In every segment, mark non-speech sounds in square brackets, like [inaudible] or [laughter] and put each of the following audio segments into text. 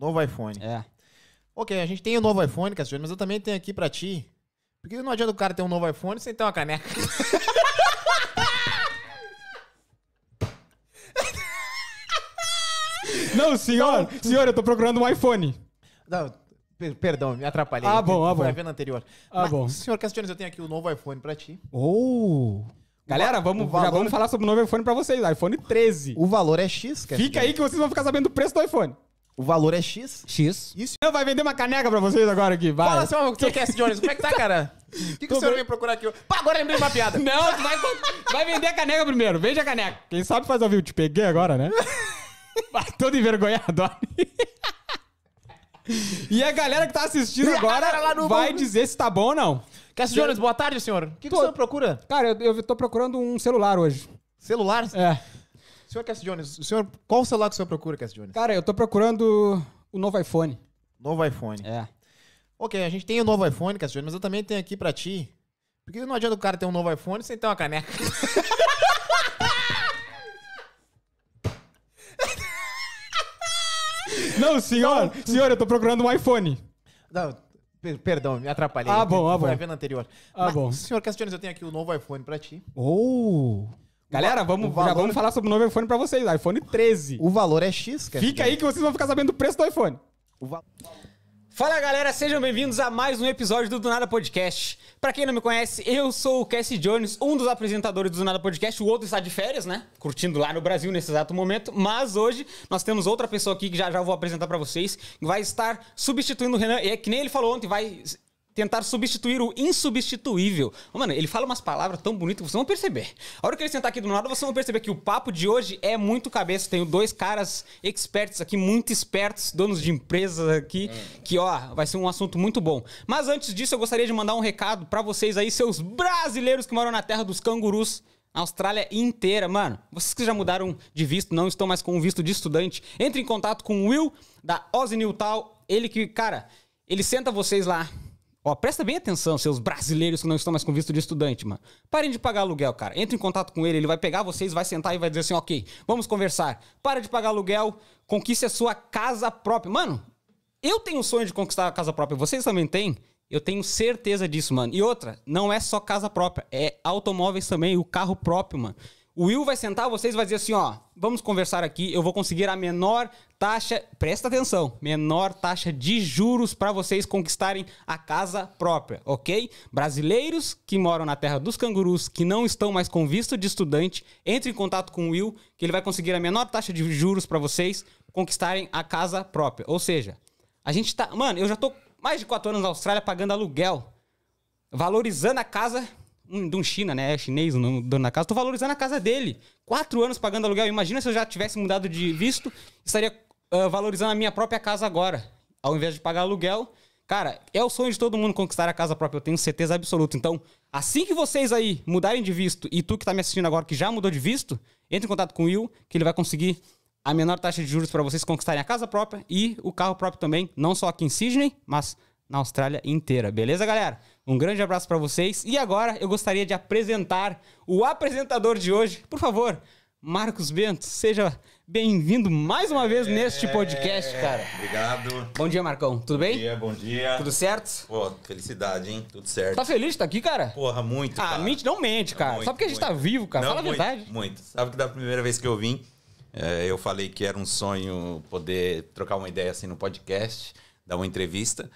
Novo iPhone. É. Ok, a gente tem o novo iPhone, Cassiano, mas eu também tenho aqui pra ti. Porque não adianta o cara ter um novo iPhone sem ter uma caneca. [laughs] Não, senhor, senhor, eu tô procurando um iPhone. Não, per- perdão, me atrapalhei. Ah, bom, ah, Foi bom. a venda anterior. Ah, Mas, bom. Senhor Cassiano, eu tenho aqui o novo iPhone pra ti. Oh! Galera, vamos, o valor- já vamos falar sobre o novo iPhone pra vocês, iPhone 13. O valor é X, Cassiano. Fica aí que vocês vão ficar sabendo do preço do iPhone. O valor é X. X. Isso. Eu vai vender uma caneca pra vocês agora aqui, vai. Fala, seu, seu Cass Jones, como é que tá, cara? O que, que o senhor veio procurar aqui? Pá, agora lembrei de uma piada. [laughs] Não, tu vai, vai vender a caneca primeiro. Vende a caneca. Quem sabe faz ao vivo. Te peguei agora, né? Vai [laughs] todo envergonhado. E a galera que tá assistindo agora no- vai dizer se tá bom ou não. Cass Jones, boa tarde, senhor. O que, que o senhor procura? Cara, eu, eu tô procurando um celular hoje. Celular? É. Senhor Cass Jones, o senhor, qual o celular que o senhor procura, Cass Jones? Cara, eu tô procurando o novo iPhone. Novo iPhone. É. Ok, a gente tem o novo iPhone, Cass Jones, mas eu também tenho aqui pra ti. Porque não adianta o cara ter um novo iPhone sem ter uma caneca. [laughs] Não, senhor, senhor, eu tô procurando um iPhone. Não, per- perdão, me atrapalhei. Ah, bom, ah, Foi bom. a venda anterior. Ah, Mas, bom. Senhor Cass Jones, eu tenho aqui o novo iPhone pra ti. Oh! Galera, vamos, o valor- já vamos falar sobre o novo iPhone pra vocês. iPhone 13. O valor é X, Cass Fica aí que vocês vão ficar sabendo do preço do iPhone. O va- Fala galera, sejam bem-vindos a mais um episódio do Do Nada Podcast. Pra quem não me conhece, eu sou o Cassie Jones, um dos apresentadores do Do Nada Podcast. O outro está de férias, né? Curtindo lá no Brasil nesse exato momento. Mas hoje nós temos outra pessoa aqui que já já vou apresentar pra vocês, que vai estar substituindo o Renan. E é que nem ele falou ontem, vai tentar substituir o insubstituível. Mano, ele fala umas palavras tão bonitas que vocês vão perceber. A hora que ele sentar aqui do nada, vocês vão perceber que o papo de hoje é muito cabeça. Tenho dois caras experts aqui, muito espertos, donos de empresas aqui, que ó, vai ser um assunto muito bom. Mas antes disso, eu gostaria de mandar um recado pra vocês aí, seus brasileiros que moram na terra dos cangurus. Na Austrália inteira, mano. Vocês que já mudaram de visto, não estão mais com o visto de estudante, entre em contato com o Will da Ozzy Newtal. Ele que, cara, ele senta vocês lá. Ó, presta bem atenção, seus brasileiros que não estão mais com visto de estudante, mano. Parem de pagar aluguel, cara. Entre em contato com ele, ele vai pegar vocês, vai sentar e vai dizer assim, ok, vamos conversar. Para de pagar aluguel, conquiste a sua casa própria. Mano, eu tenho o sonho de conquistar a casa própria, vocês também têm? Eu tenho certeza disso, mano. E outra, não é só casa própria, é automóveis também, o carro próprio, mano. O Will vai sentar, vocês vai dizer assim, ó, vamos conversar aqui, eu vou conseguir a menor taxa, presta atenção, menor taxa de juros para vocês conquistarem a casa própria, ok? Brasileiros que moram na terra dos cangurus, que não estão mais com visto de estudante, entre em contato com o Will, que ele vai conseguir a menor taxa de juros para vocês conquistarem a casa própria. Ou seja, a gente tá. Mano, eu já tô mais de quatro anos na Austrália pagando aluguel. Valorizando a casa um, de um China, né? É chinês o dono da casa. Tô valorizando a casa dele. Quatro anos pagando aluguel. Imagina se eu já tivesse mudado de visto, estaria ah, valorizando a minha própria casa agora. Ao invés de pagar aluguel. Cara, é o sonho de todo mundo conquistar a casa própria, eu tenho certeza absoluta. Então, assim que vocês aí mudarem de visto, e tu que tá me assistindo agora que já mudou de visto, entre em contato com o Will, que ele vai conseguir a menor taxa de juros para vocês conquistarem a casa própria e o carro próprio também, não só aqui em Sydney, mas na Austrália inteira. Beleza, galera? Um grande abraço para vocês. E agora eu gostaria de apresentar o apresentador de hoje. Por favor, Marcos Bento, seja bem-vindo mais uma vez neste podcast, cara. Obrigado. Bom dia, Marcão. Tudo Bom bem? dia, bom dia. Tudo certo? Pô, felicidade, hein? Tudo certo. Tá feliz de estar aqui, cara? Porra, muito, Ah, cara. mente, não mente, cara. Muito, Só porque a gente tá muito. vivo, cara. Não, Fala a muito, verdade. Muito. Sabe que da primeira vez que eu vim, eh, eu falei que era um sonho poder trocar uma ideia assim no podcast, dar uma entrevista.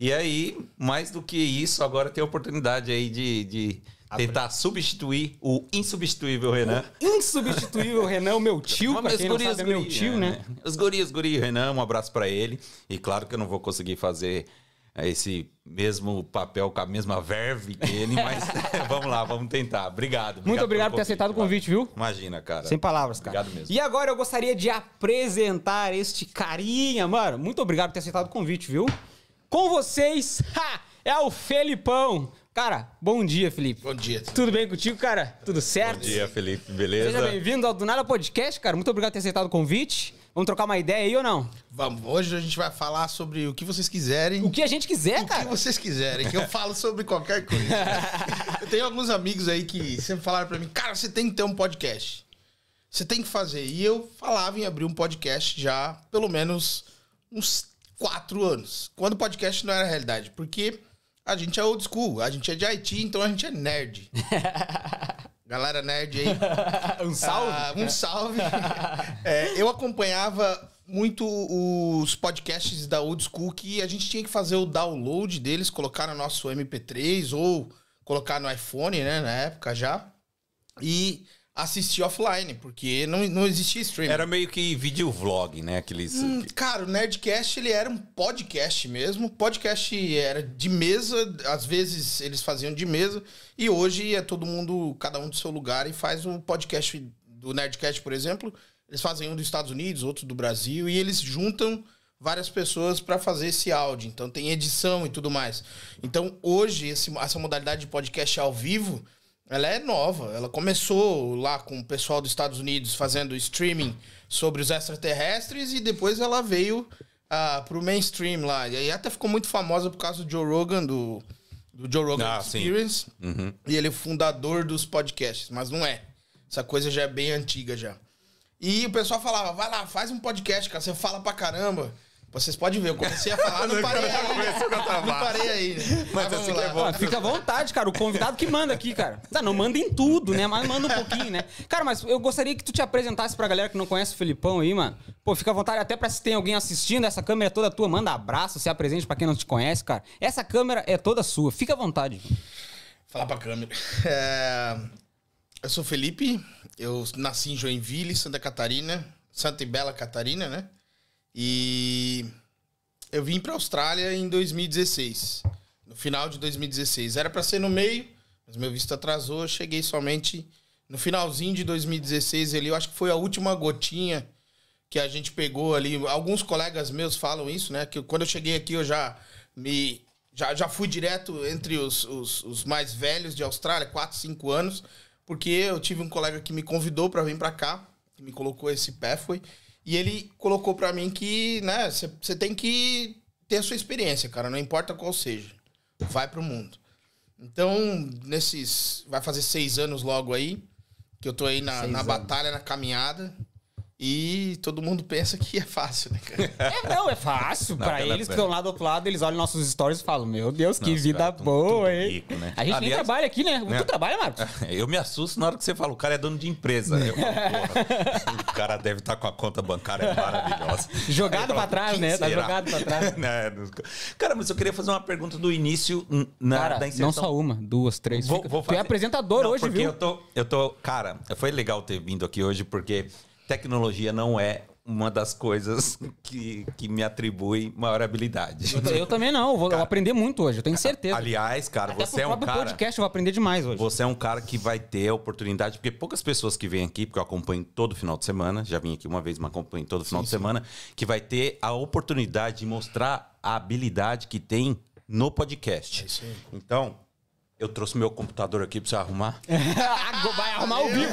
E aí, mais do que isso, agora tem a oportunidade aí de, de tentar substituir o insubstituível Renan. Insubstituível Renan, o meu tio, pra quem não sabe, é meu tio, né? Os guris, guri, Renan, um abraço pra ele. E claro que eu não vou conseguir fazer eh, esse mesmo papel com a mesma verve que ele, [laughs] mas [laughs] vamos lá, vamos tentar. Obrigado. Muito obrigado por ter aceitado o convite, viu? Imagina, cara. Sem palavras, cara. Obrigado mesmo. E agora eu gostaria de apresentar este carinha, mano. Muito obrigado por ter aceitado o convite, viu? Com vocês, ha, é o Felipão. Cara, bom dia, Felipe. Bom dia. Tudo bem contigo, cara? Tudo certo? Bom dia, Felipe, beleza? Seja bem-vindo ao Do Nada Podcast, cara. Muito obrigado por ter aceitado o convite. Vamos trocar uma ideia aí ou não? Vamos, hoje a gente vai falar sobre o que vocês quiserem. O que a gente quiser, O que cara. vocês quiserem, que eu [laughs] falo sobre qualquer coisa. [laughs] eu tenho alguns amigos aí que sempre falaram pra mim, cara, você tem que ter um podcast. Você tem que fazer. E eu falava em abrir um podcast já, pelo menos uns quatro anos. Quando o podcast não era realidade. Porque a gente é old school, a gente é de Haiti, então a gente é nerd. [laughs] Galera nerd aí. [laughs] um salve. Ah, um salve. É, eu acompanhava muito os podcasts da Old School que a gente tinha que fazer o download deles, colocar no nosso MP3 ou colocar no iPhone, né, na época já. E assistir offline, porque não, não existia streaming. Era meio que vídeo vlog, né? Aqueles. Hum, cara, o Nerdcast ele era um podcast mesmo. Podcast era de mesa, às vezes eles faziam de mesa, e hoje é todo mundo, cada um do seu lugar, e faz um podcast do Nerdcast, por exemplo. Eles fazem um dos Estados Unidos, outro do Brasil, e eles juntam várias pessoas para fazer esse áudio. Então tem edição e tudo mais. Então hoje, esse, essa modalidade de podcast ao vivo ela é nova. Ela começou lá com o pessoal dos Estados Unidos fazendo streaming sobre os extraterrestres e depois ela veio uh, pro mainstream lá. E aí até ficou muito famosa por causa do Joe Rogan, do, do Joe Rogan Ah, Experience. Uhum. E ele é o fundador dos podcasts, mas não é. Essa coisa já é bem antiga já. E o pessoal falava, vai lá, faz um podcast, cara, você fala pra caramba. Vocês podem ver, eu comecei a falar, [laughs] não parei aí. Não parei aí. né? Mas assim que é bom. Ó, fica à vontade, cara. O convidado que manda aqui, cara. Tá, não manda em tudo, né? Mas manda um pouquinho, né? Cara, mas eu gostaria que tu te apresentasse pra galera que não conhece o Felipão aí, mano. Pô, fica à vontade até pra se tem alguém assistindo. Essa câmera é toda tua. Manda abraço, se apresente pra quem não te conhece, cara. Essa câmera é toda sua. Fica à vontade. Falar pra câmera. É, Eu sou Felipe, eu nasci em Joinville, Santa Catarina, Santa e Bela Catarina, né? E eu vim pra Austrália em 2016, no final de 2016. Era pra ser no meio, mas meu visto atrasou, eu cheguei somente no finalzinho de 2016 ali, eu acho que foi a última gotinha que a gente pegou ali. Alguns colegas meus falam isso, né? Que quando eu cheguei aqui eu já me. Já, já fui direto entre os, os, os mais velhos de Austrália, 4, 5 anos, porque eu tive um colega que me convidou para vir para cá, que me colocou esse pathway, e ele colocou para mim que, né, você tem que ter a sua experiência, cara, não importa qual seja. Vai pro mundo. Então, nesses. Vai fazer seis anos logo aí, que eu tô aí na, na batalha, na caminhada. E todo mundo pensa que é fácil, né, cara? É, não, é fácil. Não, pra eles que estão lá do outro lado, eles olham nossos stories e falam: Meu Deus, que Nossa, vida cara, boa, hein? rico, né? A gente nem Aliás- trabalha aqui, né? É. Tu trabalha, Marcos? [laughs] Eu me assusto na hora que você fala, o cara é dono de empresa. Eu falo, porra, o cara deve estar com a conta bancária maravilhosa. Jogado eu pra falo, trás, "Quem né? Tá será?" jogado pra trás. [laughs] Né, Cara, mas eu queria fazer uma pergunta do início na, Cara, da inserção. não só uma, duas, três. Vou, Fica- vou Tu é fazer- apresentador Não, hoje, porque viu? Eu tô, eu tô. Cara, foi legal ter vindo aqui hoje, porque tecnologia não é uma das coisas [laughs] que, que me atribui maior habilidade. Eu, eu também não, eu vou vou aprender muito hoje, eu tenho certeza. Aliás, cara, Até você é um cara. podcast eu vou aprender demais hoje. Você é um cara que vai ter a oportunidade, porque poucas pessoas que vêm aqui, porque eu acompanho todo final de semana, já vim aqui uma vez, mas acompanho todo final de semana, que vai ter a oportunidade de mostrar a habilidade que tem no podcast. É isso aí. Então, eu trouxe meu computador aqui pra você arrumar. [laughs] Vai arrumar ao vivo.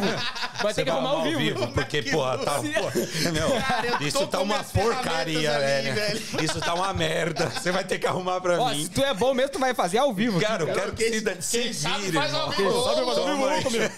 Vai ter que arrumar ao vivo. porque, porra, tá. Porra, meu, eu isso tô tá com uma minhas ferramentas porcaria, ali, velho. Isso tá uma merda. Você vai ter que arrumar pra Ó, mim. se tu é bom mesmo, tu vai fazer ao vivo. Cara, eu quero que se, se quem sabe vire, faz ao irmão. vivo. Sabe, ao vivo.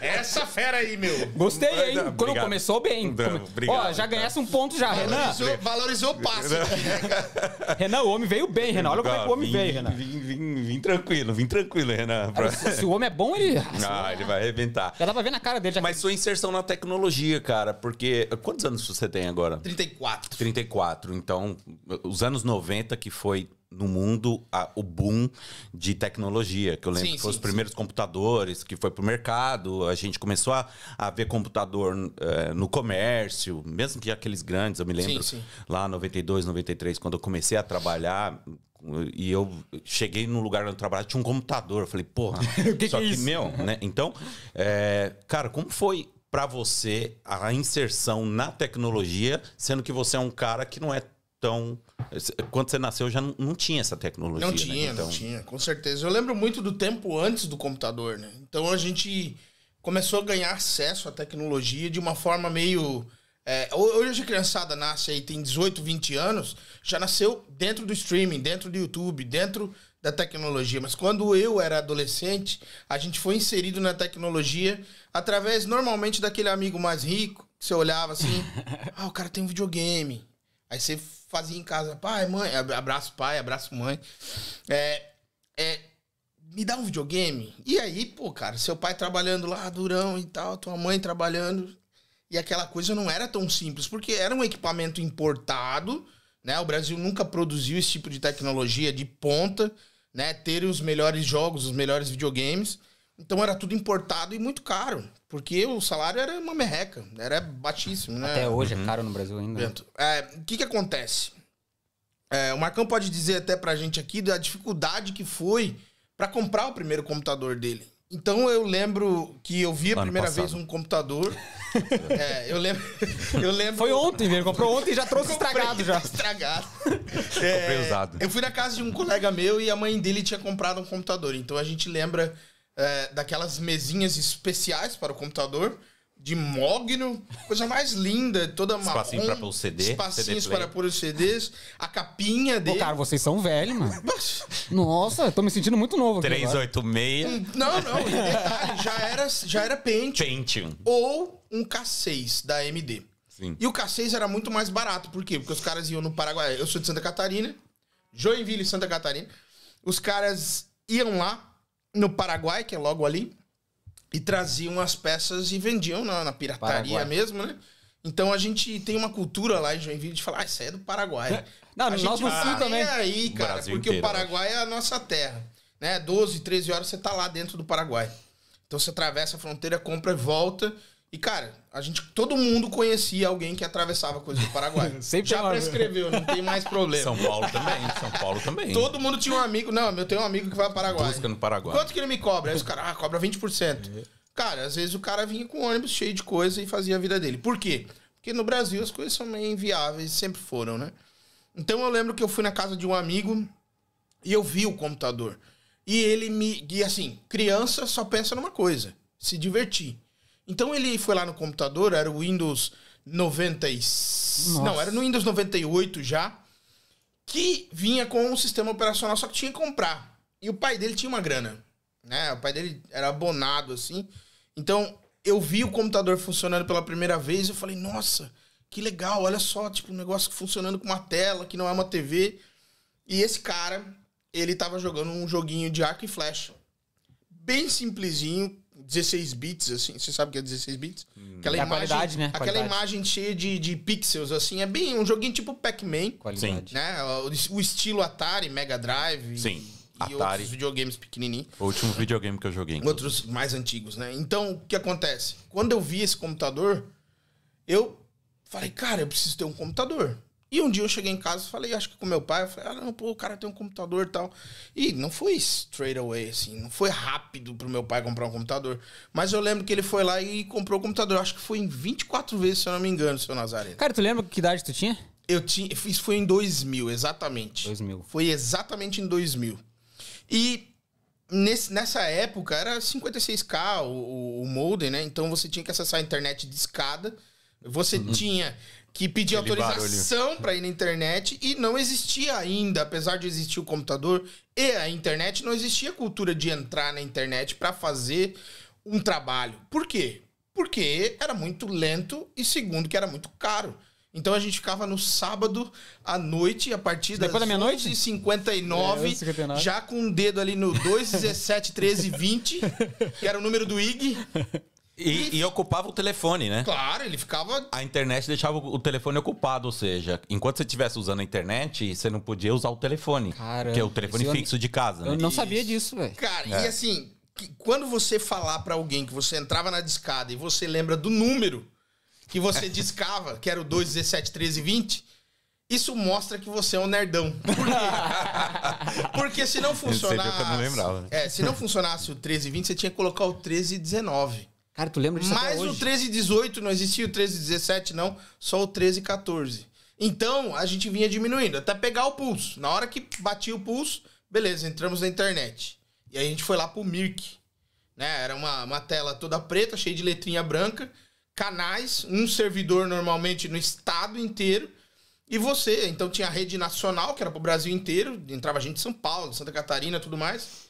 Essa fera aí, meu. Gostei, hein? Não, Quando obrigado. começou bem. Come- obrigado, Ó, já cara. ganhasse um ponto já, Renan. Valorizou, valorizou o passe cara? Renan, o homem veio bem, Renan. Olha como é que o homem Vim- veio, Renan. Vim, vim, vim tranquilo, vim tranquilo, Renan. Pra- Se o homem é bom, ele. [laughs] Ah, ele vai arrebentar. Já dá pra ver na cara dele. Já... Mas sua inserção na tecnologia, cara, porque. Quantos anos você tem agora? 34. 34. Então, os anos 90, que foi no mundo a- o boom de tecnologia, que eu lembro Sim, que foi sim, os primeiros computadores, que foi pro mercado, a gente começou a, a ver computador eh, no comércio, mesmo que aqueles grandes, eu me lembro Sim, sim. lá 92, 93, quando eu comecei a trabalhar e eu cheguei num lugar onde eu trabalhava, tinha um computador, eu falei, porra, [laughs] que só que é que, isso? meu, né? Então, é, cara, como foi pra você a inserção na tecnologia, sendo que você é um cara que não é tão. Quando você nasceu já não, não tinha essa tecnologia. Não né? tinha, Então, não tinha, com certeza. Eu lembro muito do tempo antes do computador, né? Então a gente começou a ganhar acesso à tecnologia de uma forma meio. É, hoje a criançada nasce aí, tem 18, 20 anos, já nasceu dentro do streaming, dentro do YouTube, dentro da tecnologia. Mas quando eu era adolescente, a gente foi inserido na tecnologia através, normalmente, daquele amigo mais rico, que você olhava assim, [laughs] ah, o cara tem um videogame. Aí você fazia em casa, pai, mãe, ab- abraço pai, abraço mãe. É, é, me dá um videogame. E aí, pô, cara, seu pai trabalhando lá, durão e tal, tua mãe trabalhando. E aquela coisa não era tão simples, porque era um equipamento importado, né? O Brasil nunca produziu esse tipo de tecnologia de ponta, né? Ter os melhores jogos, os melhores videogames. Então era tudo importado e muito caro, porque o salário era uma merreca, era baixíssimo, né? Até hoje é caro no Brasil ainda. né? É, o que que acontece? É, o Marcão pode dizer até pra gente aqui da dificuldade que foi pra comprar o primeiro computador dele. Então eu lembro que eu vi a Ano primeira passado. vez um computador. [laughs] é, eu lembro. [laughs] Eu lembro. Foi ontem, ele comprou ontem e já trouxe Comprei, estragado já. [laughs] Estragado. Comprei usado. Eu fui na casa de um colega meu e a mãe dele tinha comprado um computador. Então a gente lembra é, daquelas mesinhas especiais para o computador, de mogno, coisa mais linda, toda marrom. Espacinho pra pôr o CD, Espacinhos CD para pôr os CDs, a capinha Pô, dele. cara, vocês são velhos, mano. Nossa, eu tô me sentindo muito novo aqui. agora. 386 Não, não, e detalhe, já era, já era Pentium Pentium. ou um K6 da AMD. Sim. E o K6 era muito mais barato. Por quê? Porque os caras iam no Paraguai. Eu sou de Santa Catarina, Joinville, Santa Catarina. Os caras iam lá no Paraguai, que é logo ali, e traziam as peças e vendiam na, na pirataria Paraguai. mesmo, né? Então a gente tem uma cultura lá em Joinville de falar, ah, isso aí é do Paraguai. Não, a nós gente Sul tá também. aí, O cara, Brasil porque inteiro, o Paraguai é a nossa terra. Né? 12, 13 horas você tá lá dentro do Paraguai. Então você atravessa a fronteira, compra e volta. E, cara, a gente, todo mundo conhecia alguém que atravessava coisa do Paraguai. [laughs] Sempre Já uma- prescreveu, não tem mais problema. São Paulo também. São Paulo também. Todo mundo tinha um amigo. Não, eu tenho um amigo que vai ao Paraguai. Busca no Paraguai. Quanto que ele me cobra? Aí os caras, ah, cobra 20%. Cara, às vezes o cara vinha com um ônibus cheio de coisa e fazia a vida dele. Por quê? Porque no Brasil as coisas são meio inviáveis, sempre foram, né? Então eu lembro que eu fui na casa de um amigo e eu vi o computador. E ele me. E assim, criança só pensa numa coisa: se divertir. Então ele foi lá no computador, era o Windows 90. e- Não, era no Windows 98 já que vinha com um sistema operacional, só que tinha que comprar. E o pai dele tinha uma grana, né? O pai dele era abonado, assim. Então, eu vi o computador funcionando pela primeira vez e eu falei, nossa, que legal, olha só, tipo, um negócio funcionando com uma tela, que não é uma TV. E esse cara, ele tava jogando um joguinho de arco e flecha. Bem simplesinho, 16 bits, assim. Você sabe o que é 16 bits? Aquela É a qualidade, né? Aquela Qualidade. imagem cheia de, de pixels, assim. É bem um joguinho tipo Pac-Man Qualidade. né? O, o estilo Atari, Mega Drive. Sim, E Atari. outros videogames pequenininhos. O último videogame que eu joguei. inclusive. Outros mais antigos, né? Então, o que acontece? Quando eu vi esse computador, eu falei, cara, eu preciso ter um computador. E um dia eu cheguei em casa e falei, acho que com meu pai, eu falei, ah, não, pô, o cara tem um computador e tal. E não foi straight away, assim, não foi rápido pro meu pai comprar um computador. Mas eu lembro que ele foi lá e comprou o computador. Acho que foi em 24 vezes, se eu não me engano, seu Nazareno. Cara, tu lembra que idade tu tinha? Eu tinha, isso foi em 2000, exatamente. 2000. Foi exatamente em 2000. E nesse, nessa época era 56k o, o, o modem, né? Então você tinha que acessar a internet de escada. Você tinha que pedir Aquele autorização para ir na internet e não existia ainda, apesar de existir o computador e a internet, não existia a cultura de entrar na internet para fazer um trabalho. Por quê? Porque era muito lento e segundo que era muito caro. Então a gente ficava no sábado à noite, a partir das Depois da meia-noite? 11h59, É, 11h59. já com um dedo ali no 2, 17, 13, 20, que era o número do IG. E, e ocupava o telefone, né? Claro, ele ficava A internet deixava o o telefone ocupado, ou seja, enquanto você estivesse usando a internet, você não podia usar o telefone. Caramba, que é o telefone isso eu- fixo de casa, Eu né? não sabia disso, velho. Cara, É. e assim, que- quando você falar pra alguém que você entrava na discada e você lembra do número que você [laughs] discava, que era o 2, 17, 13, 20, isso mostra que você é um nerdão. Por quê? [laughs] Porque se não eu funcionasse. não lembrava, né? É, se não funcionasse o 13 e 20, você tinha que colocar o 13 e 19. Cara, tu lembra disso até Mas o hoje? 13 e 18 não existia o 13 e 17, não, só o 13 e 14. Então a gente vinha diminuindo até pegar o pulso. Na hora que batia o pulso, beleza, entramos na internet. E aí a gente foi lá pro Mirk. Né? Era uma, uma tela toda preta, cheia de letrinha branca, canais, um servidor normalmente no estado inteiro. E você, então tinha a rede nacional, que era pro Brasil inteiro, entrava gente de São Paulo, Santa Catarina, tudo mais.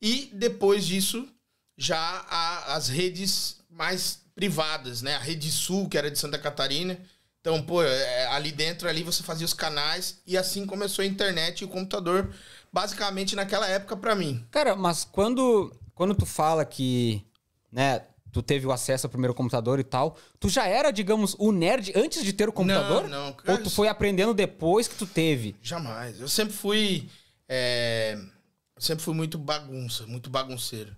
E depois disso, já a- as redes mais privadas, né? A Rede Sul, que era de Santa Catarina, Então, pô, é, ali dentro ali você fazia os canais e assim começou a internet e o computador, basicamente naquela época pra mim. Cara, mas quando, quando tu fala que, né, tu teve o acesso ao primeiro computador e tal, tu já era, digamos, o nerd antes de ter o computador? Não, não. Ou tu foi aprendendo depois que tu teve? Jamais. Eu sempre fui. é, eu sempre fui muito bagunça, muito bagunceiro.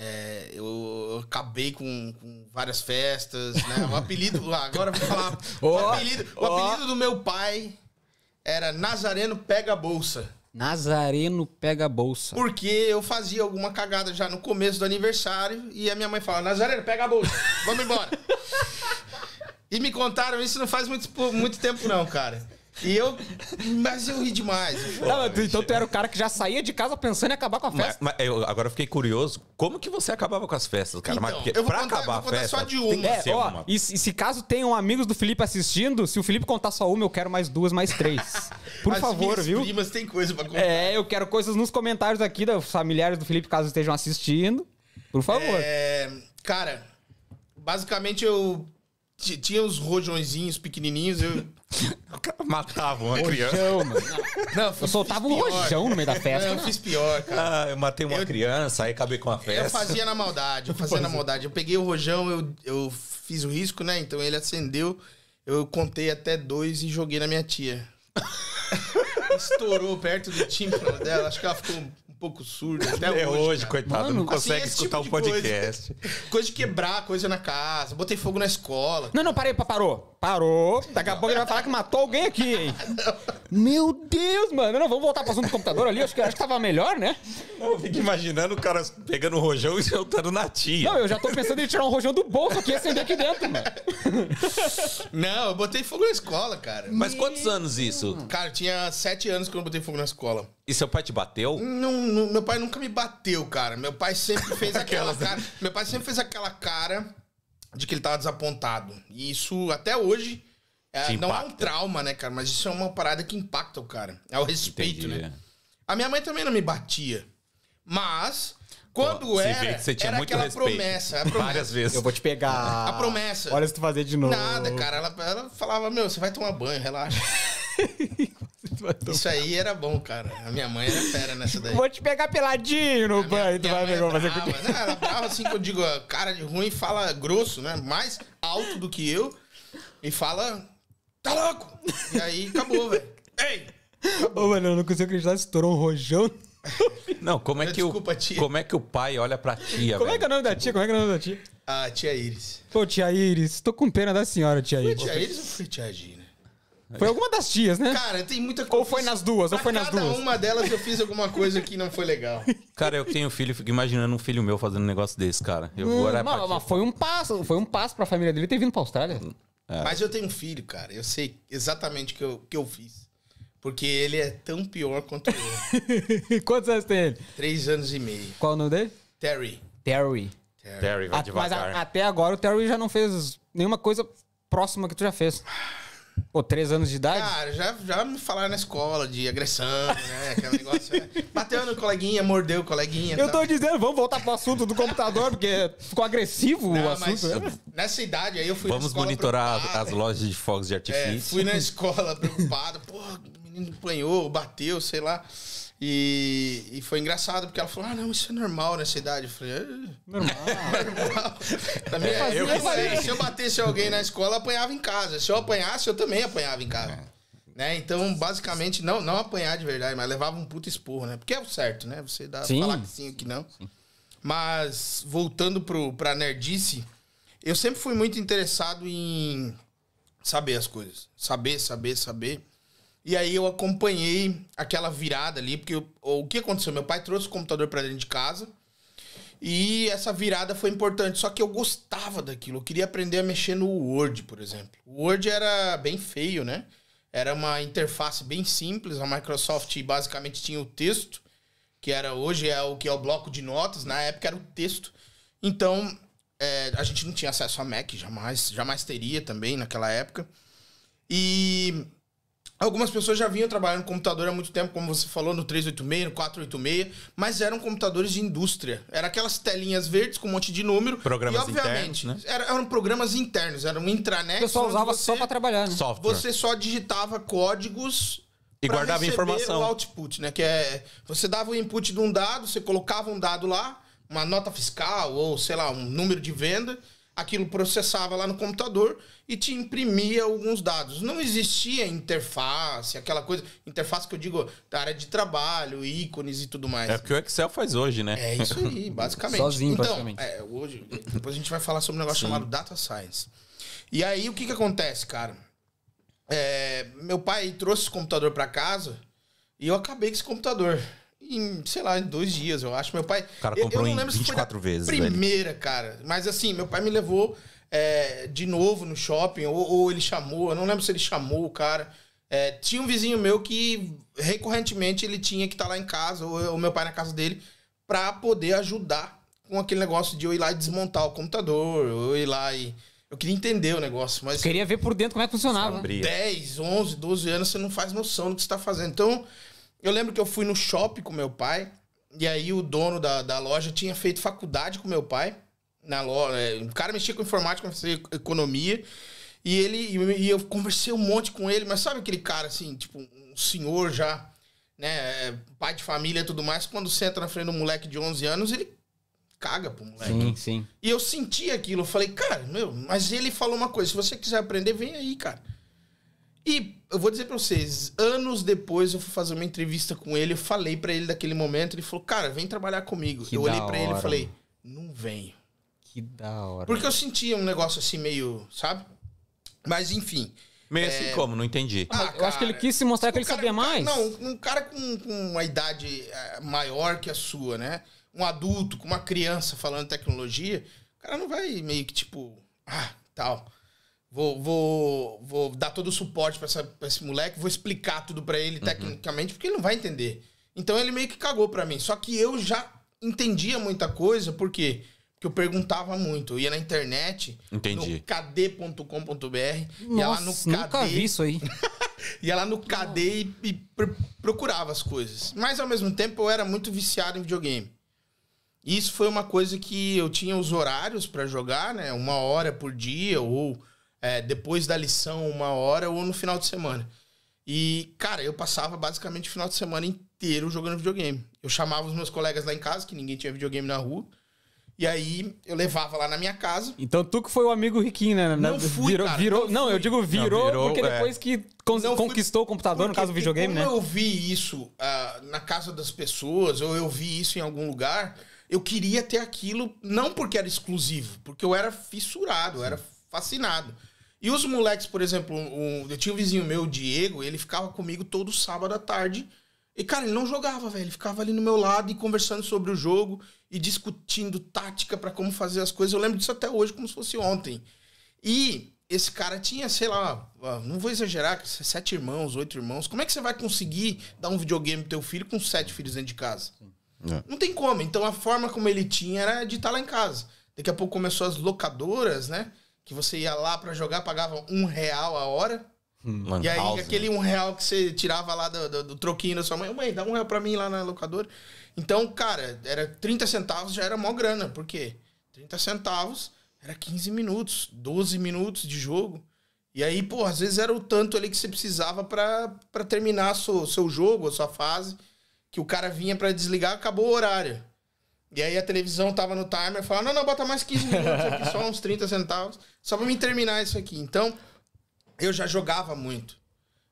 É, eu, eu acabei com, com várias festas, né? O apelido. [laughs] agora vou falar. o Ó, apelido, o ó. apelido do meu pai era Nazareno Pega a Bolsa. Nazareno pega a bolsa. Porque eu fazia alguma cagada já no começo do aniversário e a minha mãe falava, Nazareno, pega a bolsa, vamos embora. [laughs] e me contaram isso não faz muito, muito tempo não, cara. E eu... Mas eu ri demais. Não, mas tu- então tu era o cara que já saía de casa pensando em acabar com a Mas, festa. mas eu agora eu fiquei curioso. Como que você acabava com as festas, cara? mas Então, porque eu vou pra contar- acabar eu vou a festa. só de tem uma. É, ó, uma. e, se- e se caso tenham amigos do Felipe assistindo, se o Felipe contar só uma, eu quero mais duas, mais três. [laughs] Por As favor, viu? primas têm coisa pra contar. É, eu quero coisas nos comentários aqui dos familiares do Felipe, caso estejam assistindo. Por favor. É, cara, basicamente eu ti- tinha os rojõezinhos pequenininhos, eu... [laughs] Matava uma criança. Mano. Não, Eu fiz- soltava um pior. rojão no meio da festa. Não, eu fiz pior, cara. Ah, eu matei uma Eu- criança, aí acabei com a Eu festa. fazia na maldade, eu fazia na maldade. Eu peguei o rojão, eu, eu fiz o risco, né? Então ele acendeu, eu contei até dois e joguei na minha tia. [laughs] Estourou perto do tímpano dela, acho que ela ficou pouco surda [laughs] até É hoje, cara. coitado, Mano, não assim, consegue esse escutar tipo o de coisa. podcast. [laughs] Coisa de quebrar coisa na casa, botei fogo na escola. Não, não, parei, pa- parou. Parou. Daqui a pouco ele vai falar que matou alguém aqui, hein? [laughs] Meu Deus, mano. Não, vamos voltar pro assunto do computador ali. Acho que, acho que tava melhor, né? Eu fico imaginando o cara pegando o rojão e soltando na tia. Não, eu já tô pensando em tirar um rojão do bolso aqui e acender aqui dentro, mano. Não, eu botei fogo na escola, cara. Mas quantos anos isso? Cara, tinha sete anos quando eu botei fogo na escola. E seu pai te bateu? Não, não- meu pai nunca me bateu, cara. Meu pai sempre fez [laughs] aquela né? cara. Meu pai sempre fez aquela cara de que ele tava desapontado. E isso, até hoje, é, não é um trauma, né, cara? Mas isso é uma parada que impacta o cara. É o respeito, Entendi. né? A minha mãe também não me batia. Mas, quando Pô, era, que você tinha era muito aquela respeito. promessa. A promessa. Várias vezes. Eu vou te pegar. A promessa. Olha se tu fazer de novo. Nada, cara. Ela, ela falava, meu, você vai tomar banho, relaxa. [laughs] Isso aí era bom, cara. A minha mãe era fera nessa daí. Vou te pegar peladinho no banho. Tu Minha vai ver como fazer contigo. né? Ela brava assim que eu digo, cara de ruim fala grosso, né? Mais alto do que eu. E fala, tá louco? E aí acabou, velho. Ei! Ô, mano, eu não consigo acreditar se estourou um rojão. [laughs] Não, como é que Desculpa, o tia. como é que o pai olha pra tia, Como é que é o velho? nome da tia? Como é que é o nome da tia? A tia Iris. Pô, tia Iris, tô com pena da senhora, tia Foi Iris. tia Iris ou foi tia Gina? Foi alguma das tias, né? Cara, tem muita coisa. Ou foi nas duas, ou foi nas cada duas. uma delas eu fiz alguma coisa que não foi legal. [laughs] Cara, eu tenho filho, fico imaginando um filho meu fazendo um negócio desse, cara. Eu vou Hum, olhar pra mas, mas foi um passo, foi um passo pra família dele ter vindo pra Austrália. Mas eu tenho um filho, cara. Eu sei exatamente o que eu, que eu fiz. Porque ele é tão pior quanto eu. [laughs] Quantos anos tem ele? Três anos e meio. Qual o nome dele? Terry. Terry. Terry, vai A- mas a- devagar. até agora o Terry já não fez nenhuma coisa próxima que tu já fez. Pô, três anos de idade? Cara, já, já me falaram na escola de agressão, né? Aquele negócio. é, [laughs] Bateu no coleguinha, mordeu o coleguinha. eu tal. tô dizendo, vamos voltar pro assunto do computador, porque ficou agressivo o Não, mas assunto. né? nessa idade aí eu fui na Vamos escola monitorar as, preocupado. as lojas de fogos de É, artifício. fui na [laughs] escola preocupado. Pô, o menino apanhou, bateu, sei lá. E, e foi engraçado, porque ela falou: Ah, não, isso é normal nessa idade. Eu falei: "Ah, Normal. normal. [laughs] É, eu que sei. se eu batesse alguém na escola, eu apanhava em casa. Se eu apanhasse, eu também apanhava em casa. Né? Então, basicamente, não, não apanhar de verdade, mas levava um puto esporro, né? Porque é o certo, né? Você dá Sim. falar que sim ou que não. Mas, voltando pro, pra nerdice, eu sempre fui muito interessado em saber as coisas. Saber, saber, saber. E aí eu acompanhei aquela virada ali, porque eu- o que aconteceu? Meu pai trouxe o computador pra dentro de casa. E essa virada foi importante, só que eu gostava daquilo. Eu queria aprender a mexer no Word, por exemplo. O Word era bem feio, né? Era uma interface bem simples. A Microsoft basicamente tinha o texto, que era hoje é o que é o bloco de notas, na época era o texto. Então, é, a gente não tinha acesso a Mac, jamais, jamais teria também naquela época. E Algumas pessoas já vinham trabalhando no computador há muito tempo, como você falou, no 386, no 486, mas eram computadores de indústria. Era aquelas telinhas verdes com um monte de número. Programas e, obviamente, internos, era- eram programas internos, era um intranet. O pessoal usava você- só pra trabalhar, né? Software. Você só digitava códigos E pra guardava receber informação. o output, né? Que é você dava o input de um dado, você colocava um dado lá, uma nota fiscal ou sei lá um número de venda, aquilo processava lá no computador e te imprimia alguns dados. Não existia interface, aquela coisa, interface que eu digo da área de trabalho, ícones e tudo mais. É o que o Excel faz hoje, né? É isso aí, [laughs] basicamente. Sozinho, então, praticamente. é, hoje, depois a gente vai falar sobre um negócio chamado Data Science. E aí, o que que acontece, cara? É, meu pai trouxe esse computador pra casa e eu acabei com esse computador. Em, sei lá, em dois dias, eu acho. Meu pai. O cara eu- comprou eu não em lembro se foi 24 vezes, velho. Primeira, cara. Mas assim, meu pai me levou é, de novo no shopping, ou, ou ele chamou, eu não lembro se ele chamou o cara. É, tinha um vizinho meu que recorrentemente ele tinha que estar lá em casa, ou o meu pai na casa dele, pra poder ajudar com aquele negócio de eu ir lá e desmontar o computador, eu ir lá e. Eu queria entender o negócio, mas Queria ver por dentro como é que funcionava. Abria. 10, 11, 12 anos, você não faz noção do que você está fazendo. Então, eu lembro que eu fui no shopping com meu pai, e aí o dono da, da loja tinha feito faculdade com meu pai. Na loja, o cara mexia com informática, fazia economia. E ele e eu conversei um monte com ele, mas sabe aquele cara assim, tipo, um senhor já, né, é, pai de família e tudo mais, quando senta na frente do moleque de 11 anos, ele caga pro moleque. Sim, sim. E eu senti aquilo, eu falei, cara, meu, mas ele falou uma coisa, se você quiser aprender, vem aí, cara. E eu vou dizer pra vocês, anos depois eu fui fazer uma entrevista com ele, eu falei pra ele daquele momento, ele falou, cara, vem trabalhar comigo. Que eu olhei da pra ele e falei, não venho. Que da hora. Porque eu sentia um negócio assim meio, sabe? Mas enfim. Meio assim como? Não entendi. Ah, eu acho que ele quis se mostrar que ele cara- sabia mais. Não, um cara com, com uma idade eh, maior que a sua, né? Um adulto com uma criança falando tecnologia, o cara não vai meio que tipo, ah, tal. Vou, vou, vou dar todo o suporte pra esse moleque, vou explicar tudo pra ele tecnicamente, porque ele não vai entender. Então ele meio que cagou pra mim. Só que eu já entendia muita coisa, por quê? Porque eu perguntava muito. Eu ia na internet, Entendi. no kd.com.br, ia lá no Nossa, nunca KD, vi isso aí. [laughs] Ia lá no KD e, e pr- procurava as coisas. Mas ao mesmo tempo eu era muito viciado em videogame. Isso foi uma coisa que eu tinha os horários pra jogar, né? Uma hora por dia, ou é, depois da lição, uma hora, ou no final de semana. E, cara, eu passava basicamente o final de semana inteiro jogando videogame. Eu chamava os meus colegas lá em casa, que ninguém tinha videogame na rua. E aí eu levava lá na minha casa. Então tu que foi o amigo riquinho, né? Não fui, virou, cara, virou, não não, fui. eu digo virou, Não, virou, porque é. depois que con- Não fui- conquistou o computador, no caso do videogame, né? eu vi isso ah, na casa das pessoas, ou eu vi isso em algum lugar, eu queria ter aquilo, não porque era exclusivo, porque eu era fissurado, eu era fascinado. E os moleques, por exemplo, um- eu tinha um vizinho meu, o Diego, ele ficava comigo todo sábado à tarde. E, cara, ele não jogava, velho. Ele ficava ali no meu lado e conversando sobre o jogo e discutindo tática pra como fazer as coisas. Eu lembro disso até hoje, como se fosse ontem. E esse cara tinha, sei lá, não vou exagerar, sete irmãos, oito irmãos. Como é que você vai conseguir dar um videogame pro teu filho com sete filhos dentro de casa? É. Não tem como. Então a forma como ele tinha era de estar lá em casa. Daqui a pouco começou as locadoras, né? Que você ia lá pra jogar, pagava um real a hora. Lan E aí, House, aquele né? um real que você tirava lá do, do- do troquinho da sua mãe, mãe, dá um real pra mim lá na locadora. Então, cara, era 30 centavos, já era mó grana. Por quê? 30 centavos era 15 minutos, 12 minutos de jogo. E aí, pô, às vezes era o tanto ali que você precisava pra pra terminar seu, seu jogo, a sua fase. Que o cara vinha pra desligar, acabou o horário. E aí a televisão tava no timer, falava, não, não, bota mais 15 minutos aqui, só uns 30 centavos, só pra me terminar isso aqui. Então, eu já jogava muito,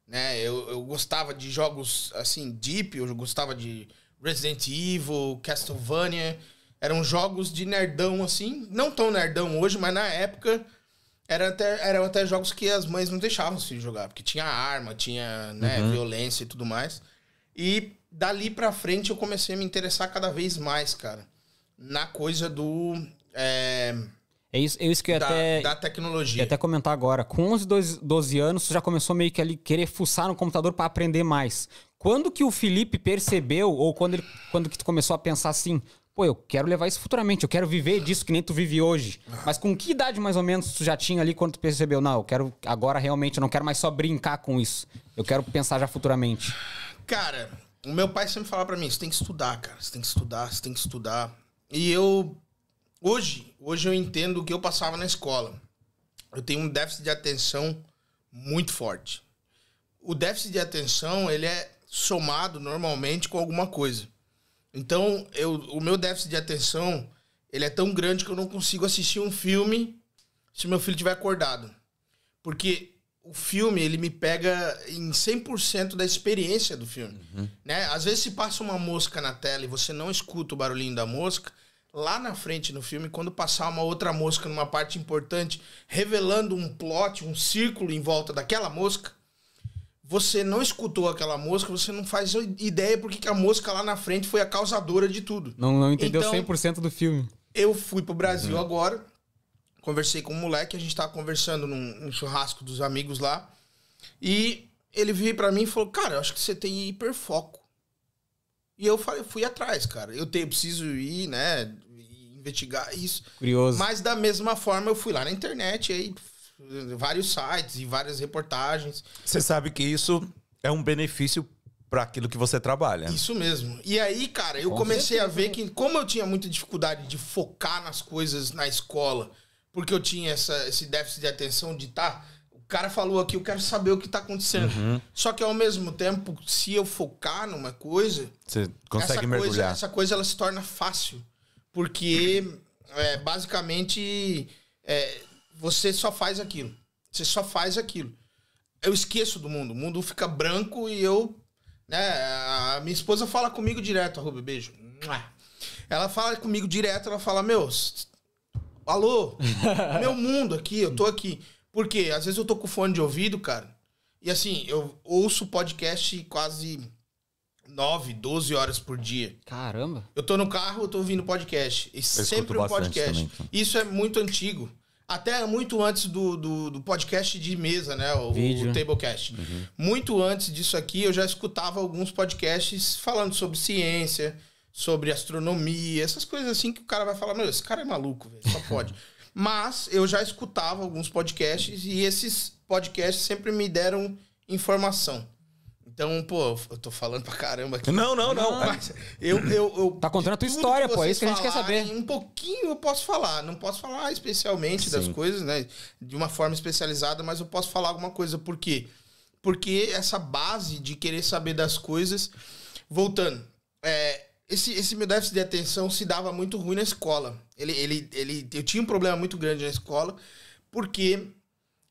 né? Eu, eu gostava de jogos, assim, deep, eu gostava de Resident Evil, Castlevania. Eram jogos de nerdão, assim, não tão nerdão hoje, mas na época era até, eram até jogos que as mães não deixavam os filhos jogar, porque tinha arma, tinha né, violência e tudo mais. E dali pra frente eu comecei a me interessar cada vez mais, cara, na coisa do. é, É isso, é isso que eu ia da, até, da ia tecnologia. até comentar agora. Com 11, 12, 12 anos, tu já começou meio que ali querer fuçar no computador pra aprender mais. Quando que o Felipe percebeu, ou quando, ele, quando que tu começou a pensar assim, pô, eu quero levar isso futuramente, eu quero viver disso que nem tu vive hoje. Mas com que idade mais ou menos tu já tinha ali quando tu percebeu, não, eu quero agora realmente, eu não quero mais só brincar com isso. Eu quero pensar já futuramente. Cara, o meu pai sempre falava pra mim, você tem que estudar, cara. Você tem que estudar, você tem que estudar. E eu hoje, hoje eu entendo o que eu passava na escola. Eu tenho um déficit de atenção muito forte. O déficit de atenção, ele é somado normalmente com alguma coisa. Então, eu, o meu déficit de atenção, ele é tão grande que eu não consigo assistir um filme se meu filho estiver acordado. Porque o filme, ele me pega em 100% da experiência do filme. Né? Às vezes, se passa uma mosca na tela e você não escuta o barulhinho da mosca, lá na frente no filme, quando passar uma outra mosca numa parte importante, revelando um plot, um círculo em volta daquela mosca, você não escutou aquela mosca, você não faz ideia porque que a mosca lá na frente foi a causadora de tudo. Não, não entendeu Então- 100% do filme. Eu fui pro Brasil agora, conversei com um moleque, a gente tava conversando num, num churrasco dos amigos lá, e ele veio pra mim e falou, cara, eu acho que você tem hiperfoco. E eu falei, fui atrás, cara. Eu tenho, preciso ir, né, e investigar isso. Curioso. Mas da mesma forma eu fui lá na internet, aí vários sites e várias reportagens. Você sabe que isso é um benefício para aquilo que você trabalha. Isso mesmo. E aí, cara, eu comecei a ver que, como eu tinha muita dificuldade de focar nas coisas na escola, porque eu tinha essa, esse déficit de atenção de tá. O cara falou aqui, eu quero saber o que tá acontecendo. Só que ao mesmo tempo, se eu focar numa coisa, Você consegue essa mergulhar. Coisa, essa coisa ela se torna fácil. Porque é, basicamente é, você só faz aquilo. Você só faz aquilo. Eu esqueço do mundo. O mundo fica branco e eu. Né, a minha esposa fala comigo direto, arroba, beijo. Ela fala comigo direto, ela fala, meu, alô, [laughs] meu mundo aqui, eu tô aqui. Porque às vezes eu tô com fone de ouvido, cara. E assim, eu ouço podcast quase 9, 12 horas por dia. Caramba. Eu tô no carro, eu tô ouvindo podcast. E escuto sempre um podcast. também, então. Isso é muito antigo. Até muito antes do, do, do podcast de mesa, né? O, Vídeo. o Tablecast. Muito antes disso aqui, eu já escutava alguns podcasts falando sobre ciência, sobre astronomia, essas coisas assim que o cara vai falar, meu, esse cara é maluco, velho, só pode. [laughs] Mas eu já escutava alguns podcasts e esses podcasts sempre me deram informação. Então, pô, eu tô falando pra caramba aqui. Não, não, não. Mas eu, eu, eu- Tá contando a tua história, pô, é isso que a gente quer saber. Um pouquinho eu posso falar. Não posso falar especialmente das Sim. coisas, né? De uma forma especializada, mas eu posso falar alguma coisa. Por quê? Porque essa base de querer saber das coisas. Voltando, é, esse, esse meu déficit de atenção se dava muito ruim na escola. Ele, ele, ele, eu tinha um problema muito grande na escola, porque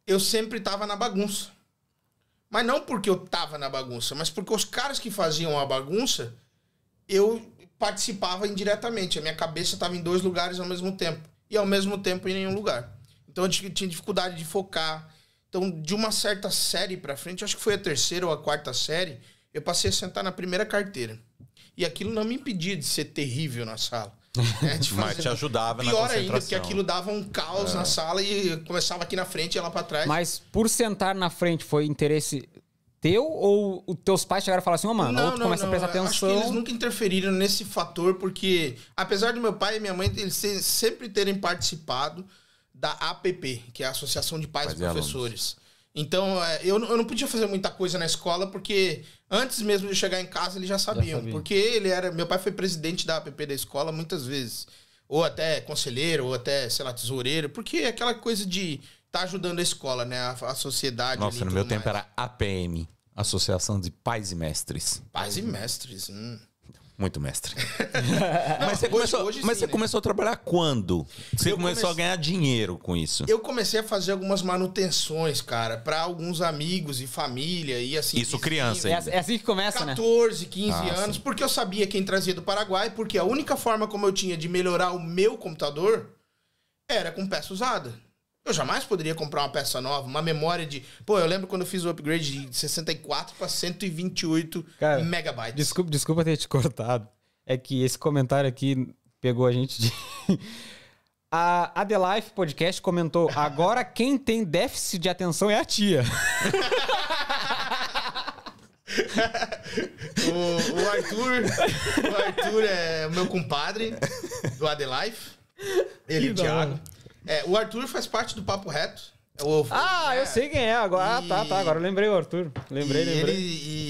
eu sempre tava na bagunça. Mas não porque eu tava na bagunça, mas porque os caras que faziam a bagunça, eu participava indiretamente. A minha cabeça estava em dois lugares ao mesmo tempo. E ao mesmo tempo em nenhum lugar. Então eu tinha dificuldade de focar. Então, de uma certa série pra frente, acho que foi a terceira ou a quarta série, eu passei a sentar na primeira carteira. E aquilo não me impedia de ser terrível na sala. né? De [laughs] Mas te ajudava na Pior ainda, concentração. porque aquilo dava um caos na sala e eu começava aqui na frente e ia lá pra trás. Mas por sentar na frente foi interesse teu ou os teus pais chegaram a falar assim, ô mano, ou tu começa a prestar Acho que atenção. eles nunca interferiram nesse fator, porque apesar do meu pai e minha mãe eles se- sempre terem participado da APP, que é a Associação de Pais Pais e e Professores. Então, é, eu, não- eu não podia fazer muita coisa na escola, porque antes mesmo de chegar em casa, eles já sabiam. sabiam. Porque ele era. Meu pai foi presidente da APP da escola muitas vezes. Ou até conselheiro, ou até, sei lá, tesoureiro. Porque é aquela coisa de estar ajudando a escola, né? A, a sociedade. ali Nossa, e no meu tudo tempo mais. era APM Associação de Pais e Mestres. Pais e mestres. hum. Muito mestre. Não, [laughs] mas você, hoje- começou, hoje mas sim, você né? começou a trabalhar quando? Você Eu começou comecei- a ganhar dinheiro com isso. Eu comecei a fazer algumas manutenções, cara, pra alguns amigos e família e assim. Isso criança, É, hein? assim- é assim que começa, né? 14, 15 Ah, anos, sim. porque eu sabia quem trazia do Paraguai, porque a única forma como eu tinha de melhorar o meu computador era com peça usada. Eu jamais poderia comprar uma peça nova, uma memória de. Pô, eu lembro quando eu fiz o upgrade de 64 para 128 Cara, megabytes. Desculpa, desculpa ter te cortado. É que esse comentário aqui pegou a gente de. [laughs] A, a The Life Podcast comentou: agora quem tem déficit de atenção é a tia. [laughs] o, o Arthur. O Arthur é o meu compadre do Adelife. Ele e o Thiago. É, o Arthur faz parte do Papo Reto. É o- Ah, eu é, sei quem é agora. Ah, tá, tá. Agora eu lembrei o Arthur. Lembrei, e lembrei. Ele, e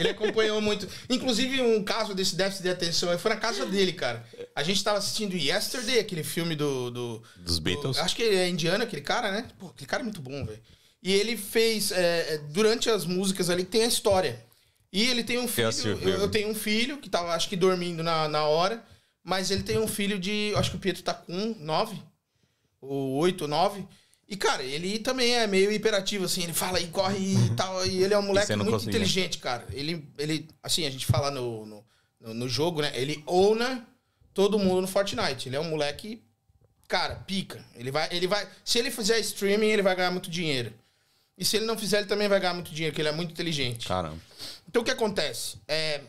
ele acompanhou muito. Inclusive, um caso desse déficit de atenção foi na casa dele, cara. A gente tava assistindo Yesterday, aquele filme do. do Dos do- Beatles. acho que ele é indiano, aquele cara, né? Pô, aquele cara é muito bom, velho. E ele fez. é, é, durante as músicas ali, tem a história. E ele tem um filho. Eu, eu tenho um filho que tava, acho que, dormindo na, na hora. Mas ele tem um filho de. Acho que o Pietro tá com nove. Ou oito, nove. E, cara, ele também é meio hiperativo, assim. Ele fala e corre e tal. E ele é um moleque muito conseguia? inteligente, cara. Ele, ele, assim, a gente fala no, no, no- no jogo, né? Ele owna todo mundo no Fortnite. Ele é um moleque, cara, pica. Ele vai, ele vai. Se ele fizer streaming, ele vai ganhar muito dinheiro. E se ele não fizer, ele também vai ganhar muito dinheiro, porque ele é muito inteligente. Caramba. Então o que acontece? É.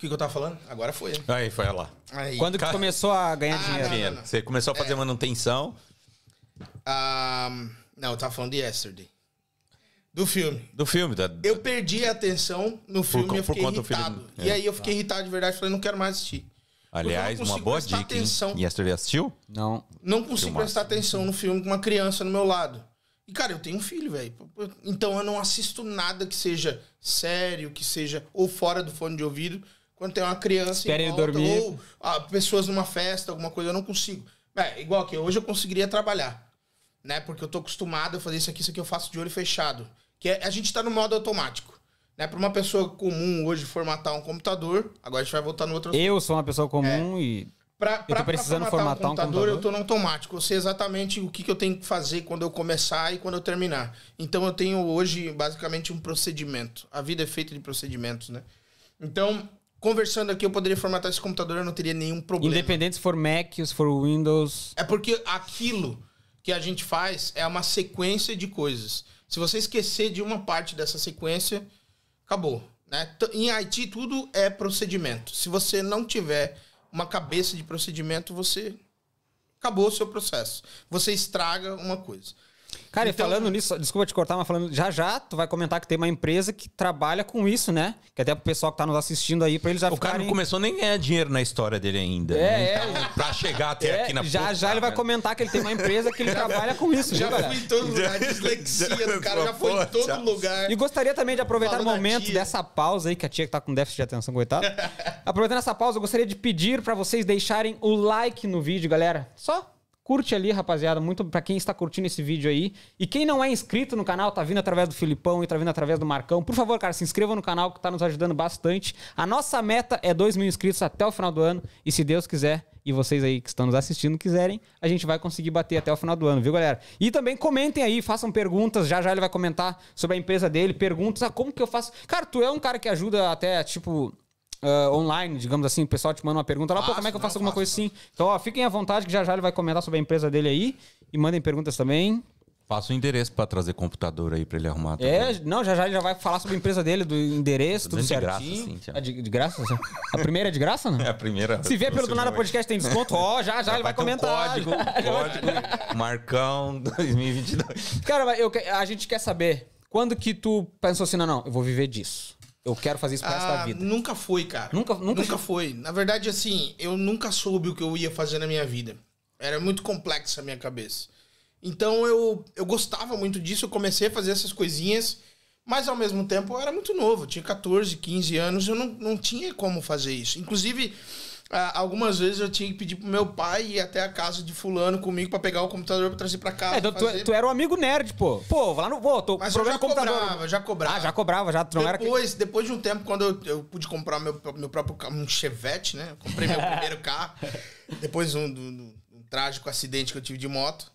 O que, que eu tava falando? Agora foi. Aí, foi lá. Aí. Quando que começou a ganhar Ah, dinheiro? não. Dinheiro. Você começou a fazer manutenção Ah, não, eu tava falando de Yesterday. Do filme. do filme. Da... Eu perdi a atenção no filme e eu por fiquei conta do filme. irritado. É. E aí eu fiquei irritado de verdade, falei, não quero mais assistir. Aliás, não uma consigo boa prestar dica, hein? atenção. Yesterday assistiu? Não. Não consigo Filmaço. prestar atenção no filme com uma criança no meu lado. E, cara, eu tenho um filho, velho. Então eu não assisto nada que seja sério, que seja ou fora do fone de ouvido, quando tem uma criança Espera em ele volta, dormir. ou ah, pessoas numa festa, alguma coisa, eu não consigo. É, igual que hoje eu conseguiria trabalhar, né? Porque eu tô acostumado a fazer isso aqui, isso aqui eu faço de olho fechado. Que é, a gente tá no modo automático. Né? Para uma pessoa comum hoje formatar um computador, agora a gente vai voltar no outro Eu sou uma pessoa comum e. Pra, tô pra, precisando pra formatar um computador. eu tô no automático. Eu sei exatamente o que, que eu tenho que fazer quando eu começar e quando eu terminar. Então eu tenho hoje basicamente um procedimento. A vida é feita de procedimentos, né? Então, conversando aqui, eu poderia formatar esse computador, eu não teria nenhum problema. Independente se for Mac, se for Windows. É porque aquilo que a gente faz é uma sequência de coisas. Se você esquecer de uma parte dessa sequência, acabou. Né? Em IT, tudo é procedimento. Se você não tiver uma cabeça de procedimento, você. Acabou o seu processo. Você estraga uma coisa. Cara, e Então- falando nisso, desculpa te cortar, mas falando, já já tu vai comentar que tem uma empresa que trabalha com isso, né? Que até pro pessoal que tá nos assistindo aí, pra eles já O cara ficarem... não começou nem a ganhar dinheiro na história dele ainda. É, né? é. Então, pra chegar até É, aqui na já já ele vai né? comentar que ele tem uma empresa que ele [laughs] trabalha com isso, Já viu, galera? fui em todo lugar. A dislexia do cara já foi em todo Já. lugar. E gostaria também de aproveitar o momento dessa pausa aí, que a tia que tá com déficit de atenção, coitado. [laughs] Aproveitando essa pausa, eu gostaria de pedir pra vocês deixarem o like no vídeo, galera. Só curte ali, rapaziada, muito pra quem está curtindo esse vídeo aí. E quem não é inscrito no canal, tá vindo através do Filipão e tá vindo através do Marcão, por favor, cara, se inscreva no canal que tá nos ajudando bastante. A nossa meta é 2 mil inscritos até o final do ano. E se Deus quiser, e vocês aí que estão nos assistindo quiserem, a gente vai conseguir bater até o final do ano, viu, galera? E também comentem aí, façam perguntas. Já já ele vai comentar sobre a empresa dele, perguntas, ah, como que eu faço? Cara, tu é um cara que ajuda até, tipo, ah, online, digamos assim, o pessoal te manda uma pergunta lá, pô, como é que eu faço não, alguma faço, coisa assim? Então, ó, fiquem à vontade que já já ele vai comentar sobre a empresa dele aí e mandem perguntas também. Passa o endereço pra trazer computador aí pra ele arrumar. É, não, já já ele já vai falar sobre a empresa dele, do endereço, Tô tudo dizendo de certinho. graça, Thiago. É de, de graça? A primeira é de graça, não? [laughs] É a primeira. Se vier pelo do Nada Podcast tem desconto, ó, já já ele vai ter um comentar. código, [laughs] código Marcão [laughs] 2022. Cara, mas eu, a gente quer saber, quando que tu pensou assim, não, não, eu vou viver disso. Eu quero fazer isso pro resto da Ah, vida. Nunca foi, cara. Nunca- nunca nunca foi. Na verdade, assim, eu nunca soube o que eu ia fazer na minha vida. Era muito complexa a minha cabeça. Então eu, eu gostava muito disso, eu comecei a fazer essas coisinhas, mas ao mesmo tempo eu era muito novo, eu tinha 14, 15 anos, eu não, não tinha como fazer isso. Inclusive, ah, algumas vezes eu tinha que pedir pro meu pai ir até a casa de fulano comigo pra pegar o computador pra trazer pra casa. É, então tu, fazer. tu era um amigo nerd, pô. Pô, vou lá no. Pô, tô Mas eu já computador. cobrava, já cobrava. Ah, já cobrava, já. Tu que. Depois, depois de um tempo, quando eu, eu pude comprar meu, meu próprio carro, um Chevette, né? Eu comprei meu [laughs] primeiro carro. Depois um, do- um trágico acidente que eu tive de moto.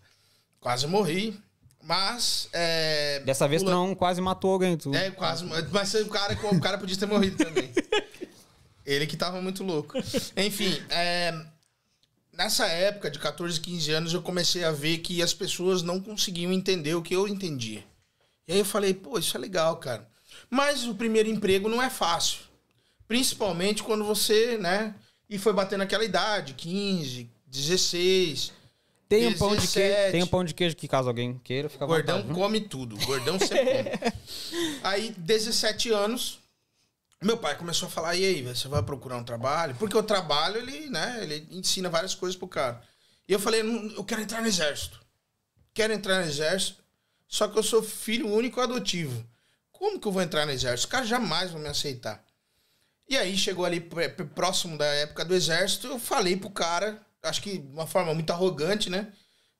Quase morri. Mas. É, Dessa vez tu pula- não quase matou alguém. Tu... É, quase. Mas o cara, o cara podia ter morrido também. [laughs] Ele que tava muito louco. [laughs] Enfim, é, nessa época de 14, 15 anos, eu comecei a ver que as pessoas não conseguiam entender o que eu entendia. E aí eu falei, pô, isso é legal, cara. Mas o primeiro emprego não é fácil. Principalmente quando você, né? E foi batendo aquela idade, 15, 16. Tem um, pão de queijo, 17. tem um pão de queijo que caso alguém queira, fica Gordão vontade, viu? come tudo. Gordão sempre come. [laughs] Aí, 17 anos, meu pai começou a falar: e aí, você vai procurar um trabalho? Porque o trabalho, ele, né, ele ensina várias coisas pro cara. E eu falei: "Não, eu quero entrar no exército. Quero entrar no exército, só que eu sou filho único adotivo. Como que eu vou entrar no exército? Os caras jamais vão me aceitar. E aí chegou ali pr- pr- próximo da época do exército, eu falei pro cara, acho que de uma forma muito arrogante, né?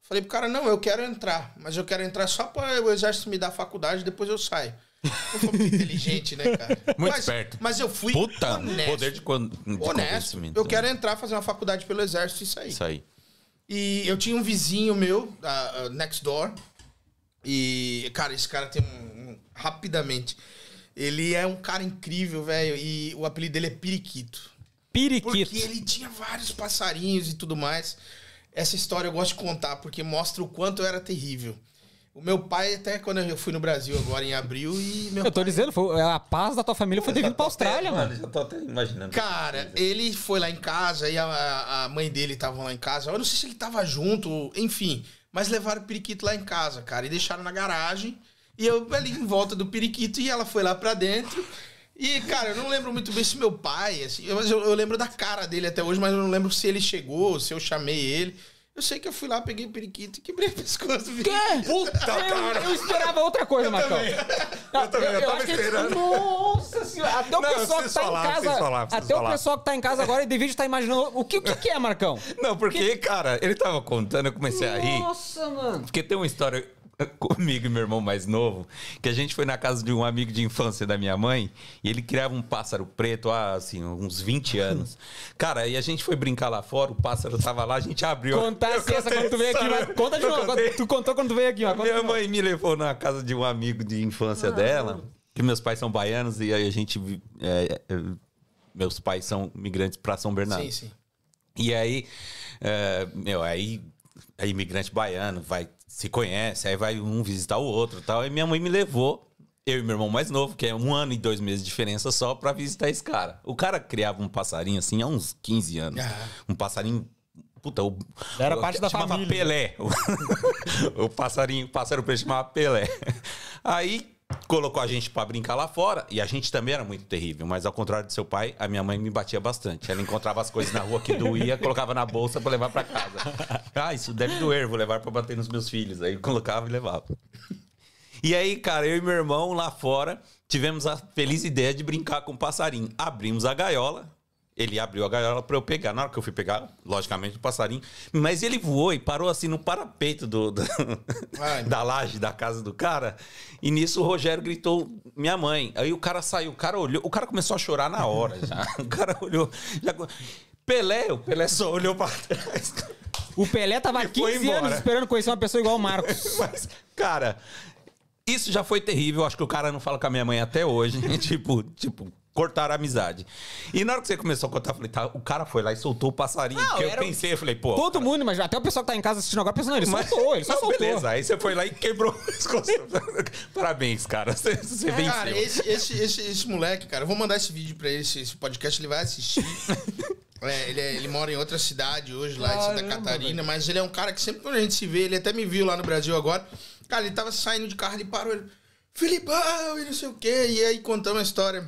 Falei pro cara, não, eu quero entrar, mas eu quero entrar só para o exército me dar faculdade, depois eu saio. Eu fui muito inteligente, né, cara? [laughs] Muito mas, esperto. Mas eu fui Puta, honesto. poder de, con- de honesto. Eu quero entrar, fazer uma faculdade pelo exército e sair. Isso aí. E eu tinha um vizinho meu, ah, next door. E, cara, esse cara tem um, um- Rapidamente. Ele é um cara incrível, velho. E o apelido dele é Periquito. Periquito. Porque ele tinha vários passarinhos e tudo mais. Essa história eu gosto de contar, porque mostra o quanto eu era terrível. O meu pai, até quando eu fui no Brasil agora em abril, e meu Eu tô pai- dizendo, foi, a paz da tua família foi devido pra Austrália, mano. Já tô até imaginando. Cara, ele foi lá em casa e a, a mãe dele tava lá em casa. Eu não sei se ele tava junto, enfim. Mas levaram o periquito lá em casa, cara, e deixaram na garagem. E eu ali em volta do periquito e ela foi lá pra dentro. E, cara, eu não lembro muito bem se meu pai, assim, eu- mas eu, eu lembro da cara dele até hoje, mas eu não lembro se ele chegou, se eu chamei ele. Eu sei que eu fui lá, peguei o periquito e quebrei o pescoço. Quê? Puta, Eu, cara! eu esperava outra coisa, Marcão. Eu também, eu tava acho que- esperando. Nossa senhora. Até o Não, pessoal que tá falar, em casa. falar, até o falar. pessoal que tá em casa agora devia estar imaginando. O que, o que, que é, Marcão? Não, porque, cara, ele tava contando, eu comecei a rir. Nossa, mano. Porque tem uma história [laughs] comigo e meu irmão mais novo, que a gente foi na casa de um amigo de infância da minha mãe, e ele criava um pássaro preto há, assim, uns 20 [laughs] anos. Cara, e a gente foi brincar lá fora, o pássaro tava lá, a gente abriu... Contasse Eu essa contei quando tu veio aqui, mas conta de novo. Tu contou quando tu veio aqui, mas conta Minha mãe me levou na casa de um amigo de infância dela, que meus pais são baianos, e aí a gente... é, é, meus pais são migrantes pra São Bernardo. Sim, sim. E aí, é, meu, aí é imigrante baiano, vai, se conhece, aí vai um visitar o outro e tal. E minha mãe me levou, eu e meu irmão mais novo, que é um ano e dois meses de diferença só, pra visitar esse cara. O cara criava um passarinho assim há uns 15 anos. Ah. Um passarinho. Puta, o, Era o- parte da chamava família. Pelé. O, [laughs] o passarinho, o pássaro peixe chamava Pelé. Aí colocou a gente pra brincar lá fora e a gente também era muito terrível, mas ao contrário do seu pai, a minha mãe me batia bastante. Ela encontrava as coisas na rua que doía, [laughs] colocava na bolsa pra levar pra casa. Ah, isso deve doer, vou levar pra bater nos meus filhos. Aí colocava e levava. E aí, cara, eu e meu irmão lá fora tivemos a feliz ideia de brincar com o passarinho. Abrimos a gaiola. Ele abriu a gaiola pra eu pegar. Na hora que eu fui pegar, logicamente, o passarinho. Mas ele voou e parou assim no parapeito do, do- Ai, [laughs] da laje da casa do cara. E nisso o Rogério gritou: Minha mãe. Aí o cara saiu, o cara olhou, o cara começou a chorar na hora já. [laughs] O cara olhou. Já... Pelé, o Pelé só olhou pra trás. O Pelé tava há E foi 15 anos esperando conhecer uma pessoa igual o Marcos. [laughs] Mas, cara, isso já foi terrível. Acho que o cara não fala com a minha mãe até hoje. tipo, tipo, cortaram a amizade. E na hora que você começou a contar, eu falei, tá, o cara foi lá e soltou o passarinho. Não, que eu pensei, eu falei, pô. Todo cara, mundo, mas até o pessoal que tá em casa assistindo agora pensando, não, ele mas- soltou, ele só Não, soltou. Beleza, aí você foi lá e quebrou o pescoço. [laughs] Parabéns, cara. Você, você venceu. Cara, esse, esse, esse, esse moleque, cara, eu vou mandar esse vídeo pra ele, esse, esse podcast, ele vai assistir. [laughs] É, ele, é- ele mora em outra cidade hoje, lá em Santa Caramba, Catarina, mas ele é um cara que sempre quando a gente se vê, ele até me viu lá no Brasil agora. Cara, ele tava saindo de carro, ele parou, ele. Filipão, e não sei o quê. E aí contamos a história.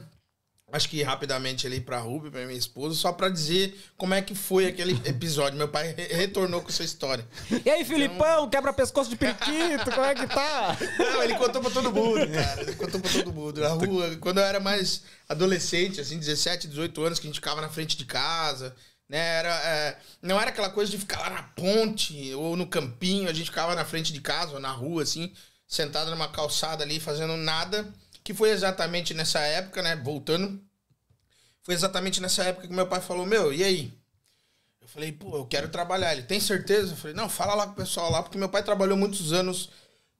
Acho que rapidamente ali pra Ruby, pra minha esposa, só pra dizer como é que foi aquele [laughs] episódio. Meu pai re- retornou com essa história. E aí, Filipão, quebra pescoço de periquito, como é que tá? Não, ele contou pra todo mundo, [laughs] cara. Ele contou pra todo mundo. Na rua, quando eu era mais adolescente, assim, 17, 18 anos, que a gente ficava na frente de casa, né? Era, é, não era aquela coisa de ficar lá na ponte ou no campinho, a gente ficava na frente de casa ou na rua, assim, sentado numa calçada ali, fazendo nada. Que foi exatamente nessa época, né? Voltando. Foi exatamente nessa época que meu pai falou: Meu, e aí? Eu falei, pô, eu quero trabalhar. Ele, tem certeza? Eu falei, não, fala lá com o pessoal lá, porque meu pai trabalhou muitos anos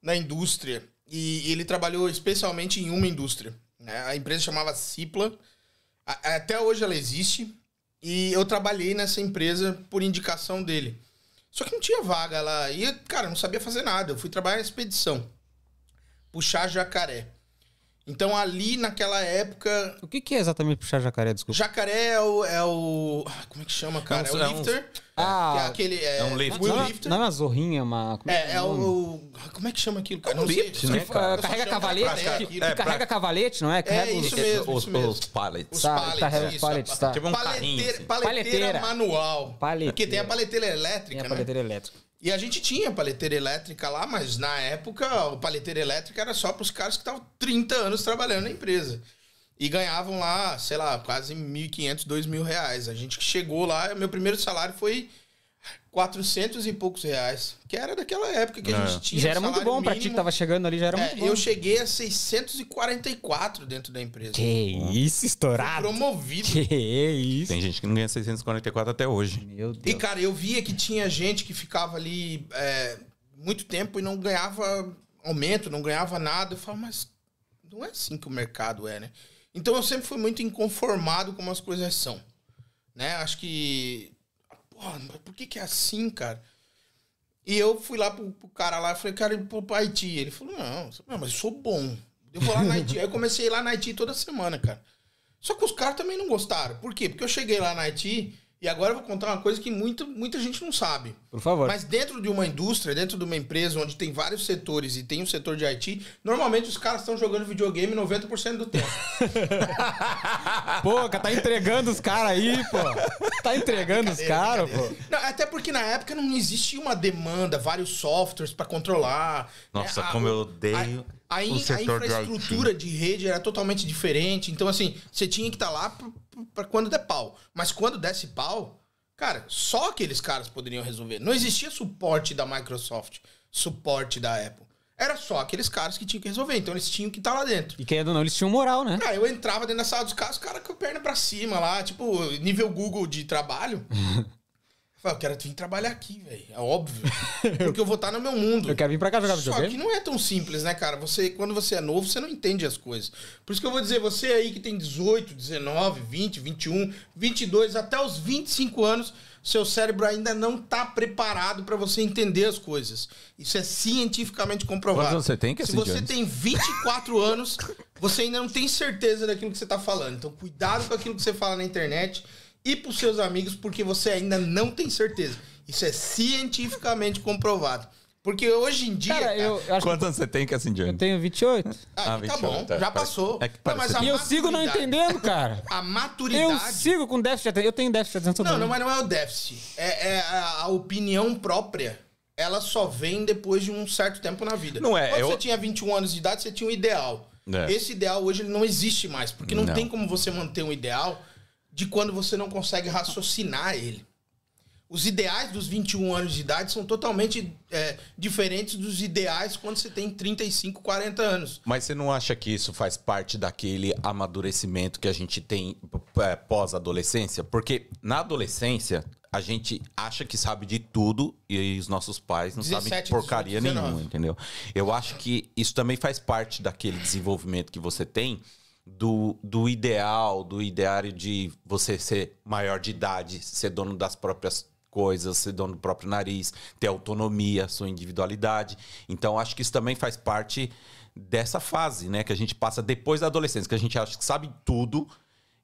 na indústria. E ele trabalhou especialmente em uma indústria. né? A empresa chamava Cipla. Até hoje ela existe. E eu trabalhei nessa empresa por indicação dele. Só que não tinha vaga lá. E, cara, não sabia fazer nada. Eu fui trabalhar na expedição. Puxar jacaré. Então ali naquela época, O que, que é exatamente puxar jacaré, desculpa? jacaré é o, é o- como é que chama, cara? É, É o é um- lifter. Ah, que é aquele é, é um lift. wheel não, é- lifter. não é uma zorrinha, uma. Como É, é o. nome? o. Como é que chama aquilo, cara? É um Não lift, né, cara? Ah, carrega cavalete? que que É, pra- carrega cavalete, não é? Carrega os- isso mesmo. os, mesmo. os pallets. Os Tá, pallets, carrega os isso, pallets, tá. Tipo um carrinho, paleteira, assim. paleteira, Paleteira. manual. Paleteira. Porque tem a paleteira elétrica, Tem a né? paleteira elétrica. E a gente tinha paleteira elétrica lá, mas na época a paleteira elétrica era só para os caras que estavam 30 anos trabalhando na empresa. E ganhavam lá, sei lá, quase 1.500, 2.000 reais. A gente que chegou lá, meu primeiro salário foi 400 e poucos reais. Que era daquela época que a gente tinha. já era muito bom pra ti que tava chegando ali, já era É, muito bom. eu cheguei a 644 dentro da empresa. Que isso, estourado. Promovido. Que isso. Tem gente que não ganha 644 até hoje. Meu E, Deus. cara, eu via que tinha gente que ficava ali é, muito tempo e não ganhava aumento, não ganhava nada. Eu falava, mas não é assim que o mercado é, né? Então eu sempre fui muito inconformado com as coisas são. Né? Acho que. Porra, por que, que é assim, cara? E eu fui lá pro, pro cara lá falei, cara, pro pro Haiti. Ele falou, não, mas eu sou bom. Eu vou lá na Haiti. Aí eu comecei lá na Haiti toda semana, cara. Só que os caras também não gostaram. Por quê? Porque eu cheguei lá na Haiti e agora eu vou contar uma coisa que muita, muita gente não sabe. Por favor. Mas dentro de uma indústria, dentro de uma empresa onde tem vários setores e tem o setor de IT, normalmente os caras estão jogando videogame 90% do tempo. [laughs] Pô, cara, tá entregando os caras aí, pô. Tá entregando os caras, pô. Não, até porque na época não existia uma demanda, vários softwares para controlar. Nossa, né? A- como eu o- odeio A, a, in- o a setor de infraestrutura de, rede era totalmente diferente. Então, assim, você tinha que estar lá para quando der pau. Mas quando desse pau, cara, só aqueles caras poderiam resolver. Não existia suporte da Microsoft, suporte da Apple. Era só aqueles caras que tinham que resolver. Então, eles tinham que estar lá dentro. E querendo ou não, eles tinham moral, né? Aí eu entrava dentro da sala dos caras, os caras com a perna pra cima lá, tipo, nível Google de trabalho. [laughs] Eu falei, eu quero vir trabalhar aqui, velho. É óbvio. [laughs] Porque eu vou estar no meu mundo. Eu quero vir pra cá jogar Só videogame. que não é tão simples, né, cara? Você, quando você é novo, você não entende as coisas. Por isso que eu vou dizer, você aí que tem 18, 19, 20, 21, 22, até os 25 anos, seu cérebro ainda não tá preparado para você entender as coisas. Isso é cientificamente comprovado. Quantos anos você tem, Cassie Se você Jones? tem 24 [laughs] anos, você ainda não tem certeza daquilo que você tá falando. Então, cuidado com aquilo que você fala na internet e pros seus amigos, porque você ainda não tem certeza. Isso é cientificamente comprovado. Porque hoje em dia. Cara, eu, eu acho Quantos anos você tem, que eu tenho 28. Ah, Ah, tá 28, bom, tá. já passou. é que Não, mas E eu sigo não entendendo, cara. [laughs] A Eu maturidade. sigo com déficit de atenção. Eu tenho déficit de atenção Não, não, mas não é o déficit. É, é a, a opinião própria. Ela só vem depois de um certo tempo na vida. Não é, Quando eu- você tinha 21 anos de idade, você tinha um ideal. É. Esse ideal hoje ele não existe mais. Porque não, Não. tem como você manter um ideal de quando você não consegue raciocinar ele. Os ideais dos 21 anos de idade são totalmente é, diferentes dos ideais quando você tem 35, 40 anos. Mas você não acha que isso faz parte daquele amadurecimento que a gente tem é, pós-adolescência? Porque na adolescência a gente acha que sabe de tudo e os nossos pais não 17, sabem porcaria 18, nenhuma, 19. entendeu? Eu acho que isso também faz parte daquele desenvolvimento que você tem do, do ideal, do ideário de você ser maior de idade, ser dono das próprias coisas, ser dono do próprio nariz, ter autonomia, sua individualidade. Então, acho que isso também faz parte dessa fase, né? Que a gente passa depois da adolescência, que a gente acha que sabe tudo.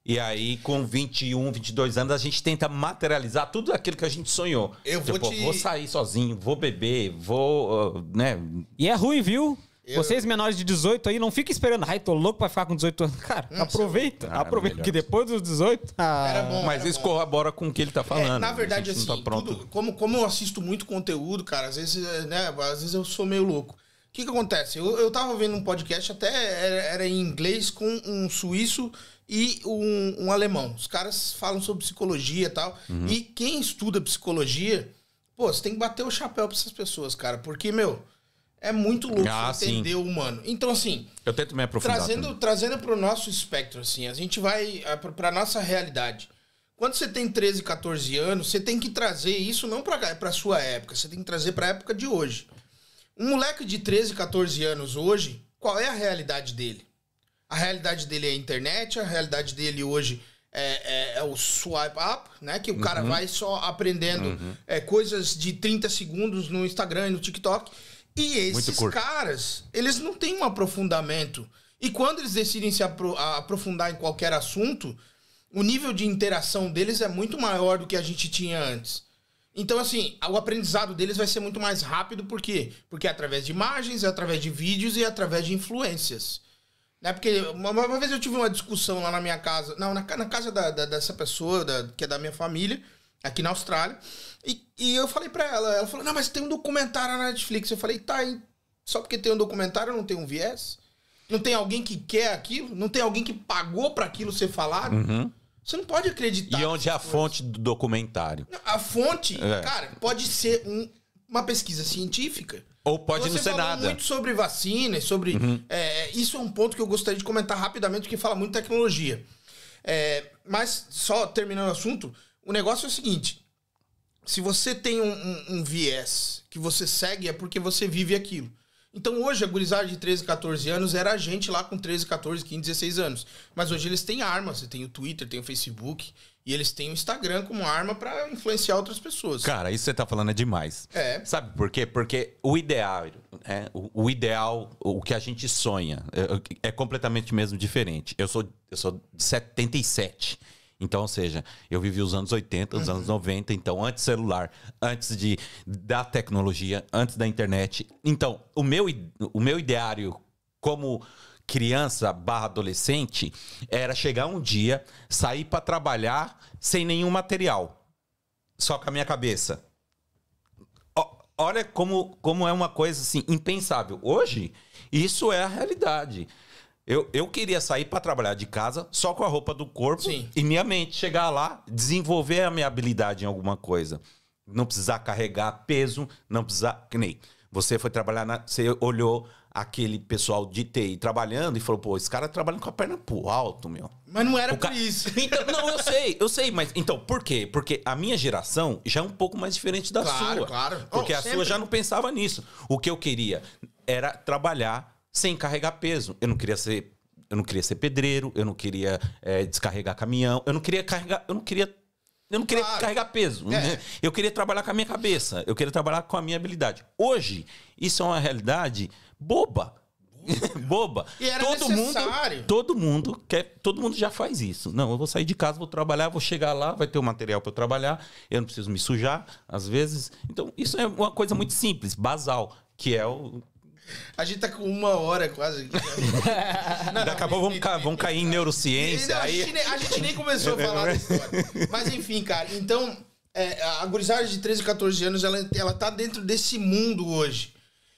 E aí, com 21, 22 anos, a gente tenta materializar tudo aquilo que a gente sonhou. Eu vou tipo, te- vou sair sozinho, vou beber, vou, uh, né? E é ruim, viu? Eu- Vocês menores de 18 aí, não fica esperando. Ai, tô louco pra ficar com 18 anos. Cara, aproveita. Ah, aproveita, melhor. que depois dos 18... Ah, Era bom. Mas era isso bom. corrobora com o que ele tá É, falando. na verdade, gente assim, tá pronto. tudo- como, como eu assisto muito conteúdo, cara, às vezes, é, né, às vezes eu sou meio louco. O que que acontece? Eu, eu tava vendo um podcast, até era, era em inglês, com um suíço e um, um alemão. Os caras falam sobre psicologia e tal. Uhum. E quem estuda psicologia, pô, você tem que bater o chapéu pra essas pessoas, cara. Porque, meu, é muito louco Ah, você sim. entender o humano. Então, assim, Eu tento me aprofundar. trazendo também. trazendo para o nosso espectro assim a gente vai para nossa realidade quando você tem 13 14 anos você tem que trazer isso não para para sua época você tem que trazer para a época de hoje um moleque de 13 14 anos hoje qual é a realidade dele a realidade dele é a internet a realidade dele hoje é, é- é o swipe up, né? Que o cara vai só aprendendo é, coisas de 30 segundos no Instagram e no TikTok. E esses caras, eles não têm um aprofundamento. E quando eles decidem se apro- aprofundar em qualquer assunto, o nível de interação deles é muito maior do que a gente tinha antes. Então, assim, o aprendizado deles vai ser muito mais rápido, por quê? Porque é através de imagens, é através de vídeos e é através de influências. Né? Porque uma, uma vez eu tive uma discussão lá na minha casa, não, na, na casa da- da- dessa pessoa, da- que é da minha família, aqui na Austrália, e, e eu falei pra ela, ela falou, não, mas tem um documentário na Netflix. Eu falei, tá, e só porque tem um documentário não tem um viés? Não tem alguém que quer aquilo? Não tem alguém que pagou pra aquilo ser falado? Você não pode acreditar. E onde é a coisas. fonte do documentário? A fonte, É. cara, pode ser um- uma pesquisa científica. Ou pode Você não ser nada. muito sobre vacinas, sobre. é, isso é um ponto que eu gostaria de comentar rapidamente, porque fala muito de tecnologia. É, mas, só terminando o assunto, o negócio é o seguinte: se você tem um, um- um viés que você segue, é porque você vive aquilo. Então hoje a gurizada de 13, 14 anos era a gente lá com 13, 14, 15, 16 anos. Mas hoje eles têm armas, você tem o Twitter, tem o Facebook, e eles têm o Instagram como arma pra influenciar outras pessoas. Cara, isso que você tá falando é demais. É. Sabe por quê? Porque o ideal, é, o, o ideal, o que a gente sonha, é, é completamente mesmo diferente. Eu sou, eu sou de 77. Então, ou seja, eu vivi os anos 80, os anos 90, então antes celular, antes de da tecnologia, antes da internet. Então, o meu, o meu ideário como criança barra adolescente era chegar um dia, sair para trabalhar sem nenhum material. Só com a minha cabeça. Olha como, como é uma coisa assim impensável. Hoje, isso é a realidade. Eu, eu queria sair para trabalhar de casa só com a roupa do corpo Sim. e minha mente chegar lá, desenvolver a minha habilidade em alguma coisa. Não precisar carregar peso, não precisar. Que nem você foi trabalhar, na, você olhou aquele pessoal de TI trabalhando e falou: pô, esse cara trabalhando com a perna pro alto, meu. Mas não era O por ca- isso. [laughs] Então, não, eu sei, eu sei, mas então, por quê? Porque a minha geração já é um pouco mais diferente da Claro, sua. claro. Porque Oh, a sempre. sua já não pensava nisso. O que eu queria era trabalhar sem carregar peso. Eu não queria ser. Eu não queria ser pedreiro, eu não queria eh, descarregar caminhão, eu não queria carregar. Eu não queria. Eu não queria Claro. carregar peso. É. Eu queria trabalhar com a minha cabeça. Eu queria trabalhar com a minha habilidade. Hoje, isso é uma realidade boba. [laughs] boba. E era todo necessário. mundo, todo mundo quer, todo mundo já faz isso. Não, eu vou sair de casa, vou trabalhar, vou chegar lá, vai ter o material para eu trabalhar, eu não preciso me sujar às vezes. Então, isso é uma coisa muito simples, basal, que é o A gente tá com uma hora quase. [laughs] Não, Daqui a pouco vamos, ca- vamos cair em neurociência. Não, a, aí... gente nem, a gente nem começou a [laughs] falar da história. Mas enfim, cara, então, é, a gurizada de 13, 14 anos, ela, ela tá dentro desse mundo hoje.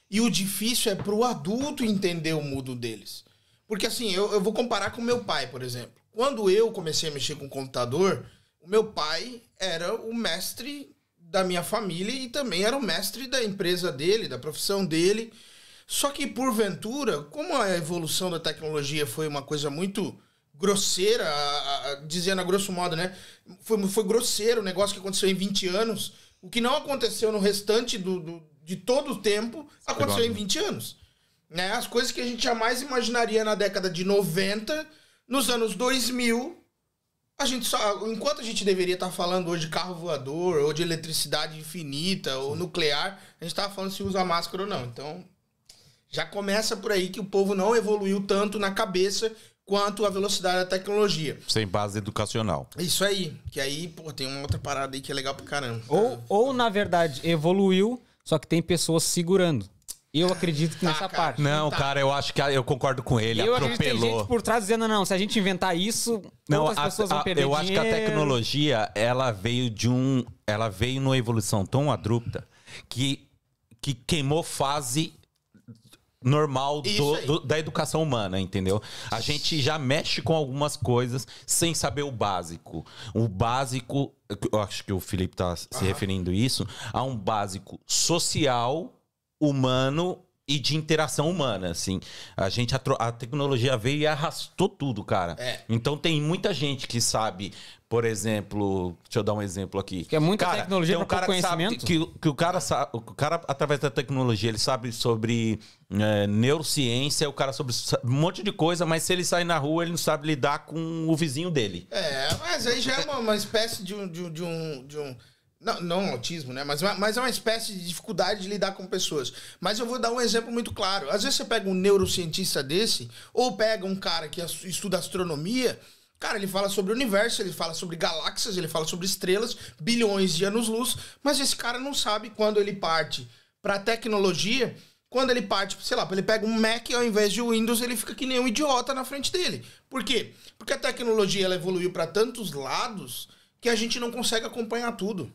E o difícil é pro adulto entender o mundo deles. Porque assim, eu, eu vou comparar com meu pai, por exemplo. Quando eu comecei a mexer com computador, o meu pai era o mestre da minha família e também era o mestre da empresa dele, da profissão dele. Só que, porventura, como a evolução da tecnologia foi uma coisa muito grosseira, a- a- dizendo a grosso modo, né? Foi, foi grosseiro o negócio que aconteceu em 20 anos. O que não aconteceu no restante do, do- de todo o tempo, aconteceu em 20 anos. Né? As coisas que a gente jamais imaginaria na década de 90, nos anos 2000, a gente só, enquanto a gente deveria estar falando hoje de carro voador, ou de eletricidade infinita, ou nuclear, a gente estava falando se usa máscara ou não. Então, já começa por aí que o povo não evoluiu tanto na cabeça quanto a velocidade da tecnologia. Sem base educacional. Isso aí, que aí, pô, tem uma outra parada aí que é legal pra caramba. Ou, ou, na verdade, evoluiu, só que tem pessoas segurando. Eu acredito que Tá, nessa cara. parte. Não, Tá. cara, eu acho que eu concordo com ele. Eu acredito que tem atropelou. gente por trás dizendo, não, se a gente inventar isso, Não, outras a- pessoas vão a- perder eu acho que a dinheiro. tecnologia ela veio de um, ela veio numa evolução tão abrupta que que queimou fase normal do- do- da educação humana, entendeu? A gente já mexe com algumas coisas sem saber o básico. O básico, eu acho que o Felipe está se referindo isso, a um básico social, humano e de interação humana, assim. A gente a, a tecnologia veio e arrastou tudo, cara. É. Então tem muita gente que sabe, por exemplo, deixa eu dar um exemplo aqui. Que é muita Cara, tecnologia tem um cara pouco que sabe conhecimento. que, o- que o cara sabe, o cara através da tecnologia, ele sabe sobre é, neurociência, o cara sobre um monte de coisa, mas se ele sair na rua, ele não sabe lidar com o vizinho dele. É, mas aí já é uma, uma espécie de um, de um, de um, de um, Não, não autismo, né? Mas, mas é uma espécie de dificuldade de lidar com pessoas. Mas eu vou dar um exemplo muito claro. Às vezes você pega um neurocientista desse, ou pega um cara que estuda astronomia. Cara, ele fala sobre o universo, ele fala sobre galáxias, ele fala sobre estrelas, bilhões de anos-luz, mas esse cara não sabe quando ele parte pra tecnologia, quando ele parte, sei lá, ele pega um Mac ao invés de Windows, ele fica que nem um idiota na frente dele. Por quê? Porque a tecnologia ela evoluiu pra tantos lados que a gente não consegue acompanhar tudo.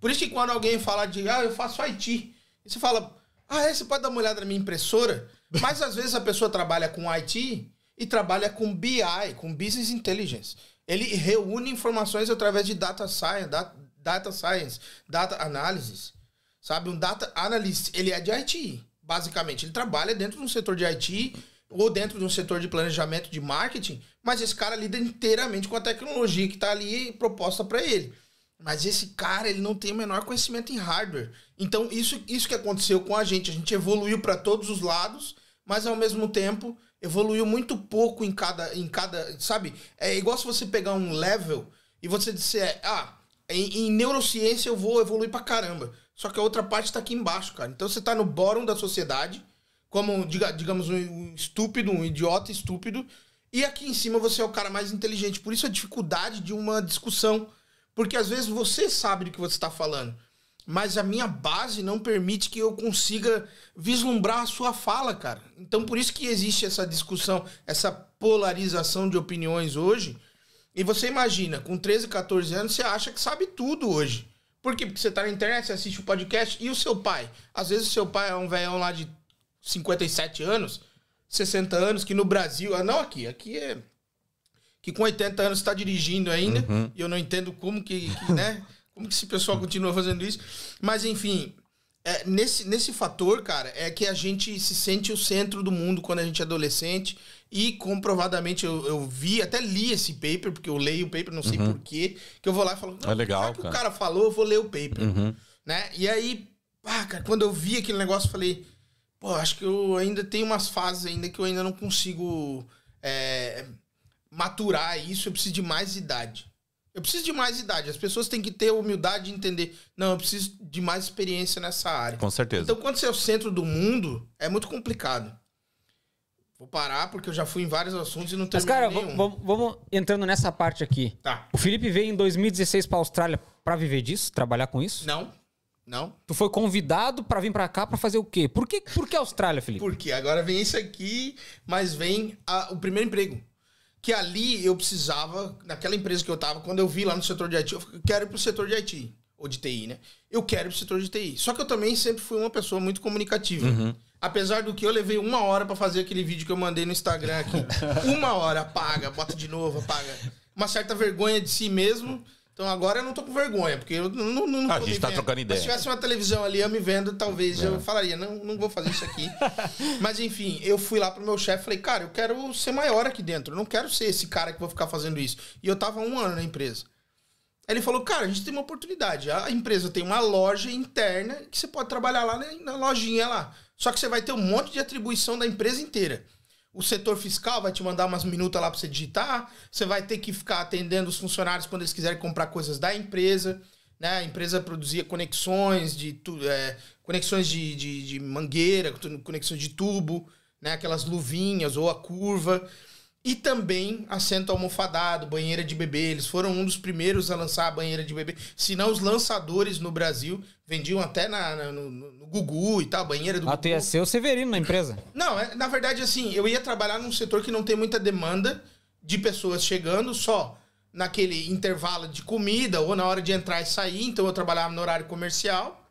Por isso que quando alguém fala de, ah, eu faço IT, e você fala, ah, é, você pode dar uma olhada na minha impressora? [laughs] Mas às vezes a pessoa trabalha com IT e trabalha com BI, com Business Intelligence. Ele reúne informações através de data science, data, data science, data analysis. Sabe, um data analyst, ele é de IT, basicamente. Ele trabalha dentro de um setor de IT ou dentro de um setor de planejamento de marketing, mas esse cara lida inteiramente com a tecnologia que está ali proposta para ele. Mas esse cara, ele não tem o menor conhecimento em hardware. Então, isso, isso que aconteceu com a gente. A gente evoluiu para todos os lados, mas ao mesmo tempo evoluiu muito pouco em cada. Em cada sabe? É igual se você pegar um level e você disser, ah, em, em neurociência eu vou evoluir pra caramba. Só que a outra parte tá aqui embaixo, cara. Então você tá no bórum da sociedade, como, diga- digamos, um estúpido, um idiota estúpido. E aqui em cima você é o cara mais inteligente. Por isso a dificuldade de uma discussão. Porque às vezes você sabe do que você está falando, mas a minha base não permite que eu consiga vislumbrar a sua fala, cara. Então por isso que existe essa discussão, essa polarização de opiniões hoje. E você imagina, com 13, 14 anos, você acha que sabe tudo hoje. Por quê? Porque você tá na internet, você assiste o podcast. E o seu pai? Às vezes o seu pai é um velhão lá de 57 anos, 60 anos, que no Brasil... ah, Não aqui, aqui é que com 80 anos está dirigindo ainda. E eu não entendo como que, que, né? Como que esse pessoal continua fazendo isso. Mas, enfim, é, nesse, nesse fator, cara, é que a gente se sente o centro do mundo quando a gente é adolescente. E comprovadamente eu, eu vi, até li esse paper, porque eu leio o paper, não sei porquê, que eu vou lá e falo, não, É legal, que cara. o cara falou, eu vou ler o paper. Né? E aí, pá, cara, quando eu vi aquele negócio, eu falei, pô, acho que eu ainda tenho umas fases ainda que eu ainda não consigo é, maturar isso, eu preciso de mais idade. Eu preciso de mais idade. As pessoas têm que ter a humildade de entender. Não, eu preciso de mais experiência nessa área. Com certeza. Então, quando você é o centro do mundo, é muito complicado. Vou parar, porque eu já fui em vários assuntos e não Mas, terminei cara, vamos, entrando nessa parte aqui. Tá. O Felipe veio em 2016 pra Austrália pra viver disso, trabalhar com isso. Não, não. Tu foi convidado pra vir pra cá pra fazer o quê? Por que, por que Austrália, Felipe? Porque agora vem isso aqui, mas vem a- o primeiro emprego. Que ali eu precisava, naquela empresa que eu tava, quando eu vi lá no setor de IT, eu falei, quero ir pro setor de IT, ou de TI, né? Eu quero ir pro setor de TI. Só que eu também sempre fui uma pessoa muito comunicativa. Apesar do que eu levei uma hora pra fazer aquele vídeo que eu mandei no Instagram aqui. [laughs] uma hora, apaga, bota de novo, apaga. Uma certa vergonha de si mesmo. Então agora eu não tô com vergonha, porque eu não, não, não Ah, a gente tá vendo. trocando Mas ideia. se tivesse uma televisão ali eu me vendo, talvez eu falaria, não, não vou fazer isso aqui. [laughs] Mas enfim, eu fui lá pro meu chefe e falei, cara, eu quero ser maior aqui dentro. Eu não quero ser esse cara que vou ficar fazendo isso. E eu tava um ano na empresa. Aí ele falou, cara, a gente tem uma oportunidade. A empresa tem uma loja interna que você pode trabalhar lá na, na lojinha lá. Só que você vai ter um monte de atribuição da empresa inteira. O setor fiscal vai te mandar umas minutas lá pra você digitar. Você vai ter que ficar atendendo os funcionários quando eles quiserem comprar coisas da empresa. Né? A empresa produzia conexões de é, conexões de, de, de mangueira, conexões de tubo, né? aquelas luvinhas ou a curva. E também assento almofadado, banheira de bebê. Eles foram um dos primeiros a lançar a banheira de bebê. Se não, os lançadores no Brasil vendiam até na, na- no, no Gugu e tal, banheira do Ah, tu Gugu. ia ser o Severino na empresa. Não, é- na verdade, assim, eu ia trabalhar num setor que não tem muita demanda de pessoas chegando só naquele intervalo de comida ou na hora de entrar e sair. Então eu trabalhava no horário comercial.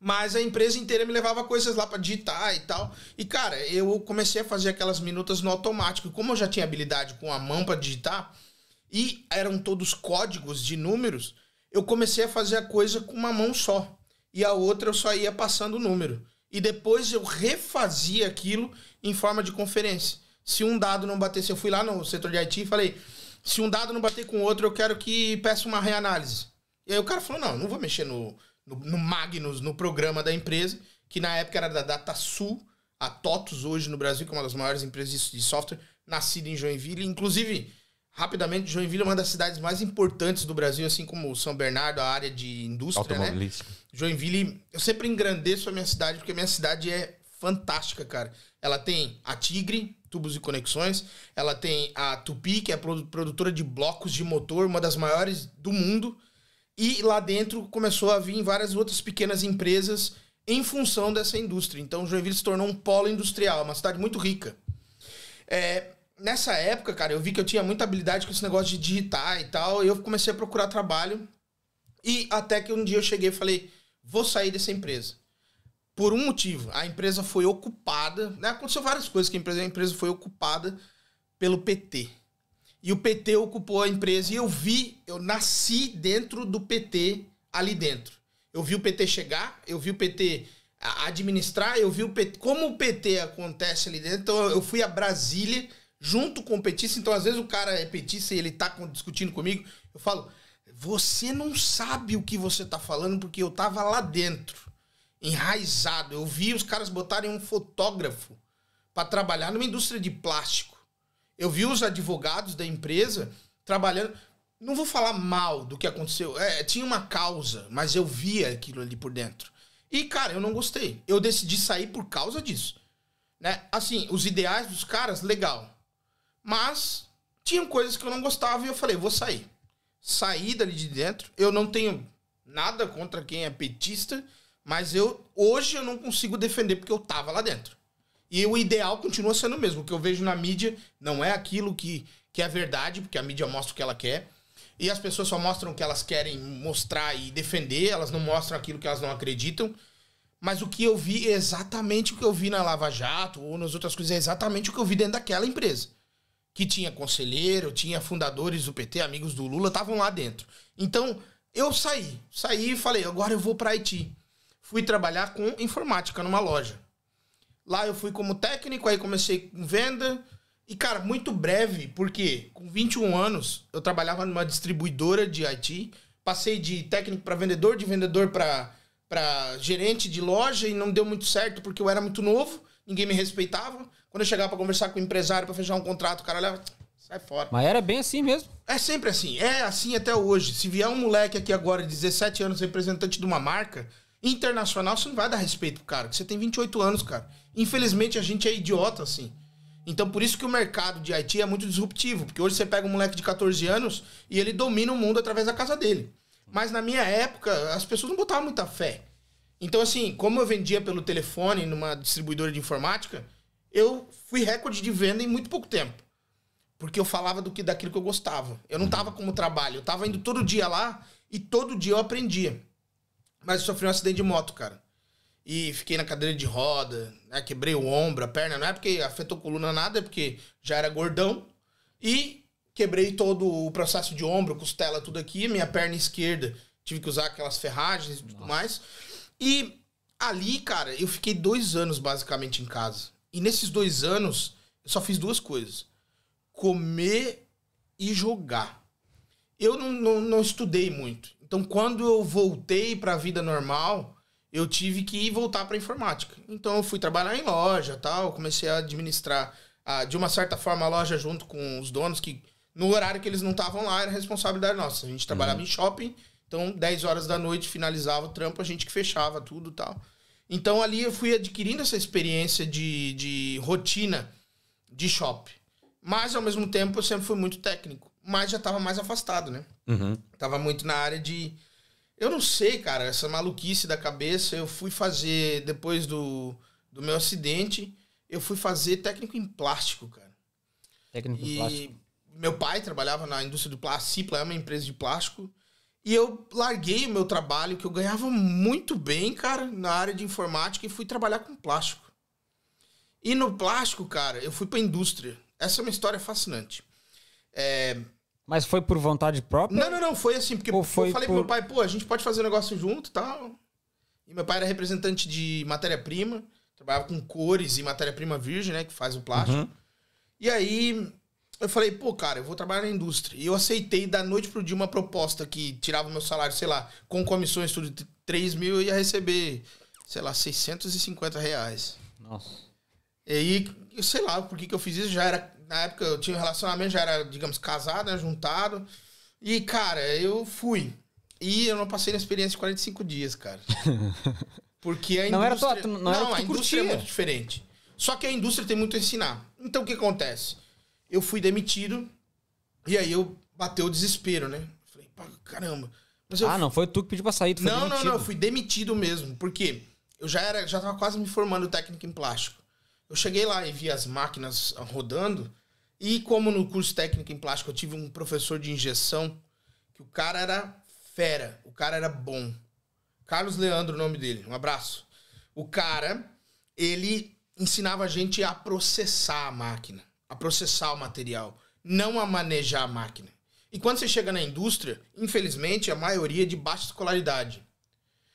Mas a empresa inteira me levava coisas lá pra digitar e tal. E, cara, eu comecei a fazer aquelas minutas no automático. Como eu já tinha habilidade com a mão pra digitar, e eram todos códigos de números, eu comecei a fazer a coisa com uma mão só. E a outra eu só ia passando o número. E depois eu refazia aquilo em forma de conferência. Se um dado não batesse, eu fui lá no setor de IT e falei: se um dado não bater com o outro, eu quero que peça uma reanálise. E aí o cara falou: não, não vou mexer no, no, no Magnus, no programa da empresa, que na época era da DataSul, a TOTUS hoje no Brasil, que é uma das maiores empresas de, software, nascida em Joinville. Inclusive, Rapidamente, Joinville é uma das cidades mais importantes do Brasil, assim como São Bernardo, a área de indústria, né? Joinville, eu sempre engrandeço a minha cidade, porque a minha cidade é fantástica, cara. Ela tem a Tigre, tubos e conexões, ela tem a Tupi, que é produtora de blocos de motor, uma das maiores do mundo. E lá dentro começou a vir várias outras pequenas empresas em função dessa indústria. Então Joinville se tornou um polo industrial, uma cidade muito rica. É, nessa época, cara, eu vi que eu tinha muita habilidade com esse negócio de digitar e tal, e eu comecei a procurar trabalho. E até que um dia eu cheguei e falei: vou sair dessa empresa. Por um motivo, a empresa foi ocupada. Né? Aconteceu várias coisas que a empresa, a empresa foi ocupada pelo PT. E o PT ocupou a empresa e eu vi, eu nasci dentro do PT ali dentro. Eu vi o PT chegar, eu vi o PT administrar, eu vi o PT, como o PT acontece ali dentro. Então eu fui a Brasília junto com o petista. Então às vezes o cara é petista e ele tá discutindo comigo, eu falo: "Você não sabe o que você tá falando porque eu tava lá dentro, enraizado. Eu vi os caras botarem um fotógrafo para trabalhar numa indústria de plástico. Eu vi os advogados da empresa trabalhando. Não vou falar mal do que aconteceu. É, tinha uma causa, mas eu via aquilo ali por dentro. E, cara, eu não gostei. Eu decidi sair por causa disso. Né? Assim, os ideais dos caras, legal. Mas tinham coisas que eu não gostava e eu falei, vou sair. Saí dali de dentro. Eu não tenho nada contra quem é petista, mas eu hoje eu não consigo defender porque eu tava lá dentro. E o ideal continua sendo o mesmo. O que eu vejo na mídia não é aquilo que, que é verdade, porque a mídia mostra o que ela quer. E as pessoas só mostram o que elas querem mostrar e defender, elas não mostram aquilo que elas não acreditam. Mas o que eu vi é exatamente o que eu vi na Lava Jato ou nas outras coisas, é exatamente o que eu vi dentro daquela empresa. Que tinha conselheiro, tinha fundadores do PT, amigos do Lula, estavam lá dentro. Então, eu saí. Saí e falei, agora eu vou para Haiti. Fui trabalhar com informática numa loja. Lá eu fui como técnico, aí comecei com venda. E, cara, muito breve, porque com 21 anos eu trabalhava numa distribuidora de IT. Passei de técnico para vendedor, de vendedor para gerente de loja e não deu muito certo porque eu era muito novo, ninguém me respeitava. Quando eu chegava para conversar com o empresário para fechar um contrato, o cara olhava, sai fora. Mas era bem assim mesmo. É sempre assim, é assim até hoje. Se vier um moleque aqui agora de 17 anos, representante de uma marca internacional, você não vai dar respeito pro cara, porque você tem 28 anos, cara. Infelizmente a gente é idiota assim. Então por isso que o mercado de IT é muito disruptivo, porque hoje você pega um moleque de 14 anos e ele domina o mundo através da casa dele. Mas na minha época, as pessoas não botavam muita fé. Então assim, como eu vendia pelo telefone numa distribuidora de informática, eu fui recorde de venda em muito pouco tempo. Porque eu falava do que daquilo que eu gostava. Eu não tava como trabalho, eu tava indo todo dia lá e todo dia eu aprendia. Mas eu sofri um acidente de moto, cara. E fiquei na cadeira de roda, né? quebrei o ombro, a perna, não é porque afetou a coluna nada, é porque já era gordão. E quebrei todo o processo de ombro, costela, tudo aqui, minha perna esquerda, tive que usar aquelas ferragens e tudo mais. E ali, cara, eu fiquei dois anos basicamente em casa. E nesses dois anos, eu só fiz duas coisas: comer e jogar. Eu não, não, não estudei muito. Então, quando eu voltei para a vida normal, eu tive que ir voltar para informática. Então, eu fui trabalhar em loja, tal, comecei a administrar ah, de uma certa forma a loja junto com os donos que no horário que eles não estavam lá era responsabilidade nossa. A gente trabalhava em shopping, então 10 horas da noite finalizava o trampo, a gente que fechava tudo, tal. Então ali eu fui adquirindo essa experiência de, de rotina de shopping. Mas ao mesmo tempo eu sempre fui muito técnico, mas já estava mais afastado, né? Uhum. Tava muito na área de. Eu não sei, cara, essa maluquice da cabeça. Eu fui fazer, depois do, do meu acidente, eu fui fazer técnico em plástico, cara. Técnico em plástico. E meu pai trabalhava na indústria do plástico, Cipla é uma empresa de plástico. E eu larguei o meu trabalho, que eu ganhava muito bem, cara, na área de informática, e fui trabalhar com plástico. E no plástico, cara, eu fui pra indústria. Essa é uma história fascinante. É, Mas foi por vontade própria? não, não, não, foi assim, porque Ou foi eu falei por- pro meu pai, pô, a gente pode fazer um negócio junto e tal. E meu pai era representante de matéria-prima, trabalhava com cores e matéria-prima virgem, né, que faz o plástico. E aí eu falei, pô, cara, eu vou trabalhar na indústria. E eu aceitei da noite pro dia uma proposta que tirava meu salário, sei lá, com comissões tudo de 3 mil, eu ia receber, sei lá, 650 reais. Nossa. E aí, eu sei lá por que, que eu fiz isso, já era Na época eu tinha um relacionamento, já era, digamos, casado, né, juntado. E, cara, eu fui. E eu não passei na experiência de 45 dias, cara. [laughs] Porque a indústria... Não era tua- tu- não era o que a indústria é curtia. muito diferente. Só que a indústria tem muito a ensinar. Então, o que acontece? Eu fui demitido e aí eu bateu o desespero, né? Falei, caramba. Mas eu Ah, não foi tu que pediu pra sair, tu foi não, não, demitido. não, eu fui demitido mesmo. Porque eu já era, já tava quase me formando técnico em plástico. Eu cheguei lá e vi as máquinas rodando. E como no curso técnico em plástico eu tive um professor de injeção, que o cara era fera, o cara era bom. Carlos Leandro, o nome dele. Um abraço. O cara, ele ensinava a gente a processar a máquina, a processar o material, não a manejar a máquina. E quando você chega na indústria, infelizmente, a maioria é de baixa escolaridade.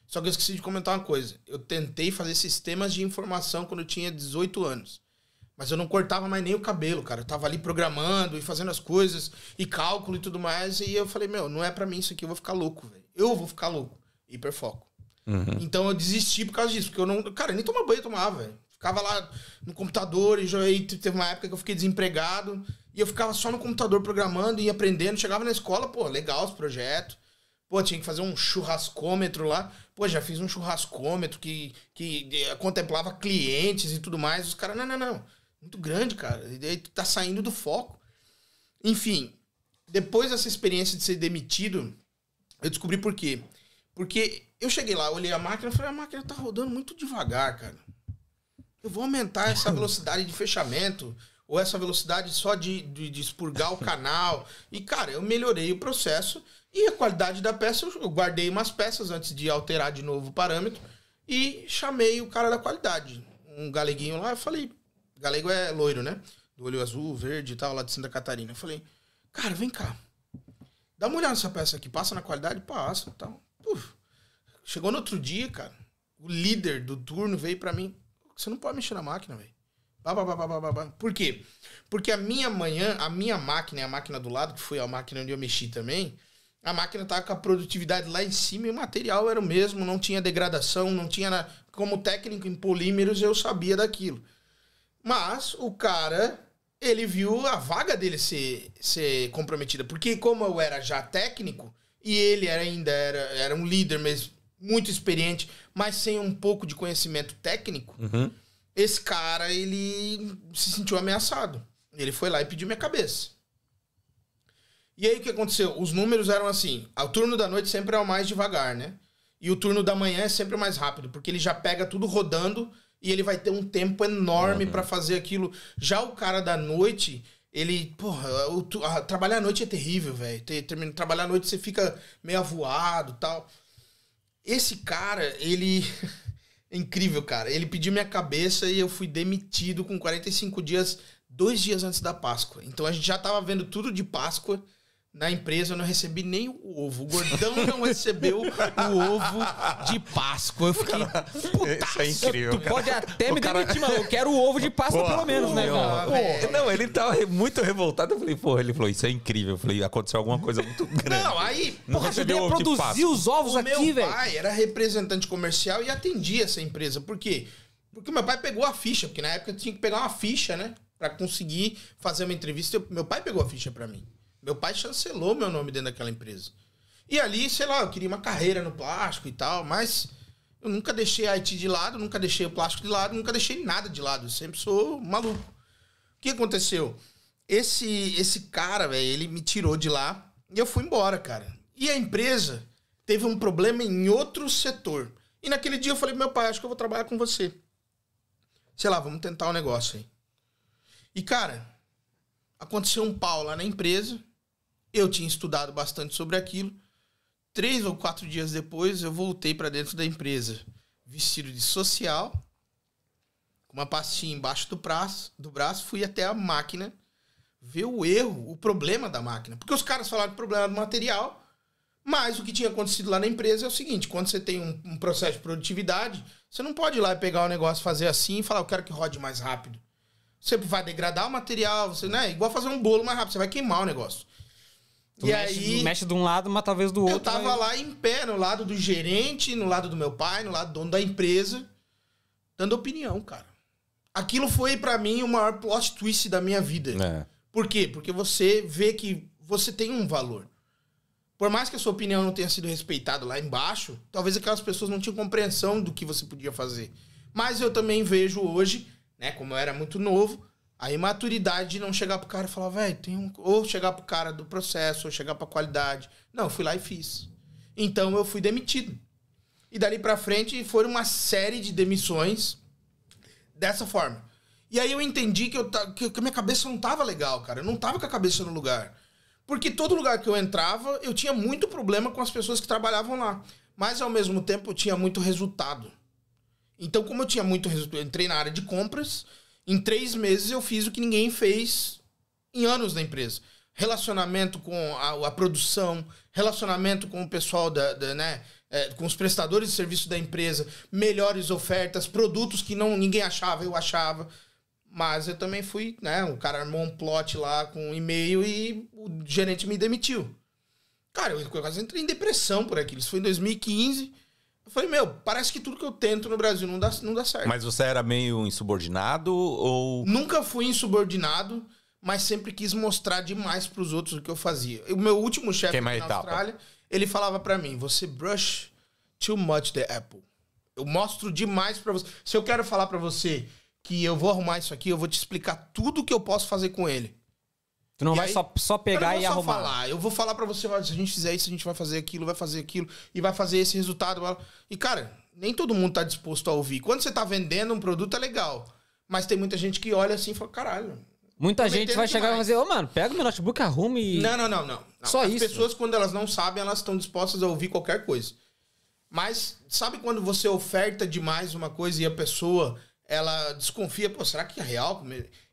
Só que eu esqueci de comentar uma coisa. Eu tentei fazer sistemas de informação quando eu tinha 18 anos. Mas eu não cortava mais nem o cabelo, cara. Eu tava ali programando e fazendo as coisas, e cálculo e tudo mais. E eu falei, meu, não é pra mim isso aqui, eu vou ficar louco, velho. Eu vou ficar louco. Hiperfoco. Então eu desisti por causa disso, porque eu não. Cara, nem tomar banho eu tomava, velho. Ficava lá no computador e já teve uma época que eu fiquei desempregado e eu ficava só no computador programando e aprendendo. Chegava na escola, pô, legal os projetos. Pô, tinha que fazer um churrascômetro lá. Pô, já fiz um churrascômetro que, que eh, contemplava clientes e tudo mais. Os caras, não, não, não. Muito grande, cara. E daí tu tá saindo do foco. Enfim, depois dessa experiência de ser demitido, eu descobri por quê. Porque eu cheguei lá, olhei a máquina e falei, a máquina tá rodando muito devagar, cara. Eu vou aumentar essa velocidade de fechamento, ou essa velocidade só de, de, de expurgar o canal. E, cara, eu melhorei o processo e a qualidade da peça, eu guardei umas peças antes de alterar de novo o parâmetro e chamei o cara da qualidade. Um galeguinho lá, eu falei, galego é loiro, né? Do olho azul, verde e tal, lá de Santa Catarina. Eu falei, cara, vem cá. Dá uma olhada nessa peça aqui, passa na qualidade? Passa tal. Puf. Chegou no outro dia, cara. O líder do turno veio pra mim. Você não pode mexer na máquina, velho. Por quê? Porque a minha manhã, a minha máquina a máquina do lado, que foi a máquina onde eu mexi também, a máquina tava com a produtividade lá em cima e o material era o mesmo, não tinha degradação, não tinha. Como técnico em polímeros, eu sabia daquilo. Mas o cara, ele viu a vaga dele ser, ser comprometida. Porque como eu era já técnico, e ele era ainda era, era um líder mesmo, muito experiente, mas sem um pouco de conhecimento técnico, esse cara, ele se sentiu ameaçado. Ele foi lá e pediu minha cabeça. E aí o que aconteceu? Os números eram assim: o turno da noite sempre é o mais devagar, né? E o turno da manhã é sempre o mais rápido, porque ele já pega tudo rodando e ele vai ter um tempo enorme pra fazer aquilo. Já o cara da noite, ele, porra, o ah, trabalhar à noite é terrível, velho. Trabalhar à noite você fica meio avoado tal. Esse cara, ele. é [laughs] incrível, cara. Ele pediu minha cabeça e eu fui demitido com 45 dias, dois dias antes da Páscoa. Então a gente já tava vendo tudo de Páscoa. Na empresa eu não recebi nem o ovo. O gordão não recebeu o ovo de Páscoa. Eu fiquei. Isso é incrível. Tu cara. pode até O me cara- demitir, mas eu quero o ovo de Páscoa Porra, pelo menos, né, meu, cara? velho. Não, ele tava re- muito revoltado. Eu falei, porra, ele falou, isso é incrível. Eu falei, aconteceu alguma coisa muito grande. Não, aí. Não Porra, recebeu ajudei a ovo de produzir Páscoa. os ovos o aqui, meu velho. pai era representante comercial e atendia essa empresa. Por quê? Porque meu pai pegou a ficha, porque na época eu tinha que pegar uma ficha, né? Pra conseguir fazer uma entrevista. Eu- Meu pai pegou a ficha pra mim. Meu pai chancelou meu nome dentro daquela empresa. E ali, sei lá, eu queria uma carreira no plástico e tal, mas eu nunca deixei a IT de lado, nunca deixei o plástico de lado, nunca deixei nada de lado. Eu sempre sou maluco. O que aconteceu? Esse, esse cara, velho, ele me tirou de lá e eu fui embora, cara. E a empresa teve um problema em outro setor. E naquele dia eu falei meu pai, acho que eu vou trabalhar com você. Sei lá, vamos tentar um negócio aí. E, cara, aconteceu um pau lá na empresa. Eu tinha estudado bastante sobre aquilo. Três ou quatro dias depois, eu voltei pra dentro da empresa, vestido de social, com uma pastinha embaixo do braço, do braço, fui até a máquina ver o erro, o problema da máquina. Porque os caras falaram do problema do material, mas o que tinha acontecido lá na empresa é o seguinte: quando você tem um, um processo de produtividade, você não pode ir lá e pegar o negócio, fazer assim e falar, eu quero que rode mais rápido. Você vai degradar o material, você, né? Igual fazer um bolo mais rápido, você vai queimar o negócio. Tu e mexe, aí, mexe de um lado, mas talvez do outro. eu tava vai- lá em pé, no lado do gerente, no lado do meu pai, no lado do dono da empresa, dando opinião, cara. Aquilo foi pra mim o maior plot twist da minha vida. É. Por quê? Porque você vê que você tem um valor. Por mais que a sua opinião não tenha sido respeitada lá embaixo, talvez aquelas pessoas não tinham compreensão do que você podia fazer. Mas eu também vejo hoje, né, como eu era muito novo, a imaturidade de não chegar pro cara e falar, velho, tem um. Ou chegar pro cara do processo, ou chegar pra qualidade. Não, eu fui lá e fiz. Então eu fui demitido. E dali pra frente foram uma série de demissões dessa forma. E aí eu entendi que, eu, que minha cabeça não tava legal, cara. Eu não tava com a cabeça no lugar. Porque todo lugar que eu entrava, eu tinha muito problema com as pessoas que trabalhavam lá. Mas ao mesmo tempo eu tinha muito resultado. Então, como eu tinha muito resultado, eu entrei na área de compras. Em três meses eu fiz o que ninguém fez em anos da empresa. Relacionamento com a, a produção, relacionamento com o pessoal da, da, né, é, com os prestadores de serviço da empresa, melhores ofertas, produtos que não ninguém achava, eu achava. Mas eu também fui, né? O cara armou um plot lá com um e-mail e o gerente me demitiu. Cara, eu quase entrei em depressão por aquilo. Isso foi em 2015. Eu falei, meu, parece que tudo que eu tento no Brasil não dá, não dá certo. Mas você era meio insubordinado ou. Nunca fui insubordinado, mas sempre quis mostrar demais pros outros o que eu fazia. O meu último chefe na etapa. Austrália, ele falava pra mim, você brush too much the apple. Eu mostro demais pra você. Se eu quero falar pra você que eu vou arrumar isso aqui, eu vou te explicar tudo que eu posso fazer com ele. Tu não E vai aí- só, só pegar eu e só arrumar. falar, eu vou falar pra você, se a gente fizer isso, a gente vai fazer aquilo, vai fazer aquilo, e vai fazer esse resultado. E, cara, nem todo mundo tá disposto a ouvir. Quando você tá vendendo um produto, é legal. Mas tem muita gente que olha assim e fala, caralho. Muita gente vai chegar e vai dizer, ô mano, pega o meu notebook, arruma e. Não, não, não, não. não. Só As isso. pessoas, quando elas não sabem, elas estão dispostas a ouvir qualquer coisa. Mas sabe quando você oferta demais uma coisa e a pessoa ela desconfia, pô, será que é real?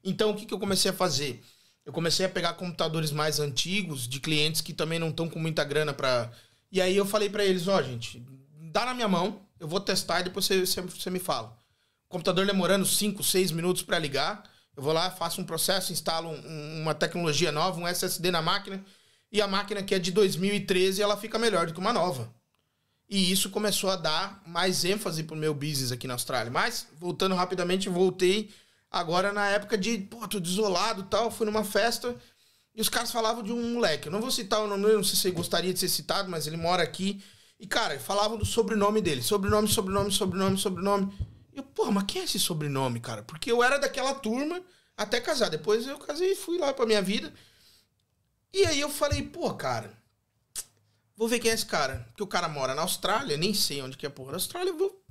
Então o que, que eu comecei a fazer? Eu comecei a pegar computadores mais antigos de clientes que também não estão com muita grana pra. E aí eu falei pra eles, ó, gente, dá na minha mão, eu vou testar e depois você, me fala. O computador demorando 5, 6 minutos pra ligar, eu vou lá, faço um processo, instalo um- um- uma tecnologia nova, um SSD na máquina, e a máquina que é de 2013, ela fica melhor do que uma nova. E isso começou a dar mais ênfase pro meu business aqui na Austrália. Mas, voltando rapidamente, voltei agora na época de, pô, tô desolado tal, fui numa festa e os caras falavam de um moleque. Eu não vou citar o nome, não sei se você gostaria de ser citado, mas ele mora aqui. E, cara, falavam do sobrenome dele. Sobrenome, sobrenome, sobrenome, sobrenome. Eu, porra, mas quem é esse sobrenome, cara? Porque eu era daquela turma até casar. Depois eu casei e fui lá pra minha vida. E aí eu falei, pô, cara, vou ver quem é esse cara. Porque o cara mora na Austrália, nem sei onde que é a porra da Austrália. Eu, vou...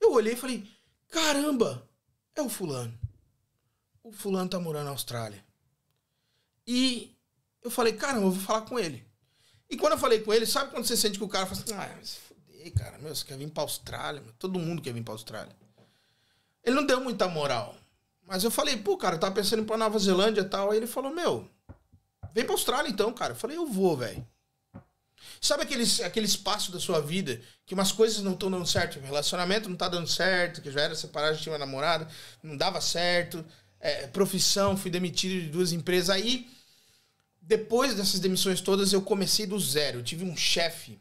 eu olhei e falei, caramba, é o fulano. O fulano tá morando na Austrália. E eu falei, caramba, eu vou falar com ele. E quando eu falei com ele, sabe quando você sente que o cara fala assim, ah, mas fudei, cara, meu, você quer vir pra Austrália? Meu? Todo mundo quer vir pra Austrália. Ele não deu muita moral. Mas eu falei, pô, cara, eu tava pensando em ir pra Nova Zelândia e tal. Aí ele falou, meu, vem pra Austrália então, cara. Eu falei, eu vou, velho. Sabe aquele, aquele espaço da sua vida que umas coisas não estão dando certo? O relacionamento não tá dando certo, que já era separado, já tinha uma namorada, não dava certo. É, profissão, fui demitido de duas empresas. Aí, depois dessas demissões todas, eu comecei do zero. Eu tive um chefe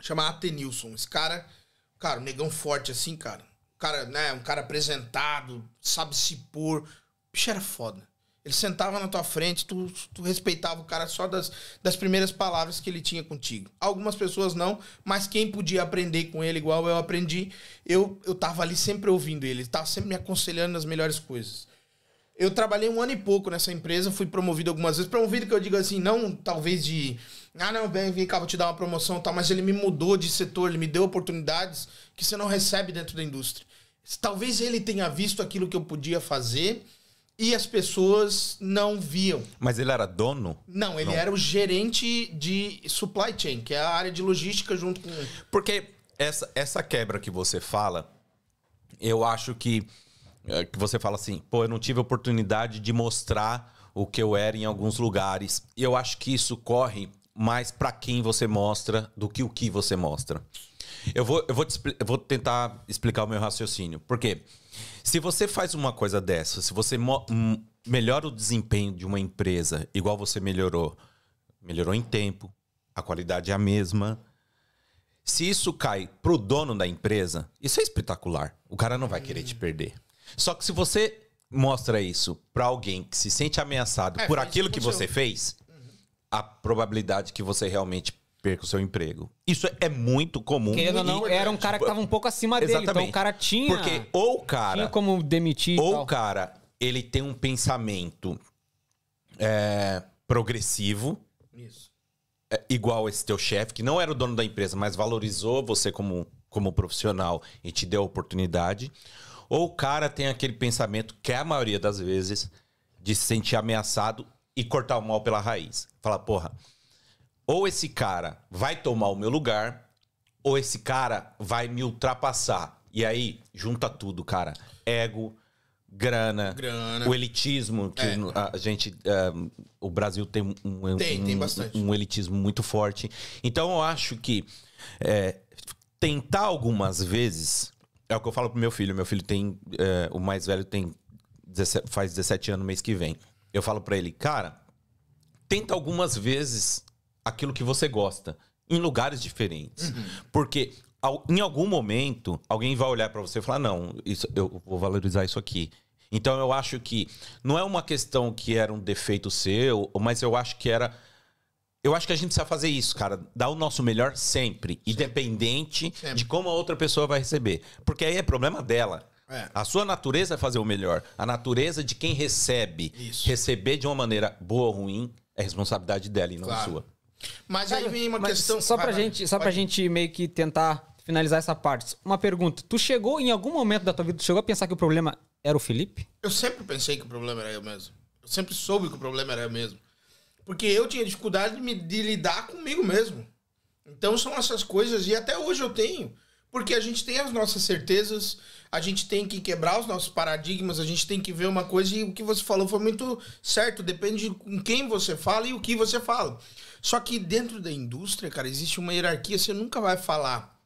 chamado Atenilson. Esse cara, cara, um negão forte assim, cara. Um cara, né, um cara apresentado, sabe se pôr. O bicho era foda. Ele sentava na tua frente, tu, tu respeitava o cara só das, das primeiras palavras que ele tinha contigo. Algumas pessoas não, mas quem podia aprender com ele igual eu aprendi, eu, eu tava ali sempre ouvindo ele. Ele tava sempre me aconselhando nas melhores coisas. Eu trabalhei um ano e pouco nessa empresa, fui promovido algumas vezes. Promovido que eu digo assim, não talvez de. Ah, não, vem, vem cá, vou te dar uma promoção e tal, mas ele me mudou de setor, ele me deu oportunidades que você não recebe dentro da indústria. Talvez ele tenha visto aquilo que eu podia fazer e as pessoas não viam. Mas ele era dono? Não, ele Não. era o gerente de supply chain, que é a área de logística junto com. Porque essa, essa quebra que você fala, eu acho que, que você fala assim, pô, eu não tive oportunidade de mostrar o que eu era em alguns lugares. E eu acho que isso corre mais pra quem você mostra do que o que você mostra. Eu vou, eu vou, te eu vou tentar explicar o meu raciocínio. Porque se você faz uma coisa dessa, se você melhora o desempenho de uma empresa, igual você melhorou, melhorou em tempo, a qualidade é a mesma, se isso cai pro dono da empresa, isso é espetacular. O cara não vai querer te perder. Só que se você mostra isso pra alguém que se sente ameaçado É, por aquilo que você fez, a probabilidade que você realmente perca o seu emprego. Isso é muito comum. Querendo ou não, era um cara que tava um pouco acima dele. Então o cara tinha, Porque ou o cara tinha como demitir ou o cara, ele tem um pensamento é, progressivo, Isso. é, igual esse teu chefe, que não era o dono da empresa, mas valorizou você como, como profissional e te deu a oportunidade. Ou o cara tem aquele pensamento, que é a maioria das vezes, de se sentir ameaçado e cortar o mal pela raiz. Fala, porra, ou esse cara vai tomar o meu lugar, ou esse cara vai me ultrapassar. E aí, junta tudo, cara. Ego, grana, Grana. o elitismo, que É. a gente. é, o Brasil tem um, Tem, tem um- bastante. um elitismo muito forte. Então eu acho que é, tentar algumas vezes. É o que eu falo pro meu filho. Meu filho tem. é, o mais velho tem 17 faz 17 anos no mês que vem. Eu falo pra ele, cara, tenta algumas vezes aquilo que você gosta, em lugares diferentes. Porque ao- em algum momento, alguém vai olhar pra você e falar: não, isso, eu vou valorizar isso aqui. Então eu acho que não é uma questão que era um defeito seu, mas eu acho que era. Eu acho que a gente precisa fazer isso, cara. Dar o nosso melhor sempre, independente Sempre. de como a outra pessoa vai receber. Porque aí é problema dela. É. A sua natureza é fazer o melhor. A natureza de quem recebe, Isso. receber de uma maneira boa ou ruim, é responsabilidade dela e não Claro. sua. Mas aí vem uma Mas questão. Só pra, vai, gente, só pra gente meio que tentar finalizar essa parte. Uma pergunta. Tu chegou em algum momento da tua vida, tu chegou a pensar que o problema era o Felipe? Eu sempre pensei que o problema era eu mesmo. Eu sempre soube que o problema era eu mesmo. Porque eu tinha dificuldade de, me- de lidar comigo mesmo. Então são essas coisas, e até hoje eu tenho. Porque a gente tem as nossas certezas, a gente tem que quebrar os nossos paradigmas, a gente tem que ver uma coisa, e o que você falou foi muito certo. Depende de com quem você fala e o que você fala. Só que dentro da indústria, cara, existe uma hierarquia, você nunca vai falar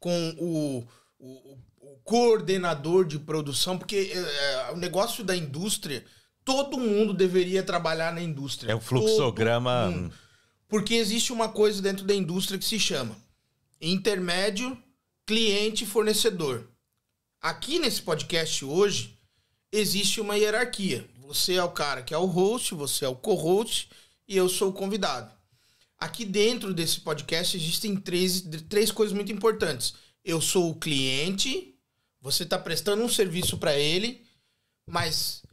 com o, o, o coordenador de produção, porque é, o negócio da indústria, todo mundo deveria trabalhar na indústria. É o fluxograma. Mundo. Porque existe uma coisa dentro da indústria que se chama intermédio, cliente, fornecedor. Aqui nesse podcast hoje, existe uma hierarquia. Você é o cara que é o host, você é o co-host e eu sou o convidado. Aqui dentro desse podcast existem três, três coisas muito importantes. Eu sou o cliente, você está prestando um serviço para ele, mas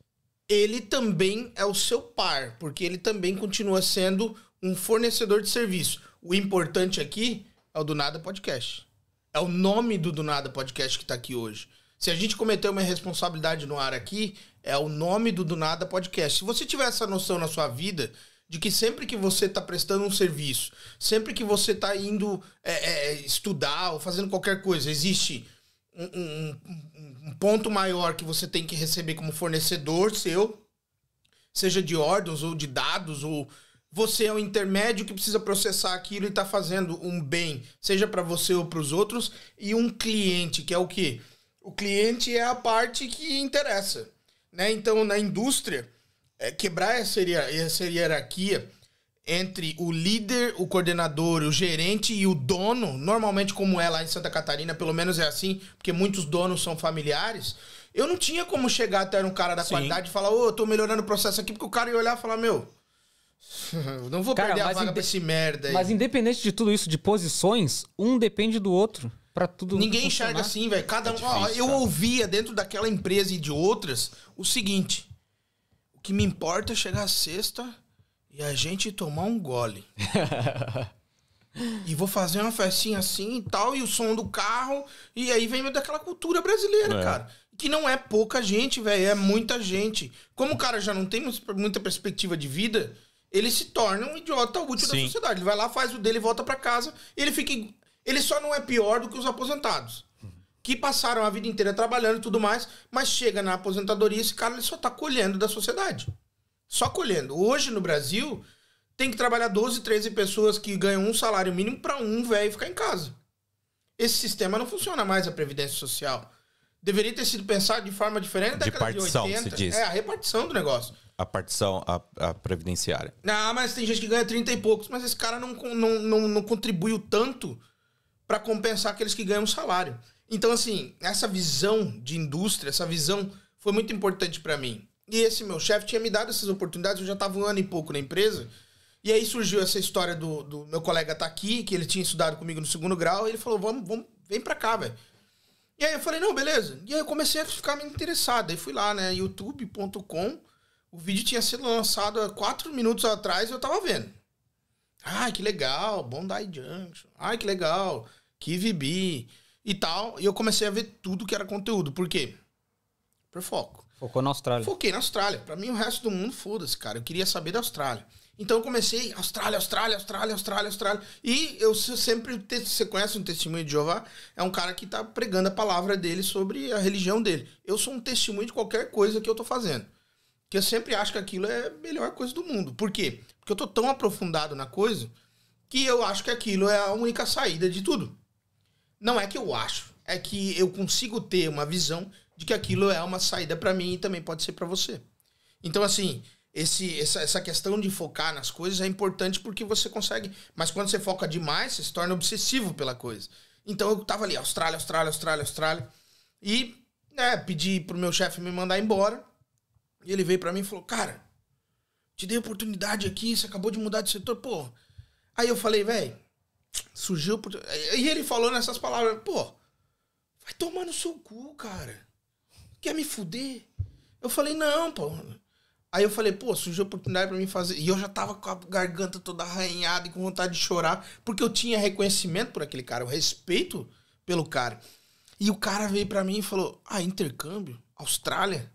ele também é o seu par, porque ele também continua sendo um fornecedor de serviço. O importante aqui é o Do Nada Podcast. É o nome do Do Nada Podcast que está aqui hoje. Se a gente cometeu uma responsabilidade no ar aqui, é o nome do Do Nada Podcast. Se você tiver essa noção na sua vida de que sempre que você está prestando um serviço, sempre que você está indo é, é, estudar ou fazendo qualquer coisa, existe um, um- um- um ponto maior que você tem que receber como fornecedor seu, seja de ordens ou de dados, ou você é o intermédio que precisa processar aquilo e está fazendo um bem, seja para você ou para os outros, e um cliente, que é o quê? O cliente é a parte que interessa. Né? Então, na indústria, é, quebrar essa, essa hierarquia entre o líder, o coordenador, o gerente e o dono, normalmente como é lá em Santa Catarina, pelo menos é assim, porque muitos donos são familiares, eu não tinha como chegar até um cara da Sim. qualidade e falar, ô, eu tô melhorando o processo aqui, porque o cara ia olhar e falar, meu, eu [laughs] não vou Cara, perder a vaga inde- pra esse merda aí. Mas independente de tudo isso, de posições, um depende do outro pra tudo Ninguém funcionar. enxerga assim, velho. Cada um. É ó, difícil, eu cara. ouvia dentro daquela empresa e de outras o seguinte: o que me importa é chegar sexta e a gente tomar um gole. [laughs] e vou fazer uma festinha assim e tal, e o som do carro, e aí vem daquela cultura brasileira, É. cara. Que não é pouca gente, velho, é muita gente. Como o cara já não tem muita perspectiva de vida, ele se torna um idiota útil da Sim. sociedade. Ele vai lá, faz o dele, volta pra casa, e ele fica. Ele só não é pior do que os aposentados. Que passaram a vida inteira trabalhando e tudo mais, mas chega na aposentadoria, esse cara ele só tá colhendo da sociedade. Só colhendo. Hoje no Brasil, tem que trabalhar 12, 13 pessoas que ganham um salário mínimo pra um velho ficar em casa. Esse sistema não funciona mais, a Previdência Social. Deveria ter sido pensado de forma diferente na De década partição, de 80. se diz. É, a repartição do negócio. A partição, a, a previdenciária. Ah, mas tem gente que ganha 30 e poucos, mas esse cara não, não, não, não contribuiu tanto pra compensar aqueles que ganham um salário. Então, assim, essa visão de indústria, essa visão foi muito importante pra mim. E esse meu chefe tinha me dado essas oportunidades, eu já tava um ano e pouco na empresa. E aí surgiu essa história do, do meu colega tá aqui, que ele tinha estudado comigo no segundo grau, e ele falou: vamos, vamos, vem pra cá, velho. E aí eu falei, não, beleza. E aí eu comecei a ficar meio interessado. Aí fui lá, né, youtube.com. O vídeo tinha sido lançado há quatro minutos atrás e eu tava vendo. Ai, que legal, Bondi Junction. Ai, que legal, KVB e tal. E eu comecei a ver tudo que era conteúdo. Por quê? Por foco. Focou na Austrália. Foquei na Austrália. Pra mim, o resto do mundo, foda-se, cara. Eu queria saber da Austrália. Então eu comecei, Austrália, Austrália, Austrália, Austrália, Austrália. E eu se- sempre, você conhece um testemunho de Jeová? É um cara que tá pregando a palavra dele sobre a religião dele. Eu sou um testemunho de qualquer coisa que eu tô fazendo. Que eu sempre acho que aquilo é a melhor coisa do mundo. Por quê? Porque eu tô tão aprofundado na coisa que eu acho que aquilo é a única saída de tudo. Não é que eu acho, é que eu consigo ter uma visão de que aquilo é uma saída pra mim e também pode ser pra você. Então, assim, esse, essa, essa questão de focar nas coisas é importante porque você consegue. Mas quando você foca demais, você se torna obsessivo pela coisa. Então eu tava ali, Austrália, Austrália, Austrália, Austrália. E, né, pedi pro meu chefe me mandar embora. E ele veio pra mim e falou: Cara, te dei oportunidade aqui, você acabou de mudar de setor, pô. Aí eu falei, velho, surgiu. E ele falou nessas palavras: Pô, vai tomar no seu cu, cara. Quer me fuder? Eu falei, não, pô. Aí eu falei, pô, surgiu a oportunidade pra mim fazer. E eu já tava com a garganta toda arranhada e com vontade de chorar, porque eu tinha reconhecimento por aquele cara, o respeito pelo cara. E o cara veio pra mim e falou: Ah, intercâmbio? Austrália?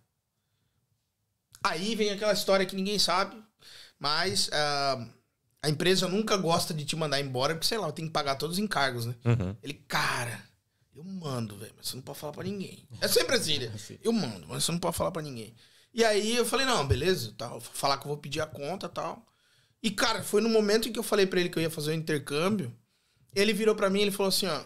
Aí vem aquela história que ninguém sabe, mas ah, a empresa nunca gosta de te mandar embora, porque sei lá, eu tenho que pagar todos os encargos, né? Ele, cara, eu mando, velho, mas você não pode falar pra ninguém. É sempre assim, [laughs] né? Eu mando, mas você não pode falar pra ninguém. E aí eu falei, não, beleza, tal, falar que eu vou pedir a conta tal. E, cara, foi no momento em que eu falei pra ele que eu ia fazer o intercâmbio, ele virou pra mim e ele falou assim, ó,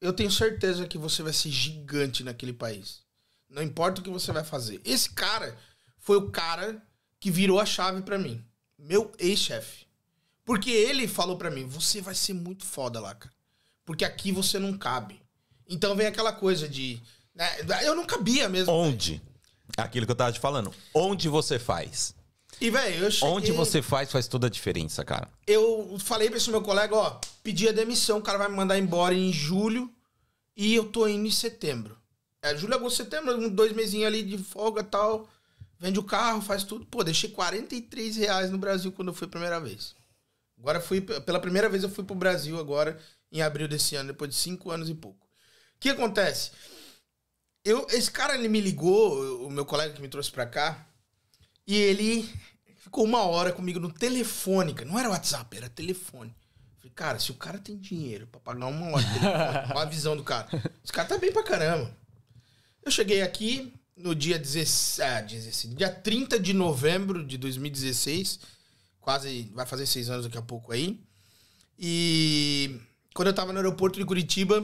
eu tenho certeza que você vai ser gigante naquele país. Não importa o que você vai fazer. Esse cara foi o cara que virou a chave pra mim. Meu ex-chefe. Porque ele falou pra mim, você vai ser muito foda lá, cara. Porque aqui você não cabe. Então vem aquela coisa de... né, eu não cabia mesmo. Onde? Aquilo que eu tava te falando. Onde você faz? E, velho, eu cheguei... Onde você faz faz toda a diferença, cara. eu falei pra esse meu colega, ó, pedi a demissão, o cara vai me mandar embora em julho e eu tô indo em setembro. É, julho, agosto, setembro, dois mesinhos ali de folga e tal. Vende o carro, faz tudo. Pô, deixei 43 reais no Brasil quando eu fui a primeira vez. Agora fui, pela primeira vez eu fui pro Brasil agora, em abril desse ano, depois de cinco anos e pouco. O que acontece? Eu, esse cara, ele me ligou, o meu colega que me trouxe pra cá, e ele ficou uma hora comigo no telefone, cara. Não era WhatsApp, era telefone. Falei, cara, se o cara tem dinheiro pra pagar uma hora olha [laughs] a visão do cara. Esse cara tá bem pra caramba. Eu cheguei aqui no dia 16, ah, 16, dia 30 de novembro de 2016. Quase vai fazer seis anos daqui a pouco aí. E quando eu tava no aeroporto de Curitiba,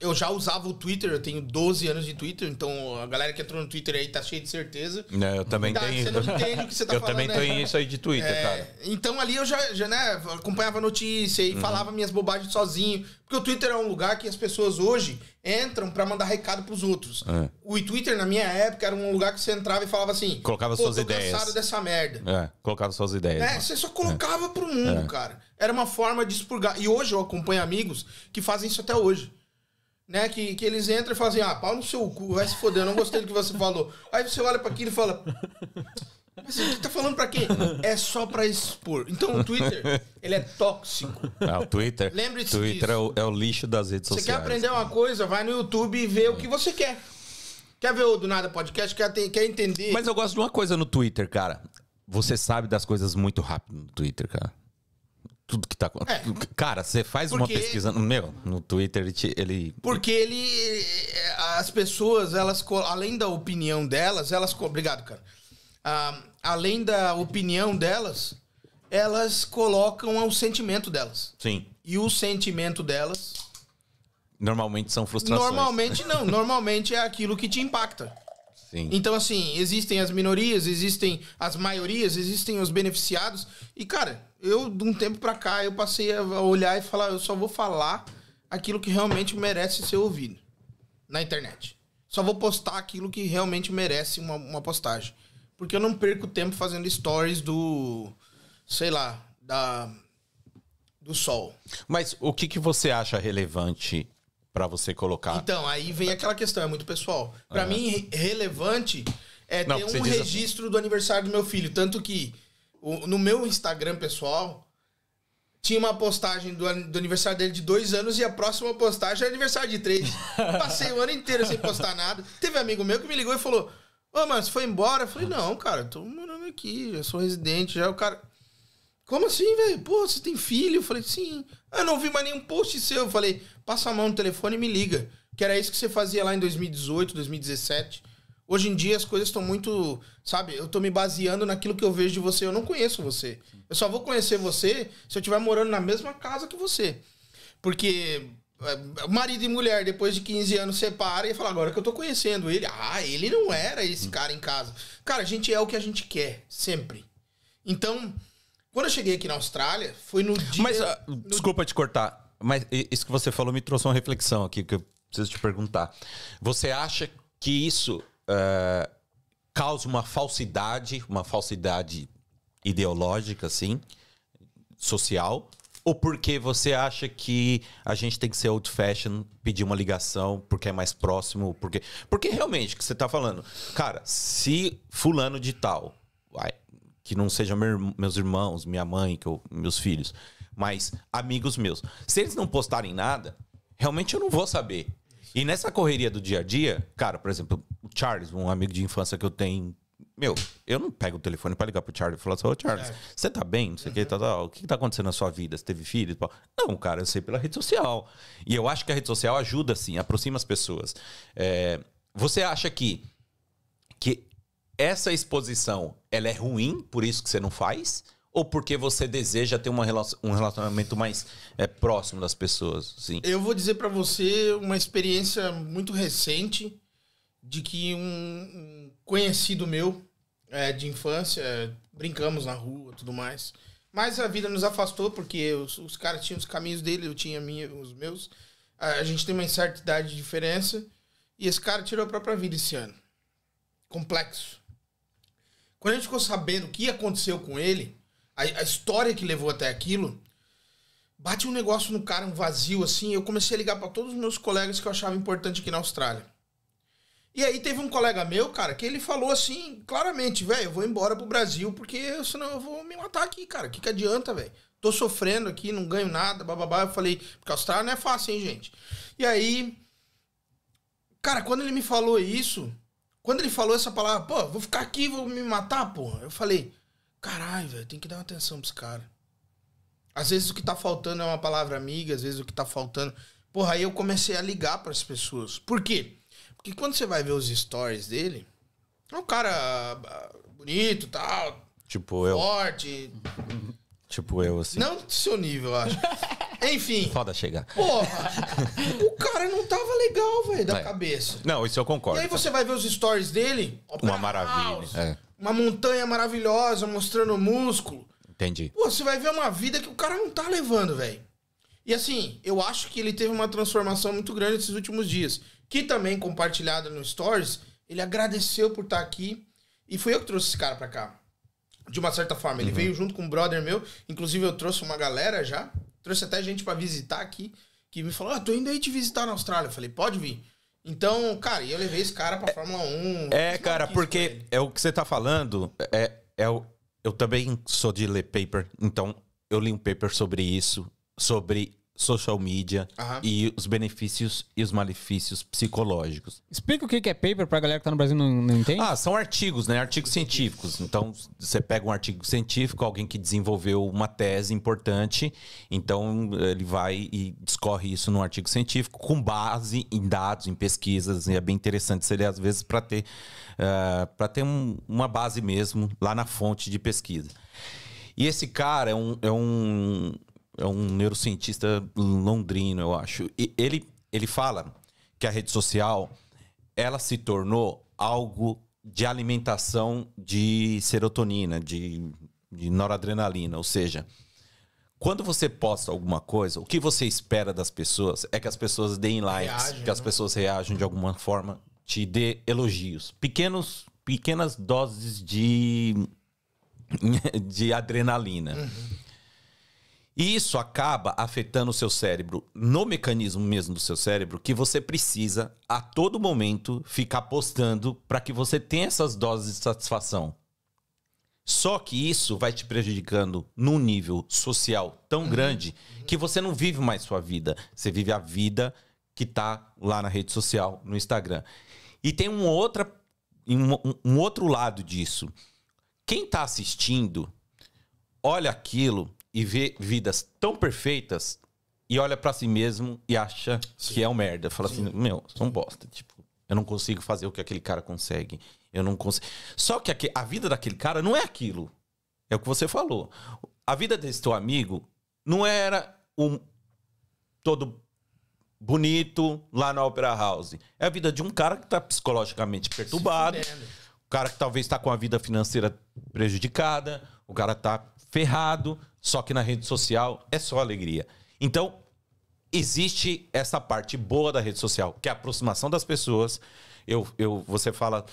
eu já usava o Twitter, eu tenho 12 anos de Twitter, então a galera que entrou no Twitter aí tá cheia de certeza. É, Eu também Cuidado, tenho. você não entende o que você tá eu falando, também né? tenho isso aí de Twitter, É, cara. Então ali eu já, já né, acompanhava notícia Uhum. e falava minhas bobagens sozinho. Porque o Twitter é um lugar que as pessoas hoje entram pra mandar recado pros outros. É. O Twitter, na minha época, era um lugar que você entrava e falava assim... Colocava "Pô, suas tô ideias." cansado dessa merda. É, colocava suas ideias. É, você só colocava pro mundo, É. cara. Era uma forma de expurgar. E hoje eu acompanho amigos que fazem isso até hoje. Né? Que, que eles entram e assim, ah, pau no seu cu, vai se foder, eu não gostei do que você falou. Aí você olha pra aquilo e fala... Mas você tá falando pra quê? É só pra expor. Então o Twitter, ele é tóxico. É, o Twitter. Lembre-se Twitter é o, é o lixo das redes Você quer sociais. aprender uma coisa, vai no YouTube e vê o que você quer. Quer ver o Do Nada Podcast? Quer, ter- quer entender? Mas eu gosto de uma coisa no Twitter, cara. Você sabe das coisas muito rápido no Twitter, cara. Tudo que tá. É. Cara, você faz uma Porque- pesquisa. Meu, no Twitter ele. te- ele Porque ele. As pessoas, elas, além da opinião delas, elas. Obrigado, cara. Ah, além da opinião delas, elas colocam o sentimento delas. sim. E o sentimento delas. Normalmente são frustrações. Normalmente não. [laughs] Normalmente é aquilo que te impacta. Sim. Então, assim, existem as minorias, existem as maiorias, existem os beneficiados. E, cara, eu, de um tempo pra cá, eu passei a olhar e falar, eu só vou falar aquilo que realmente merece ser ouvido. na internet. Só vou postar aquilo que realmente merece uma, uma postagem. Porque eu não perco tempo fazendo stories do. sei lá, da. do sol. Mas o que, que você acha relevante pra você colocar? Então, aí vem aquela questão, é muito pessoal. Pra mim, re- relevante é ter um assim. registro do aniversário do meu filho. Tanto que o- no meu Instagram pessoal tinha uma postagem do, do aniversário dele de dois anos e a próxima postagem é aniversário de três. [laughs] Passei o ano inteiro sem postar nada. Teve um amigo meu que me ligou e falou: Ô, mano, você foi embora? Eu falei: Não, cara, tô morando aqui, eu sou residente. Já o cara. Como assim, velho? Pô, você tem filho? Eu falei, sim. Ah, não vi mais nenhum post seu. Eu falei, passa a mão no telefone e me liga. Que era isso que você fazia lá em 2018, 2017. Hoje em dia as coisas estão muito. Sabe, eu tô me baseando naquilo que eu vejo de você. Eu não conheço você. Eu só vou conhecer você se eu estiver morando na mesma casa que você. Porque é, marido e mulher, depois de 15 anos, separa e fala, agora que eu tô conhecendo ele. Ah, ele não era esse cara em casa. Cara, a gente é o que a gente quer, sempre. Então, quando eu cheguei aqui na Austrália, foi no dia. Mas, ah, no- desculpa te cortar, mas isso que você falou me trouxe uma reflexão aqui que eu preciso te perguntar. Você acha que isso eh, causa uma falsidade, uma falsidade ideológica, assim, social? Ou porque você acha que a gente tem que ser old fashion, pedir uma ligação porque é mais próximo? Porque, porque realmente, que você tá falando, cara, se fulano de tal, que não sejam meu- meus irmãos, minha mãe, que eu- meus filhos, mas amigos meus, se eles não postarem nada, realmente eu não vou saber. E nessa correria do dia a dia, cara, por exemplo, o Charles, um amigo de infância que eu tenho. Meu, eu não pego o telefone pra ligar pro Charles e falar assim, ô Charles, você tá bem? Não sei o que, tal, tal. o que tá acontecendo na sua vida? Você teve filhos? Tal? Não, cara, eu sei pela rede social. E eu acho que a rede social ajuda, assim, aproxima as pessoas. É, você acha que, que essa exposição ela é ruim, por isso que você não faz? Ou porque você deseja ter uma relacion- um relacionamento mais é, próximo das pessoas? Assim? Eu vou dizer pra você uma experiência muito recente de que um, conhecido meu é, de infância, brincamos na rua tudo mais. Mas a vida nos afastou porque os, os caras tinham os caminhos dele, eu tinha minha, os meus. A gente tem uma certa idade de diferença. E esse cara tirou a própria vida esse ano. Complexo. Quando a gente ficou sabendo o que aconteceu com ele, a, a história que levou até aquilo, bate um negócio no cara, um vazio assim. Eu comecei a ligar pra todos os meus colegas que eu achava importante aqui na Austrália. E aí teve um colega meu, cara, que ele falou assim, claramente, velho, eu vou embora pro Brasil porque senão eu vou me matar aqui, cara. O que, que adianta, velho? Tô sofrendo aqui, não ganho nada, bababá. Eu falei, porque a Austrália não é fácil, hein, gente? E aí, cara, quando ele me falou isso, quando ele falou essa palavra, pô, vou ficar aqui, vou me matar, porra. Eu falei, caralho, velho, tem que dar uma atenção pra esse cara. Às vezes o que tá faltando é uma palavra amiga, às vezes o que tá faltando. Porra, aí eu comecei a ligar pras pessoas. Por quê? Porque quando você vai ver os stories dele, é um cara ah, bonito tal, Tipo eu, forte. tipo eu, assim. Não do seu nível, eu acho. [laughs] Enfim, Foda chegar. porra, o cara não tava legal, velho, da É. cabeça. Não, isso eu E concordo. aí você vai ver os stories dele, Uma maravilha. É, uma montanha maravilhosa mostrando músculo. entendi. Pô, você vai ver uma vida que o cara não tá levando, velho. E assim, eu acho que ele teve uma transformação muito grande nesses últimos dias. Que também, compartilhada no Stories, ele agradeceu por estar aqui. E foi eu que trouxe esse cara pra cá. De uma certa forma. Ele veio junto com um brother meu. Inclusive, eu trouxe uma galera já. Trouxe até gente pra visitar aqui. Que me falou, ah, tô indo aí te visitar na Austrália. Eu falei, pode vir. Então, cara, e eu levei esse cara pra Fórmula 1. É, cara, porque é o que você tá falando. É, é o, eu também sou de ler paper, então eu li um paper sobre isso, sobre social media Aham. e os benefícios e os malefícios psicológicos. Explica o que é paper pra galera que tá no Brasil e não, não entende. Ah, são artigos, né? Artigos científicos. Então, você pega um artigo científico, alguém que desenvolveu uma tese importante, então ele vai e discorre isso num artigo científico com base em dados, em pesquisas, e é bem interessante ler às vezes para ter, para ter um- uma base mesmo lá na fonte de pesquisa. E esse cara é um, é um, é um neurocientista londrino, eu acho. E ele, ele fala que a rede social ela se tornou algo de alimentação de serotonina, de, de noradrenalina. Ou seja, quando você posta alguma coisa, o que você espera das pessoas é que as pessoas deem likes, Reagem, que as né? pessoas reajam de alguma forma, te dê elogios. Pequenos, pequenas doses de, [laughs] de adrenalina. E isso acaba afetando o seu cérebro, no mecanismo mesmo do seu cérebro, que você precisa, a todo momento, ficar postando para que você tenha essas doses de satisfação. Só que isso vai te prejudicando num nível social tão grande que você não vive mais sua vida. Você vive a vida que tá lá na rede social, no Instagram. E tem um, outra, um, um- um outro lado disso. Quem tá assistindo olha aquilo e vê vidas tão perfeitas e olha pra si mesmo e acha que é um merda. Fala assim, meu, sou um bosta. Tipo, eu não consigo fazer o que aquele cara consegue. Eu não consigo. Só que a vida daquele cara não é aquilo. É o que você falou. A vida desse teu amigo não era um todo bonito lá na Opera House. É a vida de um cara que tá psicologicamente perturbado. O cara que talvez está com a vida financeira prejudicada, o cara tá ferrado, só que na rede social é só alegria. Então, existe essa parte boa da rede social, que é a aproximação das pessoas. Eu, eu, você fala.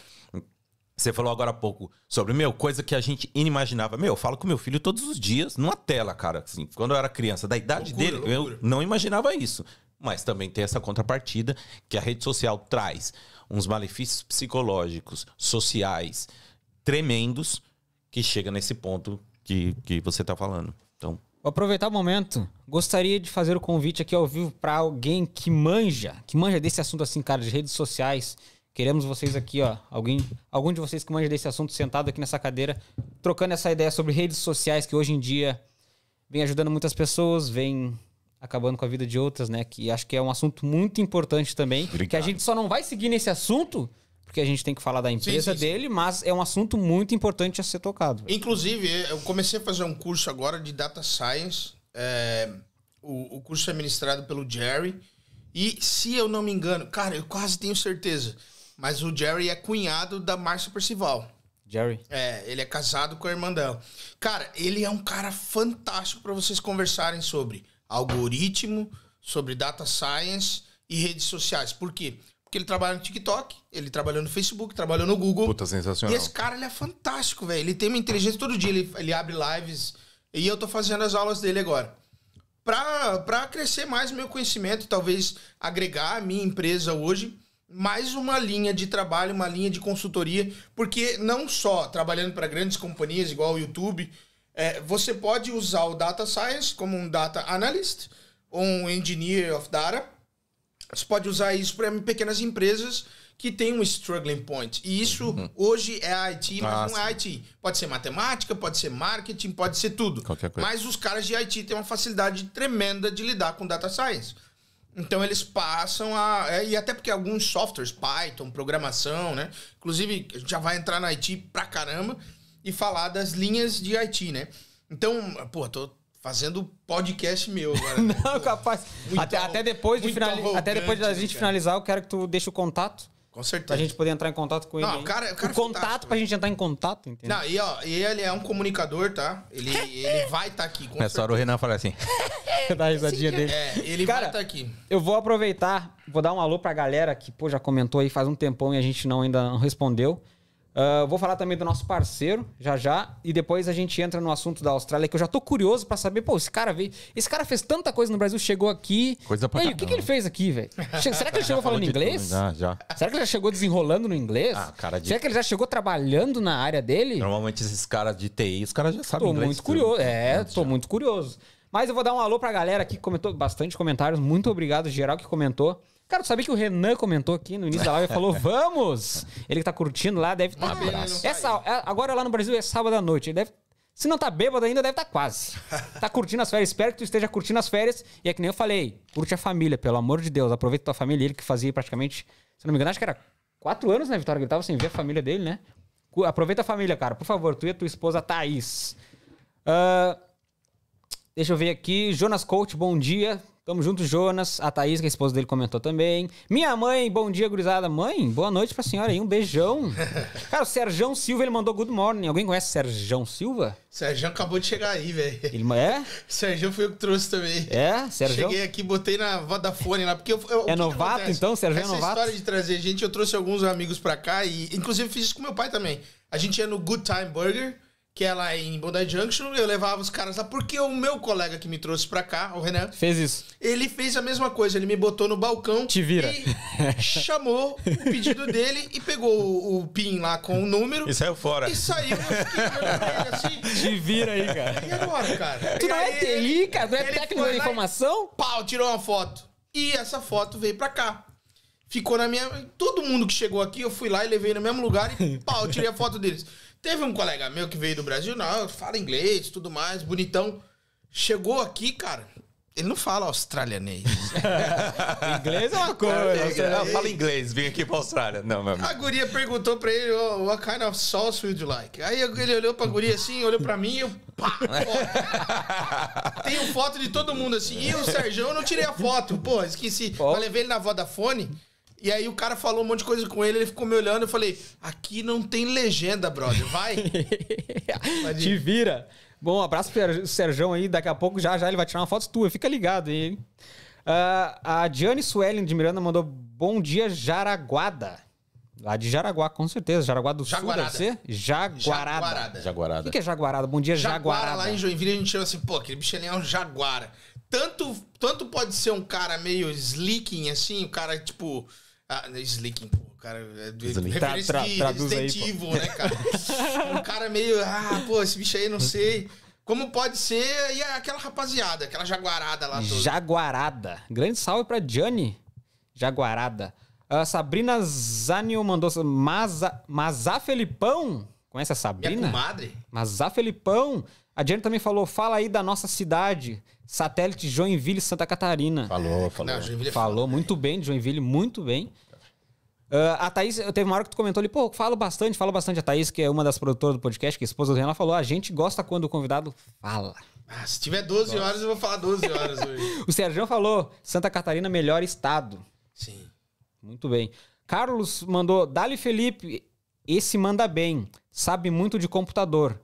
Você falou agora há pouco sobre, meu, coisa que a gente inimaginava. Meu, eu falo com meu filho todos os dias, numa tela, cara. Assim, quando eu era criança, da idade Loucura, dele, loucura. eu não imaginava isso. Mas também tem essa contrapartida que a rede social traz uns malefícios psicológicos, sociais, tremendos, que chega nesse ponto que, que você tá falando. Então, Vou aproveitar o momento. Gostaria de fazer o convite aqui ao vivo para alguém que manja, que manja desse assunto assim, cara, de redes sociais. Queremos vocês aqui, ó, alguém, algum de vocês que manja desse assunto sentado aqui nessa cadeira, trocando essa ideia sobre redes sociais que hoje em dia vem ajudando muitas pessoas, vem acabando com a vida de outras, né? Que acho que é um assunto muito importante também, que a Obrigado. gente só não vai seguir nesse assunto porque a gente tem que falar da empresa sim, sim. dele, mas é um assunto muito importante a ser tocado. Inclusive, eu comecei a fazer um curso agora de Data Science. é, o, o curso é ministrado pelo Jerry. E, se eu não me engano, cara, eu quase tenho certeza. Mas o Jerry é cunhado da Márcia Percival. Jerry. É, ele é casado com a irmã dela. Cara, ele é um cara fantástico para vocês conversarem sobre algoritmo, sobre data science e redes sociais. Por quê? Porque ele trabalha no TikTok, ele trabalhou no Facebook, trabalhou no Google. Puta, sensacional. E esse cara, ele é fantástico, velho. Ele tem uma inteligência todo dia, ele, ele abre lives. E eu tô fazendo as aulas dele agora. Pra, pra crescer mais meu conhecimento, talvez agregar a minha empresa hoje mais uma linha de trabalho, uma linha de consultoria, porque não só trabalhando para grandes companhias igual o YouTube, é, você pode usar o Data Science como um Data Analyst ou um Engineer of Data, você pode usar isso para pequenas empresas que têm um struggling point. E isso hoje é IT, mas Ah, não é IT. Pode ser matemática, pode ser marketing, pode ser tudo. Qualquer coisa. Mas os caras de IT têm uma facilidade tremenda de lidar com data science. Então eles passam a. é, e até porque alguns softwares, Python, programação, né? Inclusive, a gente já vai entrar no IT pra caramba e falar das linhas de IT, né? Então, pô, tô fazendo podcast meu agora. né? [laughs] Não, capaz. Até, até depois de finali- até depois da gente né, finalizar, eu quero que tu deixe o contato Com certeza. pra gente poder entrar em contato com ele. Não, o cara- o cara é contato pra gente entrar em contato, entendeu? Não, e ó, e ele é um comunicador, tá? Ele, [laughs] ele vai estar aqui. Com Nessa hora o Renan fala assim: [laughs] da risadinha dele. É, ele Cara, vai estar aqui. Eu vou aproveitar, vou dar um alô pra galera que pô, já comentou aí faz um tempão e a gente não ainda não respondeu. Eu vou falar também do nosso parceiro, já já, e depois a gente entra no assunto da Austrália, que eu já tô curioso pra saber, pô, esse cara veio. Esse cara fez tanta coisa no Brasil, chegou aqui. Coisa pra E aí, o que, que ele fez aqui, velho? Será que ele chegou [laughs] falando inglês? tudo, Já, já. Será que ele já chegou desenrolando no inglês? Ah, cara de- Será que ele já chegou trabalhando na área dele? Normalmente esses caras de TI, os caras já sabem Tô inglês. muito curioso. É, tô já. muito curioso. Mas eu vou dar um alô pra galera aqui que comentou bastante comentários. Muito obrigado, geral, que comentou. Cara, tu sabia que o Renan comentou aqui no início da live e falou: Vamos! Ele que tá curtindo lá, deve estar. Uma pena ele não tá Essa, é- agora lá no Brasil é sábado à noite. Ele deve. Se não tá bêbado ainda, deve estar tá quase. [laughs] Tá curtindo as férias. Espero que tu esteja curtindo as férias. E é que nem eu falei: curte a família, pelo amor de Deus. Aproveita tua família. Ele que fazia praticamente, se não me engano, acho que era quatro anos, né, Vitória? Que ele tava sem ver a família dele, né? Aproveita a família, cara. Por favor, tu e a tua esposa Thaís. Ah, Deixa eu ver aqui. Jonas Coach, bom dia. Tamo junto, Jonas. A Thaís, que é a esposa dele, comentou também. Minha mãe, bom dia, gurizada. Mãe, boa noite pra senhora aí. Um beijão. [laughs] Cara, o Serjão Silva, ele mandou good morning. Alguém conhece o Serjão Silva? Sérgio acabou de chegar aí, velho. Ele é? Sérgio foi eu que trouxe também. É? Serjão? Cheguei aqui, botei na Vodafone lá, porque eu, eu- que que novato, então? Sérgio é Essa novato? história de trazer gente, eu trouxe alguns amigos pra cá e, inclusive, fiz isso com meu pai também. A gente ia no Good Time Burger, que é lá em Bondi Junction, eu levava os caras lá, porque o meu colega que me trouxe pra cá, o Renan, Fez isso. ele fez a mesma coisa, ele me botou no balcão. Te vira. E chamou o pedido dele e pegou o, o PIN lá com o número E saiu fora. e saiu. Eu assim. [laughs] Te vira aí, cara. E agora, cara? Tu E não é TI, cara? Tu não é técnico da lá e informação? Pau, tirou uma foto. E essa foto veio pra cá. Ficou na minha. Todo mundo que chegou aqui, eu fui lá e levei no mesmo lugar e pau, tirei a foto deles. Teve um colega meu que veio do Brasil, não, fala inglês, tudo mais, bonitão. Chegou aqui, cara. Ele não fala australianês. [laughs] Inglês é uma coisa. Não, fala inglês, vim aqui pra Austrália. Não, meu amigo. A guria perguntou pra ele, oh, what kind of sauce would you like? Aí ele olhou pra guria assim, olhou pra mim e eu, pá. Tenho foto de todo mundo assim. E o Sérgio, eu não tirei a foto. Pô, esqueci. Ó. Eu levei ele na Vodafone. E aí o cara falou um monte de coisa com ele, ele ficou me olhando. Eu falei, aqui não tem legenda, brother. Vai. [laughs] Te ir. vira. Bom, um abraço pro Serjão aí. Daqui a pouco já já ele vai tirar uma foto tua. Fica ligado aí. hein? Ah, a Diane Suelen de Miranda mandou bom dia, Jaraguada. Lá de Jaraguá, com certeza. Jaraguá do Jaguarada. Sul, deve ser? Jaguarada. Jaguarada. O Jaguarada. que, que é Jaguarada? Bom dia, Jaguara Jaguarada. lá em Joinville a gente chama assim, pô, aquele bicho ali é um jaguara. Tanto, tanto pode ser um cara meio slicking, assim, um cara tipo. Ah, slicking, pô, o cara é do Slicking. referência Tra- tra- de traduz aí, Resident Evil, né, cara? [laughs] um cara meio, ah, pô, esse bicho aí não sei. Como pode ser e é aquela rapaziada, aquela jaguarada lá toda. Jaguarada. Grande salve pra Diane. Jaguarada. A Sabrina Zanio mandou. Maza, Mazá Felipão. Conhece a Minha Sabrina? comadre? Mazá Felipão. A Diane também falou: fala aí da nossa cidade. Satélite Joinville, Santa Catarina. Falou, falou. Não, Joinville é Falou muito bem de Joinville, muito bem. Ah, a Thaís, teve uma hora que tu comentou ali, pô, falo bastante, falo bastante. A Thaís, que é uma das produtoras do podcast, que é a esposa do Renan, ela falou: a gente gosta quando o convidado fala. Ah, se tiver 12 horas, eu vou falar 12 horas hoje. [laughs] O Sérgio falou: Santa Catarina, melhor estado. Sim. Muito bem. Carlos mandou: Dali Felipe, esse manda bem, sabe muito de computador,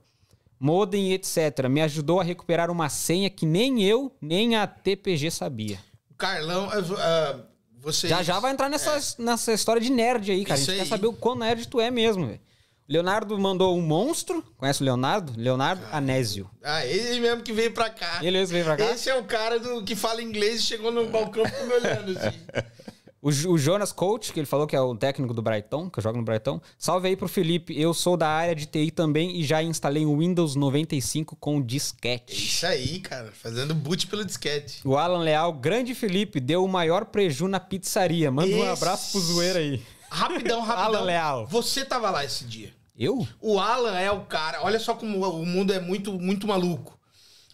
modem etc. Me ajudou a recuperar uma senha que nem eu, nem a TPG sabia. Carlão, ah, ah, vocês... Já já vai entrar nessa, nessa história de nerd aí, cara. Isso a gente aí. quer saber o quão nerd tu é mesmo, velho. Leonardo mandou um monstro. Conhece o Leonardo? Leonardo Anésio. Ah, ele mesmo que veio pra cá. Ele mesmo veio pra cá? Esse é o cara do, que fala inglês e chegou no balcão e ficou me olhando assim. [laughs] O, o Jonas Coach, que ele falou que é o técnico do Brighton, que joga no Brighton. Salve aí pro Felipe. Eu sou da área de TI também e já instalei o Windows 95 com disquete. Isso aí, cara. Fazendo boot pelo disquete. O Alan Leal, grande Felipe, deu o maior preju na pizzaria. Manda um Esse- abraço pro zoeira aí. Rapidão, [laughs] rapidão. Alan Leal. Você tava lá esse dia. Eu? O Alan é o cara. Olha só como o mundo é muito, muito maluco.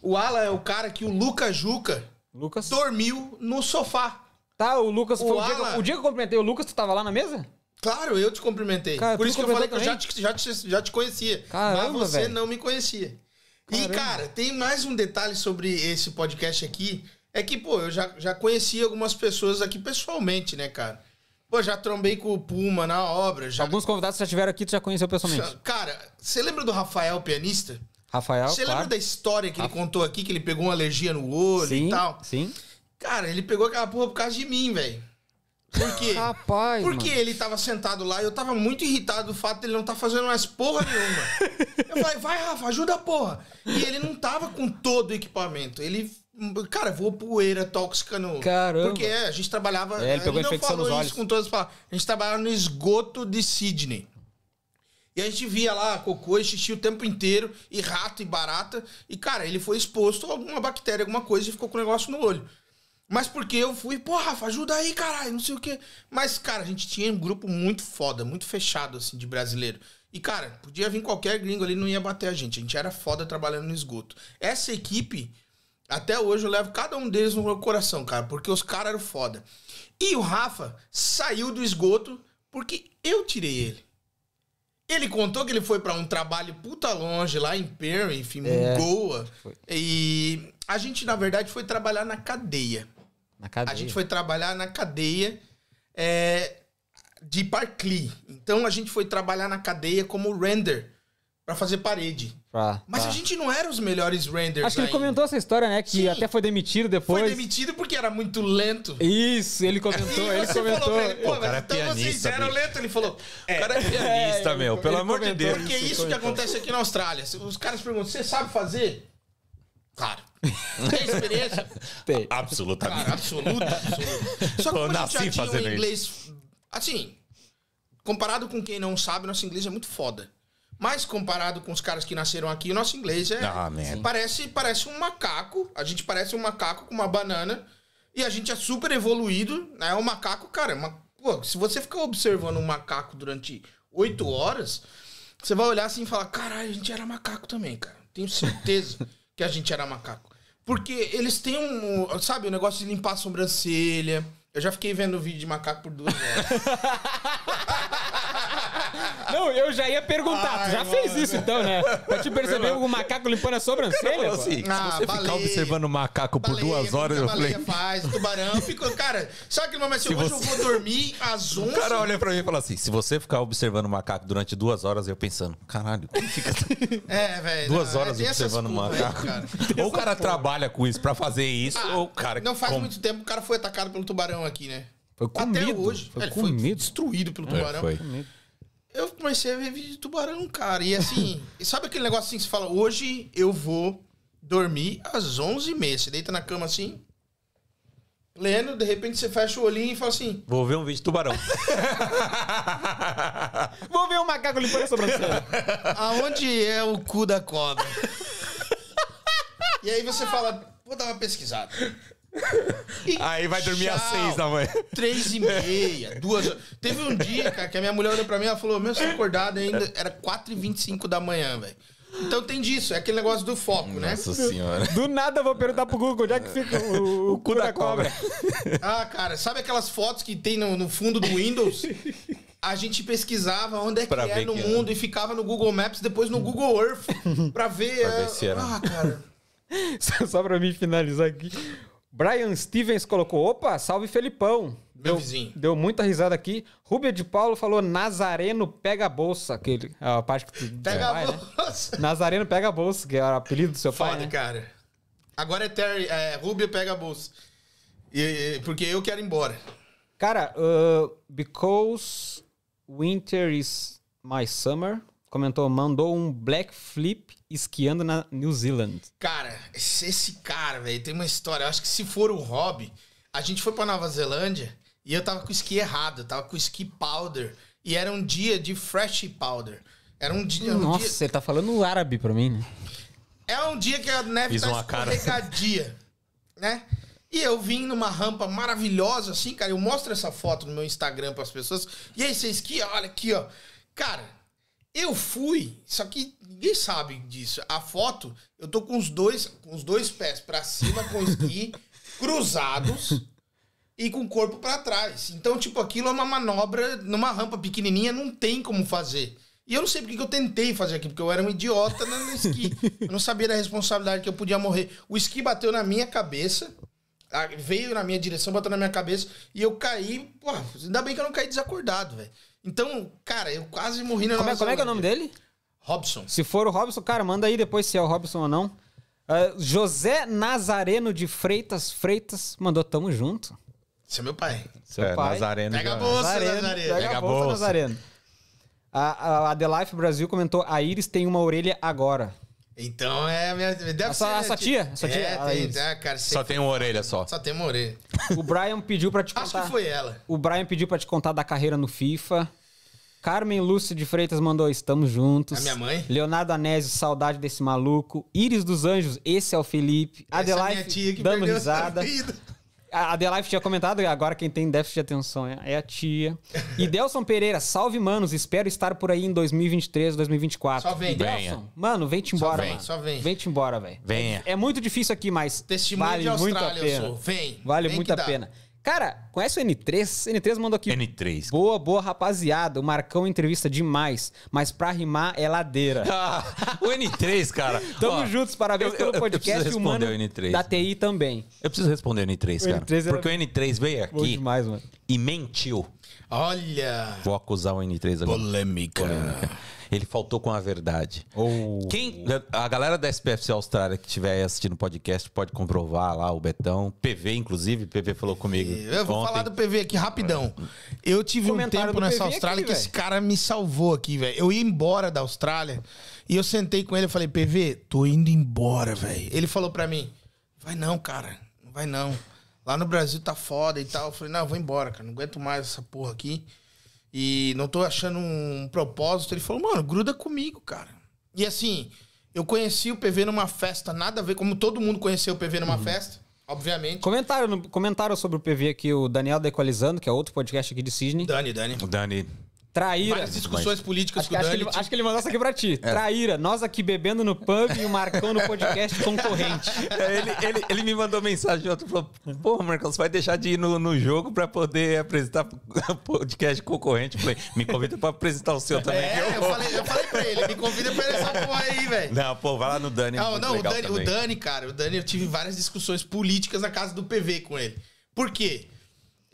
O Alan é o cara que o Luca Juca Lucas? dormiu no sofá. Tá, o Lucas. O foi o, dia que, eu- o dia que eu cumprimentei o Lucas, tu tava lá na mesa? Claro, eu te cumprimentei. Cara, Por isso que eu falei que eu já te, já, te, já te conhecia. Caramba, mas você velho. não me conhecia. E, Caramba. cara, tem mais um detalhe sobre esse podcast aqui. É que, pô, eu já, já conheci algumas pessoas aqui pessoalmente, né, cara? Pô, já trombei com o Puma na obra. Já... Alguns convidados que já tiveram aqui, tu já conheceu pessoalmente. Cara, você lembra do Rafael, pianista? Rafael, Você claro. lembra da história que ele contou aqui, que ele pegou uma alergia no olho Sim, e tal? sim. Cara, ele pegou aquela porra por causa de mim, velho. Por quê? Rapaz, Porque mano. ele tava sentado lá e eu tava muito irritado do fato dele não tá fazendo mais porra nenhuma. eu falei, vai, Rafa, ajuda a porra. E ele não tava com todo o equipamento. Ele. Cara, voou poeira tóxica no. Caramba. Porque é, a gente trabalhava. É, ele pegou não infecção falou nos isso olhos. com todas as palavras. A gente trabalhava no esgoto de Sydney. E a gente via lá cocô e xixi o tempo inteiro, e rato e barata. E, cara, ele foi exposto a alguma bactéria, alguma coisa, e ficou com o negócio no olho. Mas porque eu fui, pô, Rafa, ajuda aí, caralho, não sei o quê. Mas, cara, a gente tinha um grupo muito foda, muito fechado, assim, de brasileiro. E, cara, podia vir qualquer gringo ali, não ia bater a gente. A gente era foda trabalhando no esgoto. Essa equipe, até hoje eu levo cada um deles no meu coração, cara, porque os caras eram foda. E o Rafa saiu do esgoto porque eu tirei ele. Ele contou que ele foi pra um trabalho puta longe, lá em Perry, enfim, Goa. E a gente, na verdade, foi trabalhar na cadeia. Na cadeia. A gente foi trabalhar na cadeia é, de Parkly. Então a gente foi trabalhar na cadeia como render pra fazer parede. Pra- Mas tá. a gente não era os melhores renders Acho que ele ainda. comentou essa história, né? Que Sim. até foi demitido depois. Foi demitido porque era muito lento. Isso, ele E comentou, ele comentou. falou pra ele, pô, O cara mas é então vocês pianista, eram bicho. lento. Ele falou, é, O cara é pianista, É, meu. Pelo amor de comentou. Deus. porque é isso que acontece aqui na Austrália. Os caras perguntam, você sabe fazer? Claro. Tem experiência? [laughs] Tem. Absolutamente. Cara, absoluta, absoluta. Só que Eu como a gente já nasci tinha um fazendo isso. inglês... Assim, comparado com quem não sabe, nosso inglês é muito foda. Mas comparado com os caras que nasceram aqui, o nosso inglês é... Ah. Parece, parece um macaco. A gente parece um macaco com uma banana. E a gente é super evoluído. Né? O macaco, cara, é uma... Pô, se você ficar observando um macaco durante oito horas, você vai olhar assim e falar: caralho, a gente era macaco também, cara. Tenho certeza [laughs] que a gente era macaco. Porque eles têm um. Sabe, o negócio de limpar a sobrancelha. Eu já fiquei vendo vídeo de macaco por duas horas. [laughs] [laughs] Não, eu já ia perguntar. tu já fez isso então, né? Pra te perceber o macaco limpando a sobrancelha. Assim, Ah, se você baleia. ficar observando o macaco por Baleia, duas horas, como eu falei. faz, o tubarão. Ficou, cara, sabe aquele momento assim, Se hoje você- eu vou dormir às 11? O cara olha pra mim e fala assim: se você ficar observando o macaco durante duas horas, eu pensando, caralho, como fica [laughs] É, velho. duas não, horas tem essas observando o porra aí, macaco? cara. [laughs] Ou o cara trabalha com isso pra fazer isso, Ah, ou o cara. Não faz com- muito tempo que o cara foi atacado pelo tubarão aqui, né? Foi Até comido. hoje. Foi É, ele comido. foi destruído pelo tubarão. foi. Eu comecei a ver vídeo de tubarão, cara. E assim, [laughs] sabe aquele negócio assim que você fala, hoje eu vou dormir às 11h30. Você deita na cama assim, lendo, de repente você fecha o olhinho e fala assim, Vou ver um vídeo de tubarão. [laughs] Vou ver o macaco limpando a sobrancelha. [laughs] aonde é o cu da cobra? e aí você fala, vou dar uma pesquisada. E [laughs] Aí vai dormir às tchau. seis da manhã. Três e meia, duas horas. Teve um dia, cara, que a minha mulher olhou pra mim e ela falou: Meu, você tá acordado ainda. Era 4 e 25 da manhã, velho. Então tem disso, é aquele negócio do foco, né? Nossa senhora. Do nada eu vou perguntar pro Google onde é que fica o, o cu da cobra. Ah, cara, sabe aquelas fotos que tem no, no fundo do Windows? A gente pesquisava onde é que Pra é ver no que é. mundo e ficava no Google Maps, depois no Google Earth, pra ver. [laughs] Pra ver é, se era. Ah, cara. Só, [laughs] só pra mim finalizar aqui. Brian Stevens colocou: opa, salve Felipão. Meu Deu, vizinho. deu muita risada aqui. Rubia de Paulo falou: Nazareno pega a bolsa. Aquele, a parte que [laughs] tu Pega a né? bolsa. Nazareno pega a bolsa, que era o apelido do seu pai. Foda, né? cara. Agora é Terry, é, Rubia pega a bolsa. E- e- porque eu quero ir embora. Cara, uh, because winter is my summer, comentou, mandou um black flip esquiando na New Zealand. Cara, esse, cara, velho, tem uma história. Eu acho que se for o hobby, a gente foi pra Nova Zelândia e eu tava com o esqui errado, eu tava com o esqui powder. E era um dia de fresh powder. Era um dia. um Nossa, dia- você tá falando árabe pra mim, né? é um dia que a neve Fiz tá uma cara. escorregadia, né? E eu vim numa rampa maravilhosa, assim, cara. Eu mostro essa foto no meu Instagram pras pessoas. E aí, você esquia, olha aqui, ó. Cara, eu fui, só que ninguém sabe disso. A foto, eu tô com os dois, com os dois pés pra cima, com o esqui, [laughs] cruzados e com o corpo pra trás. Então, tipo, aquilo é uma manobra numa rampa pequenininha, não tem como fazer. E eu não sei porque que eu tentei fazer aqui, porque eu era um idiota no esqui. Eu não sabia da responsabilidade que eu podia morrer. O esqui bateu na minha cabeça, veio na minha direção, bateu na minha cabeça, e eu caí. Pô, ainda bem que eu não caí desacordado, velho. Então, cara, eu quase morri na Como é, como é que é o nome dele? Robson. Se for o Robson, cara, manda aí depois se é o Robson ou não. Ah, José Nazareno de Freitas Freitas mandou tamo junto. Esse é meu pai. Seu É, pai. Nazareno. Pega a bolsa, Nazareno, Nazareno. Pega, Pega a bolsa, bolsa. Nazareno. A, a, a The Life Brasil comentou: a Iris tem uma orelha agora. Então é a minha. Deve A sua- ser, a sua tia? Sua tia? É, tem, é, cara, Só tem uma orelha só. Só tem uma orelha. O Brian pediu pra te Acho contar. que foi ela. O Brian pediu pra te contar da carreira no FIFA. Carmen Lúcia de Freitas mandou estamos juntos. A minha mãe? Leonardo Anésio, saudade desse maluco. Íris dos Anjos, esse é o Felipe. É a minha Adelife tia que dando risada. A Adelife tinha comentado, agora quem tem déficit de atenção é é a tia. E Delson Pereira, salve manos, espero estar por aí em 2023, 2024. Só vem. E Delson, Venha. mano, vem-te embora, vem, mano. só vem. Vem-te embora, velho. Venha. É, é muito difícil aqui, mas Testemunho vale de muito a pena. sou. Vem. Vale vem muito a dá. pena. Cara, conhece o N3? N3 mandou aqui. N3. Boa, boa, rapaziada. O Marcão entrevista demais, mas pra rimar é ladeira. Ah, [laughs] o N3, cara. [laughs] Tamo Ó, juntos, parabéns eu- pelo eu- eu podcast preciso e o mano o N3. da TI também. Eu preciso responder o N3, O cara. N3 era- Porque o N3 veio aqui demais, mano. e mentiu. Olha. Vou acusar o N3 agora. Polêmica. Ele faltou com a verdade. Oh. Quem, a galera da SPFC Austrália que estiver assistindo o podcast pode comprovar lá, o Betão. PV, inclusive, PV falou comigo. Eu vou ontem. falar do PV aqui rapidão. Eu tive um tempo nessa PV Austrália aqui, que esse velho. cara me salvou aqui, velho. Eu ia embora da Austrália e eu sentei com ele e falei, PV, tô indo embora, velho. Ele falou pra mim, vai não, cara, não vai não. Lá no Brasil tá foda e tal. Eu falei, não, eu vou embora, cara, não aguento mais essa porra aqui. E não tô achando um propósito. Ele falou, mano, gruda comigo, cara. E assim, eu conheci o PV numa festa, nada a ver, como todo mundo conheceu o PV numa festa, obviamente. Comentaram, comentaram sobre o PV aqui, o Daniel da Equalizando, que é outro podcast aqui de Sydney. Dani, Dani. O Dani. Traíra. Várias discussões políticas Acho com que, o acho, que ele, acho que ele mandou essa aqui pra ti. É. Traíra. Nós aqui bebendo no pub e o Marcão no podcast concorrente. É, Ele, ele, ele me mandou mensagem e falou: Pô, Marcos, você vai deixar de ir no, no jogo pra poder apresentar [laughs] podcast concorrente? Eu falei: Me convida pra apresentar o seu também. que É, eu vou." falei, eu falei pra ele, me convida pra essa porra aí, velho. Não, pô, vai lá no Dani. Não, não, o Dani, o. Dani, cara, o Dani, eu tive várias discussões políticas na casa do PV com ele. Por quê?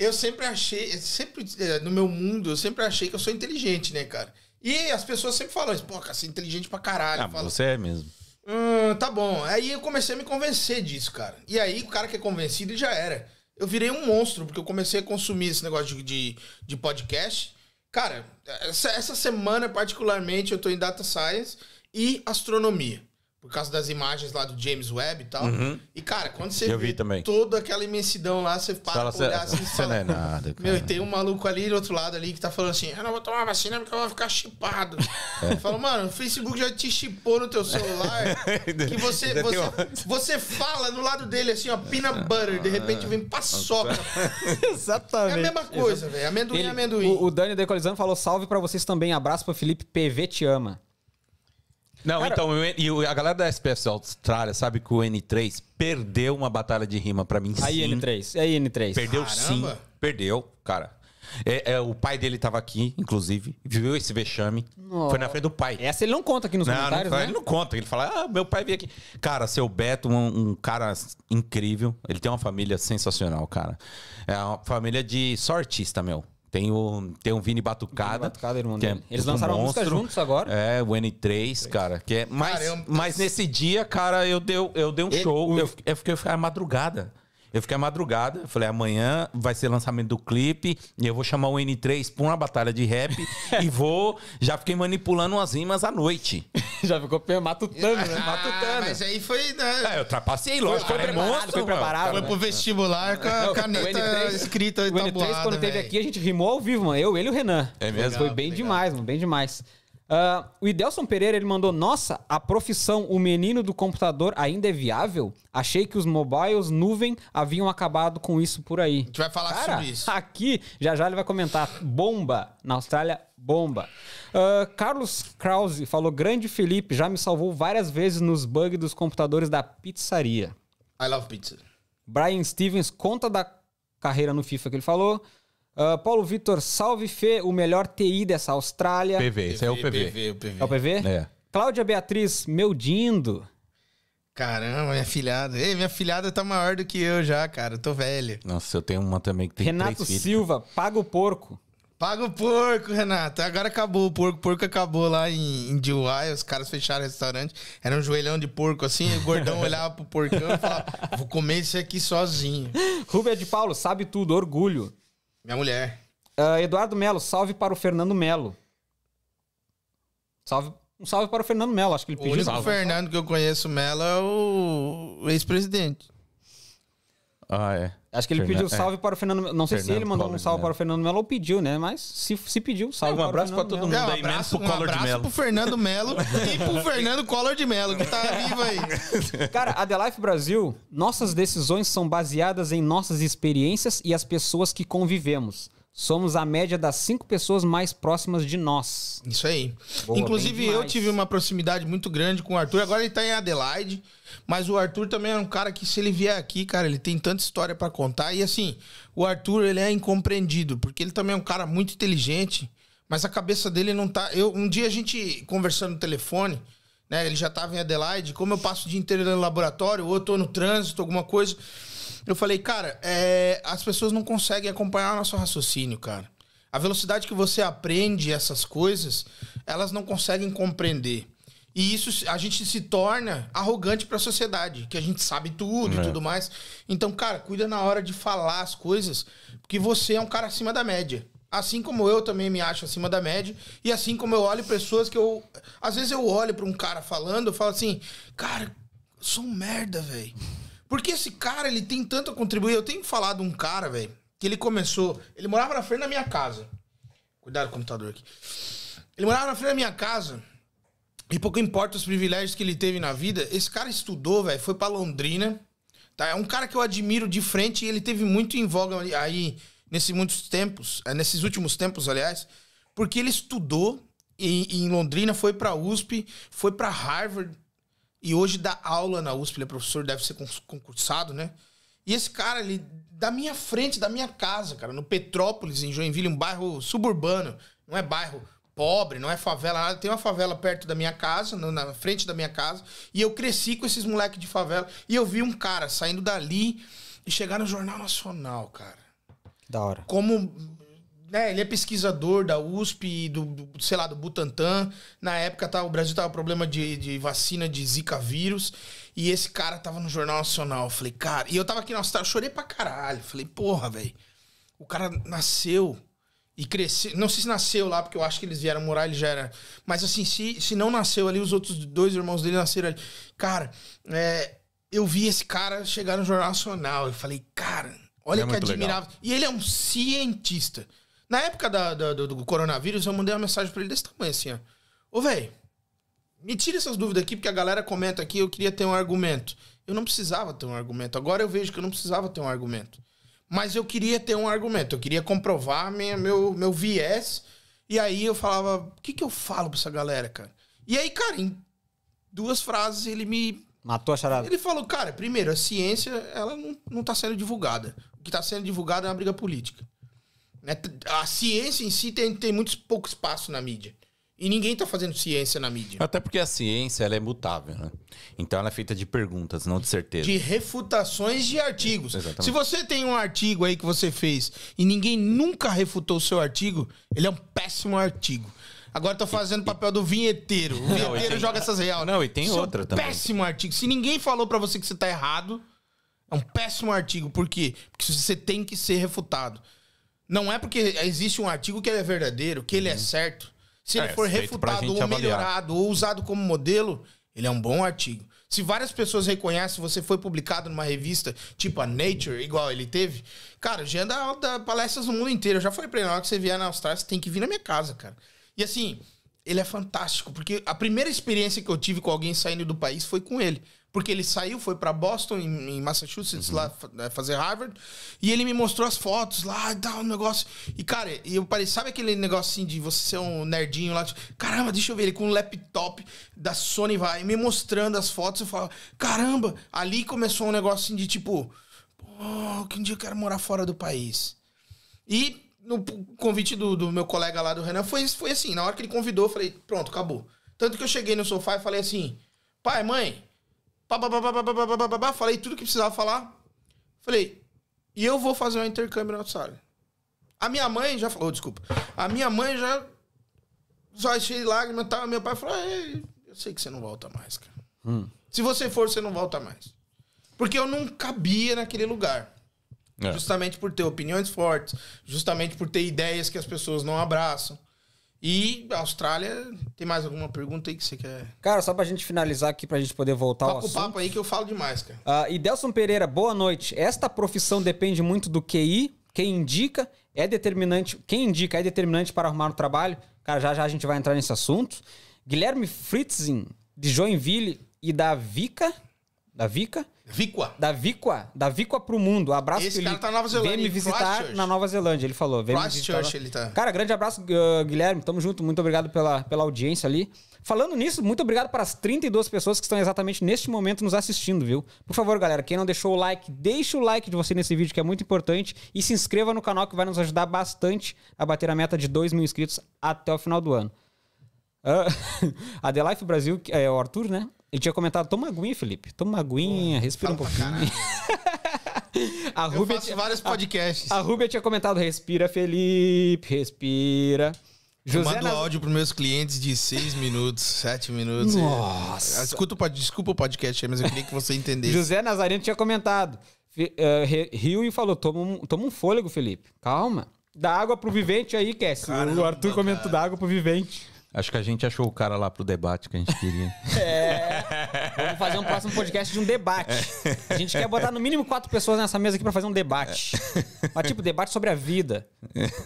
Eu sempre achei, sempre, eh, no meu mundo, eu sempre achei que eu sou inteligente, né, cara? E as pessoas sempre falam isso, pô, cara, você é inteligente pra caralho. Ah, falo, você é mesmo. Hum, tá bom. Aí eu comecei a me convencer disso, cara. E aí o cara que é convencido ele já era. Eu virei um monstro, porque eu comecei a consumir esse negócio de, de, de podcast. Cara, essa, essa semana, particularmente, eu tô em Data Science e Astronomia. Por causa das imagens lá do James Webb e tal. E, cara, quando você Uhum. Eu vê vi também. toda aquela imensidão lá, você para Fala, pra olhar assim e fala, não é nada, cara. Meu, e tem um maluco ali do outro lado ali que tá falando assim: eu não vou tomar vacina porque eu vou ficar chipado. [laughs] É. Eu falo, mano, o Facebook já te chipou no teu celular. [laughs] que você, você, você fala no lado dele assim, ó, peanut butter, de repente vem paçoca. [laughs] É Exatamente. a mesma coisa, velho. Amendoim Ele- é amendoim. O, o Dani da Equalizando falou salve pra vocês também. Abraço pro Felipe PV te ama. Não, Cara- então, e a galera da SPS Austrália sabe que o N3 perdeu uma batalha de rima pra mim Aí, sim. N3. Aí, N3. Perdeu Caramba. sim. Perdeu, cara. É, é, o pai dele tava aqui, inclusive, viu esse vexame. Foi na frente do pai. Essa ele não conta aqui nos Não, não, comentários, fala- né? ele não conta. Ele fala, ah, meu pai veio aqui. Cara, seu Beto, um, um cara incrível. Ele tem uma família sensacional, cara. É uma família de só artista, meu. Tem o, tem o Vini Batucada. Batucada, irmão que é dele. Eles um lançaram uma música monstro. juntos agora. É, o N3, cara. Que é, mas, Caramba. mas nesse dia, cara, eu dei, eu dei um Ele- show. o- Eu, eu fiquei, à madrugada. Eu fiquei à madrugada, falei, amanhã vai ser lançamento do clipe e eu vou chamar o N3 pra uma batalha de rap [laughs] e vou. Já fiquei manipulando umas rimas à noite. [laughs] Já ficou matutando, né? [laughs] Ah, matutando. mas aí foi, né? É, eu trapacei, lógico. foi cara, é preparado, monstro, foi preparado, Foi né? pro vestibular com a caneta o N3 escrita e O N3, tabuada, quando teve velho. aqui, a gente rimou ao vivo, mano. Eu, ele e o Renan. É mesmo? Foi bem legal. demais, mano. Bem demais. Ah, o Idelson Pereira, ele mandou... Nossa, a profissão o menino do computador ainda é viável? Achei que os mobiles nuvem haviam acabado com isso por aí. A gente vai falar Cara, sobre isso. aqui, já já ele vai comentar. Bomba. Na Austrália, bomba. Ah, Carlos Krause falou: Grande Felipe, já me salvou várias vezes nos bugs dos computadores da pizzaria. I love pizza. Brian Stevens conta da carreira no FIFA que ele falou. Ah, Paulo Vitor, salve Fê, o melhor TI dessa Austrália. PV, esse é o PV. PV, o PV. É o PV? É. Cláudia Beatriz, meu dindo. Caramba, minha filhada. Ei, minha filhada tá maior do que eu já, cara. Eu tô velho. Nossa, eu tenho uma também que tem Renato três filhos. Silva, paga o porco. Paga o porco, Renato. Agora acabou o porco. O porco acabou lá em, em. Os caras fecharam o restaurante. Era um joelhão de porco assim. E o gordão [laughs] olhava pro porcão e falava: Vou comer isso aqui sozinho. Rubia de Paulo, sabe tudo, orgulho. Minha mulher. Ah, Eduardo Melo, salve para o Fernando Melo. Salve, um salve para o Fernando Melo, acho que ele O pediu. único salve. Fernando que eu conheço, Melo, é o o ex-presidente. Ah, é. Acho que ele Fernando- pediu salve para o Fernando Melo. Não sei se Fernando ele mandou um Collor de salve Mello. para o Fernando Melo ou pediu, né? Mas se, se pediu, salve um para o abraço Fernando pra todo Melo. mundo. É, um daí, menos abraço, pro um Collor de abraço Mello. pro Fernando Melo e pro Fernando Collor de Mello, que tá vivo aí. [laughs] Cara, a The Life Brasil, nossas decisões são baseadas em nossas experiências e as pessoas que convivemos. Somos a média das cinco pessoas mais próximas de nós. Isso aí. Boa, Inclusive, eu tive uma proximidade muito grande com o Arthur. Agora ele tá em Adelaide. Mas o Arthur também é um cara que, se ele vier aqui, cara, ele tem tanta história pra contar. E assim, o Arthur, ele é incompreendido, porque ele também é um cara muito inteligente, mas a cabeça dele não tá. Eu, um dia a gente conversando no telefone, né? Ele já tava em Adelaide. Como eu passo o dia inteiro no laboratório, ou eu tô no trânsito, alguma coisa. Eu falei, cara, é, as pessoas não conseguem acompanhar o nosso raciocínio, cara. A velocidade que você aprende essas coisas, elas não conseguem compreender. E isso a gente se torna arrogante para a sociedade, que a gente sabe tudo É. e tudo mais. Então, cara, cuida na hora de falar as coisas, porque você é um cara acima da média. Assim como eu também me acho acima da média, e assim como eu olho pessoas que eu às vezes eu olho para um cara falando, eu falo assim: "Cara, sou um merda, velho". Porque esse cara, ele tem tanto a contribuir. Eu tenho falado um cara, velho, que ele começou, ele morava na frente da minha casa. Cuidado com o computador aqui. Ele morava na frente da minha casa. E pouco importa os privilégios que ele teve na vida, esse cara estudou, velho, foi pra Londrina. Tá? É um cara que eu admiro de frente e ele teve muito em voga aí nesses muitos tempos, é, nesses últimos tempos, aliás, porque ele estudou em, em Londrina, foi pra USP, foi pra Harvard e hoje dá aula na USP, ele é professor, deve ser concursado, né? E esse cara, ele, da minha frente, da minha casa, cara, no Petrópolis, em Joinville, um bairro suburbano, não é bairro pobre, não é favela, nada. Tem uma favela perto da minha casa, na frente da minha casa, e eu cresci com esses moleques de favela, e eu vi um cara saindo dali e chegar no Jornal Nacional, cara Da hora. como né, ele é pesquisador da USP e do, do, sei lá, do Butantan. Na época tá, o Brasil tava com problema de, de vacina de Zika vírus. E esse cara tava no Jornal Nacional. Eu falei, cara. E eu tava aqui na Austrália, eu chorei pra caralho. Falei, porra, velho. O cara nasceu e cresceu. Não sei se nasceu lá, porque eu acho que eles vieram morar, ele já era. Mas assim, se, se não nasceu ali, os outros dois irmãos dele nasceram ali. Cara, é, eu vi esse cara chegar no Jornal Nacional. Eu falei, cara, olha É que admirável. E ele é um cientista. Na época da- da- do, do coronavírus, eu mandei uma mensagem pra ele desse tamanho assim, ó. Ô, velho, me tira essas dúvidas aqui, porque a galera comenta aqui, eu queria ter um argumento. Eu não precisava ter um argumento. Agora eu vejo que eu não precisava ter um argumento. Mas eu queria ter um argumento. Eu queria comprovar minha, meu, meu viés. E aí eu falava, o que, que eu falo pra essa galera, cara? E aí, cara, em duas frases ele me Matou a charada. ele falou, cara, primeiro, a ciência, ela não, não tá sendo divulgada. O que tá sendo divulgado é uma briga política. Né? A ciência em si tem, tem muito pouco espaço na mídia. E ninguém tá fazendo ciência na mídia. Até porque a ciência ela é mutável, né? Então ela é feita de perguntas, não de certeza. De refutações de artigos. Exatamente. Se você tem um artigo aí que você fez e ninguém nunca refutou o seu artigo, ele é um péssimo artigo. Agora tô fazendo papel do vinheteiro. O vinheteiro tem- joga essas real. Não, e tem Isso é um outra também. Péssimo artigo. Se ninguém falou pra você que você tá errado, é um péssimo artigo. Por quê? Porque você tem que ser refutado. Não é porque existe um artigo que ele é verdadeiro, que ele é certo. Se ele É, for refutado ou avaliar. melhorado ou usado como modelo, ele é um bom artigo. Se várias pessoas reconhecem, você foi publicado numa revista tipo a Nature, igual ele teve, cara, o Jean dá, dá palestras no mundo inteiro. Eu já falei pra ele, na hora que você vier na Austrália, você tem que vir na minha casa, cara. E assim, ele é fantástico, porque a primeira experiência que eu tive com alguém saindo do país foi com ele. Porque ele saiu, foi pra Boston, em, em Massachusetts, lá fa- né, fazer Harvard, e ele me mostrou as fotos lá e tal, um negócio. E, cara, eu parei, sabe aquele negócio assim de você ser um nerdinho lá? Tipo, caramba, deixa eu ver ele com um laptop da Sony vai me mostrando as fotos. Eu falo, caramba, ali começou um negócio assim de tipo, pô, que um dia eu quero morar fora do país. E no convite do, do meu colega lá do Renan foi, foi assim, na hora que ele convidou, eu falei, pronto, acabou. Tanto que eu cheguei no sofá e falei assim, pai, mãe, falei tudo que precisava falar. Falei, e eu vou fazer um intercâmbio na Austrália. A minha mãe já falou, desculpa. A minha mãe já. Só de lágrimas e tal. Meu pai falou: "É, eu sei que você não volta mais, cara. Se você for, você não volta mais. Porque eu não cabia naquele lugar. É. Justamente por ter opiniões fortes, justamente por ter ideias que as pessoas não abraçam. E Austrália, tem mais alguma pergunta aí que você quer? Cara, só pra gente finalizar aqui, pra gente poder voltar ao Toca o assunto. papo aí que eu falo demais, cara. Ah, e Delson Pereira, boa noite. Esta profissão depende muito do QI. Quem indica é determinante. Quem indica é determinante para arrumar um trabalho. Cara, já já a gente vai entrar nesse assunto. Guilherme Fritzin, de Joinville e da Vica. Da Vica. Vicua. Da Vicua, da Vicua pro mundo. Abraço, Esse Felipe. cara tá na Nova Zelândia, Vem me visitar na Nova Zelândia, ele falou. Vem Christchurch ele tá. Cara, grande abraço, uh, Guilherme. Tamo junto. Muito obrigado pela, pela audiência ali. Falando nisso, muito obrigado para as 32 pessoas que estão exatamente neste momento nos assistindo, viu? Por favor, galera, quem não deixou o like, deixa o like de você nesse vídeo que é muito importante e se inscreva no canal que vai nos ajudar bastante a bater a meta de 2 mil inscritos até o final do ano. Ah, a The Life Brasil, é o Arthur, né? Ele tinha comentado, toma aguinha, Felipe. Toma aguinha, respira um pouquinho. [laughs] a Eu Rubia faço tinha- vários podcasts. a Rubia tinha comentado, respira, Felipe, respira. Eu José mando Naz- áudio pros meus clientes de 6 [laughs] minutos, 7 minutos. Nossa. Escuta o Desculpa o podcast aí, mas eu queria que você entendesse. José Nazareno tinha comentado. Eh, riu e falou, toma um, toma um fôlego, Felipe. Calma. Dá água pro vivente aí, Cass. o Arthur comentou, dá água pro vivente. Acho que a gente achou o cara lá pro debate que a gente queria. [laughs] Vamos fazer um próximo podcast de um debate. A gente quer botar no mínimo quatro pessoas nessa mesa aqui pra fazer um debate. Mas tipo, debate sobre a vida.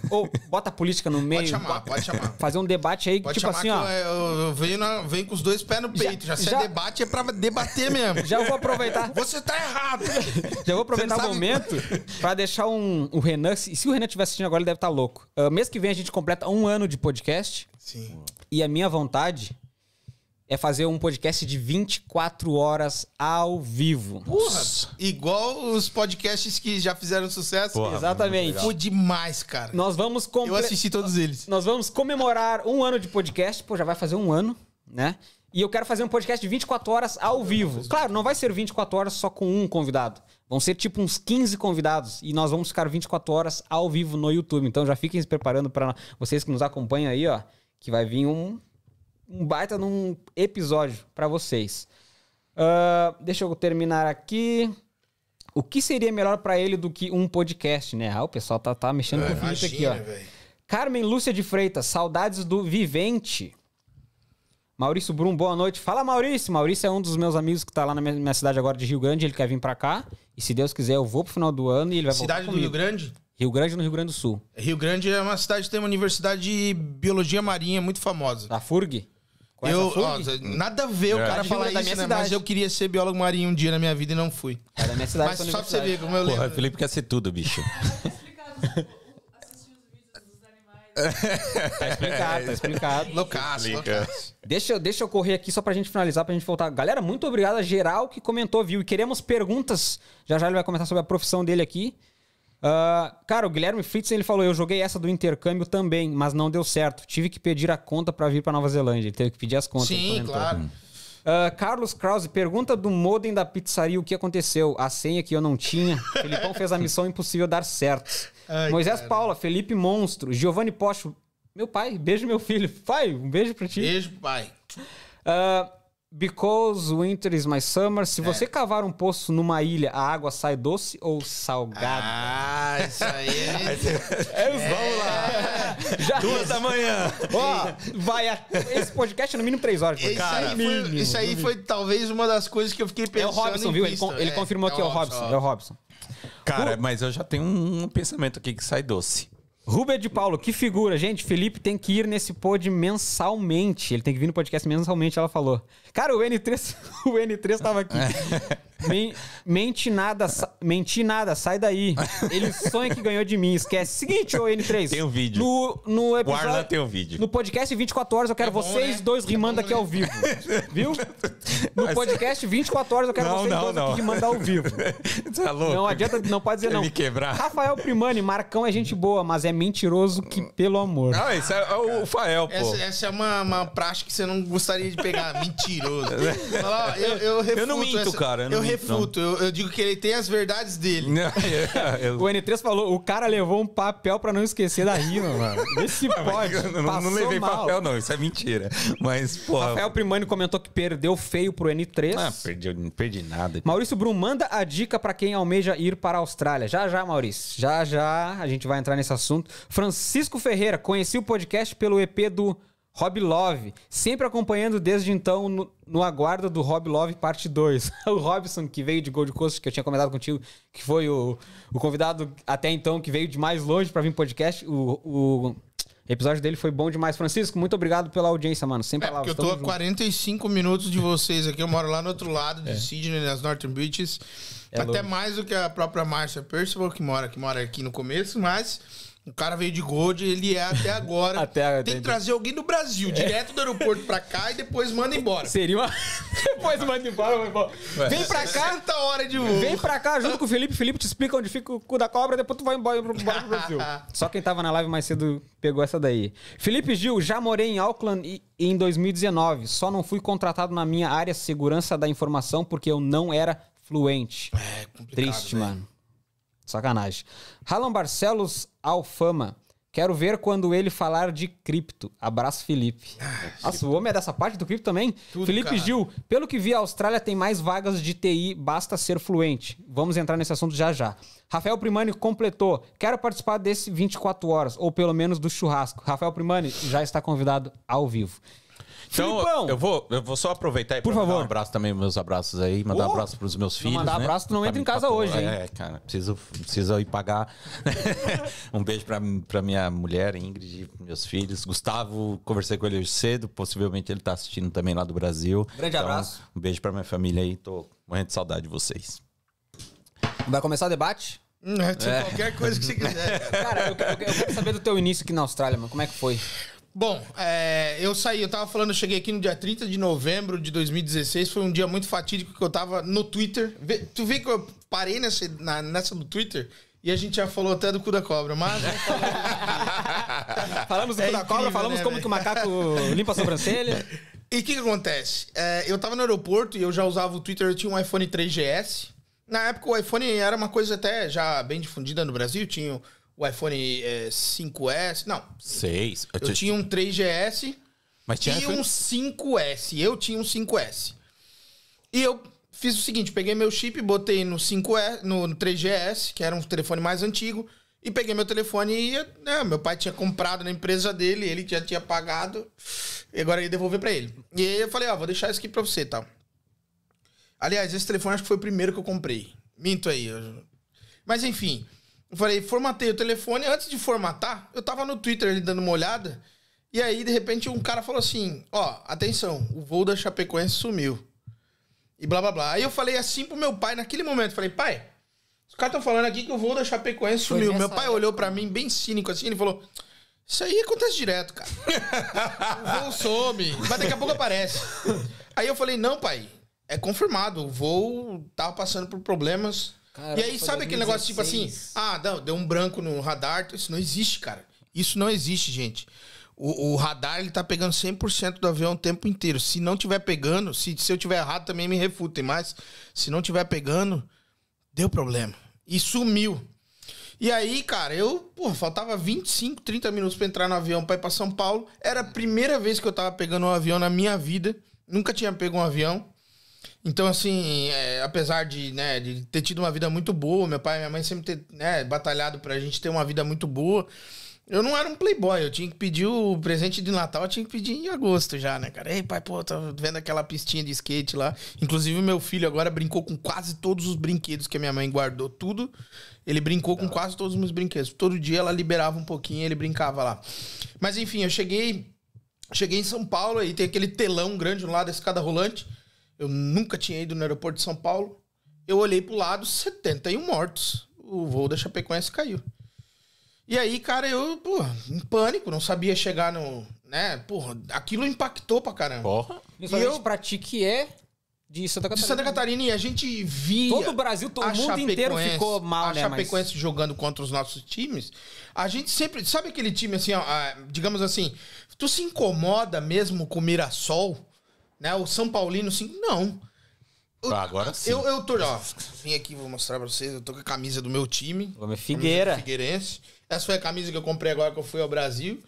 Ou bota a política no meio. Pode chamar, pode chamar. Fazer um debate aí, Pode tipo assim, que ó. eu, eu- venho, na- venho com os dois pés no peito. Já, se já- é debate, é pra debater mesmo. Já vou aproveitar. Você tá errado. Já vou aproveitar o momento pra deixar um, o Renan. Se, se o Renan estiver assistindo agora, ele deve estar louco. Ah, mês que vem a gente completa um ano de podcast. Sim. E a minha vontade é fazer um podcast de 24 horas ao vivo. Porra, igual os podcasts que já fizeram sucesso. Porra, Exatamente. Foi demais, cara. Nós vamos Eu comple- assisti todos eles. Nós vamos comemorar um ano de podcast. Pô, já vai fazer um ano, né? E eu quero fazer um podcast de 24 horas ao vivo. Claro, não vai ser 24 horas só com um convidado. Vão ser tipo uns 15 convidados. E nós vamos ficar 24 horas ao vivo no YouTube. Então já fiquem se preparando para vocês que nos acompanham aí, ó. Que vai vir um, um baita num episódio para vocês. Ah, deixa eu terminar aqui. O que seria melhor para ele do que um podcast, né? Ah, o pessoal tá, tá mexendo com o Felipe aqui, ó. Velho. Carmen Lúcia de Freitas, saudades do Vivente. Maurício Brum, boa noite. Fala, Maurício. Maurício é um dos meus amigos que tá lá na minha, cidade agora de Rio Grande. Ele quer vir pra cá. E se Deus quiser, eu vou pro final do ano e ele vai Cidade voltar do Rio. Grande? Rio Grande no Rio Grande do Sul. Rio Grande é uma cidade que tem uma universidade de biologia marinha muito famosa. Da FURG. Conhece Eu, a FURG? ó, nada a ver o É. cara De- falar da isso, minha né? cidade. Mas eu queria ser biólogo marinho um dia na minha vida e não fui. É da minha cidade. Mas só pra você ver como eu Porra, o lembro. Felipe quer ser tudo, bicho. [laughs] Tá explicado, tá explicado. Loucaço, loucaço. Deixa, eu- deixa eu correr aqui só pra gente finalizar, pra gente voltar. Galera, muito obrigado a geral que comentou, viu? E queremos perguntas. Já já ele vai comentar sobre a profissão dele aqui. Ah, cara, o Guilherme Fritz, ele falou, eu joguei essa do intercâmbio também, mas não deu certo. Tive que pedir a conta pra vir pra Nova Zelândia. Ele teve que pedir as contas. Sim, claro. Ah, Carlos Krause, pergunta do modem da pizzaria o que aconteceu. A senha que eu não tinha. [laughs] Felipão fez a missão impossível dar certo. Ai, Moisés cara. Paula, Felipe Monstro, Giovanni Pocho. Meu pai, beijo meu filho. Pai, um beijo pra ti. Beijo, pai. Ah, because winter is my summer. É. Se você cavar um poço numa ilha, a água sai doce ou salgada? Ah, isso aí é... [laughs] É, vamos lá. Já, Duas da manhã. ó, vai a- esse podcast é no mínimo três horas. Isso Cara, aí, foi, mínimo, isso aí mínimo. foi talvez uma das coisas que eu fiquei É pensando o Robson, viu? Ele, É, confirmou que é o Robson. É o Robson. Cara, mas eu já tenho um pensamento aqui que sai doce. Rubem de Paulo, que figura. Gente, Felipe tem que ir nesse pod mensalmente. Ele tem que vir no podcast mensalmente, ela falou. Cara, o N3, [laughs] o N3 tava aqui. Men- mente nada, sa- menti nada, sai daí. Ele sonha que ganhou de mim, esquece. Seguinte, ô N3. Tem um vídeo. No, no O episódio... Tem um vídeo. No podcast 24 horas eu quero É bom, vocês né? dois É rimando bom, aqui né? ao vivo. [laughs] Viu? No podcast 24 horas eu quero Não, vocês não, dois não. aqui rimando ao vivo. [laughs] Você é louco? Não adianta, não pode dizer não. Me quebrar. Rafael Primani, Marcão é gente boa, mas é mentiroso que pelo amor. Ah, esse é o Fael, pô. Essa, essa é uma, uma prática que você não gostaria de pegar. Mentiroso. Ó, eu, eu refuto. não minto, essa- cara, eu não Eu, minto, refuto. Eu, eu digo que ele tem as verdades dele. Não, [laughs] eu- O N3 falou, o cara levou um papel pra não esquecer da rima, mano. Vê se pode. eu não, não levei mal. papel, não. Isso é mentira. Mas, pô. Rafael Primani comentou que perdeu feio pro N3. Ah, perdi, não perdi nada. Maurício Brum, manda a dica pra quem almeja ir para a Austrália. Já, já, Maurício. Já, já, a gente vai entrar nesse assunto. Francisco Ferreira, conheci o podcast pelo EP do Rob Love. Sempre acompanhando desde então no, no aguardo do Rob Love parte 2. [laughs] o Robson, que veio de Gold Coast, que eu tinha comentado contigo, que foi o, o convidado até então que veio de mais longe pra vir podcast. O, o episódio dele foi bom demais. Francisco, muito obrigado pela audiência, mano. Sem É, porque palavras. eu tô a junto. 45 minutos de vocês aqui. Eu moro lá no outro lado de Sydney, nas Northern Beaches. É Até louco. mais do que a própria Márcia Percival, que mora, que mora aqui no começo, mas o cara veio de Gold, ele é até agora. [laughs] Até- Tem que trazer alguém do Brasil, direto do aeroporto pra cá e depois manda embora. Seria uma. [laughs] Depois manda embora, vai embora. Vem pra cá. 60 horas de voo. Vem pra cá junto com o Felipe. Felipe te explica onde fica o cu da cobra, depois tu vai embora pro, Brasil. [laughs] Só quem tava na live mais cedo pegou essa daí. Felipe Gil, já morei em Auckland em 2019. Só não fui contratado na minha área segurança da informação porque eu não era fluente. É complicado, Triste, velho. mano. Sacanagem. Ralan Barcelos Alfama. Quero ver quando ele falar de cripto. Abraço, Felipe. Nossa, o homem é dessa parte do cripto também? Tudo, Felipe cara. Gil, pelo que vi, a Austrália tem mais vagas de TI, basta ser fluente. Vamos entrar nesse assunto já já. Rafael Primani completou. Quero participar desse 24 horas, ou pelo menos do churrasco. Rafael Primani já está convidado ao vivo. Então, Filipão! eu vou, eu vou só aproveitar e Por favor. um abraço também, meus abraços aí, mandar Oh! um abraço pros meus Não filhos. mandar né? abraço, tu não Pra entra em casa hoje, hein? É, cara, preciso, preciso ir pagar. [laughs] um beijo pra, pra minha mulher, Ingrid, meus filhos. Gustavo, conversei com ele hoje cedo, possivelmente ele tá assistindo também lá do Brasil. Grande Então, abraço. Um beijo pra minha família aí, tô morrendo de saudade de vocês. Vai começar o debate? Hum, é, Qualquer coisa que você quiser, cara. [laughs] Cara, eu, eu- eu quero saber do teu início aqui na Austrália, mano. Como é que foi? Bom, é, eu saí, eu tava falando, eu cheguei aqui no dia 30 de novembro de 2016, foi um dia muito fatídico que eu tava no Twitter. Vê- tu vê que eu parei nessa, na- nessa do Twitter e a gente já falou até do cu da cobra, mas... [laughs] Falamos do É cu da cobra, incrível, falamos né, como que o macaco limpa a sobrancelha. [laughs] E o que, que acontece? É, eu tava no aeroporto e eu já usava o Twitter, eu tinha um iPhone 3GS. Na época o iPhone era uma coisa até já bem difundida no Brasil, tinha o iPhone é, 5S, não, Seis. eu tinha um 3GS Mas tinha e um 5S, eu tinha um 5S. E eu fiz o seguinte, peguei meu chip, botei no 5S, no 3GS, que era um telefone mais antigo, e peguei meu telefone e né, meu pai tinha comprado na empresa dele, ele já tinha pagado, e agora eu ia devolver pra ele. E aí eu falei, ó, vou deixar isso aqui pra você, tal. Aliás, esse telefone acho que foi o primeiro que eu comprei. Minto aí. eu- Mas enfim, eu falei, formatei o telefone. Antes de formatar, eu tava no Twitter ali dando uma olhada. E aí, de repente, um cara falou assim: Ó, atenção, o voo da Chapecoense sumiu. E blá blá blá. Aí eu falei assim pro meu pai naquele momento: falei, pai, os caras estão falando aqui que o voo da Chapecoense Foi sumiu. Meu pai olhou pra mim bem cínico assim, ele falou. Isso aí acontece direto, cara. [laughs] o voo some, mas daqui a pouco aparece. Aí eu falei, não, pai, é confirmado. O voo tava passando por problemas. E aí, sabe aquele negócio tipo assim? 2016. Ah, não, deu um branco no radar. Isso não existe, cara. Isso não existe, gente. O, o radar, ele tá pegando 100% do avião o tempo inteiro. Se não tiver pegando, se, se eu tiver errado, também me refutem. Mas se não tiver pegando, deu problema. E sumiu. E aí, cara, eu, pô, faltava 25, 30 minutos pra entrar no avião pra ir pra São Paulo. Era a primeira vez que eu tava pegando um avião na minha vida. Nunca tinha pego um avião. Então, assim, é, apesar de, né, de ter tido uma vida muito boa, meu pai e minha mãe sempre ter né, batalhado pra gente ter uma vida muito boa. Eu não era um playboy, eu tinha que pedir o presente de Natal, eu tinha que pedir em agosto já, né, cara? Ei, pai, pô, tô vendo aquela pistinha de skate lá. Inclusive, meu filho agora brincou com quase todos os brinquedos que a minha mãe guardou, tudo. Ele brincou com quase todos os meus brinquedos. Todo dia ela liberava um pouquinho e ele brincava lá. Mas enfim, eu cheguei Cheguei em São Paulo, aí tem aquele telão grande no lado da escada rolante. Eu nunca tinha ido no aeroporto de São Paulo. Eu olhei pro lado, 71 mortos. O voo da Chapecoense caiu. E aí, cara, eu, pô, em pânico, não sabia chegar no. Né? Porra, aquilo impactou pra caramba. Porra. Principalmente eu- pra ti que é de Santa De Catarina. Santa Catarina, e a gente via. Todo o Brasil, todo a o mundo inteiro ficou mal, a né? Chapecoense jogando contra os nossos times, a gente sempre. Sabe aquele time assim, ó, ah, digamos assim, tu se incomoda mesmo com o Mirassol, né? O São Paulino, assim, não. Eu- Ah, agora sim. Eu, eu tô, ó, vim aqui, vou mostrar pra vocês, eu tô com a camisa do meu time. Figueira. Figueirense. Essa foi a camisa que eu comprei agora que eu fui ao Brasil.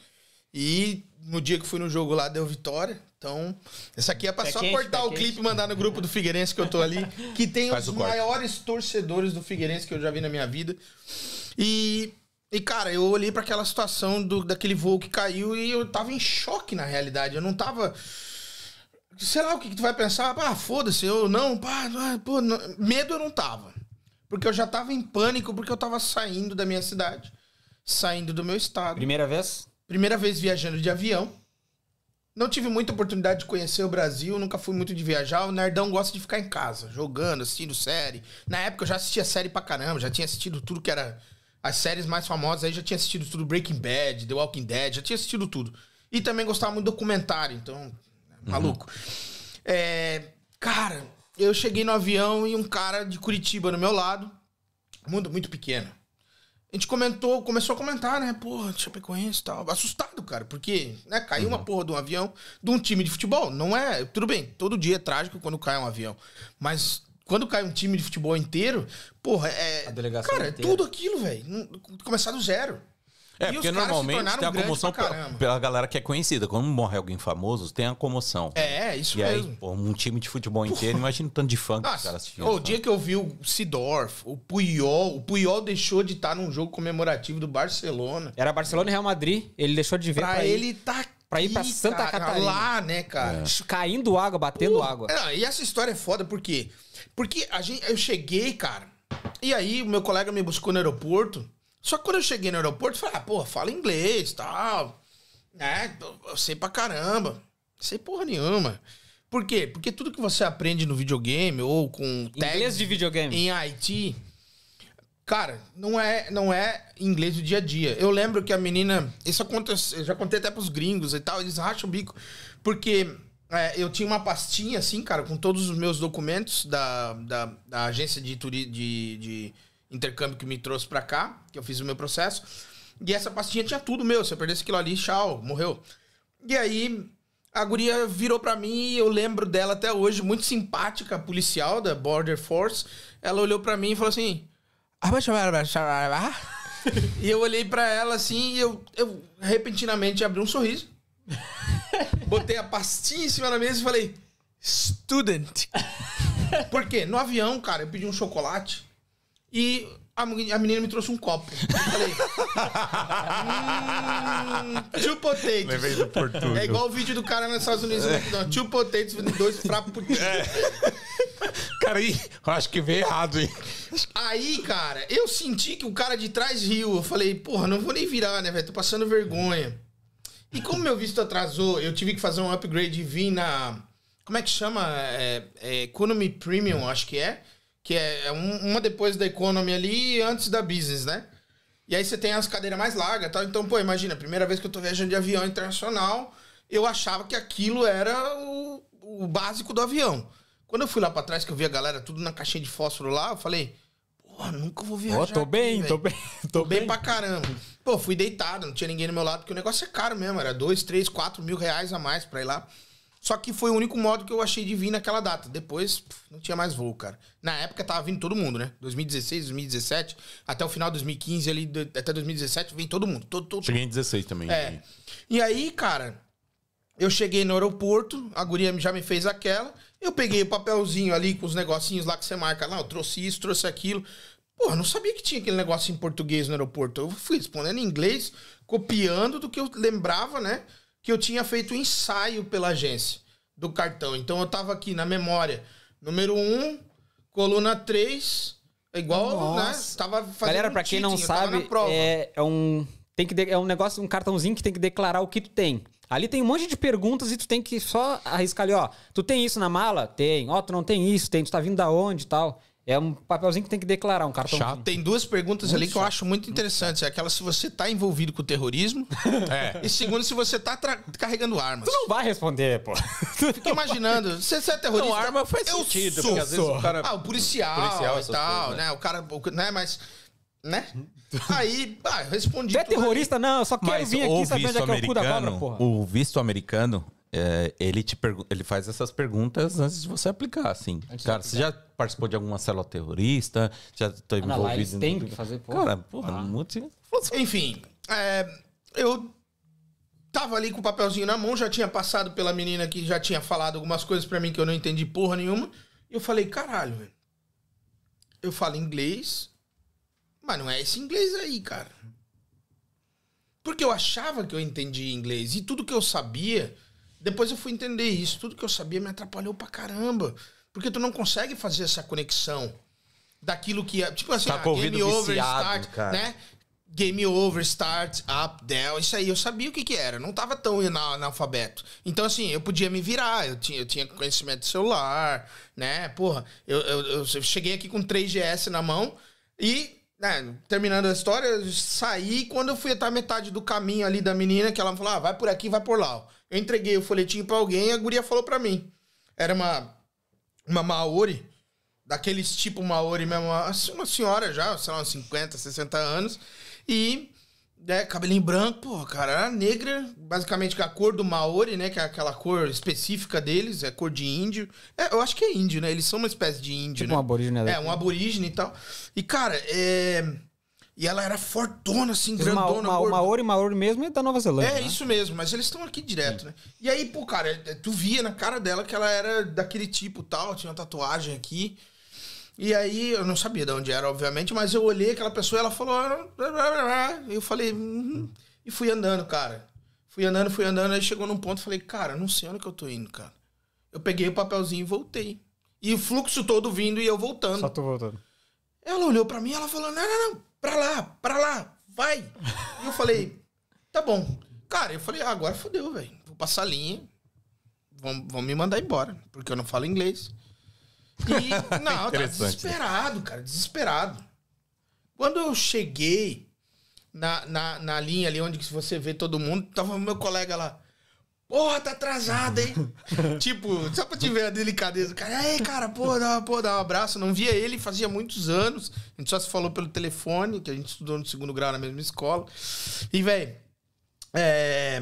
E no dia que fui no jogo lá, deu vitória. Então, essa aqui é pra só quente, cortar o quente. clipe e mandar no grupo do Figueirense que eu tô ali. Que tem Faz os corte. maiores torcedores do Figueirense que eu já vi na minha vida. E, e cara, eu olhei pra aquela situação do, daquele voo que caiu e eu tava em choque na realidade. Eu não tava. Sei lá o que, que tu vai pensar. Ah, foda-se, eu não, pá, pô, não. medo eu não tava. Porque eu já tava em pânico porque eu tava saindo da minha cidade, saindo do meu estado. Primeira vez? Primeira vez viajando de avião. Não tive muita oportunidade de conhecer o Brasil, nunca fui muito de viajar. O Nerdão gosta de ficar em casa, jogando, assistindo série. Na época eu já assistia série pra caramba, já tinha assistido tudo que era. As séries mais famosas aí já tinha assistido tudo Breaking Bad, The Walking Dead, já tinha assistido tudo. E também gostava muito de documentário, então. Maluco. É, cara, eu cheguei no avião e um cara de Curitiba no meu lado, mundo muito pequeno. A gente comentou, começou a comentar, né? Porra, Chapecoense e tal. Assustado, cara, porque né, caiu uma porra de um avião de um time de futebol. Não é. Tudo bem, todo dia é trágico quando cai um avião. Mas quando cai um time de futebol inteiro, porra, é. A delegação Cara, é inteira. tudo aquilo, velho. Começar do zero. É, E porque normalmente tem a comoção pela, galera que é conhecida. Quando morre alguém famoso, tem a comoção. É, isso e aí, mesmo. pô, um time de futebol inteiro, imagina o tanto de fã que os caras tinham. o dia que eu vi o Sidorf, o Puyol, o Puyol deixou de estar num jogo comemorativo do Barcelona. Era Barcelona e Real Madrid. Ele deixou de ver Pra, pra, ir- ele tá pra ir pra Santa cara, Catarina. Lá, né, cara? caindo água, batendo água. Não, e essa história é foda por quê? Porque a gente, eu cheguei, cara, e aí o meu colega me buscou no aeroporto. Só que quando eu cheguei no aeroporto, eu falei, ah, pô, fala inglês tal. Né? Eu sei pra caramba. Sei porra nenhuma. Por quê? Porque tudo que você aprende no videogame ou com Inglês de videogame. em IT, cara, não é, não é inglês do dia a dia. Eu lembro que a menina. Isso acontece, eu já contei até pros gringos e tal, eles racham o bico. Porque é, eu tinha uma pastinha, assim, cara, com todos os meus documentos da, da, da agência de, turi, de, de intercâmbio que me trouxe pra cá, que eu fiz o meu processo. E essa pastinha tinha tudo meu. Se eu perdesse aquilo ali, tchau, morreu. E aí, a guria virou pra mim e eu lembro dela até hoje, muito simpática, policial da Border Force. Ela olhou pra mim e falou assim. "Ah, e eu olhei pra ela assim e eu, eu repentinamente abri um sorriso. [laughs] Botei a pastinha em cima da mesa e falei: Student. [laughs] Por quê? No avião, cara, eu pedi um chocolate e a, meni- a menina me trouxe um copo. Eu falei: hum, Two potatoes. Levei do Portugal. É igual o vídeo do cara nos Estados Unidos. Não, two potatoes, dois frappuccinos. Cara, aí, eu acho que veio errado, hein? Aí, cara, eu senti que o cara de trás riu. Eu falei, porra, não vou nem virar, né, velho? Tô passando vergonha. E como meu visto atrasou, eu tive que fazer um upgrade e vim na. Como é que chama? É, é Economy Premium, acho que é. Que é, é um- uma depois da Economy ali e antes da Business, né? E aí você tem as cadeiras mais largas e tal. Então, pô, imagina, primeira vez que eu tô viajando de avião internacional, eu achava que aquilo era o, o básico do avião. Quando eu fui lá pra trás, que eu vi a galera tudo na caixinha de fósforo lá, eu falei, porra, nunca vou viajar. Ó, tô aqui, bem, tô bem, [laughs] Tô bem pra caramba. Pô, fui deitado, não tinha ninguém do meu lado, porque o negócio é caro mesmo. Era dois, três, quatro mil reais a mais pra ir lá. Só que foi o único modo que eu achei de vir naquela data. Depois, não tinha mais voo, cara. Na época tava vindo todo mundo, né? 2016, 2017, até o final de 2015 ali, até 2017, vem todo mundo. Todo, todo, Cheguei em 16 também. é. E aí, cara, eu cheguei no aeroporto, a guria já me fez aquela. Eu peguei o papelzinho ali com os negocinhos lá que você marca lá, eu trouxe isso, trouxe aquilo. Porra, não sabia que tinha aquele negócio em português no aeroporto. Eu fui respondendo em inglês, copiando do que eu lembrava, né? Que eu tinha feito um ensaio pela agência do cartão. Então eu tava aqui na memória. Número 1, um, coluna 3, igual, né? Nossa. Tava fazendo Galera, um pra quem não sabe, é, é um tem que de- é um negócio, um cartãozinho que tem que declarar o que tu tem. Ali tem um monte de perguntas e tu tem que só arriscar ali, ó. Tu tem isso na mala? Tem. Ó, tu não tem isso, tem. Tu tá vindo da onde e tal. É um papelzinho que tem que declarar, um cartãozinho. Chato. Tem duas perguntas ali que eu acho muito interessantes. É aquela se você tá envolvido com o terrorismo. [laughs] É. E segundo, se você tá tra- carregando armas. Tu não vai responder, pô. Fica imaginando. Você, você é terrorista? Não, arma faz eu sentido, sou. porque às vezes o cara- Ah, o policial, Policial, e tal, coisas, né? né? O cara, o- né? Mas, né? Aí, ah, eu respondi Tu é tudo ali. terrorista? Não, eu só quero Mas vir aqui saber onde é que é o cu da cobra, porra. o visto americano, é, ele te ele faz essas perguntas antes de você aplicar, assim. Cara, você já participou de alguma célula terrorista? Já teve Ah, não, lá eles envolvido? em- têm que fazer, porra. Cara, porra, não muito... Enfim, é, eu tava ali com o papelzinho na mão, já tinha passado pela menina que já tinha falado algumas coisas pra mim que eu não entendi porra nenhuma. E eu falei, caralho, velho. Eu falo inglês, mas não é esse inglês aí, cara. Porque eu achava que eu entendia inglês. E tudo que eu sabia, depois eu fui entender isso. Tudo que eu sabia me atrapalhou pra caramba. Porque tu não consegue fazer essa conexão daquilo que é. Tipo assim, Tá ah, game over, viciado, start, cara. né? game over, start, up, down, isso aí eu sabia o que que era. Não tava tão ana- analfabeto. Então, assim, eu podia me virar. Eu tinha, eu tinha conhecimento de celular, né? Porra, eu, eu, eu cheguei aqui com 3GS na mão e, né, terminando a história, eu saí quando eu fui até a metade do caminho ali da menina, que ela falou, ah, vai por aqui, vai por lá. Eu entreguei o folhetinho pra alguém e a guria falou pra mim. Era uma, uma Maori, daqueles tipo Maori mesmo, uma, uma senhora já, sei lá, uns 50, 60 anos, e né, cabelinho branco, pô, cara, era negra, basicamente com a cor do Maori, né, que é aquela cor específica deles, é cor de índio. É, eu acho que é índio, né? Eles são uma espécie de índio, Tipo né? um aborígene É, daqui. um aborígene e tal. E, cara, é... E ela era fortona, assim, Ma- grandona. Ma- gorda. Maori, Maori mesmo é da Nova Zelândia. É né? isso mesmo, mas eles estão aqui direto, né? E aí, pô, cara, tu via na cara dela que ela era daquele tipo tal, tinha uma tatuagem aqui. E aí, eu não sabia de onde era, obviamente, mas eu olhei aquela pessoa e ela falou. "Ah, Eu falei. "Uhum", E fui andando, cara. Fui andando, fui andando, aí chegou num ponto e falei, cara, não sei onde que eu tô indo, cara. Eu peguei o papelzinho e voltei. E o fluxo todo vindo e eu voltando. Só tô voltando. Ela olhou pra mim e ela falou: não, não, não, pra lá, pra lá, vai. E eu falei: tá bom. Cara, eu falei: ah, agora fodeu, velho. Vou passar a linha, vão, vão me mandar embora, porque eu não falo inglês. E, [laughs] não, desesperado, cara, desesperado. Quando eu cheguei na, na, na linha ali onde você vê todo mundo, tava meu colega lá. Porra, tá atrasado, hein? [laughs] tipo, só pra te ver a delicadeza. Cara, aí, cara, pô, dá, pô, dá um abraço. Não via ele fazia muitos anos. A gente só se falou pelo telefone, que a gente estudou no segundo grau na mesma escola. E, velho, é,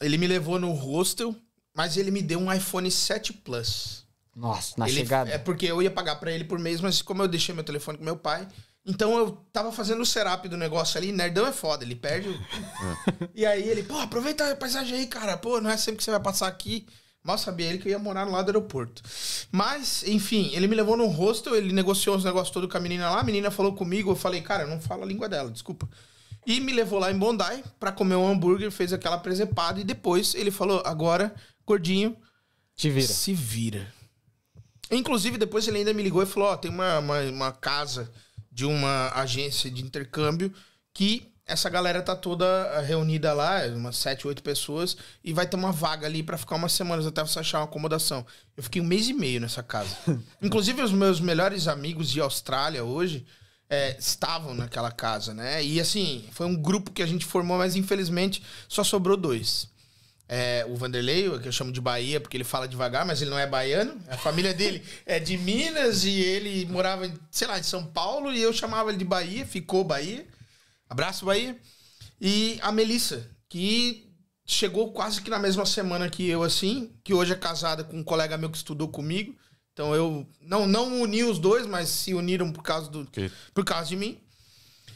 ele me levou no hostel, mas ele me deu um iPhone 7 Plus. Nossa, na Ele- chegada. É porque eu ia pagar pra ele por mês, mas como eu deixei meu telefone com meu pai, então eu tava fazendo o setup do negócio ali. Nerdão é foda, ele perde. o- [laughs] e aí ele, pô, aproveita a paisagem aí, cara. Pô, não é sempre que você vai passar aqui. Mal sabia ele que eu ia morar no lado do aeroporto. Mas, enfim, ele me levou no hostel, ele negociou os negócios todos com a menina lá. A menina falou comigo, eu falei, cara, eu não falo a língua dela, desculpa. E me levou lá em Bondi pra comer um hambúrguer, fez aquela presepada e depois ele falou, agora, gordinho, Te vira. se vira. Inclusive, depois ele ainda me ligou e falou: Ó, tem uma, uma, uma casa de uma agência de intercâmbio que essa galera tá toda eh, reunida lá, umas sete, oito pessoas, e vai ter uma vaga ali pra ficar umas semanas até você achar uma acomodação. Eu fiquei um mês e meio nessa casa. [laughs] Inclusive, os meus melhores amigos de Austrália hoje eh, estavam naquela casa, né? E assim, foi um grupo que a gente formou, mas infelizmente só sobrou dois. É, o Vanderlei, que eu chamo de Bahia, porque ele fala devagar, mas ele não é baiano. A família dele [laughs] é de Minas e ele morava, sei lá, em São Paulo e eu chamava ele de Bahia, ficou Bahia. Abraço, Bahia. E a Melissa, que chegou quase que na mesma semana que eu, assim, que hoje é casada com um colega meu que estudou comigo. Então eu não, não uni os dois, mas se uniram por causa, do, Ok. por causa de mim.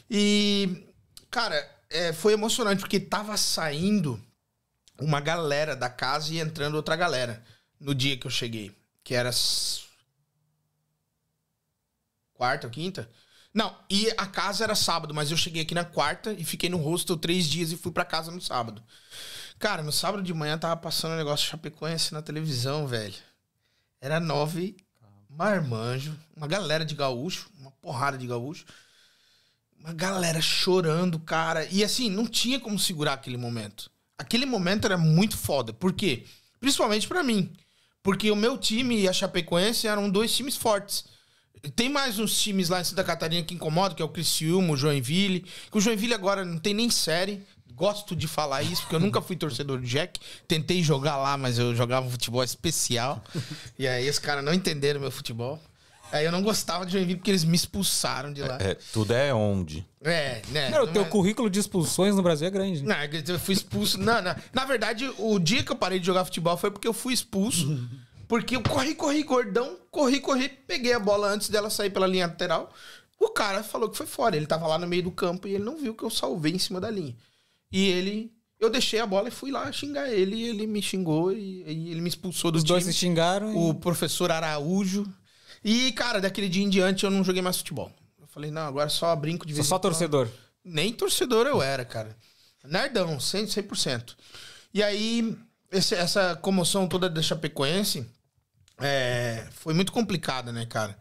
E, cara, é, foi emocionante, porque tava saindo uma galera da casa e entrando outra galera no dia que eu cheguei. Que era. Quarta ou quinta? Não, e a casa era sábado, mas eu cheguei aqui na quarta e fiquei no hostel três dias e fui pra casa no sábado. Cara, no sábado de manhã tava passando um negócio Chapecoense na televisão, velho. Era nove marmanjo, uma galera de gaúcho, uma porrada de gaúcho. Uma galera chorando, cara. E assim, não tinha como segurar aquele momento. Aquele momento era muito foda. Por quê? Principalmente pra mim. Porque o meu time e a Chapecoense eram dois times fortes. Tem mais uns times lá em Santa Catarina que incomodam, que é o Criciúma, o Joinville. Que o Joinville agora não tem nem série. Gosto de falar isso, porque eu nunca fui torcedor do Jack. Tentei jogar lá, mas eu jogava um futebol especial. E aí os caras não entenderam meu futebol. Aí eu não gostava de Joinville porque eles me expulsaram de lá. É, tudo é onde. É, né? Cara, o não teu é- currículo de expulsões no Brasil é grande. né? não, eu fui expulso. Não, não. Na verdade, o dia que eu parei de jogar futebol foi porque eu fui expulso. Porque eu corri, corri, gordão, corri, corri, peguei a bola antes dela sair pela linha lateral. O cara falou que foi fora. Ele tava lá no meio do campo e ele não viu que eu salvei em cima da linha. E ele. Eu deixei a bola e fui lá xingar ele. E ele me xingou e, e ele me expulsou do Os dois time. se xingaram. O e... professor Araújo. E, cara, daquele dia em diante eu não joguei mais futebol. Eu falei, não, agora só brinco de Sou vez só quando. torcedor. Nem torcedor eu era, cara. Nerdão, 100%. 100%. E aí, esse- essa comoção toda da Chapecoense é, foi muito complicada, né, cara?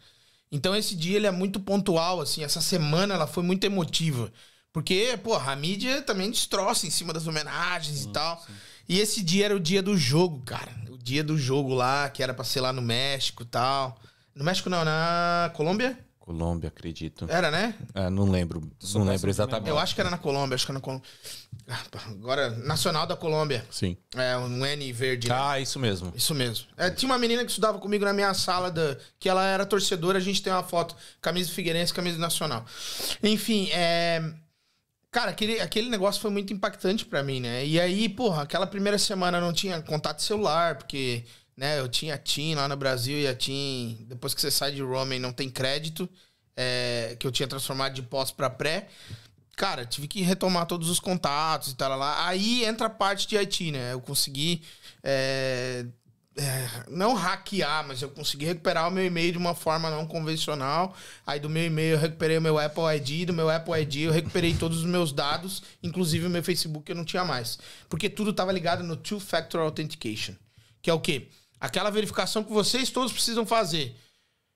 Então esse dia ele é muito pontual, assim. Essa semana ela foi muito emotiva. Porque, porra, a mídia também destroça em cima das homenagens e tal. E esse dia era o dia do jogo, cara. O dia do jogo lá, que era pra ser lá no México e tal. No México não, na Colômbia? Colômbia, acredito. Era, né? É, não lembro. Não lembro exatamente. Eu acho que era na Colômbia, acho que era na Colômbia. Ah, Agora, Nacional da Colômbia. Sim. É, um N verde. né? Ah, isso mesmo. Isso mesmo. É, tinha uma menina que estudava comigo na minha sala, da, que ela era torcedora, a gente tem uma foto, camisa do Figueirense, camisa do Nacional. Enfim, é... Cara, aquele, aquele negócio foi muito impactante pra mim, né? E aí, porra, aquela primeira semana eu não tinha contato celular, porque, né, eu tinha a TIM lá no Brasil e a TIM, depois que você sai de roaming, não tem crédito, é, que eu tinha transformado de pós pra pré. Cara, tive que retomar todos os contatos e tal lá. Aí entra a parte de IT, né? Eu consegui. é, é, não hackear, mas eu consegui recuperar o meu e-mail de uma forma não convencional. Aí do meu e-mail eu recuperei o meu Apple ID, do meu Apple ID eu recuperei todos os meus dados, inclusive o meu Facebook eu não tinha mais. Porque tudo estava ligado no Two Factor Authentication. Que é o quê? Aquela verificação que vocês todos precisam fazer.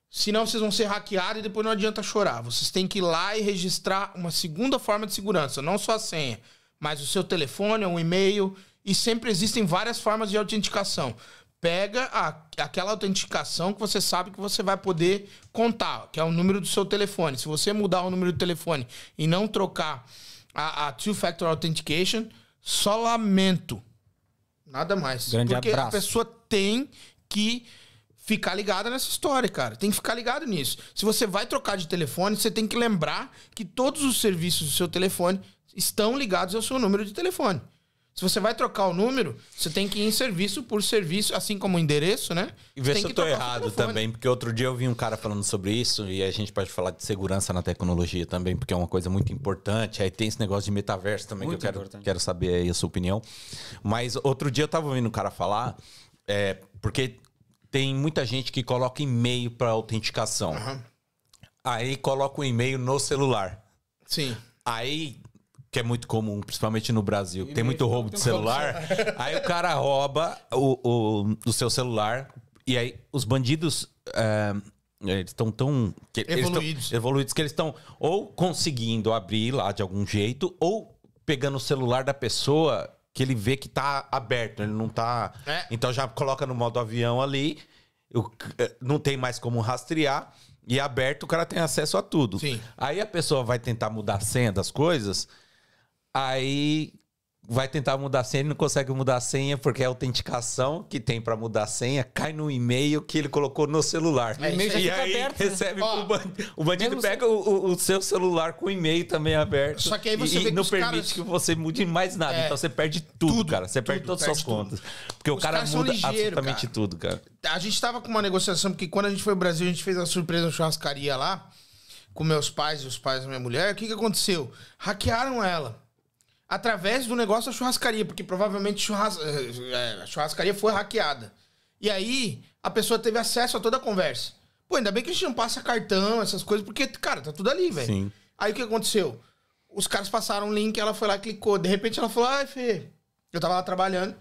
Senão vocês vão ser hackeados e depois não adianta chorar. Vocês têm que ir lá e registrar uma segunda forma de segurança, não só a senha, mas o seu telefone, um e-mail. E sempre existem várias formas de autenticação. Pega a- aquela autenticação que você sabe que você vai poder contar, que é o número do seu telefone. Se você mudar o número do telefone e não trocar a, a Two-Factor Authentication, só lamento. Nada mais. Grande Porque abraço. a pessoa tem que ficar ligada nessa história, cara. Tem que ficar ligado nisso. Se você vai trocar de telefone, você tem que lembrar que todos os serviços do seu telefone estão ligados ao seu número de telefone. Se você vai trocar o número, você tem que ir em serviço por serviço, assim como o endereço, né? E ver se eu tô errado também, porque outro dia eu vi um cara falando sobre isso, e a gente pode falar de segurança na tecnologia também, porque é uma coisa muito importante. Aí tem esse negócio de metaverso também, Muito que eu quero, importante. quero saber aí a sua opinião. Mas outro dia eu tava ouvindo um cara falar, é, porque tem muita gente que coloca e-mail para autenticação. Aí coloca o e-mail no celular. Sim. Aí, que é muito comum, principalmente no Brasil, tem muito roubo de celular. [laughs] Aí o cara rouba o, o, o seu celular e aí os bandidos. é, eles estão tão. que eles tão- Evoluídos. evoluídos que eles estão ou conseguindo abrir lá de algum jeito, ou pegando o celular da pessoa que ele vê que tá aberto, ele não tá. É. Então já coloca no modo avião ali, o- eh, não tem mais como rastrear. E aberto, o cara tem acesso a tudo. Sim. Aí a pessoa vai tentar mudar a senha das coisas, aí vai tentar mudar a senha, ele não consegue mudar a senha porque a autenticação que tem pra mudar a senha cai no e-mail que ele colocou no celular. É, isso e aí. aberto, né? recebe Ó, bandido. O bandido pega o, o- o seu celular com o e-mail também aberto. Só que aí você e, e não permite caras- que você mude mais nada. É. Então você perde tudo, Tudo, cara. Você perde tudo, todas as suas perde tudo. contas. Porque o Os cara caras são muda ligeiro, absolutamente cara. tudo, cara. A gente tava com uma negociação, porque quando a gente foi ao Brasil, a gente fez uma surpresa na churrascaria lá, com meus pais e os pais da minha mulher. O que que aconteceu? Hackearam ela. Através do negócio da churrascaria, porque provavelmente churras... eh, a churrascaria foi hackeada. E aí, a pessoa teve acesso a toda a conversa. Pô, ainda bem que a gente não passa cartão, essas coisas, porque, cara, tá tudo ali, velho. Aí o que aconteceu? Os caras passaram um link, ela foi lá clicou. De repente ela falou, ai, Fê, eu tava lá trabalhando.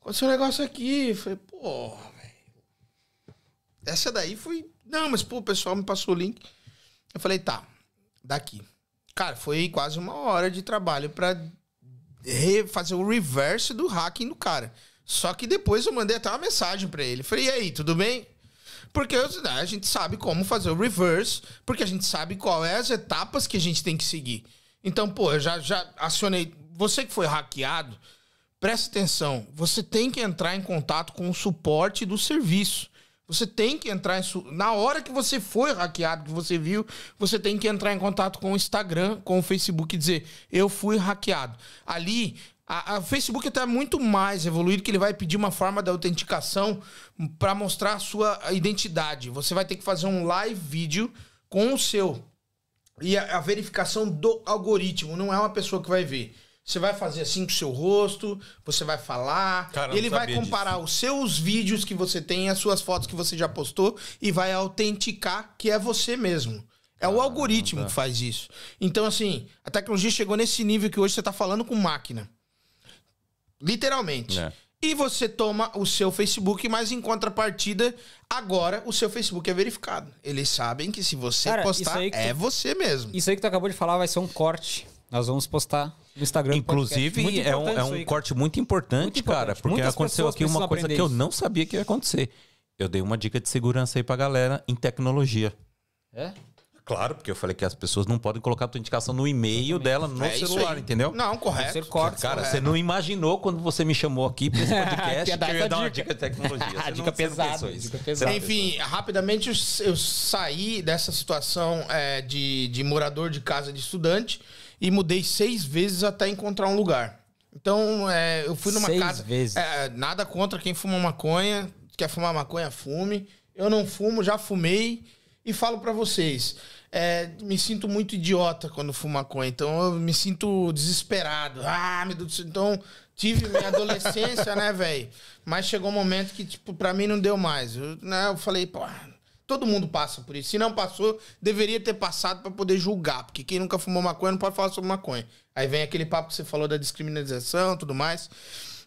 Aconteceu um negócio aqui. Eu falei, pô, velho. Essa daí foi. Não, mas pô, o pessoal me passou o link. Eu falei, tá, daqui. Cara, foi quase uma hora de trabalho pra re- fazer o reverse do hacking do cara. Só que depois eu mandei até uma mensagem pra ele. Falei, e aí, tudo bem? Porque né, a gente sabe como fazer o reverse, porque a gente sabe qual é as etapas que a gente tem que seguir. Então, pô, eu já, já acionei. Você que foi hackeado, presta atenção. Você tem que entrar em contato com o suporte do serviço. Você tem que entrar em. su- Na hora que você foi hackeado, que você viu, você tem que entrar em contato com o Instagram, com o Facebook e dizer: Eu fui hackeado. Ali, a, Facebook está muito mais evoluído que ele vai pedir uma forma de autenticação para mostrar a sua identidade. Você vai ter que fazer um live vídeo com o seu e a, a verificação do algoritmo não é uma pessoa que vai ver. Você vai fazer assim com o seu rosto, você vai falar, Cara, ele vai comparar os seus vídeos que você tem, as suas fotos que você já postou, e vai autenticar que é você mesmo. É o algoritmo que faz isso. Então, assim, a tecnologia chegou nesse nível que hoje você está falando com máquina. Literalmente. É. E você toma o seu Facebook, mas em contrapartida, agora o seu Facebook é verificado. Eles sabem que se você Cara, postar, é tu- você mesmo. Isso aí que tu acabou de falar vai ser um corte Nós vamos postar no Instagram. Inclusive, é um, importante é um aí, corte muito importante, Muito cara, importante. porque Muitas aconteceu aqui uma coisa que eu não sabia que ia acontecer. Eu dei uma dica de segurança aí pra galera em tecnologia. É? Claro, porque eu falei que as pessoas não podem colocar a tua indicação no e-mail dela no É celular, entendeu? Não, correto. Ser corte. Cara, correto. você não imaginou quando você me chamou aqui pra esse [laughs] podcast que dar eu ia dar uma dica. de tecnologia. [laughs] Você A dica você não pesada, dica pesada. Você Enfim, rapidamente eu, eu saí dessa situação é, de, de morador de casa de estudante e mudei seis vezes até encontrar um lugar. Então, é, eu fui numa Seis casa. vezes? é, nada contra quem fuma maconha. Quer fumar maconha, fume. Eu não fumo, já fumei. E falo pra vocês. é, me sinto muito idiota quando fumo maconha. Então eu me sinto desesperado. Ah, meu Deus do céu. Então tive minha adolescência, [laughs] né, velho? Mas chegou um momento que, tipo, pra mim não deu mais. Eu, né, eu falei, pô, todo mundo passa por isso. Se não passou, deveria ter passado pra poder julgar. Porque quem nunca fumou maconha não pode falar sobre maconha. Aí vem aquele papo que você falou da descriminalização e tudo mais.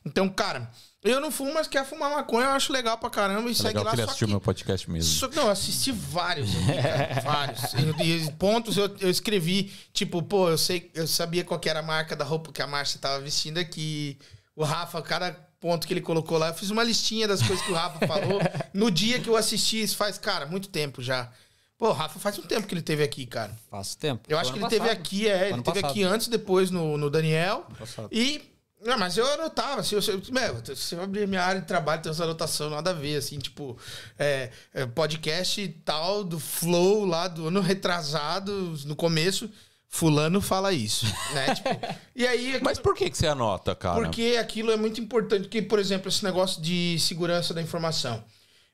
Então, cara, eu não fumo, mas quer fumar maconha, eu acho legal pra caramba. E É segue legal lá que ele assistiu que- meu podcast mesmo. só não, eu assisti vários aqui, cara, [laughs] vários. E, e pontos eu, eu escrevi, tipo, pô, eu sei, eu sabia qual que era a marca da roupa que a Márcia tava vestindo aqui. O Rafa, cada ponto que ele colocou lá, eu fiz uma listinha das coisas que o Rafa falou. [laughs] No dia que eu assisti, isso faz, cara, muito tempo já. Pô, o Rafa faz um tempo que ele teve aqui, cara. Faz tempo. Eu acho que ele ano teve passado. aqui, é, ele teve passado. aqui antes, depois no, no Daniel. passado. E. Não, mas eu anotava, assim, eu, eu, meu, se eu abrir minha área de trabalho, tem essa anotação, nada a ver, assim, tipo, é, é, podcast tal, do Flow lá do ano retrasado, no começo, fulano fala isso, né? [laughs] Tipo, e aí. Mas por que, que você anota, cara? Porque aquilo é muito importante. Porque, por exemplo, esse negócio de segurança da informação.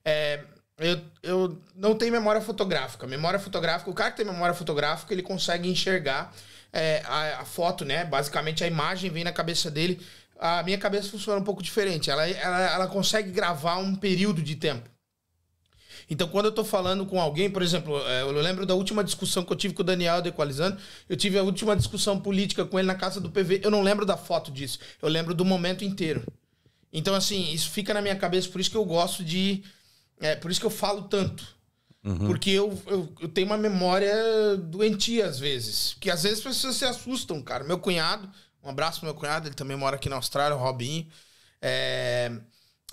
É, eu, eu não tenho memória fotográfica. Memória fotográfica, o cara que tem memória fotográfica, ele consegue enxergar é, a, a foto, né? Basicamente, a imagem vem na cabeça dele. A minha cabeça funciona um pouco diferente. Ela, ela, ela consegue gravar um período de tempo. Então, quando eu tô falando com alguém, por exemplo, é, eu lembro da última discussão que eu tive com o Daniel do Equalizando, eu tive a última discussão política com ele na casa do PV. Eu não lembro da foto disso, eu lembro do momento inteiro. Então, assim, isso fica na minha cabeça, por isso que eu gosto de. É, por isso que eu falo tanto. Porque eu, eu, eu tenho uma memória doentia às vezes. Que às vezes as pessoas se assustam, cara. Meu cunhado, um abraço pro meu cunhado, ele também mora aqui na Austrália, o Robinho. É,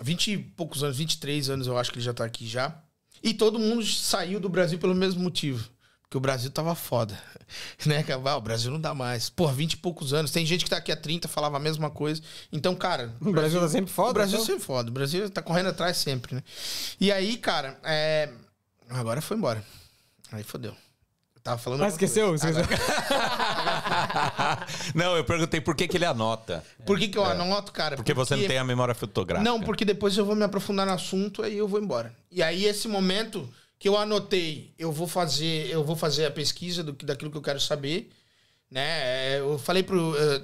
20 e poucos anos, 23 anos eu acho que ele já tá aqui já. E todo mundo saiu do Brasil pelo mesmo motivo. Porque o Brasil tava foda. [laughs] Né? Ah, o Brasil não dá mais. Pô, 20 e poucos anos. Tem gente que tá aqui há 30, falava a mesma coisa. Então, cara. O Brasil tá sempre foda, O Brasil então? sempre foda. O Brasil tá correndo atrás sempre, né? E aí, cara, é... agora foi embora. Aí fodeu. Tava falando. Ah, outra esqueceu? esqueceu. [laughs] não, eu perguntei por que, que ele anota. Por que, que eu anoto, cara? É. Porque você não tem a memória fotográfica. Não, porque depois eu vou me aprofundar no assunto aí eu vou embora. E aí esse momento que eu anotei, eu vou fazer, eu vou fazer a pesquisa do daquilo que eu quero saber, né? É, Eu falei pro eh,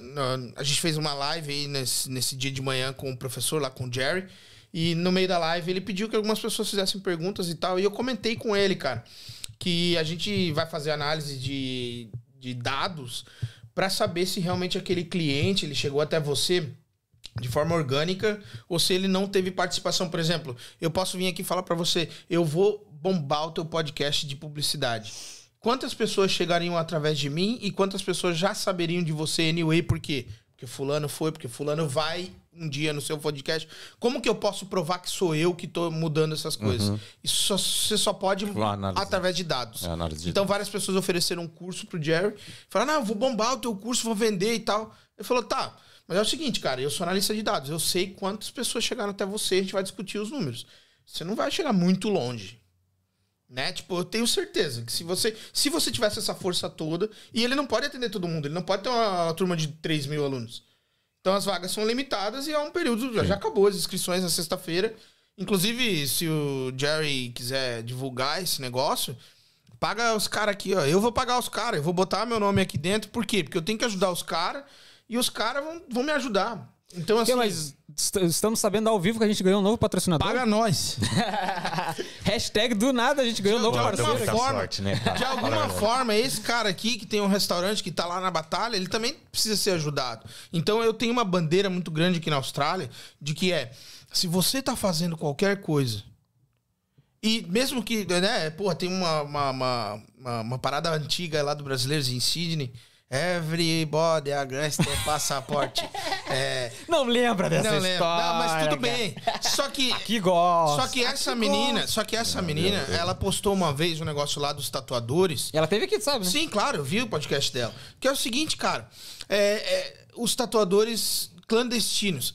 a gente fez uma live aí nesse, nesse dia de manhã com o professor lá com o Jerry e no meio da live ele pediu que algumas pessoas fizessem perguntas e tal e eu comentei com ele, cara, que a gente vai fazer análise de, de dados para saber se realmente aquele cliente ele chegou até você de forma orgânica ou se ele não teve participação. Por exemplo, eu posso vir aqui falar para você, eu vou bombar o teu podcast de publicidade. Quantas pessoas chegariam através de mim e quantas pessoas já saberiam de você anyway? Por quê? Porque fulano foi, porque fulano vai um dia no seu podcast. Como que eu posso provar que sou eu que tô mudando essas coisas? Isso só- você só pode análise. através de dados. É, de então várias pessoas ofereceram um curso pro Jerry. Falaram, não, eu vou bombar o teu curso, vou vender e tal. Ele falou, tá, mas é o seguinte, cara, eu sou analista de dados. Eu sei quantas pessoas chegaram até você, a gente vai discutir os números. Você não vai chegar muito longe. Né? Tipo, eu tenho certeza que se você, se você tivesse essa força toda, e ele não pode atender todo mundo, ele não pode ter uma, uma turma de 3 mil alunos. Então as vagas são limitadas e é um período. Já, já acabou as inscrições na sexta-feira. Inclusive, se o Jerry quiser divulgar esse negócio, paga os caras aqui, ó. Eu vou pagar os caras, eu vou botar meu nome aqui dentro. Por quê? Porque eu tenho que ajudar os caras e os caras vão, vão me ajudar. Então, assim, mas estamos sabendo ao vivo que a gente ganhou um novo patrocinador. paga nós. [laughs] Hashtag do nada a gente ganhou um novo De parceiro. alguma aqui. forma, sorte, né, de alguma forma, esse cara aqui que tem um restaurante que tá lá na batalha, ele também precisa ser ajudado. Então eu tenho uma bandeira muito grande aqui na Austrália de que é, se você tá fazendo qualquer coisa e mesmo que, né, pô, tem uma, uma, uma, uma- uma parada antiga lá do Brasileiros em Sydney, Everybody agradece ter passaporte. [laughs] É, Não lembra dessa não lembro. história. Não, mas tudo bem. Só que. Que gosta. Só que essa menina, só que essa menina, ela postou uma vez um negócio lá dos tatuadores. E ela teve aqui, sabe? né? Sim, claro, eu vi o podcast dela. Que é o seguinte, cara. é, é, os tatuadores clandestinos.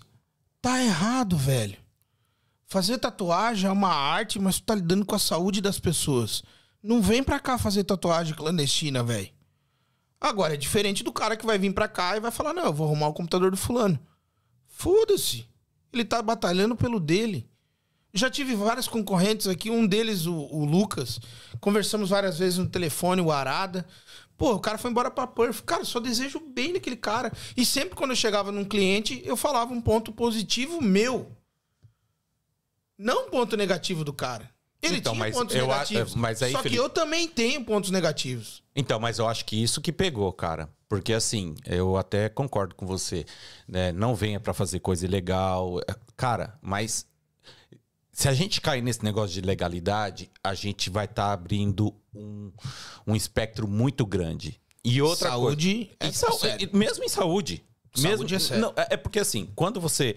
Tá errado, velho. Fazer tatuagem é uma arte, mas tu tá lidando com a saúde das pessoas. Não vem pra cá fazer tatuagem clandestina, velho. Agora, é diferente do cara que vai vir pra cá e vai falar: não, eu vou arrumar o computador do fulano. Foda-se. Ele tá batalhando pelo dele. Já tive vários concorrentes aqui, um deles, o, o Lucas. Conversamos várias vezes no telefone, o Arada. Pô, o cara foi embora pra Perth. Cara, só desejo bem naquele cara. E sempre quando eu chegava num cliente, eu falava um ponto positivo meu. Não um ponto negativo do cara. Ele Então, tinha mas pontos eu a- negativos. mas aí, só que Felipe- eu também tenho pontos negativos. Então, mas eu acho que isso que pegou, cara. Porque assim, eu até concordo com você. né? Não venha pra fazer coisa ilegal. Cara, mas se a gente cair nesse negócio de legalidade, a gente vai estar abrindo um, um espectro muito grande. E outra Saúde coisa. é Em sau- sério. e- Mesmo em saúde. Saúde mesmo, é sério. Não, é é porque assim, quando você.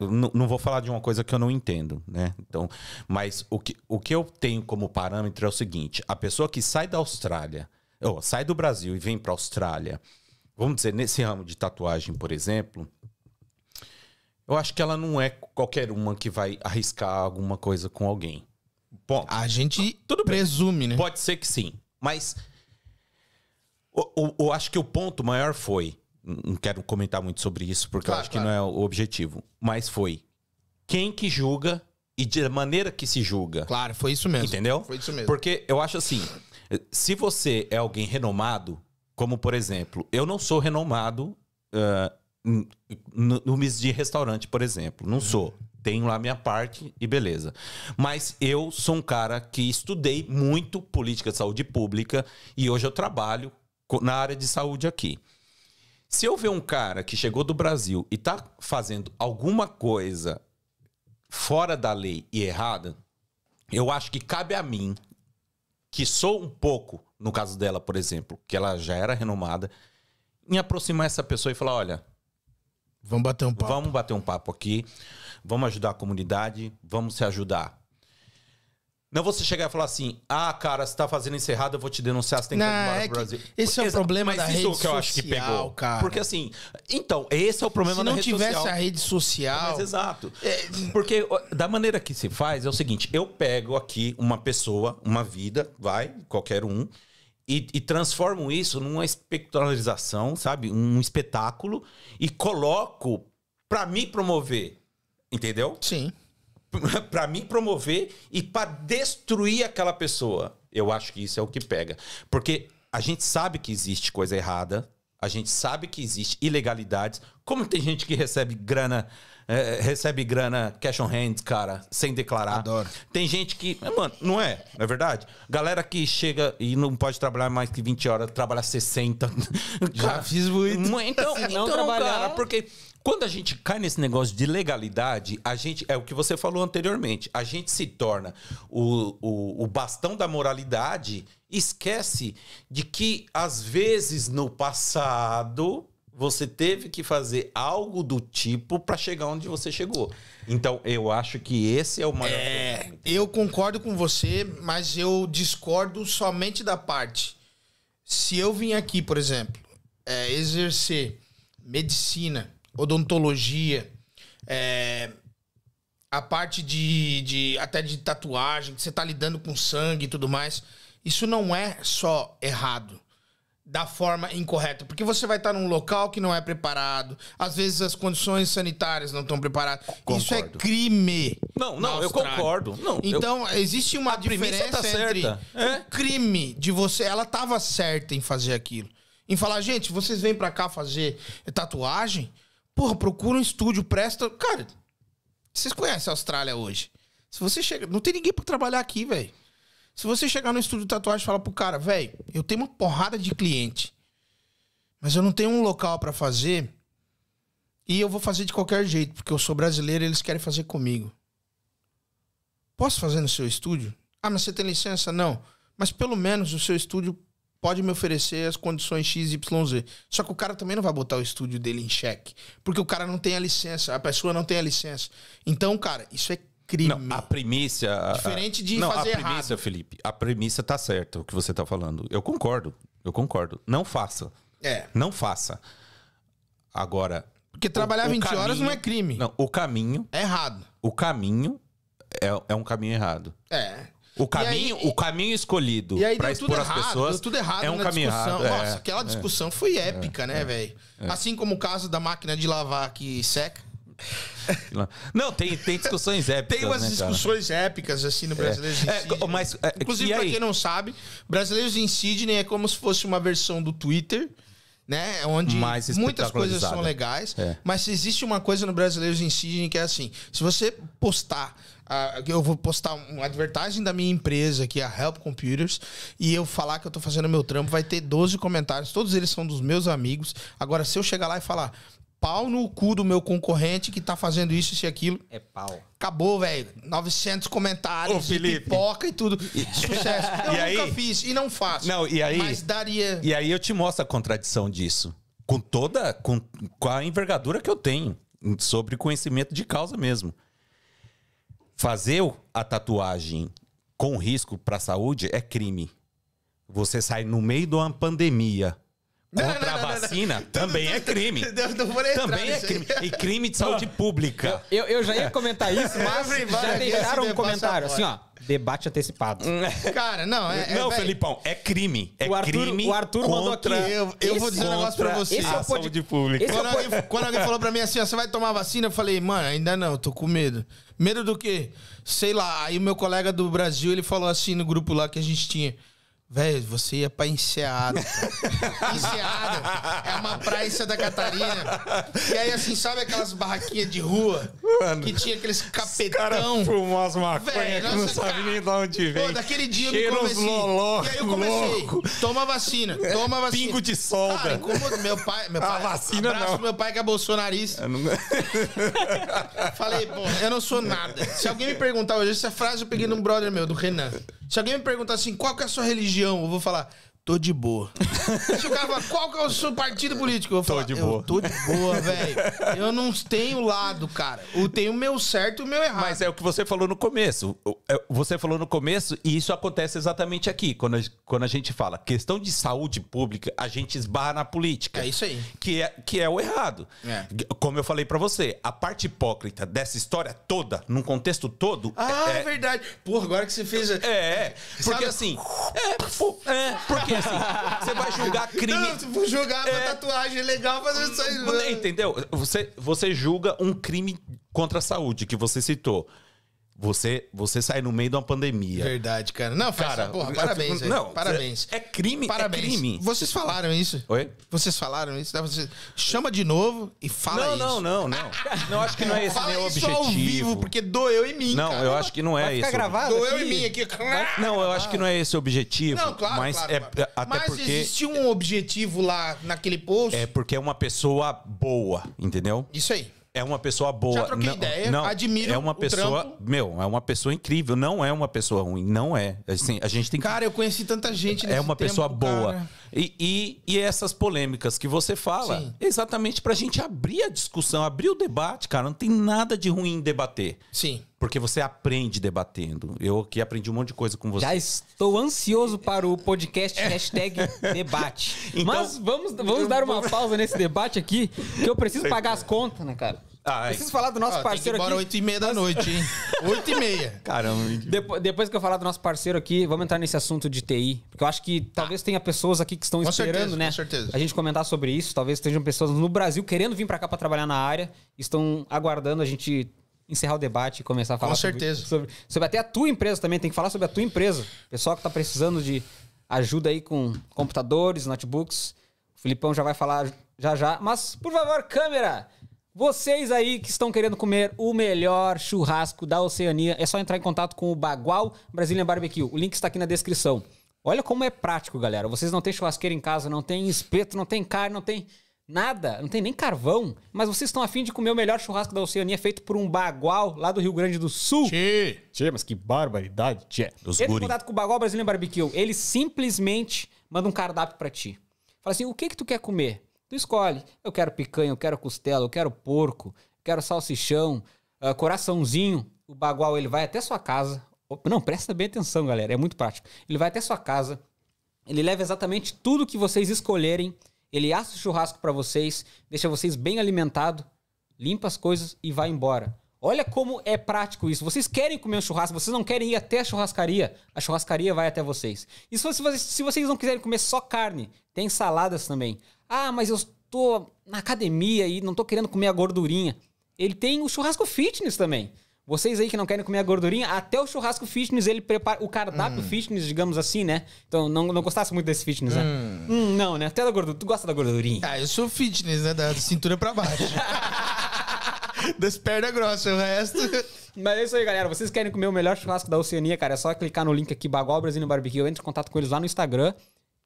Não, não vou falar de uma coisa que eu não entendo, né? Então, mas o que, o que eu tenho como parâmetro é o seguinte: a pessoa que sai da Austrália, ou sai do Brasil e vem para a Austrália, vamos dizer, nesse ramo de tatuagem, por exemplo, eu acho que ela não é qualquer uma que vai arriscar alguma coisa com alguém. Ponto. A gente Tudo bem. presume, né? Pode ser que sim, mas eu acho que o ponto maior foi, não quero comentar muito sobre isso porque Claro, eu acho que claro. não é o objetivo, mas foi quem que julga e de maneira que se julga. Claro, foi isso mesmo. Entendeu? Foi isso mesmo. Porque eu acho assim, se você é alguém renomado, como por exemplo, eu não sou renomado n- no, no de restaurante, por exemplo. Não sou. Tenho lá minha parte e beleza. Mas eu sou um cara que estudei muito política de saúde pública e hoje eu trabalho na área de saúde aqui. Se eu ver um cara que chegou do Brasil e tá fazendo alguma coisa fora da lei e errada, eu acho que cabe a mim, que sou um pouco, no caso dela, por exemplo, que ela já era renomada, em aproximar essa pessoa e falar: olha, Vamos bater um papo. vamos bater um papo aqui, vamos ajudar a comunidade, vamos se ajudar. Não você chegar e falar assim: ah, cara, você tá fazendo isso errado, eu vou te denunciar, você tem que Não, ir embora é pro Brasil. esse é o problema da isso rede que eu acho que social, pegou. cara. Porque assim, então, esse é o problema Se da não rede tivesse social. a rede social. Mas exato. É, Porque da maneira que se faz é o seguinte: eu pego aqui uma pessoa, uma vida, vai, qualquer um, e, e transformo isso numa espectralização, sabe? Um espetáculo, e coloco pra me promover. Entendeu? Sim. [laughs] Pra me promover e pra destruir aquela pessoa. Eu acho que isso é o que pega. Porque a gente sabe que existe coisa errada, a gente sabe que existe ilegalidades. Como tem gente que recebe grana, eh, recebe grana cash on hand, cara, sem declarar. Adoro. Tem gente que, mano, não é, não é verdade? Galera que chega e não pode trabalhar mais que 20 horas, trabalha 60. Já Cara, fiz muito. então, não então trabalhar- cara, porque quando a gente cai nesse negócio de legalidade, a gente é o que você falou anteriormente, a gente se torna o, o, o bastão da moralidade, esquece de que às vezes no passado você teve que fazer algo do tipo para chegar onde você chegou. Então, eu acho que esse é o maior É, problema. eu concordo com você, mas eu discordo somente da parte. Se eu vim aqui, por exemplo, é, exercer medicina, odontologia, é, a parte de, de até de tatuagem, que você tá lidando com sangue e tudo mais, isso não é só errado da forma incorreta, porque você vai estar num local que não é preparado, às vezes as condições sanitárias não estão preparadas. Isso é Concordo. crime. Não, não, eu concordo. Não, eu- Então, existe uma premissa diferença tá entre certa. É. o crime de você. Ela tava certa em fazer aquilo. Em falar, gente, vocês vêm pra cá fazer tatuagem? Porra, procura um estúdio, presta. Cara, vocês conhecem a Austrália hoje. Se você chega. Não tem ninguém pra trabalhar aqui, velho. Se você chegar no estúdio de tatuagem e falar pro cara, velho, eu tenho uma porrada de cliente, mas eu não tenho um local pra fazer e eu vou fazer de qualquer jeito, porque eu sou brasileiro e eles querem fazer comigo. Posso fazer no seu estúdio? Ah, mas você tem licença? Não. Mas pelo menos o seu estúdio pode me oferecer as condições XYZ. Só que o cara também não vai botar o estúdio dele em xeque. Porque o cara não tem a licença, a pessoa não tem a licença. Então, cara, isso é crime. Não, a premissa. a- Diferente de não, fazer a premissa, errado. Felipe. A premissa tá certa, o que você tá falando. Eu concordo. Eu concordo. Não faça. É. Não faça. Agora. Porque trabalhar o- o 20 horas caminho- não é crime. Não, o caminho. É errado. O caminho é, é um caminho errado. É. O caminho, aí- o caminho escolhido E aí para deu tudo expor as errado, pessoas deu tudo errado é um caminho discussão. errado. Nossa, é. aquela discussão foi épica, né, velho? Assim como o caso da máquina de lavar que seca. [laughs] Não, tem, tem discussões épicas, Tem umas né, cara? discussões épicas, assim, no Brasileiros em É, mas, é, Inclusive, pra quem não sabe, Brasileiros em Sydney é como se fosse uma versão do Twitter, né? Onde muitas coisas são legais. É. Mas existe uma coisa no Brasileiros em Sydney que é assim: se você postar. Ah, eu vou postar um advertising da minha empresa, que é a Help Computers, e eu falar que eu tô fazendo meu trampo, vai ter 12 comentários, todos eles são dos meus amigos. Agora, se eu chegar lá e falar, pau no cu do meu concorrente que tá fazendo isso, isso e aquilo, É pau. Acabou, velho. 900 comentários, Ô, e Felipe. pipoca e tudo. Sucesso. [laughs] Eu E nunca aí? fiz e não faço. Não, e aí- Mas daria. E aí eu te mostro a contradição disso. Com toda. Com, com a envergadura que eu tenho. Sobre conhecimento de causa mesmo. Fazer a tatuagem com risco para a saúde é crime. Você sai no meio de uma pandemia [laughs] Não, contra não, a não, não, não. vacina, também é crime. [laughs] Não Também é crime. E crime de saúde pública. Eu, eu já ia [laughs] comentar isso, mas já deixaram um comentário assim, ó. Debate antecipado. Cara, não, é. é, Não, velho, Felipão, é crime. É O Arthur- crime. o Arthur mandou aqui. contra- Eu, eu vou dizer um negócio pra você. Esse é o a pod- saúde pública. Esse é o Quando alguém, quando alguém falou pra mim assim, ó, você vai tomar vacina? Eu falei, mano, ainda não, tô com medo. Medo do quê? Sei lá. Aí o meu colega do Brasil, ele falou assim no grupo lá que a gente tinha. Velho, você ia pra Enseada. cara." [laughs] Enseada é uma praia em Santa Catarina. E aí, assim, sabe aquelas barraquinhas de rua? Mano, que tinha aqueles capetão. fumou as maconhas que não sabe cara. nem de onde vem. Pô, daquele dia eu Cheira me uns comecei. loló, e aí eu comecei. louco. Toma vacina, toma vacina. Pingo de solda. Cara, como meu pai, meu A pai, vacina abraço não. meu pai que é bolsonarista. Eu não- Falei, pô, eu não sou nada. Se alguém me perguntar hoje, essa frase eu peguei num brother meu, do Renan. Se alguém me perguntar assim, qual que é a sua religião? Eu vou falar, tô de boa. Se o cara falar, qual que é o seu partido político? Eu vou Tô de eu boa. tô de boa, [laughs] velho. Eu não tenho lado, cara. Eu tenho o meu certo e o meu errado. Mas é o que você falou no começo. É- Você falou no começo, e isso acontece exatamente aqui. Quando a, quando a gente fala questão de saúde pública, a gente esbarra na política. É isso aí. Que é, que é o errado. É. Como eu falei pra você, a parte hipócrita dessa história toda, num contexto todo. Ah, é, é, verdade. Porra, agora que você fez... é, é. Porque Sabe- assim. É, pô, é, porque assim, você vai julgar [laughs] crime. Não, se for jogar uma É. tatuagem legal, fazer isso aí. Não, Entendeu? Você, você julga um crime contra a saúde que você citou. Você, você sai no meio de uma pandemia. Verdade, cara. Não, faz, Cara, porra, parabéns, não, parabéns. é crime, é Parabéns. crime. Vocês falaram isso? Oi? Vocês falaram isso? Você chama de novo e fala Não, isso. não, não, não. Não acho que não é esse Fala meu isso objetivo. ao vivo, porque doeu em mim, Não, cara. eu acho que não é Vai ficar esse. gravado Doeu aqui. em mim aqui. Não, eu acho que não é esse o objetivo. Não, claro, mas claro, é claro. até Mas porque existiu um objetivo lá naquele post. é porque é uma pessoa boa, entendeu? Isso aí. É uma pessoa boa. Já troquei não, ideia, não, admiro É uma pessoa, trampo. meu, é uma pessoa incrível. Não é uma pessoa ruim, não é. Assim, a gente tem que Cara, eu conheci tanta gente nesse é uma tempo, pessoa boa. cara. E, e, e essas polêmicas que você fala, Sim. exatamente pra gente abrir a discussão, abrir o debate, cara. Não tem nada de ruim em debater. Sim. Porque você aprende debatendo. Eu aqui aprendi um monte de coisa com você. Já estou ansioso para o podcast hashtag [laughs] debate. Então- Mas vamos, vamos dar uma pausa nesse debate aqui, que eu preciso pagar as contas, né, cara? Ah, é. Preciso falar do nosso Ó, tem que ir parceiro embora aqui. oito e meia da noite, hein? [laughs] Oito e meia. Caramba. Depo- Depois que eu falar do nosso parceiro aqui, vamos entrar nesse assunto de TI. Porque eu acho que talvez tenha pessoas aqui que estão Com esperando, certeza, né? com certeza. A gente comentar sobre isso. Talvez estejam pessoas no Brasil querendo vir pra cá pra trabalhar na área. Estão aguardando a gente encerrar o debate e começar a falar Com sobre- certeza. Sobre, sobre até a tua empresa também. Tem que falar sobre a tua empresa. Pessoal que tá precisando de ajuda aí com computadores, notebooks. O Filipão já vai falar já já. Mas, por favor, câmera! Vocês aí que estão querendo comer o melhor churrasco da Oceania, é só entrar em contato com o Bagual Brazilian Barbecue. O link está aqui na descrição. Olha como é prático, galera. Vocês não têm churrasqueira em casa, não tem espeto, não tem carne, não tem nada, não tem nem carvão. Mas vocês estão afim de comer o melhor churrasco da Oceania feito por um Bagual lá do Rio Grande do Sul. Tchê. Tchê, mas que barbaridade, tchê. Os Entre em guri. contato com o Bagual Brasileiro Barbecue. Eles simplesmente manda um cardápio pra ti. Fala assim, o que que tu quer comer? Tu escolhe. Eu quero picanha, eu quero costela, eu quero porco, eu quero salsichão, ah, coraçãozinho. O bagual, ele vai até sua casa. Não, presta bem atenção, galera. É muito prático. Ele vai até sua casa. Ele leva exatamente tudo que vocês escolherem. Ele assa o churrasco pra vocês, deixa vocês bem alimentados, limpa as coisas e vai embora. Olha como é prático isso. Vocês querem comer um churrasco, vocês não querem ir até a churrascaria, a churrascaria vai até vocês. E se vocês, se vocês não quiserem comer só carne, tem saladas também. Ah, mas eu tô na academia e não tô querendo comer a gordurinha. Ele tem o churrasco fitness também. Vocês aí que não querem comer a gordurinha, até o churrasco fitness, ele prepara o cardápio fitness, digamos assim, né? Então, não, não gostasse muito desse fitness, né? Hum, não, né? Até da gordura. Tu gosta da gordurinha? Ah, eu sou fitness, né? Da cintura pra baixo. [laughs] das pernas grossas, o resto. Mas é isso aí, galera. Vocês querem comer o melhor churrasco da Oceania, cara? É só clicar no link aqui, Bagual Brasil Barbecue. Entre em contato com eles lá no Instagram.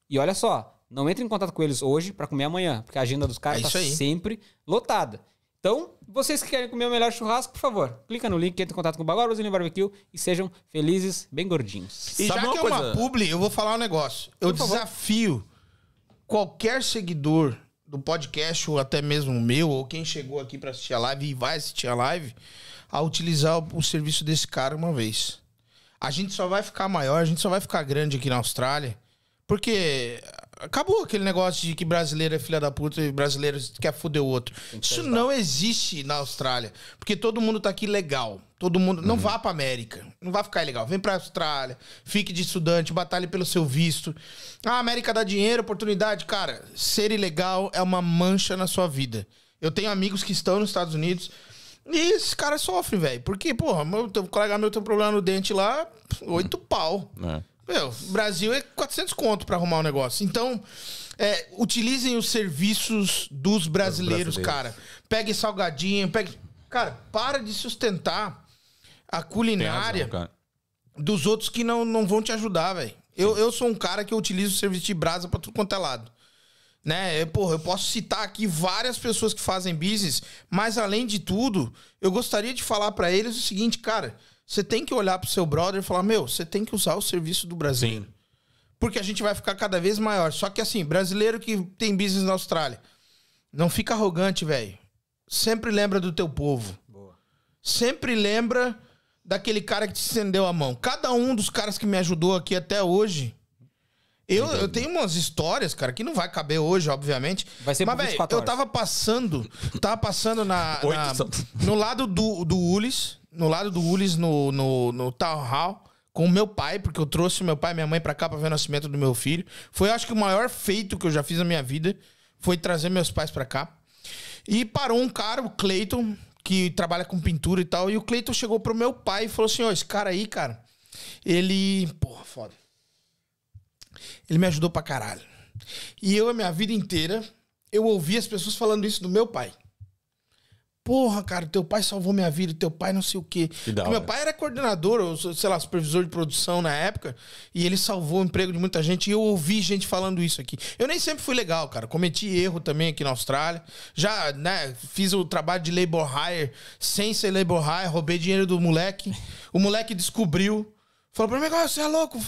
E olha só, não entre em contato com eles hoje pra comer amanhã, porque a agenda dos caras É tá sempre lotada. Então, vocês que querem comer o melhor churrasco, por favor, clica no link, entre em contato com o Bagual Brasil Barbecue e sejam felizes, bem gordinhos. E Sabe já uma que é uma coisa? publi, eu vou falar um negócio. Eu Por favor. desafio qualquer seguidor do podcast, ou até mesmo o meu, ou quem chegou aqui pra assistir a live e vai assistir a live, a utilizar o, o serviço desse cara uma vez. A gente só vai ficar maior, a gente só vai ficar grande aqui na Austrália, porque acabou aquele negócio de que brasileiro é filha da puta e brasileiro quer foder o outro. Isso não existe na Austrália, porque todo mundo tá aqui legal. Todo mundo não vá pra América, não vai ficar ilegal. Vem pra Austrália, fique de estudante, batalhe pelo seu visto. A América dá dinheiro, oportunidade, cara. Ser ilegal é uma mancha na sua vida. Eu tenho amigos que estão nos Estados Unidos e esses caras sofrem, velho. Porque, porra, meu colega meu tem um problema no dente lá, oito pau. É. Meu, Brasil é 400 conto pra arrumar um negócio. Então, é, utilizem os serviços dos brasileiros, brasileiros. cara. Pegue salgadinho, pegue... Cara, para de sustentar a culinária razão, dos outros que não, não vão te ajudar, velho. Eu, eu sou um cara que eu utilizo o serviço de brasa pra tudo quanto é lado. Né? Eu, porra, eu posso citar aqui várias pessoas que fazem business, mas além de tudo, eu gostaria de falar pra eles o seguinte, cara, você tem que olhar pro seu brother e falar, meu, você tem que usar o serviço do brasileiro. Porque a gente vai ficar cada vez maior. Só que assim, brasileiro que tem business na Austrália, não fica arrogante, velho. Sempre lembra do teu povo. Sempre lembra daquele cara que te estendeu a mão. Cada um dos caras que me ajudou aqui até hoje. Eu, eu tenho umas histórias, cara, que não vai caber hoje, obviamente. Vai ser Mas, velho, 24 eu tava passando. Tava passando na. [laughs] Na- no lado do, do Ulis. No lado do Ulis, no, no, no Town Hall. Com o meu pai, porque eu trouxe meu pai e minha mãe pra cá pra ver o nascimento do meu filho. Foi, acho que, o maior feito que eu já fiz na minha vida. Foi trazer meus pais pra cá. E parou um cara, o Cleiton, que trabalha com pintura e tal. E o Cleiton chegou pro meu pai e falou assim: Ó, esse cara aí, cara, ele. Porra, foda. Ele me ajudou pra caralho. E eu, a minha vida inteira, eu ouvi as pessoas falando isso do meu pai. Porra, cara, teu pai salvou minha vida, teu pai não sei o quê. Meu pai era coordenador, ou, sei lá, supervisor de produção na época, e ele salvou o emprego de muita gente, e eu ouvi gente falando isso aqui. Eu nem sempre fui legal, cara. Cometi erro também aqui na Austrália. Já, né, fiz o trabalho de labor hire sem ser labor hire, roubei dinheiro do moleque. O moleque descobriu. Falou pra mim, "Ah, você é louco.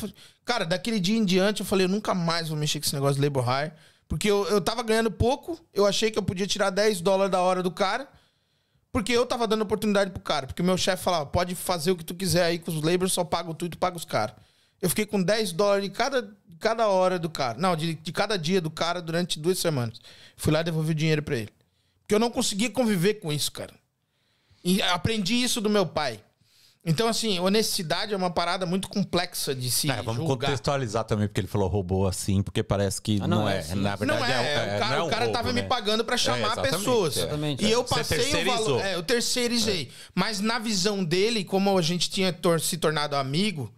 Cara, daquele dia em diante eu falei, eu nunca mais vou mexer com esse negócio de labor hire. Porque eu, eu tava ganhando pouco, eu achei que eu podia tirar 10 dólares da hora do cara. Porque eu tava dando oportunidade pro cara. Porque meu chefe falava, pode fazer o que tu quiser aí com os labors, só paga tu e tu paga os caras. Eu fiquei com 10 dólares de cada, cada hora do cara. Não, de, de cada dia do cara durante duas semanas. Fui lá e devolvi o dinheiro pra ele. Porque eu não conseguia conviver com isso, cara. E aprendi isso do meu pai. Então, assim, honestidade é uma parada muito complexa de se É, vamos julgar. contextualizar também, porque ele falou roubou assim, porque parece que Ah, não, não, é é. assim. Na Não verdade, é, é, o cara, não é um o cara roubo, tava né? me pagando pra chamar exatamente, pessoas. é. Exatamente, E é. eu passei o valor. É, eu terceirizei. Mas na visão dele, como a gente tinha tor- se tornado amigo,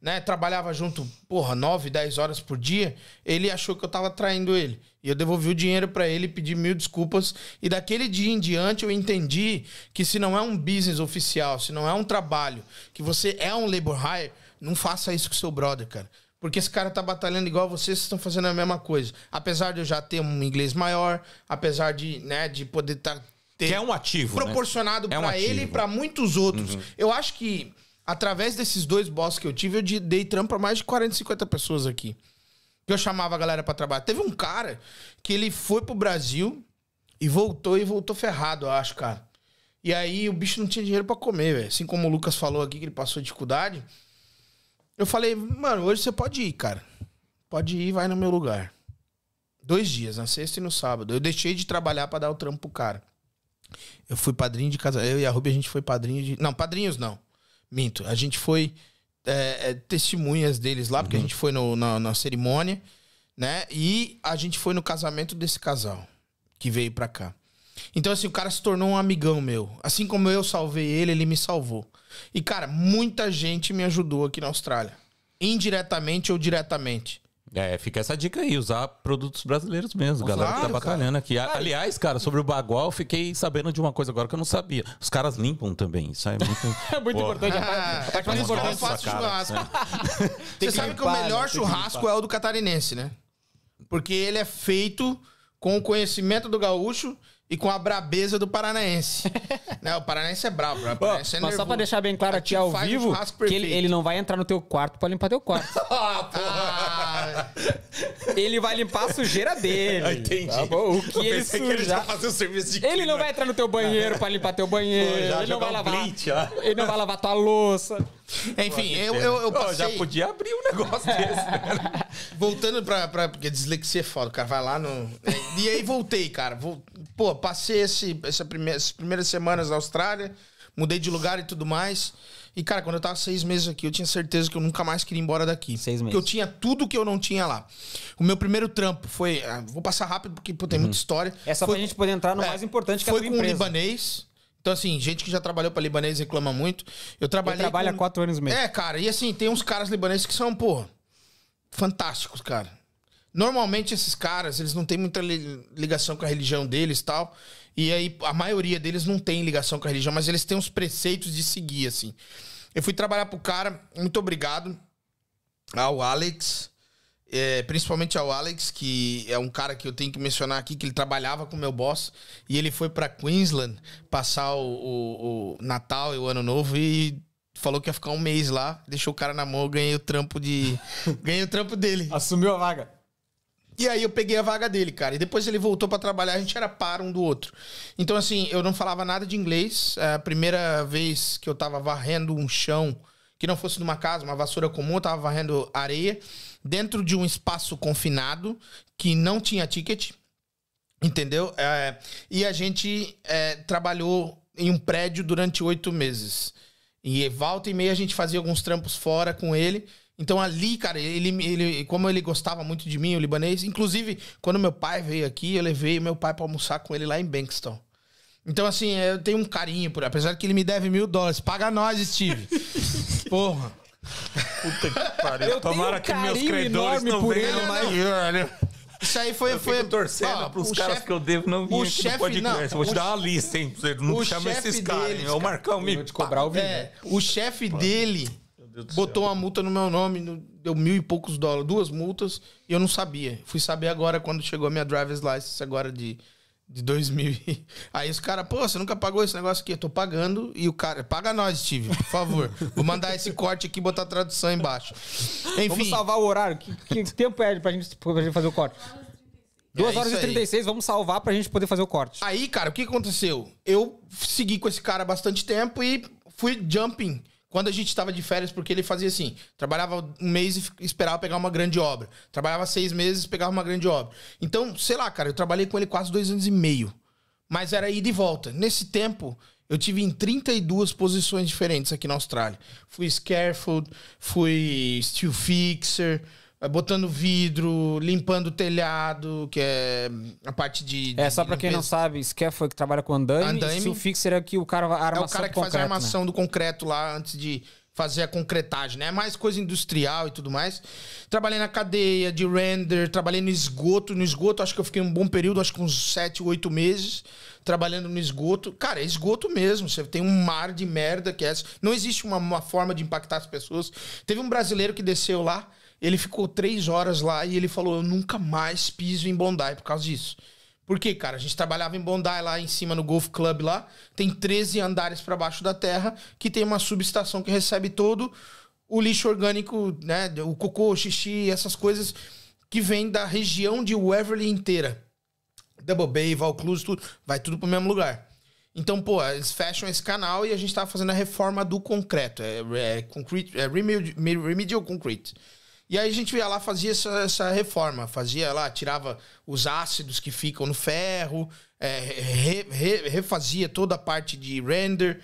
né? Trabalhava junto, porra, 9, 10 horas por dia, ele achou que eu tava traindo ele. E eu devolvi o dinheiro pra ele, pedi mil desculpas. E daquele dia em diante eu entendi que se não é um business oficial, se não é um trabalho, que você é um labor hire, não faça isso com seu brother, cara. Porque esse cara tá batalhando igual vocês, vocês estão fazendo a mesma coisa. Apesar de eu já ter um inglês maior, apesar de, né, de poder tá, ter Que é um ativo. né? proporcionado É um pra ele e. Uhum. pra muitos outros. Eu acho que através desses dois boss que eu tive, eu de- dei trampo pra mais de 40, 50 pessoas aqui. Que eu chamava a galera pra trabalhar. Teve um cara que ele foi pro Brasil e voltou e voltou ferrado, eu acho, cara. E aí o bicho não tinha dinheiro pra comer, velho. Assim como o Lucas falou aqui que ele passou dificuldade. Eu falei, mano, hoje você pode ir, cara. Pode ir, vai no meu lugar. Dois dias, na sexta e no sábado. Eu deixei de trabalhar pra dar o trampo pro cara. Eu fui padrinho de casa. Eu e a Ruby, a gente foi padrinho de. Não, padrinhos não. Minto. A gente foi é, é, testemunhas deles lá, porque a gente foi no- na, na cerimônia, né? E a gente foi no casamento desse casal que veio pra cá. Então, assim, o cara se tornou um amigão meu. Assim como eu salvei ele, ele me salvou. E, cara, muita gente me ajudou aqui na Austrália. Indiretamente ou diretamente. É, fica essa dica aí, usar produtos brasileiros mesmo, galera que tá batalhando aqui. A- Aliás, cara, sobre o bagual, eu fiquei sabendo de uma coisa agora que eu não sabia. Os caras limpam também, isso é muito... [laughs] É muito Pô. importante. A parte, a parte mais Mas como eu importante. faço cara, churrasco. [laughs] Você que sabe que o limpar, melhor né? Que churrasco limpar. é o do catarinense, né? Porque ele é feito com o conhecimento do gaúcho e com a brabeza do paranaense. [laughs] né? O paranaense é bravo, o Ó, paranaense é mas só nervoso. pra deixar bem claro aqui Aqui ao faz o vivo, que ele, ele não vai entrar no teu quarto pra limpar teu quarto. [laughs] Ah, ele vai limpar a sujeira dele. Entendi. Tá bom? O que Eu ele pensei que ele sujar. ia fazer o serviço de Ele não vai entrar no teu banheiro pra limpar teu banheiro. Pô, já ele, não vai lavar, ele não vai lavar tua louça. [laughs] Enfim, eu, eu, eu passei... já podia abrir um negócio [laughs] desse. Voltando pra, pra. Porque dislexia é foda, cara vai lá no. E aí voltei, cara. Vol- Pô, passei esse, essa primeira, essas primeiras semanas na Austrália, mudei de lugar e tudo mais. E, cara, quando eu tava seis meses aqui, eu tinha certeza que eu nunca mais queria ir embora daqui. Seis Porque eu meses. tinha tudo que eu não tinha lá. O meu primeiro trampo foi. ah, vou passar rápido porque pô, tem muita história. É só foi, pra gente poder entrar no é, mais importante que é a Foi com um empresa. libanês. Então, assim, gente que já trabalhou pra libanês reclama muito. Eu trabalhei. trabalha há com- quatro anos e meio. é, cara, e assim, tem uns caras libaneses que são, pô, fantásticos, cara. Normalmente esses caras, eles não têm muita li- ligação com a religião deles e tal. E aí, a maioria deles não tem ligação com a religião, mas eles têm uns preceitos de seguir, assim. Eu fui trabalhar pro cara, muito obrigado ao Alex, é, principalmente ao Alex, que é um cara que eu tenho que mencionar aqui, que ele trabalhava com meu boss, e ele foi pra Queensland passar o, o- o Natal e o Ano Novo e falou que ia ficar um mês lá, deixou o cara na mão, eu ganhei o trampo de. [laughs] ganhei o trampo dele. Assumiu a vaga. E aí eu peguei a vaga dele, cara. E depois ele voltou pra trabalhar, a gente era par um do outro. Então, assim, eu não falava nada de inglês. É A primeira vez que eu tava varrendo um chão, que não fosse numa casa, uma vassoura comum, eu tava varrendo areia dentro de um espaço confinado que não tinha ticket. Entendeu? É, e a gente é, trabalhou em um prédio durante oito meses. E volta e meia a gente fazia alguns trampos fora com ele. Então ali, cara, ele, ele, como ele gostava muito de mim, o libanês, inclusive quando meu pai veio aqui, eu levei meu pai pra almoçar com ele lá em Bankston. Então, assim, eu tenho um carinho por apesar que ele me deve mil dólares. Paga nós, Steve. [laughs] Porra. Eu Tomara tenho um que meus credores não por venham ele, mais. Isso aí foi. Eu foi torcendo Ó, pros o caras chefe- que eu devo não vir o aqui chefe- não, Vou te o dar uma lista, hein? Você não o chama esses caras, hein? Ô, cara. Marcão, me Vou te cobrar o vídeo. É, o chefe dele botou uma multa no meu nome, no- deu mil e poucos dólares, duas multas, e eu não sabia. Fui saber agora quando chegou a minha driver's license agora de, de 2000. e- [laughs] Aí os caras, pô, você nunca pagou esse negócio aqui? Eu tô pagando, e o cara, paga nós, Steve, por favor. Vou mandar esse corte aqui e botar a tradução embaixo. Enfim, Vamos salvar o horário. Que, que [laughs] tempo é pra gente, pra gente fazer o corte? 2 É horas e isso aí. 36, vamos salvar pra gente poder fazer o corte. Aí, cara, o que aconteceu? Eu segui com esse cara há bastante tempo e fui jumping quando a gente tava de férias, porque ele fazia assim: trabalhava um mês e esperava pegar uma grande obra. Trabalhava seis meses e pegava uma grande obra. Então, sei lá, cara, eu trabalhei com ele quase dois anos e meio. Mas era ida e volta. Nesse tempo, eu tive em 32 posições diferentes aqui na Austrália. Fui scaffold, fui steel fixer, botando vidro, limpando o telhado, que é a parte de. É, de só pra quem não sabe, Scaffold que trabalha com andaime, Andaime. e o fixer é que o cara a É o cara que faz a concreto, né? armação do concreto lá antes de fazer a concretagem, né? É mais coisa industrial e tudo mais. Trabalhei na cadeia de render, trabalhei no esgoto. No esgoto, acho que eu fiquei um bom período, acho que uns 7, 8 meses, trabalhando no esgoto. Cara, é esgoto mesmo. Você tem um mar de merda que é essa. Não existe uma, uma forma de impactar as pessoas. Teve um brasileiro que desceu lá, ele ficou três horas lá e ele falou: Eu nunca mais piso em Bondi por causa disso. Por quê, cara? A gente trabalhava em Bondi lá em cima no Golf Club lá. Tem 13 andares para baixo da terra que tem uma subestação que recebe todo o lixo orgânico, né? O cocô, o xixi, essas coisas que vem da região de Waverly inteira. Double Bay, Vaucluse, tudo. Vai tudo pro mesmo lugar. Então, pô, eles fecham esse canal e a gente tava fazendo a reforma do concreto. É, é, concrete, é remedial, remedial concrete. E aí a gente ia lá, fazia essa, essa reforma. Fazia lá, tirava os ácidos que ficam no ferro, é, re- re- refazia toda a parte de render.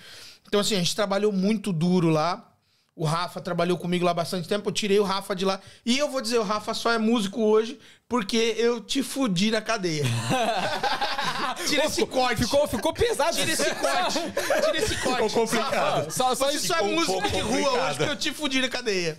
Então, assim, a gente trabalhou muito duro lá. O Rafa trabalhou comigo lá bastante tempo. Eu tirei o Rafa de lá. E eu vou dizer, o Rafa só é músico hoje porque eu te fudi na cadeia. [laughs] Tira esse corte. Ficou, ficou pesado. Tira esse corte. Tira esse corte. Ficou complicado. Só, só isso. é um pouco de rua hoje porque eu te fudi na cadeia.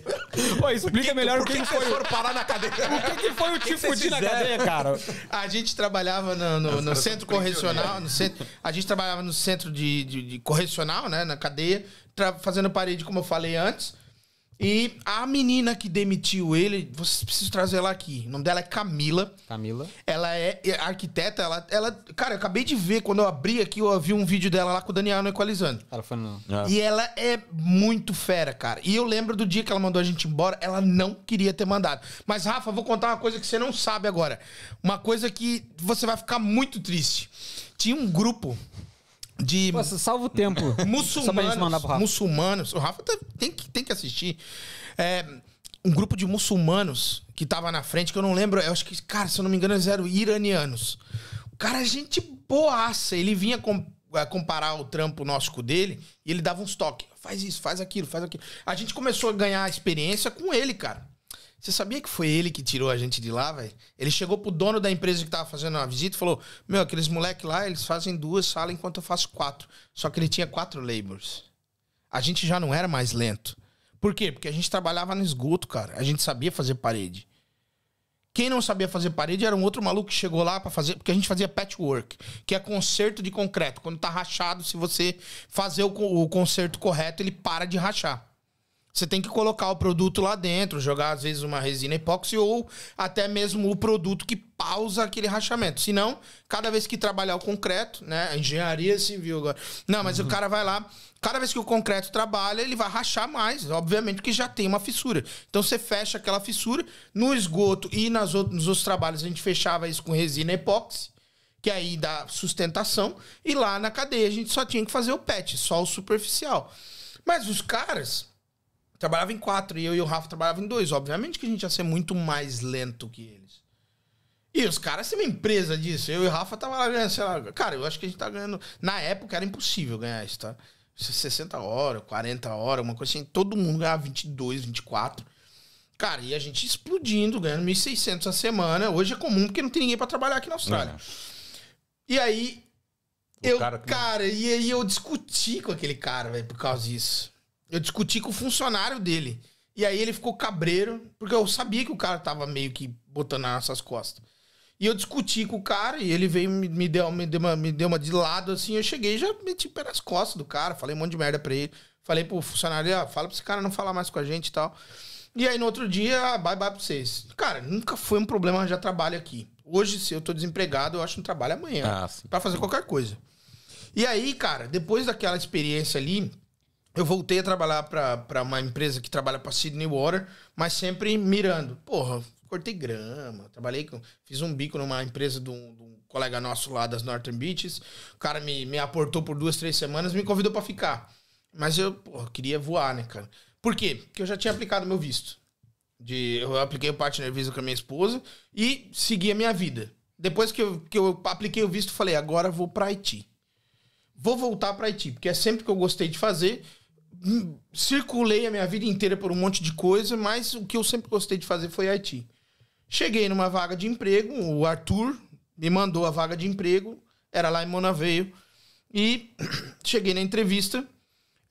Pô, explica melhor o Por que, que, que que foi. foram parar na cadeia? O que, que foi o te que fudir na cadeia, cara? A gente trabalhava no, no- no centro correcional, no centro, a gente trabalhava no centro de, de- de correcional, né, na cadeia, tra- fazendo parede, como eu falei antes. E a menina que demitiu ele, vocês precisam trazer ela aqui. O nome dela é Camila. Camila. Ela é arquiteta, ela, ela. Cara, eu acabei de ver, quando eu abri aqui, eu vi um vídeo dela lá com o Daniel no Equalizando. Ela foi no. E ela é muito fera, cara. E eu lembro do dia que ela mandou a gente embora, ela não queria ter mandado. Mas, Rafa, eu vou contar uma coisa que você não sabe agora. Uma coisa que você vai ficar muito triste. Tinha um grupo de Pô, salva o tempo. [laughs] Muçulmanos. Muçulmanos. O Rafa tem que, tem que assistir. É, um grupo de muçulmanos que tava na frente, que eu não lembro, eu acho que, cara, se eu não me engano, eles eram iranianos. O cara, é gente boaça. Ele vinha com- eh, comparar o trampo nosso com o dele e ele dava uns toques. Faz isso, faz aquilo, faz aquilo. A gente começou a ganhar experiência com ele, cara. Você sabia que foi ele que tirou a gente de lá, velho? Ele chegou pro dono da empresa que tava fazendo uma visita e falou: Meu, aqueles moleque lá, eles fazem duas salas enquanto eu faço quatro. Só que ele tinha quatro labors. A gente já não era mais lento. Por quê? Porque a gente trabalhava no esgoto, cara. A gente sabia fazer parede. Quem não sabia fazer parede era um outro maluco que chegou lá pra fazer, porque a gente fazia patchwork, que é conserto de concreto. Quando tá rachado, se você fazer o, o conserto correto, ele para de rachar. Você tem que colocar o produto lá dentro, jogar às vezes uma resina epóxi ou até mesmo o produto que pausa aquele rachamento. Senão, cada vez que trabalhar o concreto, né? A engenharia civil agora. Não, mas o cara vai lá, cada vez que o concreto trabalha, ele vai rachar mais, obviamente, porque já tem uma fissura. Então você fecha aquela fissura no esgoto e nas out- nos outros trabalhos a gente fechava isso com resina epóxi que aí dá sustentação, e lá na cadeia a gente só tinha que fazer o patch, só o superficial. Mas os caras trabalhavam em quatro, e eu e o Rafa trabalhavam em dois. Obviamente que a gente ia ser muito mais lento que eles. E os caras têm uma empresa disso. Eu e o Rafa tava lá ganhando, sei lá. Cara, eu acho que a gente tá ganhando. Na época era impossível ganhar isso, tá? 60 horas, 40 horas, uma coisa assim. Todo mundo ganhava 22, 24. Cara, e a gente explodindo, ganhando 1.600 a semana. Hoje é comum porque não tem ninguém pra trabalhar aqui na Austrália. E aí, O eu, cara cara, e aí eu discuti com aquele cara, velho, por causa disso. Eu discuti com o funcionário dele. E aí ele ficou cabreiro, porque eu sabia que o cara tava meio que botando nas nossas costas. E eu discuti com o cara e ele veio me, me deu, me, deu uma, me deu uma de lado assim. Eu cheguei e já meti pé nas costas do cara, falei um monte de merda pra ele. Falei pro funcionário, ah, fala pra esse cara não falar mais com a gente e tal. E aí no outro dia, ah, bye bye pra vocês. Cara, nunca foi um problema arranjar trabalho aqui. Hoje, se eu tô desempregado, eu acho um trabalho amanhã. Ah. Pra fazer qualquer coisa. E aí, cara, depois daquela experiência ali, eu voltei a trabalhar pra uma empresa que trabalha pra Sydney Water, mas sempre mirando. Porra, cortei grama, trabalhei com. Fiz um bico numa empresa de um, de um colega nosso lá das Northern Beaches. O cara me, me aportou por duas, três semanas me convidou pra ficar. Mas eu, porra, queria voar, né, cara? Por quê? Porque eu já tinha aplicado meu visto. De, eu apliquei o partner visa com a minha esposa e segui a minha vida. Depois que eu, que eu apliquei o visto, falei, agora vou pra Haiti. Vou voltar pra Haiti, porque é sempre que eu gostei de fazer. Hum, Circulei a minha vida inteira por um monte de coisa, mas o que eu sempre gostei de fazer foi Haiti. Cheguei numa vaga de emprego, o Arthur me mandou a vaga de emprego, era lá em Monaveio, e [clears throat] cheguei na entrevista.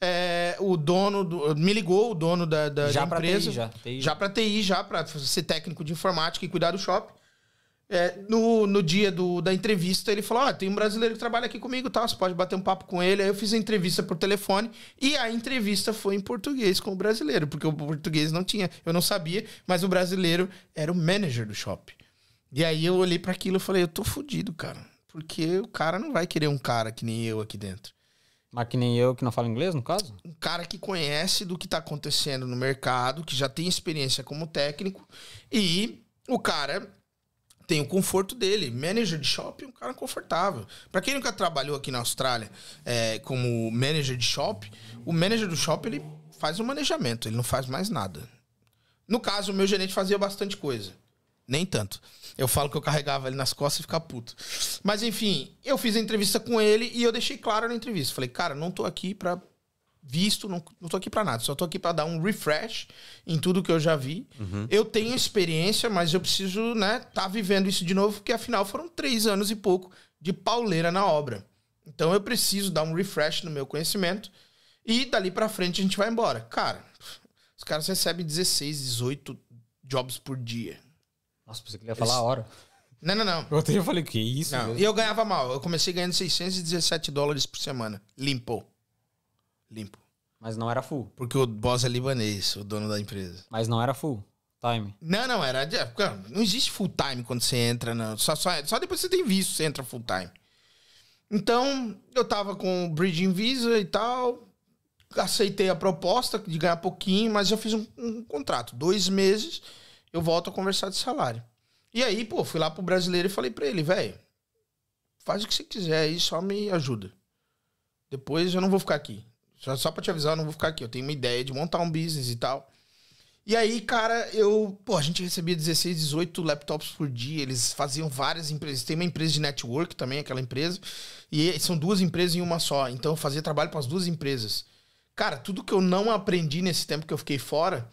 é, o dono do- me ligou, o dono da, da, Já da empresa. TI, já. TI. Já pra TI, já pra ser técnico de informática e cuidar do shopping. É, no, no dia do, da entrevista, ele falou: Ó, tem um brasileiro que trabalha aqui comigo, tá? Você pode bater um papo com ele. Aí eu fiz a entrevista por telefone e a entrevista foi em português com o brasileiro, porque o português não tinha, eu não sabia, mas o brasileiro era o manager do shopping. E aí eu olhei para aquilo e falei: Eu tô fudido, cara, porque o cara não vai querer um cara que nem eu aqui dentro Mas que nem eu que não falo inglês, no caso? um cara que conhece do que está acontecendo no mercado, que já tem experiência como técnico e o cara tem o conforto dele. Manager de shopping, um cara confortável. Pra quem nunca trabalhou aqui na Austrália é, como manager de shopping, o manager do shopping ele faz o manejamento, ele não faz mais nada. No caso, o meu gerente fazia bastante coisa. Nem tanto. Eu falo que eu carregava ele nas costas e ficava puto. Mas enfim, eu fiz a entrevista com ele e eu deixei claro na entrevista. Falei, cara, não tô aqui pra visto, não, não tô aqui pra nada. Só tô aqui pra dar um refresh em tudo que eu já vi. Eu tenho experiência, mas eu preciso, né, tá vivendo isso de novo, porque afinal foram três anos e pouco de pauleira na obra. Então eu preciso dar um refresh no meu conhecimento e dali pra frente a gente vai embora. Cara, os caras recebem 16, 18 jobs por dia. Nossa, pensei que ele ia falar a hora. Não, não, não. Eu até falei, que isso? E eu ganhava mal. Eu comecei ganhando 617 dólares por semana. Limpo. Limpo. Mas não era full. Porque o boss é libanês, o dono da empresa. Mas não era full time. Não, não, era. Não existe full time quando você entra. Não. Só, só, só depois que você tem visto você entra full time. Então, eu tava com o Bridging Visa e tal. Aceitei a proposta de ganhar pouquinho, mas eu fiz um, um contrato. Dois meses, eu volto a conversar de salário. E aí, pô, fui lá pro brasileiro e falei pra ele, velho, faz o que você quiser aí, só me ajuda. Depois eu não vou ficar aqui. Só, só pra te avisar, eu não vou ficar aqui. Eu tenho uma ideia de montar um business e tal. E aí, cara, eu. Pô, a gente recebia 16, 18 laptops por dia. Eles faziam várias empresas. Tem uma empresa de network também, aquela empresa. E são duas empresas em uma só. Então eu fazia trabalho para as duas empresas. Cara, tudo que eu não aprendi nesse tempo que eu fiquei fora,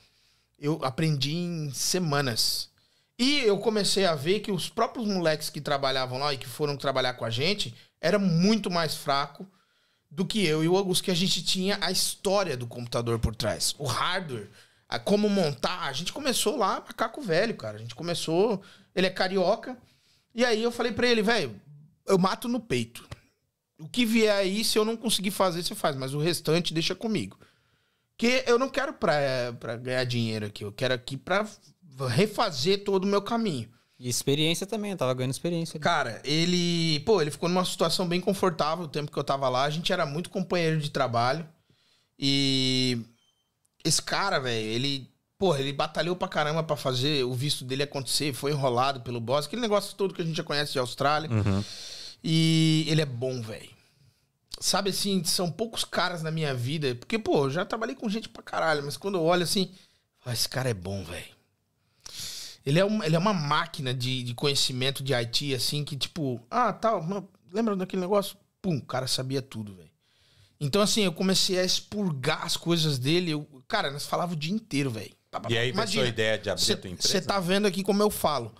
eu aprendi em semanas. E eu comecei a ver que os próprios moleques que trabalhavam lá e que foram trabalhar com a gente era muito mais fraco do que eu e o Augusto, que a gente tinha a história do computador por trás, o hardware, a como montar. A gente começou lá, macaco velho, cara. A gente começou, ele é carioca. E aí eu falei pra ele, velho, eu mato no peito. O que vier aí, se eu não conseguir fazer, você faz, mas o restante deixa comigo. Que eu não quero pra, pra ganhar dinheiro aqui, eu quero aqui pra refazer todo o meu caminho. E experiência também, eu tava ganhando experiência. ali. Cara, ele. Pô, ele ficou numa situação bem confortável o tempo que eu tava lá. A gente era muito companheiro de trabalho. E. Esse cara, velho, ele. Porra, ele batalhou pra caramba pra fazer o visto dele acontecer. Foi enrolado pelo boss. Aquele negócio todo que a gente já conhece de Austrália. E ele é bom, velho. Sabe assim, são poucos caras na minha vida. Porque, pô, eu já trabalhei com gente pra caralho. Mas quando eu olho assim. "Ah, Esse cara é bom, velho. Ele é, um- ele é uma máquina de, de conhecimento de IT, assim, que tipo, ah, tal, lembra daquele negócio? Pum, o cara sabia tudo, velho. Então, assim, eu comecei a expurgar as coisas dele. Eu, cara, nós falávamos o dia inteiro, velho. E aí veio a ideia de abrir a tua empresa? Você tá vendo aqui como eu falo.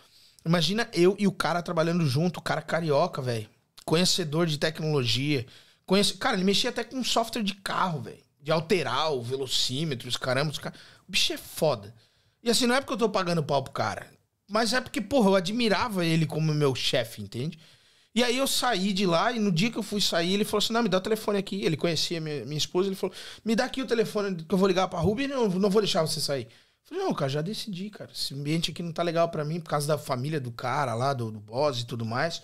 Imagina eu e o cara trabalhando junto, o cara carioca, velho. Conhecedor de tecnologia. Conhece... Cara, ele mexia até com software de carro, velho. De alterar o velocímetro, os caramba. Os car... O bicho é foda. E assim, não é porque eu tô pagando pau pro cara. Mas é porque, porra, eu admirava ele como meu chefe, entende? E aí eu saí de lá e no dia que eu fui sair, ele falou assim: não, me dá o telefone aqui. Ele conhecia minha, minha esposa, ele falou: me dá aqui o telefone que eu vou ligar pra Ruby e não, não vou deixar você sair. Eu falei, não, cara, já decidi, cara. Esse ambiente aqui não tá legal pra mim por causa da família do cara lá, do, do boss e tudo mais.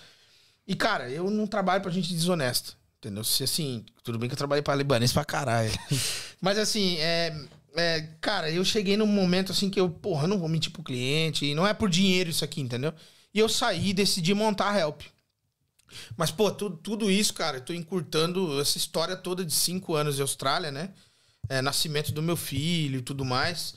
E, cara, eu não trabalho pra gente desonesta. Entendeu? Se assim, tudo bem que eu trabalhei pra libanês pra caralho. [laughs] Mas assim, é, é, Cara, eu cheguei num momento assim que eu, porra, não vou mentir pro cliente. Não é por dinheiro isso aqui, entendeu? E eu saí e decidi montar a Help. Mas, pô, tudo, tudo isso, cara, eu tô encurtando essa história toda de cinco anos de Austrália, né? É, nascimento do meu filho e tudo mais.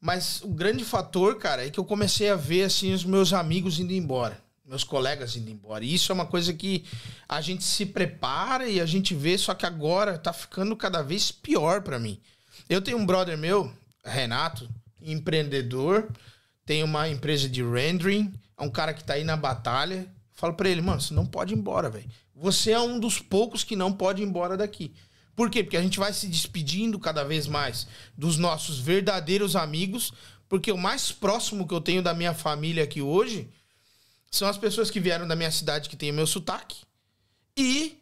Mas o grande fator, cara, é que eu comecei a ver, assim, os meus amigos indo embora. Meus colegas indo embora. E isso é uma coisa que a gente se prepara e a gente vê, só que agora tá ficando cada vez pior pra mim. Eu tenho um brother meu, Renato, empreendedor, tem uma empresa de rendering, é um cara que tá aí na batalha. Falo pra ele, mano, você não pode ir embora, velho. Você é um dos poucos que não pode ir embora daqui. Por quê? Porque a gente vai se despedindo cada vez mais dos nossos verdadeiros amigos, porque o mais próximo que eu tenho da minha família aqui hoje são as pessoas que vieram da minha cidade que tem o meu sotaque e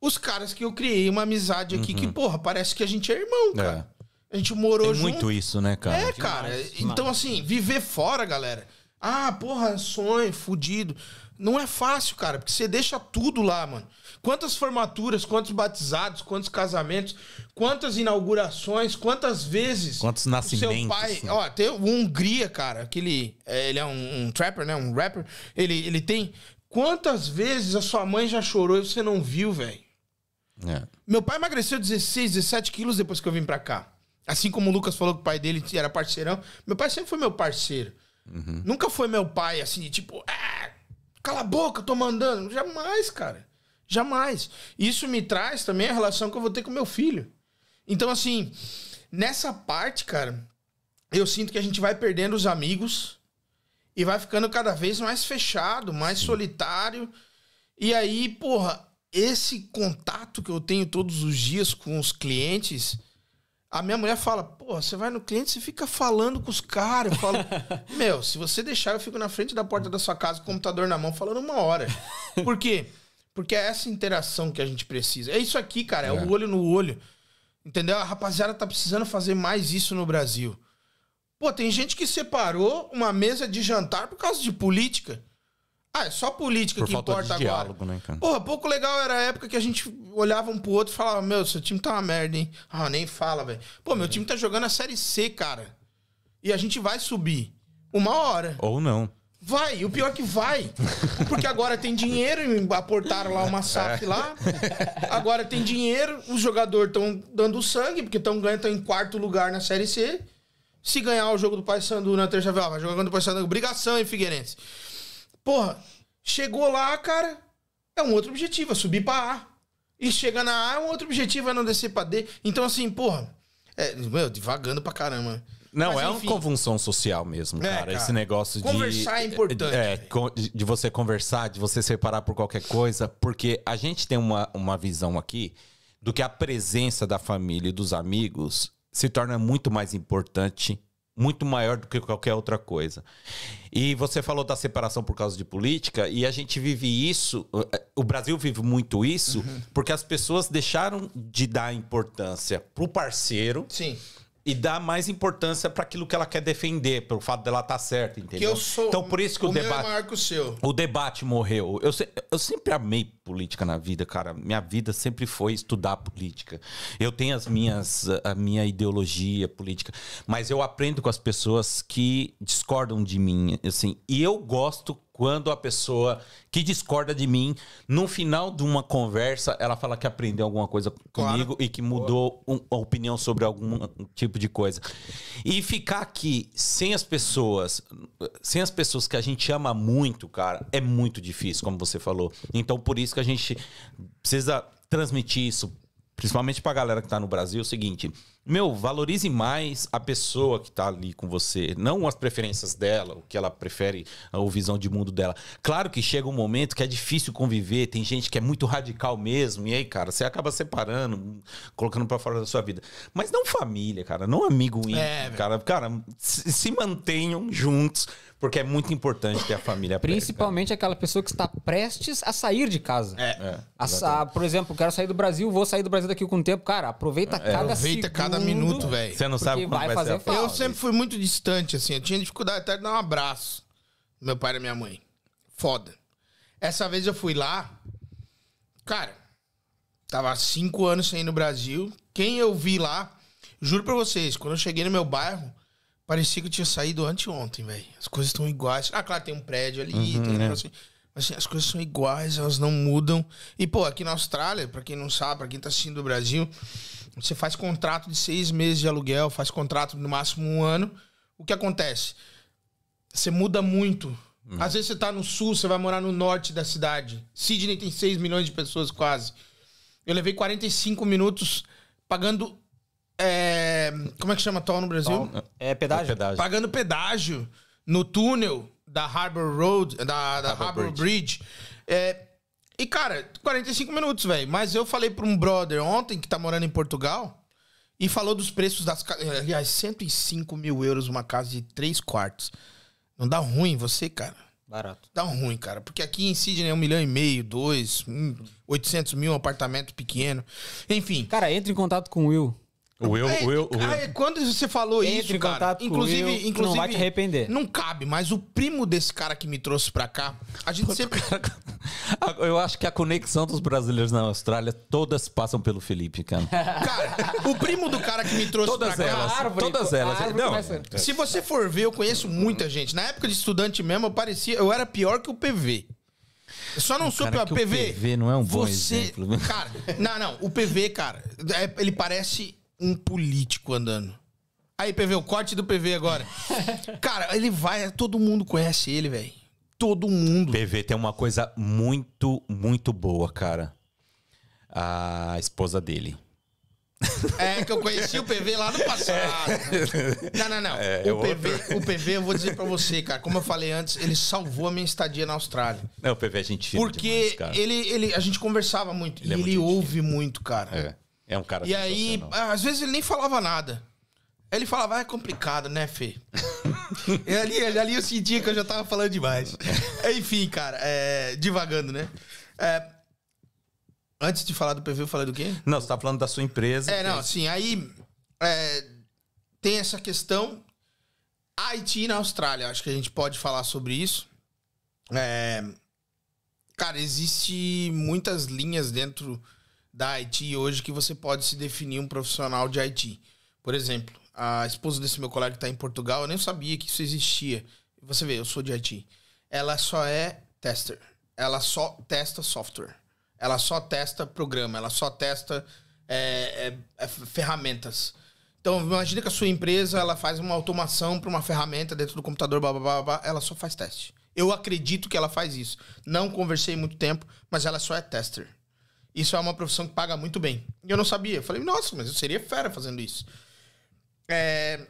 os caras que eu criei uma amizade aqui que, porra, parece que a gente é irmão, cara. A gente morou Tem junto. muito isso, né, cara? É, cara. Então, assim, viver fora, galera. Ah, porra, sonho, fudido. Não é fácil, cara, porque você deixa tudo lá, mano. Quantas formaturas, quantos batizados, quantos casamentos, quantas inaugurações, quantas vezes. Quantos nascimentos, Seu pai. né? Ó, tem o Hungria, cara, aquele. é, ele é um, um trapper, né? Um rapper. Ele, ele tem. Quantas vezes a sua mãe já chorou e você não viu, velho? É. Meu pai emagreceu 16, 17 quilos depois que eu vim pra cá. Assim como o Lucas falou que o pai dele era parceirão. Meu pai sempre foi meu parceiro. Nunca foi meu pai assim, de tipo, ah, cala a boca, eu tô mandando. Jamais, cara. Jamais. Isso me traz também a relação que eu vou ter com meu filho. Então, assim, nessa parte, cara, eu sinto que a gente vai perdendo os amigos e vai ficando cada vez mais fechado, mais solitário. E aí, porra, esse contato que eu tenho todos os dias com os clientes, a minha mulher fala: pô, você vai no cliente, você fica falando com os caras. Eu falo: [laughs] meu, se você deixar, eu fico na frente da porta da sua casa com o computador na mão falando uma hora. [laughs] Por quê? Porque é essa interação que a gente precisa. É isso aqui, cara, é, o olho no olho. Entendeu? A rapaziada tá precisando fazer mais isso no Brasil. Pô, tem gente que separou uma mesa de jantar por causa de política. Ah, é só política Por que falta importa de agora. diálogo, né, cara? Porra, pouco legal era a época que a gente olhava um pro outro e falava: Meu, seu time tá uma merda, hein? Ah, nem fala, velho. Pô, meu time tá jogando a Série C, cara. E a gente vai subir. Uma hora. Ou não. Vai, o pior é que vai. [laughs] Porque agora tem dinheiro, e aportaram lá uma SAF lá. Agora tem dinheiro, os jogadores estão dando sangue, porque estão ganhando, estão em quarto lugar na Série C. Se ganhar o jogo do Paysandu na terça-feira, ah, vai jogar contra o Paysandu, obrigação, hein, Figueirense. Porra, chegou lá, cara, é um outro objetivo, é subir pra A. E chega na A, é um outro objetivo, é não descer pra D. Então, assim, porra, é, meu, devagando pra caramba. Não, Mas, é uma enfim. convulsão social mesmo, É, cara. cara. Esse negócio de. Conversar é importante, É, co- de você conversar, de você separar por qualquer coisa, porque a gente tem uma, uma visão aqui do que a presença da família e dos amigos se torna muito mais importante, muito maior do que qualquer outra coisa. E você falou da separação por causa de política, e a gente vive isso, o Brasil vive muito isso, Uhum. porque as pessoas deixaram de dar importância pro parceiro Sim. e dá mais importância para aquilo que ela quer defender, pelo fato dela estar certa, Que entendeu? eu sou. então por isso que o, meu é debate maior que o seu. o debate morreu. Eu, eu sempre amei política na vida, cara. Minha vida sempre foi estudar política. Eu tenho as minhas a minha ideologia política, mas eu aprendo com as pessoas que discordam de mim, assim. E eu gosto quando a pessoa que discorda de mim, no final de uma conversa, ela fala que aprendeu alguma coisa Claro. comigo e que mudou um- a opinião sobre algum tipo de coisa. E ficar aqui sem as pessoas, sem as pessoas que a gente ama muito, cara, é muito difícil, como você falou. Então, por isso que a gente precisa transmitir isso, principalmente pra galera que tá no Brasil, é o seguinte: meu, valorize mais a pessoa que tá ali com você, não as preferências dela, o que ela prefere, a visão de mundo dela. Claro que chega um momento que é difícil conviver, tem gente que é muito radical mesmo, e aí, cara, você acaba separando, colocando pra fora da sua vida. Mas não família, cara, não amigo íntimo, É, cara. Cara, se mantenham juntos, porque é muito importante ter a família perto, Principalmente aquela pessoa que está prestes a sair de casa. É. É, A por exemplo, quero sair do Brasil, vou sair do Brasil daqui com o tempo. Cara, aproveita cada É, Aproveita cada segundo, minuto, velho. Você não sabe vai vai, fazer ser a falta. Eu sempre fui muito distante, assim. Eu tinha dificuldade até de dar um abraço. Meu pai e minha mãe. Foda. Essa vez eu fui lá. Cara, tava há cinco anos sem ir no Brasil. Quem eu vi lá, juro pra vocês, quando eu cheguei no meu bairro, parecia que eu tinha saído anteontem, velho. As coisas estão iguais. Ah, claro, tem um prédio ali, tem um negócio assim. Mas assim, as coisas são iguais, elas não mudam. E, pô, aqui na Austrália, pra quem não sabe, pra quem tá assistindo do Brasil, você faz contrato de seis meses de aluguel, faz contrato no máximo um ano. O que acontece? Você muda muito. Às vezes você tá no sul, você vai morar no norte da cidade. Sydney tem 6 milhões de pessoas quase. Eu levei 45 minutos pagando. É, como é que chama toll no Brasil? É pedágio? pedágio. Pagando pedágio no túnel da Harbor Road, da, da Harbour Harbor Bridge. É, e, cara, 45 minutos, velho. Mas eu falei pra um brother ontem que tá morando em Portugal e falou dos preços das casas. Aliás, 105 mil euros uma casa de 3 quartos. Não dá ruim você, cara? Barato. Dá ruim, cara. Porque aqui em Sydney é um milhão e meio, dois, um, 800 mil, um apartamento pequeno. Enfim. Cara, entre em contato com o Will. O eu, É, o eu, o eu. é, quando você falou Entre isso, cara, inclusive, que inclusive não vai te arrepender. Não cabe, mas o primo desse cara que me trouxe pra cá, a gente sempre [laughs] Eu acho que a conexão dos brasileiros na Austrália, todas passam pelo Felipe, cara. [laughs] Cara, o primo do cara que me trouxe Todas pra cá. elas. árvore- todas elas. Não, Se você for ver, eu conheço muita gente. Na época de estudante mesmo, eu parecia. Eu era pior que o PV. Eu só não sou cara, pior. que o PV. PV não é um bom você, exemplo. Cara, não, não. O PV, cara, é- ele parece um político andando. Aí, PV, o corte do PV agora. [laughs] Cara, ele vai. Todo mundo conhece ele, velho. Todo mundo. PV tem uma coisa muito, muito boa, cara. A esposa dele. [laughs] É que eu conheci o PV lá no passado. Não, não, não. É, o, é outro. PV, o PV, eu vou dizer pra você, cara. Como eu falei antes, ele salvou a minha estadia na Austrália. Não, o PV é gente Porque demais, cara. ele, ele, a gente conversava muito. Ele é e muito ele gente ouve muito, cara. É, é um cara E aí, sensacional. às vezes ele nem falava nada. Ele falava, ah, é complicado, né, Fê? [laughs] e ali, ali eu sentia que eu já tava falando demais. [laughs] Enfim, cara, é, divagando, né? É, antes de falar do PV, eu falei do quê? Não, você tá falando da sua empresa. É, não, assim, aí é, tem essa questão. Haiti na Austrália, acho que a gente pode falar sobre isso. É, cara, existe muitas linhas dentro da Haiti hoje que você pode se definir um profissional de Haiti. Por exemplo, a esposa desse meu colega que está em Portugal, eu nem sabia que isso existia. Você vê, eu sou de Haiti. Ela só é tester. Ela só testa software. Ela só testa programa. Ela só testa é, é, é, ferramentas. Então, imagina que a sua empresa ela faz uma automação para uma ferramenta dentro do computador, blá, blá, blá, blá, ela só faz teste. Eu acredito que ela faz isso. Não conversei muito tempo, mas ela só é tester. Isso é uma profissão que paga muito bem. E eu não sabia. Eu falei, nossa, mas eu seria fera fazendo isso. É,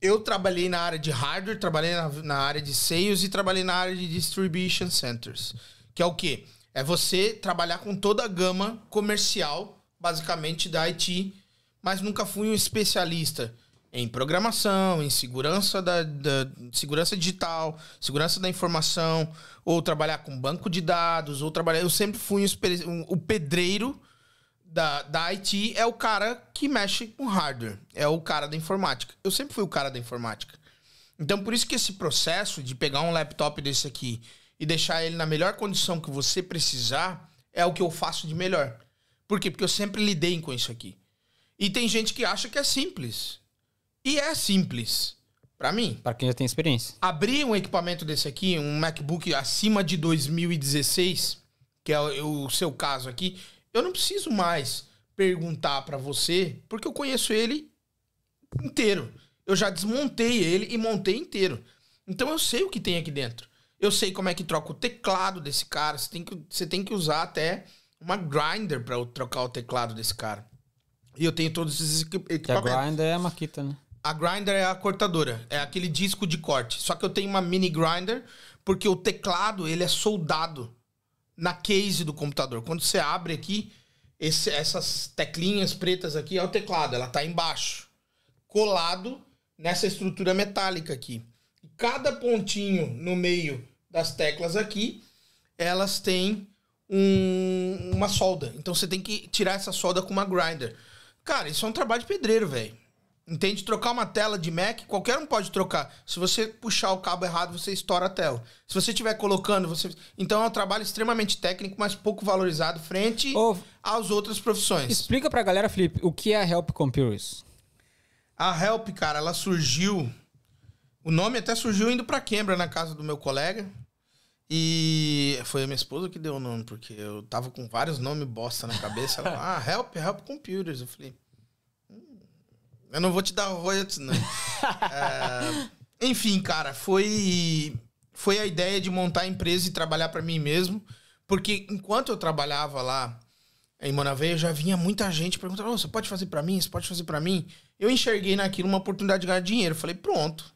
eu trabalhei na área de hardware, trabalhei na, na área de sales e trabalhei na área de distribution centers. Que é o quê? É você trabalhar com toda a gama comercial, basicamente, da IT, mas nunca fui um especialista em programação, em segurança da, da- segurança digital, segurança da informação, ou trabalhar com banco de dados, ou trabalhar. Eu sempre fui um, um- o pedreiro da, da IT é o cara que mexe com hardware, é o cara da informática. Eu sempre fui o cara da informática. Então, por isso que esse processo de pegar um laptop desse aqui e deixar ele na melhor condição que você precisar é o que eu faço de melhor. Por quê? Porque eu sempre lidei com isso aqui. E tem gente que acha que é simples. E é simples. Pra mim. Pra quem já tem experiência. Abrir um equipamento desse aqui, um MacBook acima de 2016, que é o seu caso aqui, eu não preciso mais perguntar pra você, porque eu conheço ele inteiro. Eu já desmontei ele e montei inteiro. Então eu sei o que tem aqui dentro. Eu sei como é que troca o teclado desse cara. Você tem que, você tem que usar até uma grinder pra trocar o teclado desse cara. E eu tenho todos esses equi- Que a equipamentos. grind é a maquita, né? A grinder é a cortadora, é aquele disco de corte. Só que eu tenho uma mini grinder porque o teclado ele é soldado na case do computador. Quando você abre aqui, esse- essas teclinhas pretas aqui é o teclado, ela tá embaixo, colado nessa estrutura metálica aqui. Cada pontinho no meio das teclas aqui, elas têm um- uma solda. Então você tem que tirar essa solda com uma grinder. Cara, isso é um trabalho de pedreiro, velho. Entende? Trocar uma tela de Mac, qualquer um pode trocar. Se você puxar o cabo errado, você estoura a tela. Se você estiver colocando, você. Então é um trabalho extremamente técnico, mas pouco valorizado frente Ô, às outras profissões. Explica pra galera, Felipe, o que é a Help Computers? A Help, cara, ela surgiu. O nome até surgiu indo pra Quembra, na casa do meu colega. E foi a minha esposa que deu o nome, porque eu tava com vários nomes bosta na cabeça. Ela falou, ah, Help, Help Computers. Eu falei, "Hum, eu não vou te dar royalties, não. [laughs] É, enfim, cara, foi, foi a ideia de montar a empresa e trabalhar pra mim mesmo. Porque enquanto eu trabalhava lá em Monaveia, já vinha muita gente perguntando: "Ô, você pode fazer pra mim? Você pode fazer pra mim? Eu enxerguei naquilo uma oportunidade de ganhar dinheiro. Falei, pronto.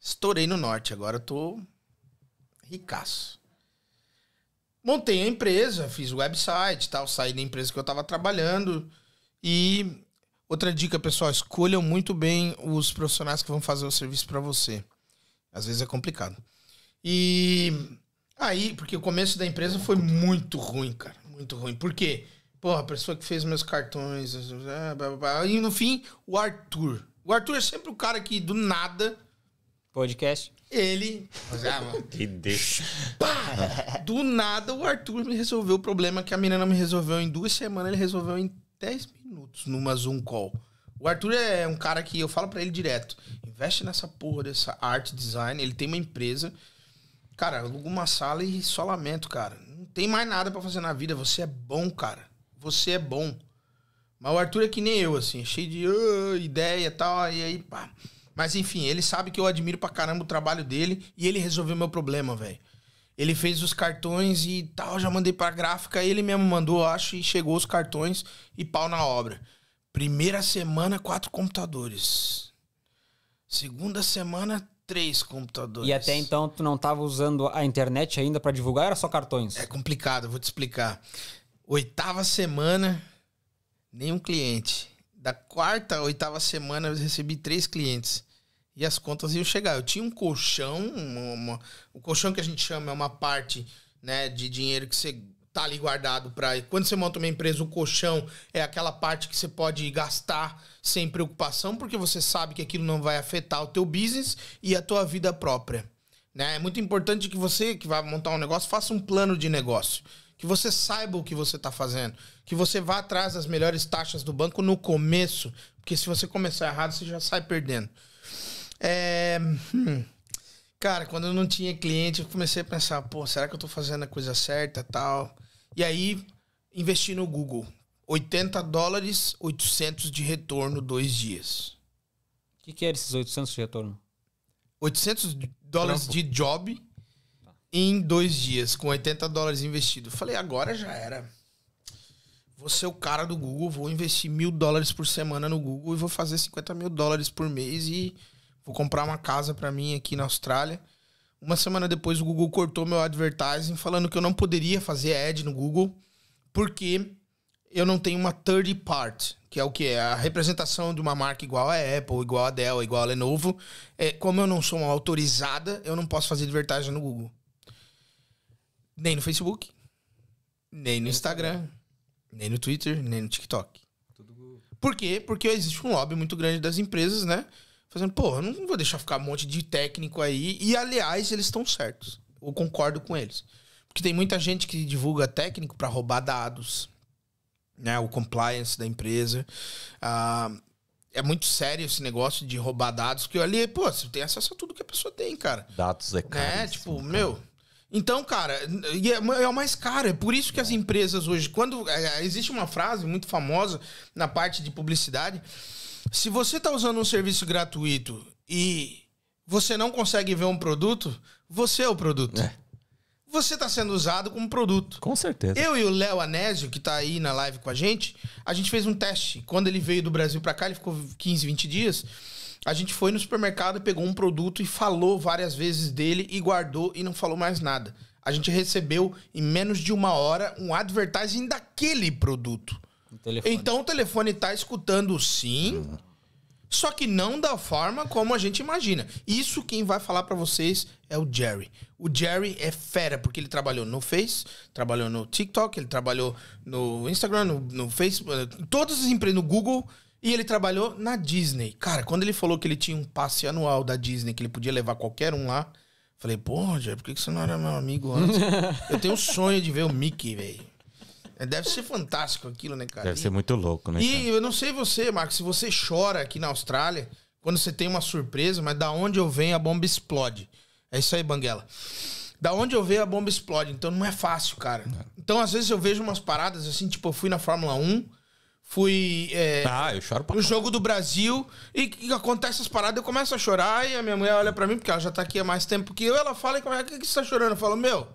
Estourei no norte, agora eu tô ricaço. Montei a empresa, fiz o website tal, saí da empresa que eu tava trabalhando. E outra dica, pessoal, escolham muito bem os profissionais que vão fazer o serviço pra você. Às vezes é complicado. E aí, porque o começo da empresa foi muito ruim, cara. Muito ruim. Por quê? Porra, a pessoa que fez meus cartões. é, blá, blá, blá. E no fim, o Arthur. O Arthur é sempre o cara que, do nada, Podcast. ele. Mano, Que deixa. do nada, o Arthur me resolveu o problema que a menina me resolveu em duas semanas, ele resolveu em 10 minutos numa Zoom call. O Arthur é um cara que eu falo pra ele direto: investe nessa porra dessa arte design. Ele tem uma empresa. Cara, aluga uma sala e só lamento, cara. Não tem mais nada pra fazer na vida. Você é bom, cara. Você é bom. Mas o Arthur é que nem eu, assim, cheio de "Ah, ideia e tal, e aí, pá. Mas enfim, ele sabe que eu admiro pra caramba o trabalho dele e ele resolveu meu problema, velho. Ele fez os cartões e tal, já mandei pra gráfica, ele mesmo mandou, acho, e chegou os cartões e pau na obra. Primeira semana, quatro computadores. Segunda semana, três computadores. E até então tu não tava usando a internet ainda pra divulgar, era só cartões? É complicado, vou te explicar. Oitava semana, nenhum cliente. Da quarta à oitava semana, eu recebi três clientes. E as contas iam chegar. Eu tinha um colchão, uma- uma- o colchão que a gente chama é uma parte né, de dinheiro que você tá ali guardado para quando você monta uma empresa, o colchão é aquela parte que você pode gastar sem preocupação, porque você sabe que aquilo não vai afetar o teu business e a tua vida própria. Né? É muito importante que você que vai montar um negócio faça um plano de negócio, que você saiba o que você está fazendo, que você vá atrás das melhores taxas do banco no começo, porque se você começar errado você já sai perdendo. É, hum, Cara, quando eu não tinha cliente, eu comecei a pensar, pô, será que eu tô fazendo a coisa certa tal? E aí, investi no Google. 80 dólares, 800 de retorno, dois dias. O que, que era esses 800 de retorno? 800 dólares de job em dois dias, com 80 dólares investido. Falei, agora já era. Vou ser o cara do Google, vou investir mil dólares por semana no Google e vou fazer 50 mil dólares por mês e vou comprar uma casa pra mim aqui na Austrália. Uma semana depois o Google cortou meu advertising falando que eu não poderia fazer ad no Google porque eu não tenho uma third part, que é o que? A representação de uma marca igual a Apple, igual a Dell, igual a Lenovo. É, como eu não sou uma autorizada, eu não posso fazer advertising no Google. Nem no Facebook, nem no Instagram, nem no Twitter, nem no TikTok. Por quê? Porque existe um lobby muito grande das empresas, né? Fazendo, pô, eu não vou deixar ficar um monte de técnico aí. E, aliás, eles estão certos. Eu concordo com eles. Porque tem muita gente que divulga técnico para roubar dados, né? O compliance da empresa. Ah, é muito sério esse negócio de roubar dados, porque ali, pô, você tem acesso a tudo que a pessoa tem, cara. Dados é Né? caro. Tipo, meu. Então, cara, e é, é o mais caro. É por isso que as empresas hoje, quando. é, existe uma frase muito famosa na parte de publicidade. Se você tá usando um serviço gratuito e você não consegue ver um produto, você é o produto. É. Você tá sendo usado como produto. Com certeza. Eu e o Léo Anésio, que tá aí na live com a gente, a gente fez um teste. Quando ele veio do Brasil pra cá, ele ficou 15, 20 dias. A gente foi no supermercado, pegou um produto e falou várias vezes dele e guardou e não falou mais nada. A gente recebeu em menos de uma hora um advertising daquele produto. Telefone. Então o telefone tá escutando sim, só que não da forma como a gente imagina. Isso quem vai falar pra vocês é o Jerry. O Jerry é fera, porque ele trabalhou no Face, trabalhou no TikTok, ele trabalhou no Instagram, no, no Facebook, em todas as empresas, no Google, e ele trabalhou na Disney. Cara, quando ele falou que ele tinha um passe anual da Disney, que ele podia levar qualquer um lá, falei, pô, Jerry, por que que você não era meu amigo antes? [laughs] Eu tenho um sonho de ver o Mickey, velho. É, Deve ser fantástico aquilo, né, cara? Deve E- ser muito louco, né? e cara? eu não sei você, Marcos, se você chora aqui na Austrália, quando você tem uma surpresa, mas da onde eu venho a bomba explode. É isso aí, Banguela. Da onde eu venho a bomba explode. Então não é fácil, cara. Então às vezes eu vejo umas paradas assim, tipo, eu fui na Fórmula 1, fui é, Ah, eu choro pra no jogo do Brasil e, e acontece as paradas, eu começo a chorar e a minha mulher olha pra mim, porque ela já tá aqui há mais tempo que eu, ela fala, e como é que que você tá chorando? Eu falo, meu,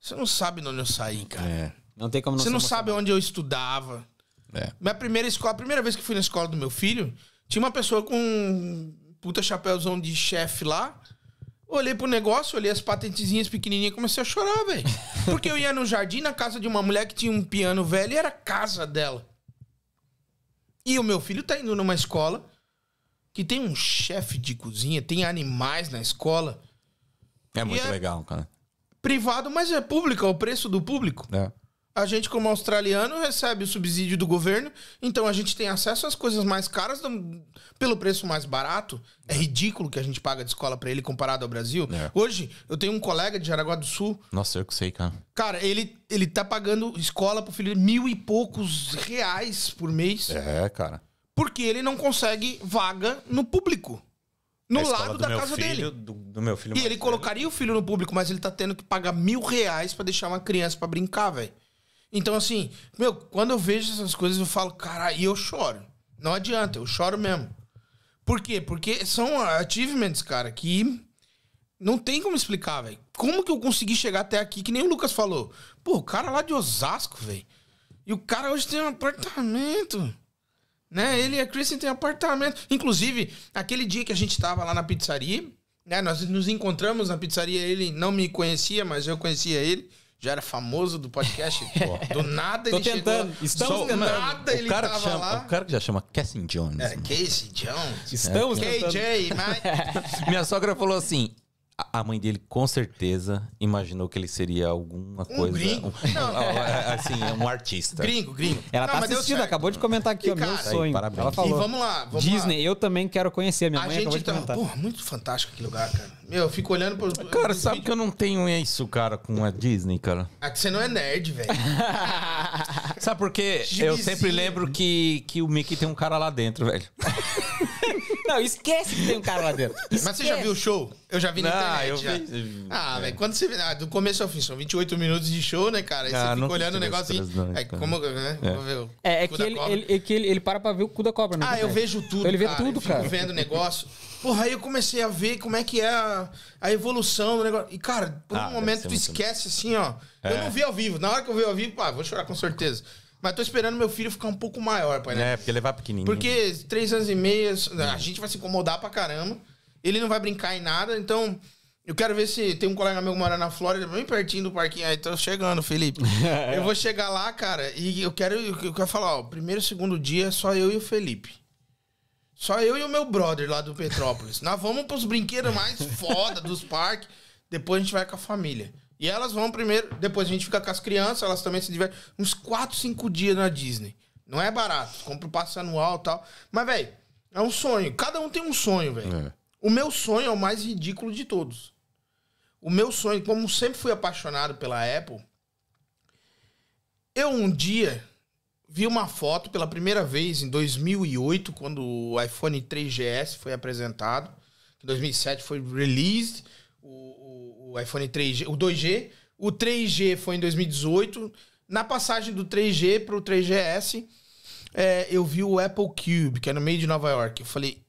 você não sabe de onde eu saí, cara. É, Não tem como não Você não sabe onde eu estudava. é. Minha primeira escola, a primeira vez que fui na escola do meu filho, tinha uma pessoa com um puta chapéuzão de chefe lá. Olhei pro negócio, olhei as patentezinhas pequenininhas e comecei a chorar, velho. [laughs] Porque eu ia no jardim, na casa de uma mulher que tinha um piano velho e era a casa dela. E o meu filho tá indo numa escola que tem um chefe de cozinha, tem animais na escola. É muito é- legal, cara. Privado, mas é público, é o preço do público. É. A gente, como australiano, recebe o subsídio do governo, então a gente tem acesso às coisas mais caras do- pelo preço mais barato. É ridículo que a gente paga de escola pra ele comparado ao Brasil. É. Hoje, eu tenho um colega de Jaraguá do Sul, Nossa, eu que sei, cara. cara, ele, ele tá pagando escola pro filho mil e poucos reais por mês, É, cara. porque ele não consegue vaga no público. No escola lado do da casa filho, dele. Do, do meu filho E ele velho. colocaria o filho no público, mas ele tá tendo que pagar mil reais pra deixar uma criança pra brincar, velho. Então, assim, meu, quando eu vejo essas coisas, eu falo, caralho, e eu choro. Não adianta, eu choro mesmo. Por quê? Porque são achievements, cara, que não tem como explicar, velho. Como que eu consegui chegar até aqui, que nem o Lucas falou? Pô, o cara lá de Osasco, velho. E o cara hoje tem um apartamento. Né? Ele e a Kristen têm apartamento. Inclusive, aquele dia que a gente tava lá na pizzaria, né? Nós nos encontramos na pizzaria, ele não me conhecia, mas eu conhecia ele. Já era famoso do podcast. [laughs] do nada Tô ele tentando. chegou. Estamos do tentando. nada ele o cara tava chama, lá. O cara que já chama Cassie Jones. É, Casey Jones. Estamos tentando. KJ, mas... [laughs] Minha sogra falou assim: a mãe dele com certeza imaginou que ele seria alguma coisa. gringo. um- Não. assim, um artista. Gringo, gringo. Ela Não, tá assistindo, acabou de comentar aqui, E, ó, meu sonho. parabéns. Ela E falou. vamos lá, vamos Disney, lá. eu também quero conhecer. Minha A mãe acabou gente de tá... Porra, muito fantástico aquele lugar, cara. Meu, eu fico olhando pro... Cara, sabe que eu não tenho isso, cara, com a Disney, cara. Ah, que você não é nerd, velho. [laughs] Sabe por quê? Eu sempre lembro que, que o Mickey tem um cara lá dentro, velho. [laughs] Não, esquece que tem um cara lá dentro. Mas você já viu o show? Eu já vi na Ah, internet. eu já. vi. Ah, velho, quando você vê. Ah, do começo ao fim, são 28 minutos de show, né, cara? Aí Ah, você fica olhando o negócio assim. não, cara. como. Né, vou ver o É, é cu que, da ele, cobra. ele, é que ele, ele para pra ver o cu da cobra, né? Ah, eu vejo tudo. Ele vê cara. tudo, eu fico cara. vendo o negócio. Porra, aí eu comecei a ver como é que é a, a evolução do negócio. E, cara, por Ah, um deve momento tu esquece assim, ó. Eu É. não vi ao vivo. Na hora que eu vi ao vivo, pá, vou chorar com certeza. Mas tô esperando meu filho ficar um pouco maior, pai, né? É, porque ele vai pequenininho. Porque três anos e meio, a gente vai se incomodar pra caramba. Ele não vai brincar em nada, então. Eu quero ver se tem um colega meu que mora na Flórida, bem pertinho do parquinho. Aí tô chegando, Felipe. [laughs] eu vou chegar lá, cara, e eu quero, eu quero falar, ó, primeiro e segundo dia é só eu e o Felipe. Só eu e o meu brother lá do Petrópolis. Nós vamos pros brinquedos mais foda dos parques. Depois a gente vai com a família. E elas vão primeiro, depois a gente fica com as crianças, elas também se divertem. Uns 4, 5 dias na Disney. Não é barato. Compra o passe anual e tal. Mas, velho, é um sonho. Cada um tem um sonho, velho. É. O meu sonho é o mais ridículo de todos. O meu sonho, como sempre fui apaixonado pela Apple, eu um dia vi uma foto pela primeira vez em 2008, quando o iPhone 3GS foi apresentado. Em 2007 foi released o, iPhone 3G, o 2G. O 3G foi em 2018. Na passagem do 3G para o 3GS, é, eu vi o Apple Cube, que é no meio de Nova York. Eu falei,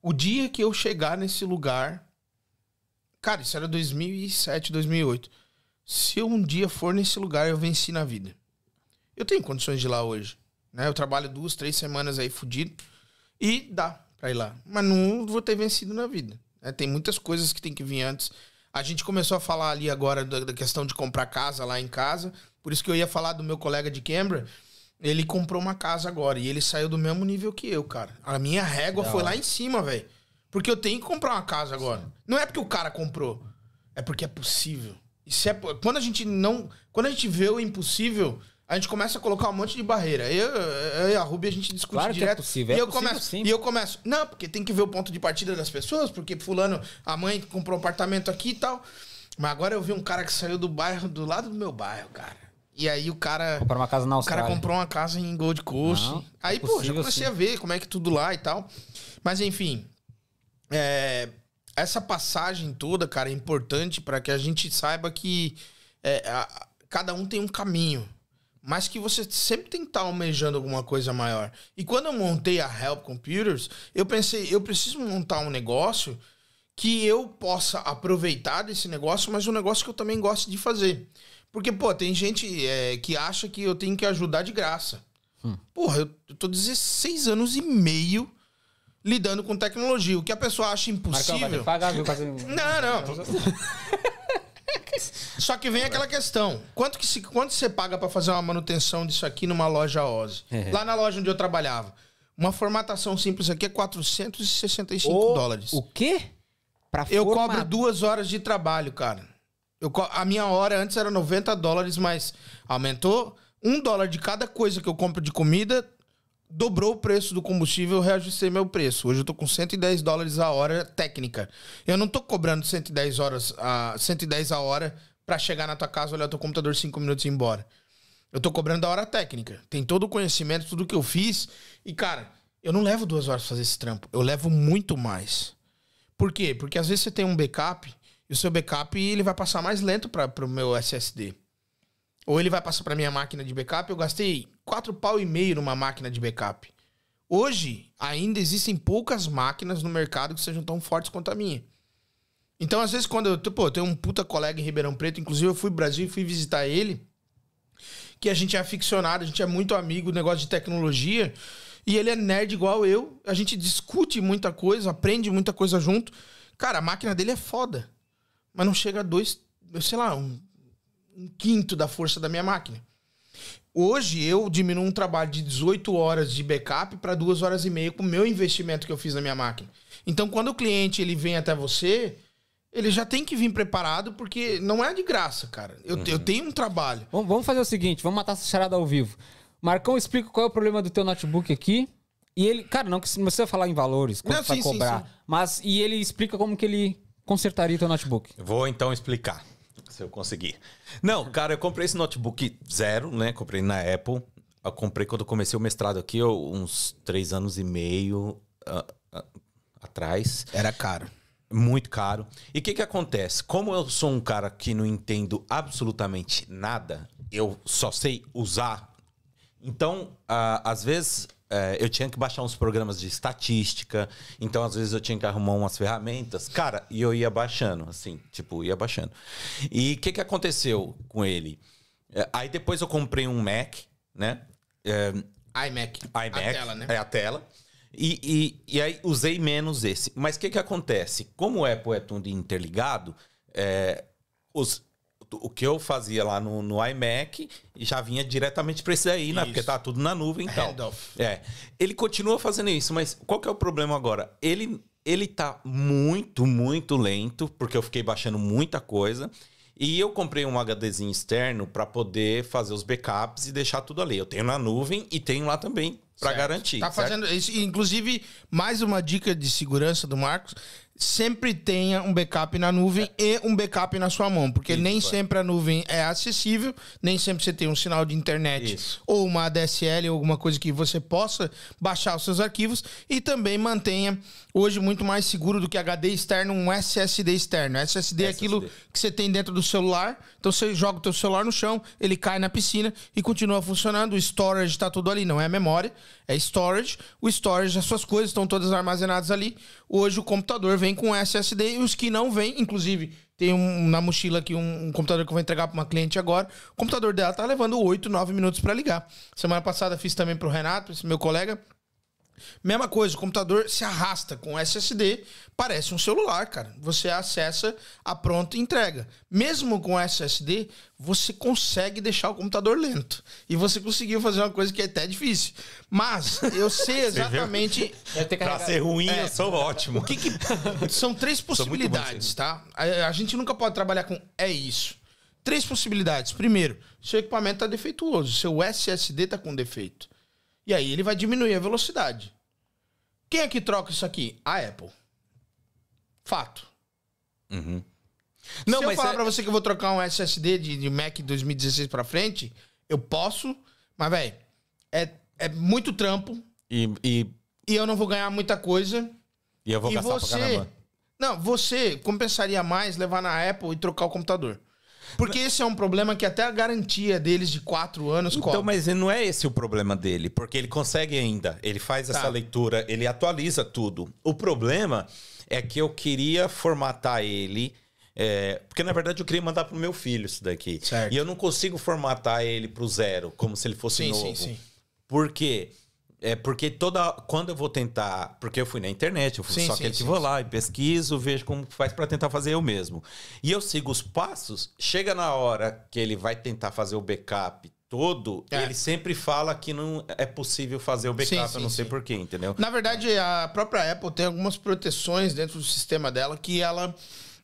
o dia que eu chegar nesse lugar. Cara, isso era 2007, 2008. Se eu um dia for nesse lugar, eu venci na vida. Eu tenho condições de ir lá hoje. Né? Eu trabalho duas, três semanas aí fudido. E dá pra ir lá. Mas não vou ter vencido na vida. né? Tem muitas coisas que tem que vir antes. A gente começou a falar ali agora da, da questão de comprar casa lá em casa. Por isso que eu ia falar do meu colega de Canberra. Ele comprou uma casa agora e ele saiu do mesmo nível que eu, cara. A minha régua foi lá em cima, velho. Porque eu tenho que comprar uma casa agora. Não é porque o cara comprou. É porque é possível. E se é quando a gente não. Quando a gente vê o impossível, a gente começa a colocar um monte de barreira. Eu, eu e a Ruby a gente discute Claro é direto. possível, E é eu possível começo. sim. E eu começo. Não, porque tem que ver o ponto de partida das pessoas, porque fulano, a mãe comprou um apartamento aqui e tal. Mas agora eu vi um cara que saiu do bairro, do lado do meu bairro, cara. E aí o cara. Comprar uma casa na O cara Austrália. comprou uma casa em Gold Coast. Não, aí, é pô, já possível, comecei sim. a ver como é que tudo lá e tal. Mas enfim, é, essa passagem toda, cara, é importante para que a gente saiba que é, a- cada um tem um caminho. Mas que você sempre tem que estar almejando alguma coisa maior. E quando eu montei a Help Computers, eu pensei, eu preciso montar um negócio que eu possa aproveitar desse negócio, mas um negócio que eu também gosto de fazer. Porque, pô, tem gente é, que acha que eu tenho que ajudar de graça. Porra, eu, eu tô 16 anos e meio lidando com tecnologia. O que a pessoa acha Marcão, vai impossível. pagar, viu? [laughs] Não, não. Só que vem aquela questão. Quanto que se, quanto você paga pra fazer uma manutenção disso aqui numa loja Ozzy? É. Lá na loja onde eu trabalhava. Uma formatação simples aqui é 465 O- dólares. O quê? Pra Eu formatar- cobro duas horas de trabalho, cara. Eu a minha hora antes era 90 dólares, mas aumentou um dólar de cada coisa que eu compro de comida, dobrou o preço do combustível, eu reajustei meu preço. Hoje eu tô com 110 dólares a hora técnica. Eu não tô cobrando 110 horas a 110 a hora pra chegar na tua casa, olhar teu computador 5 minutos e ir embora. Eu tô cobrando a hora técnica. Tem todo o conhecimento, tudo que eu fiz. E, cara, eu não levo duas horas pra fazer esse trampo. Eu levo muito mais. Por quê? Porque às vezes você tem um backup e o seu backup ele vai passar mais lento para o meu SSD. Ou ele vai passar para minha máquina de backup. Eu gastei quatro pau e meio numa máquina de backup. Hoje, ainda existem poucas máquinas no mercado que sejam tão fortes quanto a minha. Então, às vezes, quando eu. Pô, eu tenho um puta colega em Ribeirão Preto, inclusive eu fui pro Brasil e fui visitar ele. Que a gente é aficionado, a gente é muito amigo negócio de tecnologia. E ele é nerd igual eu. A gente discute muita coisa, aprende muita coisa junto. Cara, a máquina dele é foda. Mas não chega a dois, sei lá, um, um quinto da força da minha máquina. Hoje eu diminuo um trabalho de 18 horas de backup para duas horas e meia com o meu investimento que eu fiz na minha máquina. Então, quando o cliente ele vem até você, ele já tem que vir preparado, porque não é de graça, cara. Eu, eu tenho um trabalho. Vamos, vamos fazer o seguinte, vamos matar essa charada ao vivo. Marcão explica qual é o problema do teu notebook aqui. E ele, cara, não precisa falar em valores, quanto Não, vai sim, sim, cobrar. sim. Mas, e ele explica como que ele consertaria o teu notebook. Vou então explicar, se eu conseguir. Não, cara, eu comprei esse notebook zero, né? Comprei na Apple. Eu comprei quando eu comecei o mestrado aqui, eu- uns três anos e meio ah, ah, atrás. Era caro. Muito caro. E o que que acontece? Como eu sou um cara que não entendo absolutamente nada, eu só sei usar. Então, ah, às vezes, eh, eu tinha que baixar uns programas de estatística. Então, às vezes, eu tinha que arrumar umas ferramentas. Cara, e eu ia baixando, assim, tipo, ia baixando. E o que que aconteceu com ele? Eh, aí depois eu comprei um Mac, né? Eh, iMac. iMac, A tela, né? é a tela. E, e, e aí usei menos esse. Mas o que, que acontece? Como o Apple é tudo interligado, é, os, o que eu fazia lá no, no iMac já vinha diretamente para esse aí, né? Porque tá tudo na nuvem, então. Handoff. É. Ele continua fazendo isso, mas qual que é o problema agora? Ele, ele tá muito, muito lento, porque eu fiquei baixando muita coisa. E eu comprei um HDzinho externo para poder fazer os backups e deixar tudo ali. Eu tenho na nuvem e tenho lá também para garantir. Tá certo? fazendo isso. Inclusive, mais uma dica de segurança do Marcos: sempre tenha um backup na nuvem e um backup na sua mão, porque Isso, nem é. sempre a nuvem é acessível, nem sempre você tem um sinal de internet Isso. ou uma ADSL ou alguma coisa que você possa baixar os seus arquivos e também mantenha hoje muito mais seguro do que HD externo um SSD externo. SSD, é aquilo SSD. que você tem dentro do celular. Então você joga o teu celular no chão, ele cai na piscina e continua funcionando. O storage está tudo ali, não é memória, é storage. O storage, as suas coisas estão todas armazenadas ali. Hoje o computador vem com SSD e os que não vêm, inclusive tem um, na mochila aqui um, um computador que eu vou entregar para uma cliente agora. O computador dela tá levando 8, 9 minutos para ligar. Semana passada fiz também pro Renato, esse meu colega. Mesma coisa, o computador se arrasta com SSD, parece um celular, cara. Você acessa a pronta entrega. Mesmo com SSD, você consegue deixar o computador lento. E você conseguiu fazer uma coisa que é até difícil. Mas eu [laughs] sei exatamente. Pra ser ruim, É. eu sou ótimo. O que que- [laughs] São três possibilidades, tá? A, a gente nunca pode trabalhar com é isso. Três possibilidades. Primeiro, seu equipamento tá defeituoso, seu SSD tá com defeito. E aí ele vai diminuir a velocidade. Quem é que troca isso aqui? A Apple. Fato. Não, Se eu falar é- pra você que eu vou trocar um SSD de, de Mac 2016 pra frente, eu posso, mas, velho, é, é muito trampo E, e, e eu não vou ganhar muita coisa. e eu vou e gastar pra você. caramba. Não, você compensaria mais levar na Apple e trocar o computador. Porque esse é um problema que até a garantia deles de quatro anos Então, cobre. mas não é esse o problema dele, porque ele consegue ainda, ele faz essa Tá. leitura, ele atualiza tudo. O problema é que eu queria formatar ele, é, porque na verdade eu queria mandar pro meu filho isso daqui. Certo. E eu não consigo formatar ele pro zero, como se ele fosse Sim, novo. sim, sim. Por quê? É porque toda. Quando eu vou tentar. Porque eu fui na internet, eu fui Sim, só sim, que sim, vou lá e pesquiso, vejo como faz pra tentar fazer eu mesmo. E eu sigo os passos, chega na hora que ele vai tentar fazer o backup todo, É. ele sempre fala que não é possível fazer o backup, eu não sei porquê, entendeu? Na verdade, a própria Apple tem algumas proteções dentro do sistema dela que ela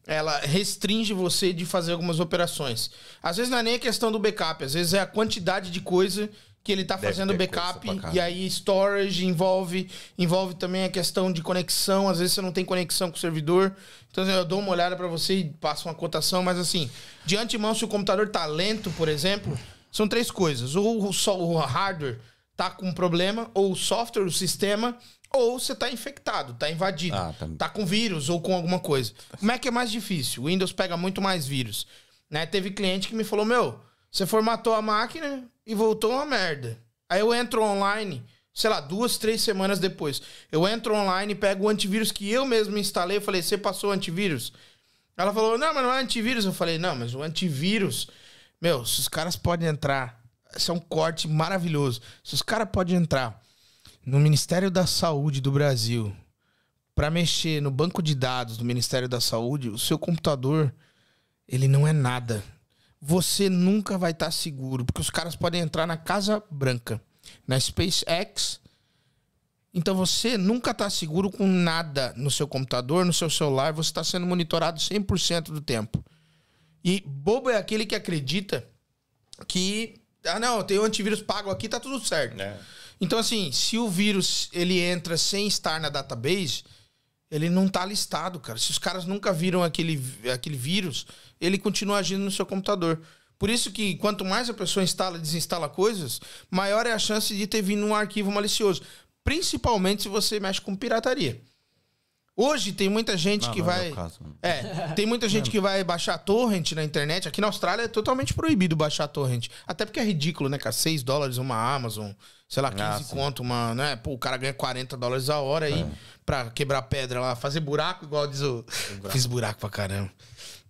ela restringe você de fazer algumas operações. Às vezes não é nem a questão do backup, às vezes é a quantidade de coisa que ele tá Deve fazendo backup e aí storage envolve envolve também a questão de conexão, às vezes você não tem conexão com o servidor. Então assim, eu dou uma olhada para você e passo uma cotação, mas assim, de antemão se o computador tá lento, por exemplo, são três coisas: ou o, só- o hardware tá com problema, ou o software, o sistema, ou você tá infectado, tá invadido, Ah, tá. tá com vírus ou com alguma coisa. Como é que é mais difícil? O Windows pega muito mais vírus. Né? Teve cliente que me falou: Meu, você formatou a máquina e voltou uma merda. Aí eu entro online, sei lá, duas, três semanas depois. Eu entro online, pego o antivírus que eu mesmo instalei. Eu falei: Você passou o antivírus? Ela falou: Não, mas não é antivírus. Eu falei: Não, mas o antivírus. Meu, se os caras podem entrar. Esse é um corte maravilhoso. Se os caras podem entrar no Ministério da Saúde do Brasil para mexer no banco de dados do Ministério da Saúde, o seu computador ele não é nada. Você nunca vai estar seguro, porque os caras podem entrar na Casa Branca, na SpaceX. Então você nunca está seguro com nada no seu computador, no seu celular, você está sendo monitorado 100% do tempo. E bobo é aquele que acredita que ah não, tem o antivírus pago aqui, tá tudo certo. É. Então, assim, se o vírus ele entra sem estar na database, ele não tá listado, cara. Se os caras nunca viram aquele, aquele vírus, ele continua agindo no seu computador. Por isso que quanto mais a pessoa instala e desinstala coisas, maior é a chance de ter vindo um arquivo malicioso. Principalmente se você mexe com pirataria. Hoje tem muita gente Não, que é vai. meu caso. É, tem muita gente que vai baixar torrent na internet. Aqui na Austrália é totalmente proibido baixar torrent. Até porque é ridículo, né, cara? 6 dólares uma Amazon, sei lá, 15 Ah, conto, uma, né? Pô, o cara ganha 40 dólares a hora aí pra quebrar pedra lá, fazer buraco, igual diz o. Fiz buraco pra caramba.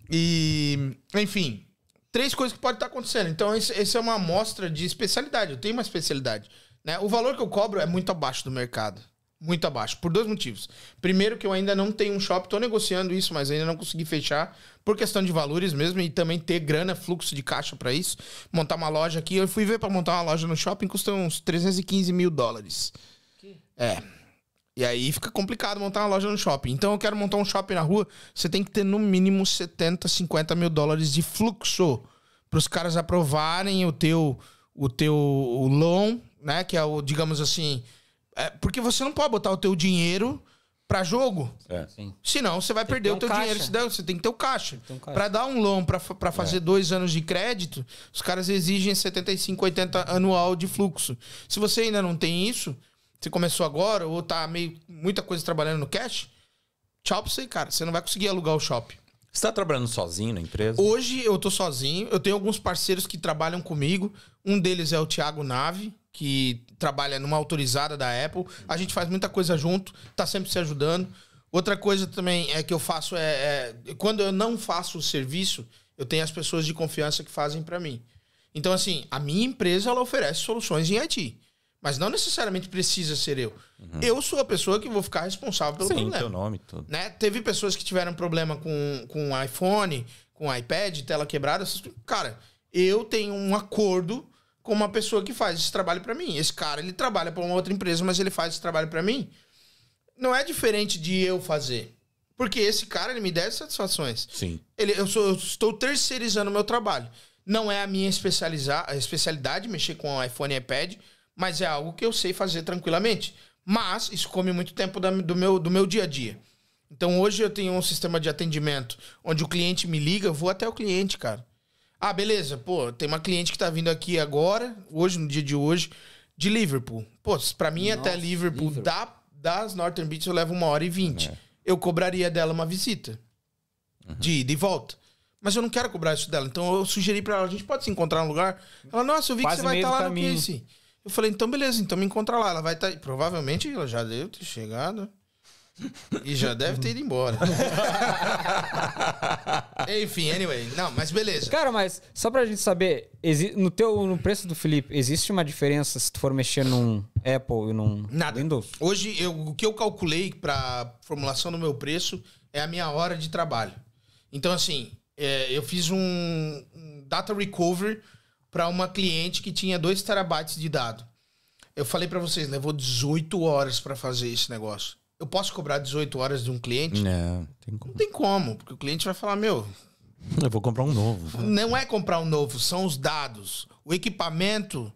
E, enfim, três coisas que podem estar acontecendo. Então, esse, esse é uma amostra de especialidade. Eu tenho uma especialidade. Né? O valor que eu cobro é muito abaixo do mercado. Muito abaixo. Por dois motivos. Primeiro, que eu ainda não tenho um shopping. Tô negociando isso, mas ainda não consegui fechar. Por questão de valores mesmo. E também ter grana, fluxo de caixa pra isso. Montar uma loja aqui. Eu fui ver pra montar uma loja no shopping. Custa uns 315 mil dólares. É. E aí fica complicado montar uma loja no shopping. Então eu quero montar um shopping na rua. Você tem que ter no mínimo 70, 50 mil dólares de fluxo para os caras aprovarem o teu o teu o loan, né? Que é o, digamos assim. É, porque você não pode botar o teu dinheiro para jogo. É. Sim. Senão você vai Tem perder o teu caixa. dinheiro. Se der, Você tem que ter o caixa. um caixa. Para dar um loan para fazer dois anos de crédito, os caras exigem 75, 80 anual de fluxo. Se você ainda não tem isso, você começou agora ou tá meio muita coisa trabalhando no cash, tchau pra você, cara. Você não vai conseguir alugar o shopping. Você tá trabalhando sozinho na empresa? Hoje eu tô sozinho, eu tenho alguns parceiros que trabalham comigo. Um deles é o Thiago Nave, que trabalha numa autorizada da Apple. A gente faz muita coisa junto, tá sempre se ajudando. Outra coisa também é que eu faço é, é- quando eu não faço o serviço, eu tenho as pessoas de confiança que fazem pra mim. Então assim, a minha empresa ela oferece soluções em IT, mas não necessariamente precisa ser eu. Eu sou a pessoa que vou ficar responsável pelo Sim, problema teu nome tudo. né? Teve pessoas que tiveram problema com, com iPhone, com iPad, tela quebrada. Cara, eu tenho um acordo com uma pessoa que faz esse trabalho pra mim. Esse cara, ele trabalha pra uma outra empresa, mas ele faz esse trabalho pra mim. Não é diferente de eu fazer. Porque esse cara, ele me dá satisfações. Sim. Ele, eu, sou, eu estou terceirizando o meu trabalho. Não é a minha especializa- a especialidade mexer com iPhone e iPad, mas é algo que eu sei fazer tranquilamente. Mas isso come muito tempo da- do, meu, do meu dia a dia. Então hoje eu tenho um sistema de atendimento onde o cliente me liga, eu vou até o cliente, cara. Ah, beleza, pô, tem uma cliente que tá vindo aqui agora, hoje, no dia de hoje, de Liverpool. Pô, pra mim até Nossa, Liverpool, Liverpool. Da, das Northern Beach eu levo uma hora e vinte. Eu cobraria dela uma visita. De ida e volta. Mas eu não quero cobrar isso dela. Então eu sugeri pra ela, a gente pode se encontrar no lugar? Ela, nossa, eu vi Quase que você vai estar do lá no caminho. Casey. Eu falei, então beleza, então me encontra lá. Ela vai estar. Provavelmente ela já deve ter chegado. E já deve ter ido embora. [laughs] Enfim, anyway. Não, mas beleza. Cara, mas só pra gente saber, no teu no preço do Felipe, existe uma diferença se tu for mexer num Apple e num Nada. Windows? Hoje, eu- o que eu calculei para formulação do meu preço é a minha hora de trabalho. Então, assim, é, eu fiz um, um data recovery para uma cliente que tinha 2 terabytes de dado. Eu falei para vocês, levou 18 horas para fazer esse negócio. Eu posso cobrar 18 horas de um cliente? Não, tem como. Não tem como, porque o cliente vai falar, meu, Eu vou comprar um novo. não é comprar um novo, são os dados. O equipamento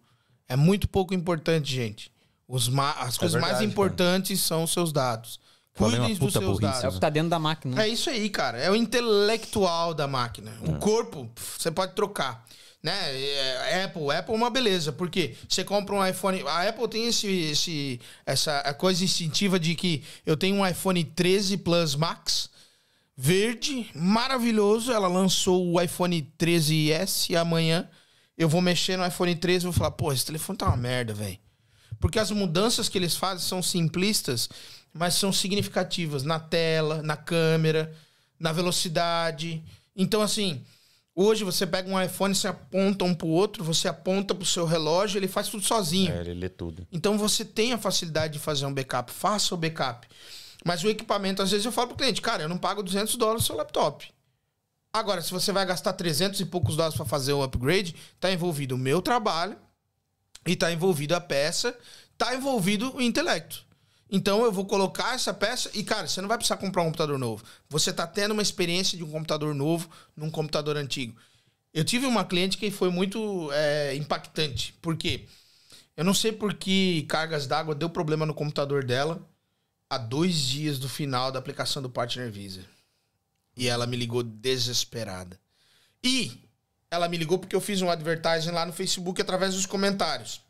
é muito pouco importante, gente. Os as coisas mais verdade, importantes são os seus dados. Uma Cuidem dos seus burrice, É o dados. que tá dentro da máquina. né? É isso aí, cara. É o intelectual da máquina. É. O corpo, você pode trocar. Né? É, Apple, Apple é uma beleza, porque você compra um iPhone. A Apple tem esse, esse, essa coisa instintiva de que eu tenho um iPhone 13 Plus Max verde, maravilhoso. Ela lançou o iPhone 13S e amanhã eu vou mexer no iPhone 13 e vou falar, pô, esse telefone tá uma merda, velho. Porque as mudanças que eles fazem são simplistas, mas são significativas na tela, na câmera, na velocidade. Então, assim, hoje você pega um iPhone, você aponta um pro outro, você aponta pro seu relógio, ele faz tudo sozinho. É, ele lê tudo. Então você tem a facilidade de fazer um backup, faça o backup. Mas o equipamento, às vezes eu falo pro cliente, cara, eu não pago 200 dólares no seu laptop. Agora, se você vai gastar 300 e poucos dólares para fazer o upgrade, tá envolvido o meu trabalho e tá envolvido a peça, tá envolvido o intelecto. Então eu vou colocar essa peça e, cara, você não vai precisar comprar um computador novo. Você tá tendo uma experiência de um computador novo num computador antigo. Eu tive uma cliente que foi muito é, impactante. Por quê? Eu não sei por que cargas d'água deu problema no computador dela há dois dias do final da aplicação do Partner Visa. E ela me ligou desesperada. E ela me ligou porque eu fiz um advertising lá no Facebook através dos comentários.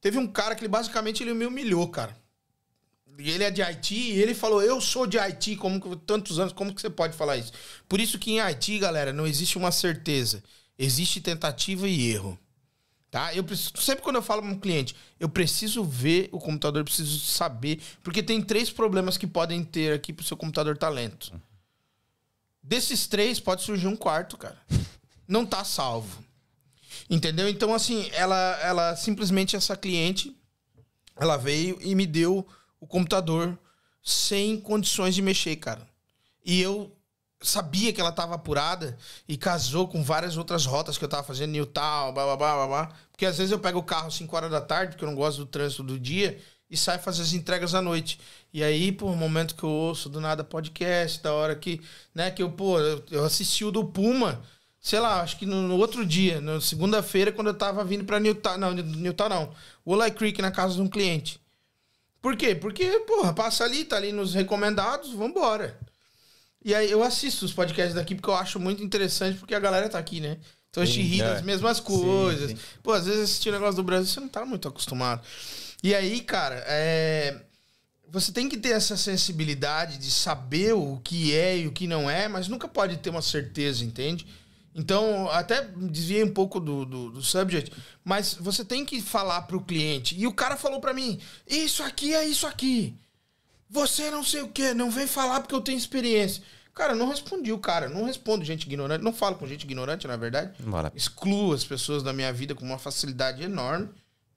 Teve um cara que ele basicamente ele me humilhou, cara. Ele é de Haiti e ele falou: Eu sou de Haiti, como que, tantos anos, como que você pode falar isso? Por isso que em Haiti, galera, não existe uma certeza. Existe tentativa e erro. Tá? Eu preciso, sempre quando eu falo para um cliente, eu preciso ver o computador, preciso saber, porque tem três problemas que podem ter aqui pro seu computador tá lento. Desses três pode surgir um quarto, cara. Não tá salvo. Entendeu? Então assim, ela ela simplesmente essa cliente ela veio e me deu o computador sem condições de mexer, cara. E eu sabia que ela tava apurada e casou com várias outras rotas que eu tava fazendo, Newtown, blá, blá, blá, blá, blá. Porque às vezes eu pego o carro às 5 horas da tarde, porque eu não gosto do trânsito do dia, e saio fazer as entregas à noite. E aí, pô, o momento que eu ouço do nada podcast, da hora que, né, que eu, pô, eu, assisti o do Puma, sei lá, acho que no, no outro dia, na segunda-feira, quando eu tava vindo pra Newtown, não, Newtown não, Wolai Creek, na casa de um cliente. Por quê? Porque, porra, passa ali, tá ali nos recomendados, vambora. E aí eu assisto os podcasts daqui porque eu acho muito interessante, porque a galera tá aqui, né? Então a gente ri é. das mesmas coisas. Pô, às vezes assistir negócio do Brasil, você não tá muito acostumado. E aí, cara, é... você tem que ter essa sensibilidade de saber o que é e o que não é, mas nunca pode ter uma certeza, entende? Então, até desviei um pouco do, do, do subject, mas você tem que falar pro cliente. E o cara falou pra mim: Isso aqui é isso aqui. Você não sei o que, não vem falar porque eu tenho experiência. Cara, eu não respondi o cara, não respondo gente ignorante, não falo com gente ignorante, na verdade. Bora. Excluo as pessoas da minha vida com uma facilidade enorme.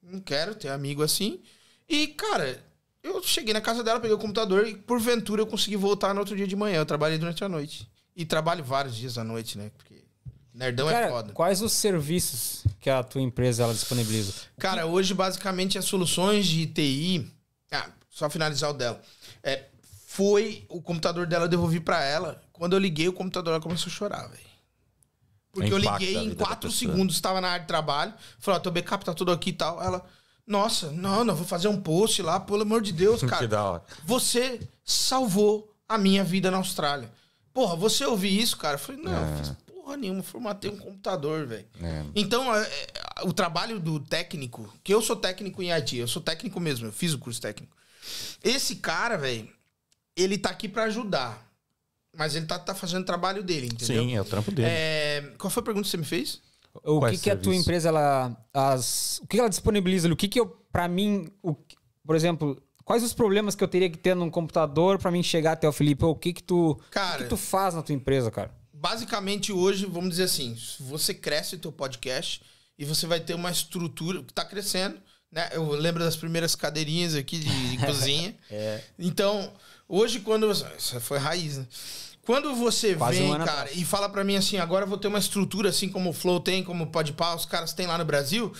Não quero ter amigo assim. E, cara, eu cheguei na casa dela, peguei o computador e, porventura, eu consegui voltar no outro dia de manhã. Eu trabalhei durante a noite. E trabalho vários dias à noite, né? Nerdão é Cara, foda. quais os serviços que a tua empresa ela disponibiliza? Cara, hoje basicamente as soluções de TI. Ah, só finalizar o dela. É, foi o computador dela, eu devolvi pra ela. Quando eu liguei, o computador ela começou a chorar, velho. Porque eu liguei em quatro segundos, estava na área de trabalho. Falei, ó, teu backup tá tudo aqui e tal. Ela, nossa, não, não, vou fazer um post lá, pelo amor de Deus, [laughs] Que cara. da hora. Você salvou a minha vida na Austrália. Porra, você ouvir isso, cara? Eu falei, não, É. eu fiz porra nenhuma, formatei um computador, velho. É. Então, é, é, o trabalho do técnico, que eu sou técnico em IT, eu sou técnico mesmo, eu fiz o curso técnico. Esse cara, velho, ele tá aqui pra ajudar. Mas ele tá, tá fazendo o trabalho dele, entendeu? Sim, é o trampo dele. É, qual foi a pergunta que você me fez? O Quais que, que a tua empresa ela as o que ela disponibiliza? O que que eu para mim, o, por exemplo, quais os problemas que eu teria que ter num computador pra mim chegar até o Felipe? Ou O que que tu o Cara- que, que tu faz na tua empresa, cara? Basicamente, hoje, vamos dizer assim, você cresce o teu podcast e você vai ter uma estrutura que tá crescendo, né? Eu lembro das primeiras cadeirinhas aqui de, de [laughs] cozinha. Então, hoje, quando... você- Isso foi raiz, né? Quando você Quase vem, um cara, atrás. e fala pra mim assim, agora eu vou ter uma estrutura assim como o Flow tem, como o Podpah, os caras têm lá no Brasil...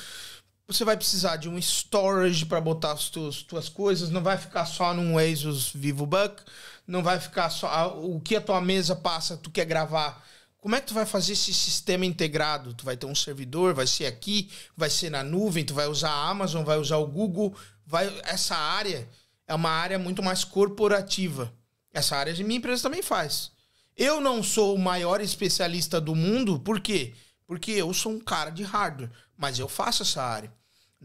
você vai precisar de um storage para botar as tuas, tuas coisas, não vai ficar só num Asus VivoBook, não vai ficar só o que a tua mesa passa, tu quer gravar. Como é que tu vai fazer esse sistema integrado? Tu vai ter um servidor, vai ser aqui, vai ser na nuvem, tu vai usar a Amazon, vai usar o Google, vai essa área é uma área muito mais corporativa. Essa área de minha empresa também faz. Eu não sou o maior especialista do mundo, por quê? Porque eu sou um cara de hardware, mas eu faço essa área.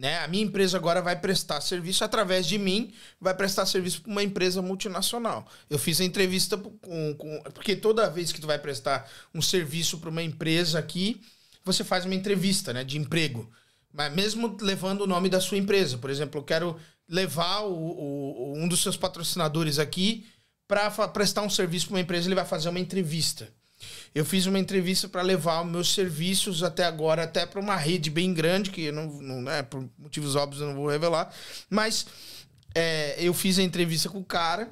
Né? A minha empresa agora vai prestar serviço através de mim, vai prestar serviço para uma empresa multinacional. Eu fiz a entrevista com, com- Porque toda vez que tu vai prestar um serviço para uma empresa aqui, você faz uma entrevista né, de emprego. Mas mesmo levando o nome da sua empresa. Por exemplo, eu quero levar o- o- um dos seus patrocinadores aqui para prestar um serviço para uma empresa, ele vai fazer uma entrevista. Eu fiz uma entrevista para levar meus serviços até agora, até para uma rede bem grande, que não, não né, por motivos óbvios eu não vou revelar. Mas é, eu fiz a entrevista com o cara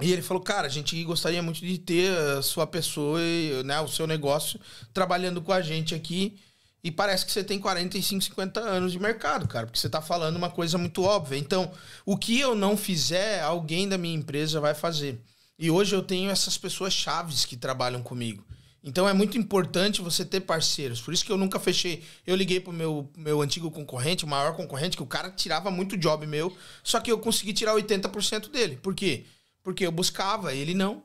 e ele falou: Cara, a gente gostaria muito de ter a sua pessoa, e, né, o seu negócio trabalhando com a gente aqui. E parece que você tem 45, 50 anos de mercado, cara, porque você tá falando uma coisa muito óbvia. Então, o que eu não fizer, alguém da minha empresa vai fazer. E hoje eu tenho essas pessoas chaves que trabalham comigo. Então é muito importante você ter parceiros. Por isso que eu nunca fechei. Eu liguei pro meu, meu antigo concorrente, o maior concorrente, que o cara tirava muito job meu, só que eu consegui tirar 80% dele. Por quê? Porque eu buscava, ele não.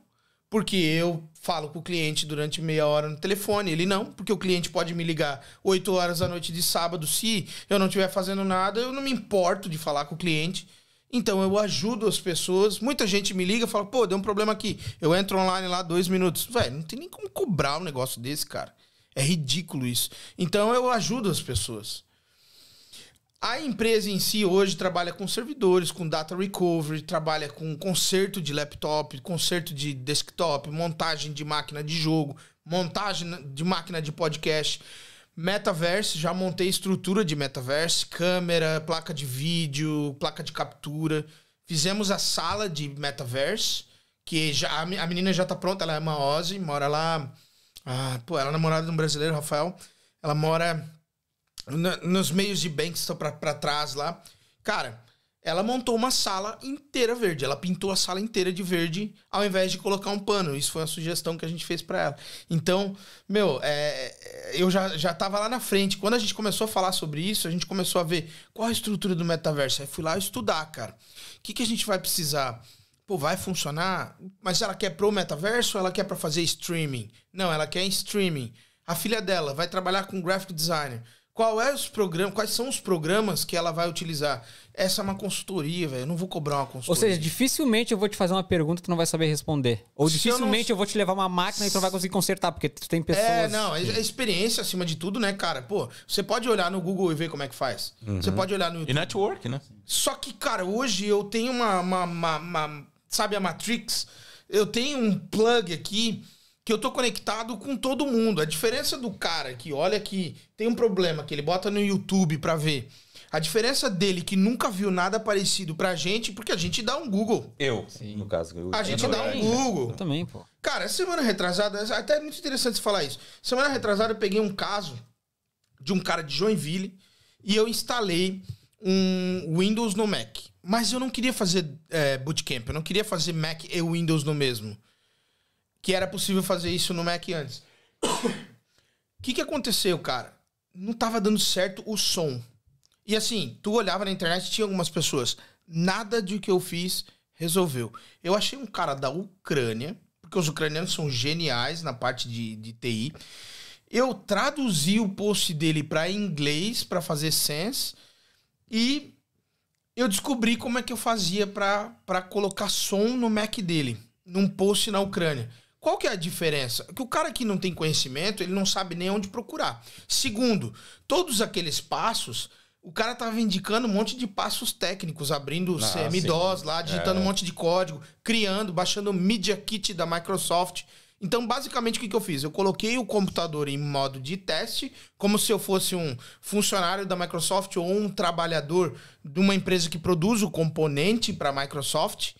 Porque eu falo com o cliente durante meia hora no telefone, ele não. Porque o cliente pode me ligar 8 horas da noite de sábado. Se eu não estiver fazendo nada, eu não me importo de falar com o cliente. Então eu ajudo as pessoas. Muita gente me liga e fala, pô, deu um problema aqui. Eu entro online lá dois minutos. Velho, não tem nem como cobrar um negócio desse, cara. É ridículo isso. Então eu ajudo as pessoas. A empresa em si hoje trabalha com servidores, com data recovery, trabalha com conserto de laptop, conserto de desktop, montagem de máquina de jogo, montagem de máquina de podcast. Metaverse, já montei estrutura de metaverse, câmera, placa de vídeo, placa de captura. Fizemos a sala de metaverse, que já a me- a menina já tá pronta, ela é uma Ozzy, mora lá. Ah, pô, ela é namorada de um brasileiro, Rafael. Ela mora na- nos meios de que estão pra, pra trás lá. Cara, ela montou uma sala inteira verde. Ela pintou a sala inteira de verde ao invés de colocar um pano. Isso foi uma sugestão que a gente fez pra ela. Então, meu, é, eu já, já tava lá na frente. Quando a gente começou a falar sobre isso, a gente começou a ver qual a estrutura do metaverso. Aí fui lá estudar, cara. O que, que a gente vai precisar? Pô, vai funcionar? Mas ela quer pro metaverso ou ela quer pra fazer streaming? Não, ela quer em streaming. A filha dela vai trabalhar com graphic designer. Qual é os programas, quais são os programas que ela vai utilizar? Essa é uma consultoria, velho. Eu não vou cobrar uma Ou consultoria. seja, dificilmente eu vou te fazer uma pergunta que tu não vai saber responder. Ou Se eu dificilmente não- eu, vou te levar uma máquina e tu não vai conseguir consertar, porque tu tem pessoas. É, não, é é experiência acima de tudo, né, cara? Pô, você pode olhar no Google e ver como é que faz. Você pode olhar no E YouTube. network, né? Só que, cara, hoje eu tenho uma, uma, uma- uma- Sabe a Matrix? Eu tenho um plug aqui que eu tô conectado com todo mundo. A diferença do cara que olha que tem um problema, que ele bota no YouTube pra ver. A diferença dele que nunca viu nada parecido pra gente, porque a gente dá um Google. Eu, no caso. Eu, A gente eu dá um Google. Eu também, pô. Cara, semana retrasada, até é muito interessante você falar isso. Semana retrasada eu peguei um caso de um cara de Joinville e eu instalei um Windows no Mac. Mas eu não queria fazer é, bootcamp, eu não queria fazer Mac e Windows no mesmo. Que era possível fazer isso no Mac antes. O [coughs] que, que aconteceu, cara? Não tava dando certo o som. E assim, tu olhava na internet tinha algumas pessoas. Nada de que eu fiz resolveu. Eu achei um cara da Ucrânia, porque os ucranianos são geniais na parte de, de TI. Eu traduzi o post dele para inglês para fazer sense e eu descobri como é que eu fazia para colocar som no Mac dele, num post na Ucrânia. Qual que é a diferença? Que o cara que não tem conhecimento, ele não sabe nem onde procurar. Segundo, todos aqueles passos, o cara tava indicando um monte de passos técnicos, abrindo Ah, CM-DOS lá, digitando É. um monte de código, criando, baixando o Media Kit da Microsoft. Então, basicamente, o que, que eu fiz? Eu coloquei o computador em modo de teste, como se eu fosse um funcionário da Microsoft ou um trabalhador de uma empresa que produz o componente para a Microsoft.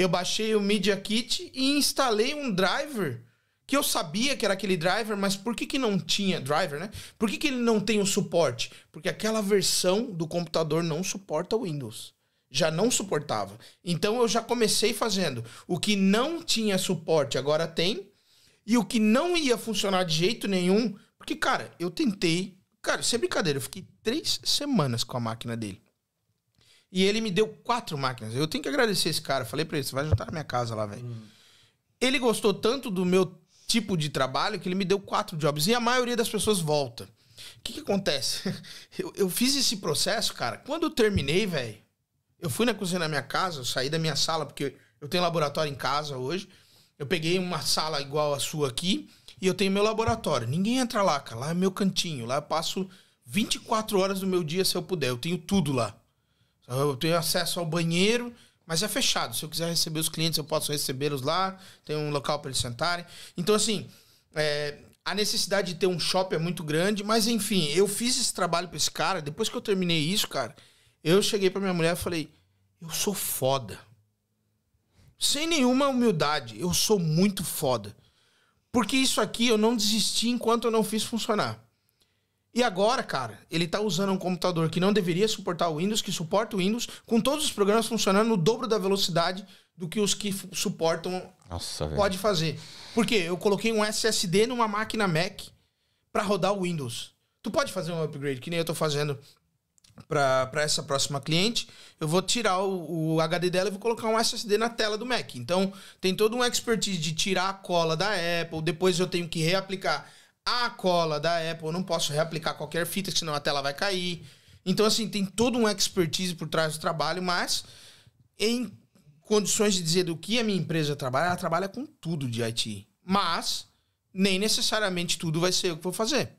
Eu baixei o Media Kit e instalei um driver que eu sabia que era aquele driver, mas por que, que não tinha driver, né? Por que, que ele não tem o suporte? Porque aquela versão do computador não suporta o Windows. Já não suportava. Então eu já comecei fazendo o que não tinha suporte, agora tem. E o que não ia funcionar de jeito nenhum. Porque, cara, eu tentei. Cara, sem brincadeira, eu fiquei três semanas com a máquina dele. E ele me deu quatro máquinas. Eu tenho que agradecer esse cara. Falei pra ele, você vai jantar na minha casa lá, velho. Ele gostou tanto do meu tipo de trabalho que ele me deu quatro jobs. E a maioria das pessoas volta. O que, que acontece? [laughs] Eu, eu fiz esse processo, cara. Quando eu terminei, velho, eu fui na cozinha da minha casa, eu saí da minha sala, porque eu tenho laboratório em casa hoje. Eu peguei uma sala igual a sua aqui e eu tenho meu laboratório. Ninguém entra lá, cara. Lá é meu cantinho. Lá eu passo 24 horas do meu dia se eu puder. Eu tenho tudo lá. Eu tenho acesso ao banheiro, mas é fechado. Se eu quiser receber os clientes, eu posso recebê-los lá. Tem um local para eles sentarem. Então, assim, é, a necessidade de ter um shopping é muito grande. Mas, enfim, eu fiz esse trabalho para esse cara. Depois que eu terminei isso, cara, eu cheguei para minha mulher e falei: Eu sou foda. Sem nenhuma humildade, eu sou muito foda. Porque isso aqui eu não desisti enquanto eu não fiz funcionar. E agora, cara, ele tá usando um computador que não deveria suportar o Windows, que suporta o Windows, com todos os programas funcionando no dobro da velocidade do que os que suportam Nossa, velho. pode fazer. Por quê? Eu coloquei um SSD numa máquina Mac para rodar o Windows. Tu pode fazer um upgrade, que nem eu tô fazendo para essa próxima cliente. Eu vou tirar o, o, HD dela e vou colocar um SSD na tela do Mac. Então, tem todo um expertise de tirar a cola da Apple, depois eu tenho que reaplicar a cola da Apple, não posso reaplicar qualquer fita, senão a tela vai cair. Então, assim, tem todo um expertise por trás do trabalho, mas em condições de dizer do que a minha empresa trabalha, ela trabalha com tudo de IT. Mas nem necessariamente tudo vai ser eu que vou fazer.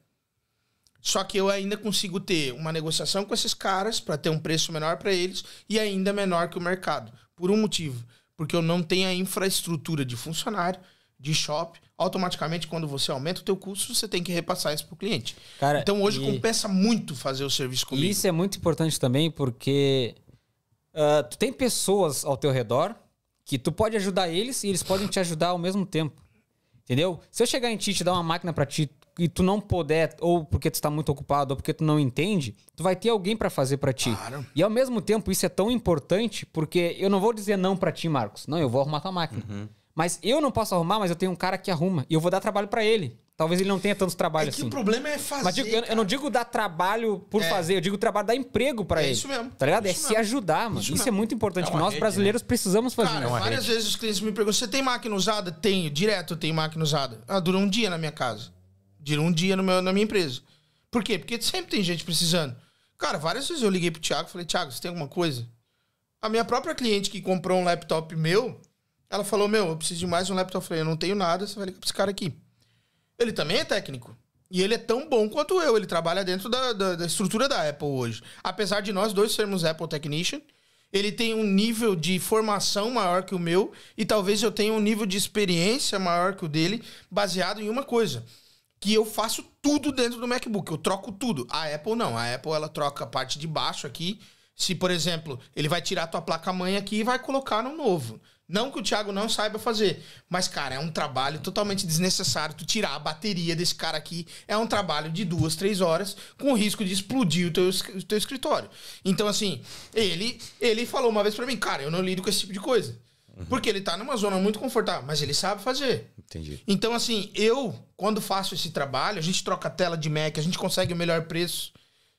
Só que eu ainda consigo ter uma negociação com esses caras para ter um preço menor para eles e ainda menor que o mercado. Por um motivo. Porque eu não tenho a infraestrutura de funcionário, de shop. Automaticamente, quando você aumenta o teu custo, você tem que repassar isso pro cliente. Cara, então hoje e- compensa muito fazer o serviço E comigo. isso é muito importante também porque ah, tu tem pessoas ao teu redor que tu pode ajudar eles e eles podem te ajudar ao mesmo tempo. Entendeu? Se eu chegar em ti e te dar uma máquina pra ti e tu não puder, ou porque tu está muito ocupado, ou porque tu não entende, tu vai ter alguém pra fazer pra ti. Claro. E ao mesmo tempo isso é tão importante porque eu não vou dizer não pra ti, Marcos. Não, eu vou arrumar tua máquina. Uhum. Mas eu não posso arrumar, mas eu tenho um cara que arruma. E eu vou dar trabalho pra ele. Talvez ele não tenha tanto trabalho É que assim. o problema é fazer. Mas digo- eu, eu não digo dar trabalho por É. fazer, eu digo trabalho dar emprego pra É ele. isso mesmo. Tá ligado? É Isso se mesmo. ajudar, mano. Isso, Isso é muito importante. É nós rede, brasileiros precisamos fazer. Cara, isso. várias vezes os clientes me perguntam: você tem máquina usada? Tenho, direto eu tenho máquina usada. Ah, dura um dia na minha casa. Dura um dia no meu, na minha empresa. Por quê? Porque sempre tem gente precisando. Cara, várias vezes eu liguei pro Thiago e falei: Thiago, você tem alguma coisa? A minha própria cliente que comprou um laptop meu, ela falou: Meu, eu preciso de mais um laptop. Eu falei: Eu não tenho nada, você vai ligar pra esse cara aqui. Ele também é técnico. E ele é tão bom quanto eu. Ele trabalha dentro da, da, da estrutura da Apple hoje. Apesar de nós dois sermos Apple Technician, ele tem um nível de formação maior que o meu. E talvez eu tenha um nível de experiência maior que o dele, baseado em uma coisa. Que eu faço tudo dentro do MacBook. Eu troco tudo. A Apple não. A Apple ela troca a parte de baixo aqui. Se, por exemplo, ele vai tirar a tua placa-mãe aqui e vai colocar no novo. Não que o Thiago não saiba fazer. Mas, cara, é um trabalho totalmente desnecessário. Tu tirar a bateria desse cara aqui é um trabalho de duas, três horas, com o risco de explodir o teu, o teu escritório. Então, assim, ele, ele falou uma vez pra mim, cara, eu não lido com esse tipo de coisa. Porque ele tá numa zona muito confortável, mas ele sabe fazer. Entendi. Então, assim, eu, quando faço esse trabalho, a gente troca a tela de Mac, a gente consegue o melhor preço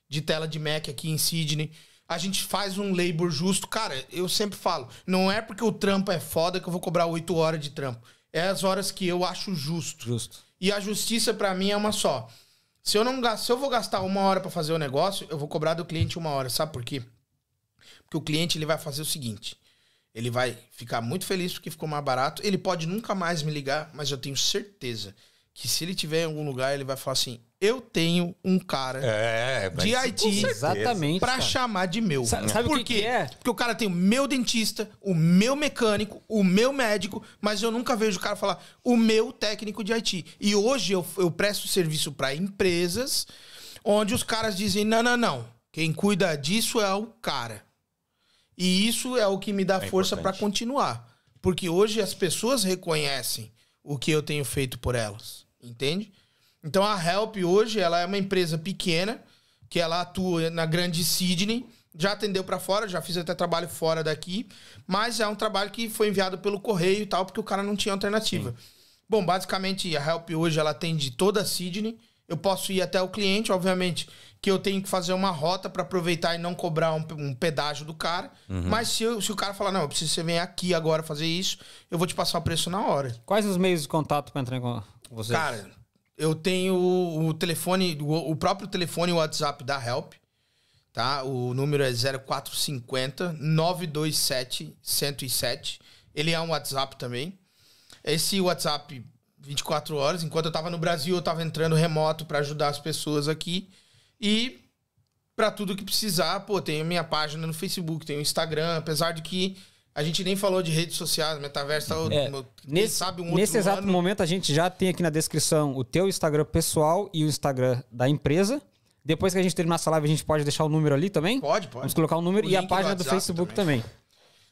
de tela de Mac aqui em Sydney. A gente faz um labor justo. Cara, eu sempre falo, não é porque o trampo é foda que eu vou cobrar 8 horas de trampo. É as horas que eu acho justo. Justo. E a justiça pra mim é uma só. Se eu não se eu vou gastar uma hora pra fazer o negócio, eu vou cobrar do cliente uma hora. Sabe por quê? Porque o cliente ele vai fazer o seguinte: ele vai ficar muito feliz porque ficou mais barato. Ele pode nunca mais me ligar, mas eu tenho certeza que se ele tiver em algum lugar, ele vai falar assim: eu tenho um cara É, mas de IT. Exatamente. pra cara. chamar de meu. Sa- sabe o Por que quê? que é? Porque o cara tem o meu dentista, o meu mecânico, o meu médico, mas eu nunca vejo o cara falar o meu técnico de IT. E hoje eu, eu presto serviço pra empresas onde os caras dizem: não, não, não. Quem cuida disso é o cara. E isso é o que me dá É força pra importante. continuar. Porque hoje as pessoas reconhecem o que eu tenho feito por elas, entende? Então a Help hoje ela é uma empresa pequena que ela atua na grande Sydney, já atendeu para fora, já fiz até trabalho fora daqui, mas é um trabalho que foi enviado pelo correio e tal, porque o cara não tinha alternativa. Bom, basicamente a Help hoje ela atende toda a Sydney. Eu posso ir até o cliente, obviamente, que eu tenho que fazer uma rota para aproveitar e não cobrar um, um pedágio do cara. Mas se, eu- se o cara falar, não, eu preciso que você venha aqui agora fazer isso, eu vou te passar o preço na hora. Quais os meios de contato pra entrar em con- com vocês? Cara, eu tenho o telefone, o, próprio telefone WhatsApp da Help, tá? O número é 0450 927 107. Ele é um WhatsApp também. Esse WhatsApp 24 horas, enquanto eu tava no Brasil, eu tava entrando remoto para ajudar as pessoas aqui e para tudo que precisar, pô, tem a minha página no Facebook, tem o Instagram, apesar de que a gente nem falou de redes sociais, metaverso, tá, É, nesse, sabe um outro nesse exato ano. momento, a gente já tem aqui na descrição o teu Instagram pessoal e o Instagram da empresa. Depois que a gente terminar essa live, a gente pode deixar o número ali também? Pode, pode. Vamos colocar o número O e a do página do, WhatsApp Facebook também.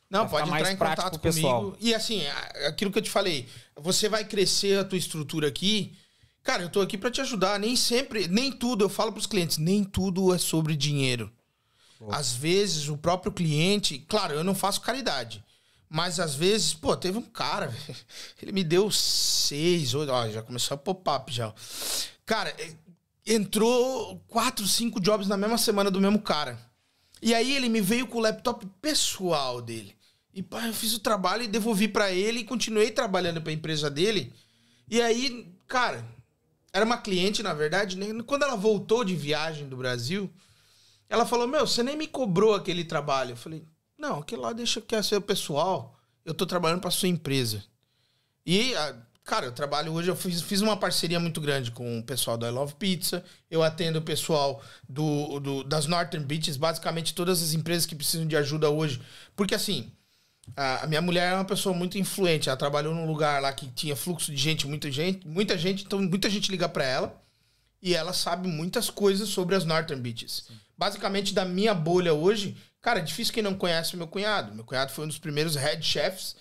Não, Vai pode entrar em contato pro pessoal. comigo. E assim, aquilo que eu te falei, você vai crescer a tua estrutura aqui. Cara, eu tô aqui pra te ajudar. Nem sempre, nem tudo, eu falo pros clientes, nem tudo é sobre dinheiro. Às vezes, o próprio cliente, claro, eu não faço caridade. Mas às vezes, pô, teve um cara, [laughs] ele me deu seis, oito, ó, já começou a pop-up já. Cara, é, entrou quatro, cinco jobs na mesma semana do mesmo cara. E aí ele me veio com o laptop pessoal dele. E pá, eu fiz o trabalho e devolvi pra ele e continuei trabalhando pra empresa dele. E aí, cara, era uma cliente, na verdade, né? Quando ela voltou de viagem do Brasil, ela falou: Meu, você nem me cobrou aquele trabalho. Eu falei: Não, aquele lá deixa que é seu pessoal. Eu tô trabalhando pra sua empresa. E, ah, cara, eu trabalho hoje, eu fiz, fiz uma parceria muito grande com o pessoal da I Love Pizza. Eu atendo o pessoal do, do- das Northern Beaches, basicamente todas as empresas que precisam de ajuda hoje. Porque assim, a, minha mulher é uma pessoa muito influente. Ela trabalhou num lugar lá que tinha fluxo de gente, muita gente, muita gente, então muita gente liga pra ela. E ela sabe muitas coisas sobre as Northern Beaches. Basicamente, da minha bolha hoje, cara, é difícil quem não conhece o meu cunhado. Meu cunhado foi um dos primeiros head chefs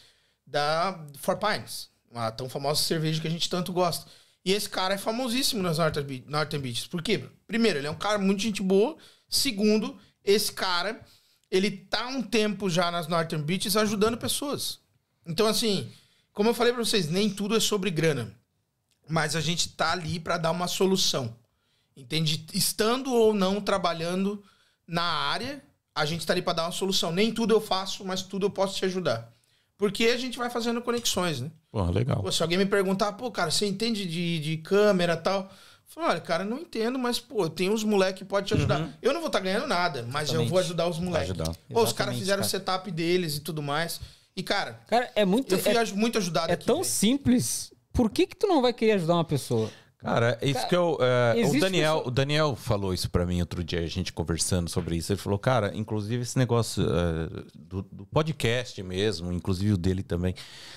da Four Pines, uma tão famosa cerveja que a gente tanto gosta. E esse cara é famosíssimo nas Northern, Northern Beaches. Por quê? Primeiro, ele é um cara muito gente boa. Segundo, esse cara, ele tá um tempo já nas Northern Beaches ajudando pessoas. Então, assim, como eu falei pra vocês, nem tudo é sobre grana. Mas a gente tá ali pra dar uma solução. Entende? Estando ou não trabalhando na área, a gente tá ali pra dar uma solução. Nem tudo eu faço, mas tudo eu posso te ajudar. Porque a gente vai fazendo conexões, né? Pô, legal. Pô, se alguém me perguntar, pô, cara, você entende de, de câmera e tal? Eu falo, olha, cara, não entendo, mas, pô, tem uns moleques que podem te ajudar. Eu não vou estar ganhando nada, mas eu Exatamente. vou ajudar os moleques. ajudar. Pô, os caras fizeram cara. o setup deles e tudo mais. E, cara, Cara, é muito. eu fui é, muito ajudado é aqui. tão velho. simples. Por que, que tu não vai querer ajudar uma pessoa? Cara, é isso que eu. é, o, Daniel, pessoa- o Daniel falou isso pra mim outro dia, a gente conversando sobre isso. Ele falou, cara, inclusive esse negócio é, do, do podcast mesmo, inclusive o dele também.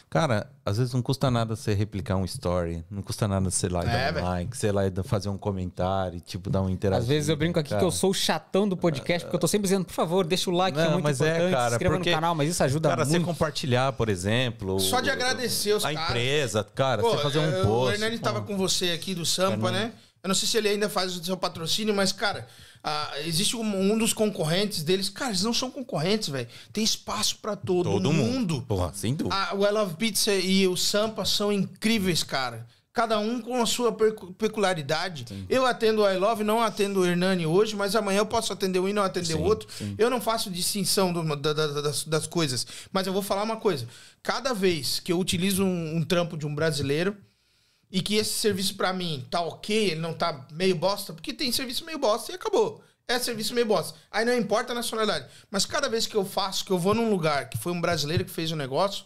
Cara, às vezes não custa nada você replicar um story, não custa nada você lá e É, dar um like, sei lá, e dar- fazer um comentário, tipo, dar um interação. Às vezes eu brinco aqui que eu sou o chatão do podcast, porque eu tô sempre dizendo, por favor, deixa o like, que é Não, muito mas importante, é, cara, se inscreva porque, no canal, mas isso ajuda cara, você muito. compartilhar, por exemplo. Só de o- agradecer os A caras. empresa, cara, Pô, você fazer um é, post. O Hernani pô. tava com você aqui do Sampa, né? Eu não sei se ele ainda faz o seu patrocínio, mas, cara, ah, existe um, um dos concorrentes deles. Cara, eles não são concorrentes, velho. Tem espaço pra todo, Todo mundo. mundo. Porra, sem dúvida. Ah, o I Love Pizza e o Sampa são incríveis, cara. Cada um com a sua peculiaridade. Eu atendo o I Love, não atendo o Hernani hoje, mas amanhã eu posso atender um e não atender o Sim, outro. sim. Eu não faço distinção do- da- da- das, das coisas. Mas eu vou falar uma coisa. Cada vez que eu utilizo um, um trampo de um brasileiro e que esse serviço pra mim tá ok, ele não tá meio bosta, porque tem serviço meio bosta e acabou. É serviço meio bosta. Aí não importa a nacionalidade. Mas cada vez que eu faço, que eu vou num lugar que foi um brasileiro que fez o negócio,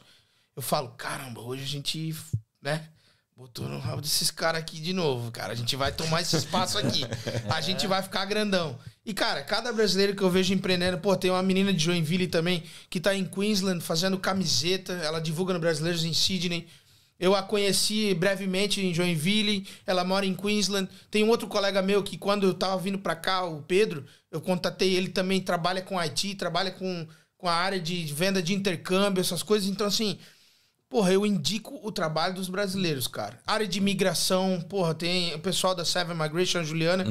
eu falo, caramba, hoje a gente, né? Botou no rabo desses caras aqui de novo, cara. A gente vai tomar esse espaço aqui. A gente vai ficar grandão. E, cara, cada brasileiro que eu vejo empreendendo, pô, tem uma menina de Joinville também que tá em Queensland fazendo camiseta. Ela divulga no Brasileiros em Sydney. Eu a conheci brevemente em Joinville, ela mora em Queensland. Tem um outro colega meu que quando eu tava vindo pra cá, o Pedro, eu contatei ele também, trabalha com IT, trabalha com, com a área de venda de intercâmbio, essas coisas. Então, assim, Porra, eu indico o trabalho dos brasileiros, cara. Área de imigração, porra, tem o pessoal da Seven Migration, a Juliana.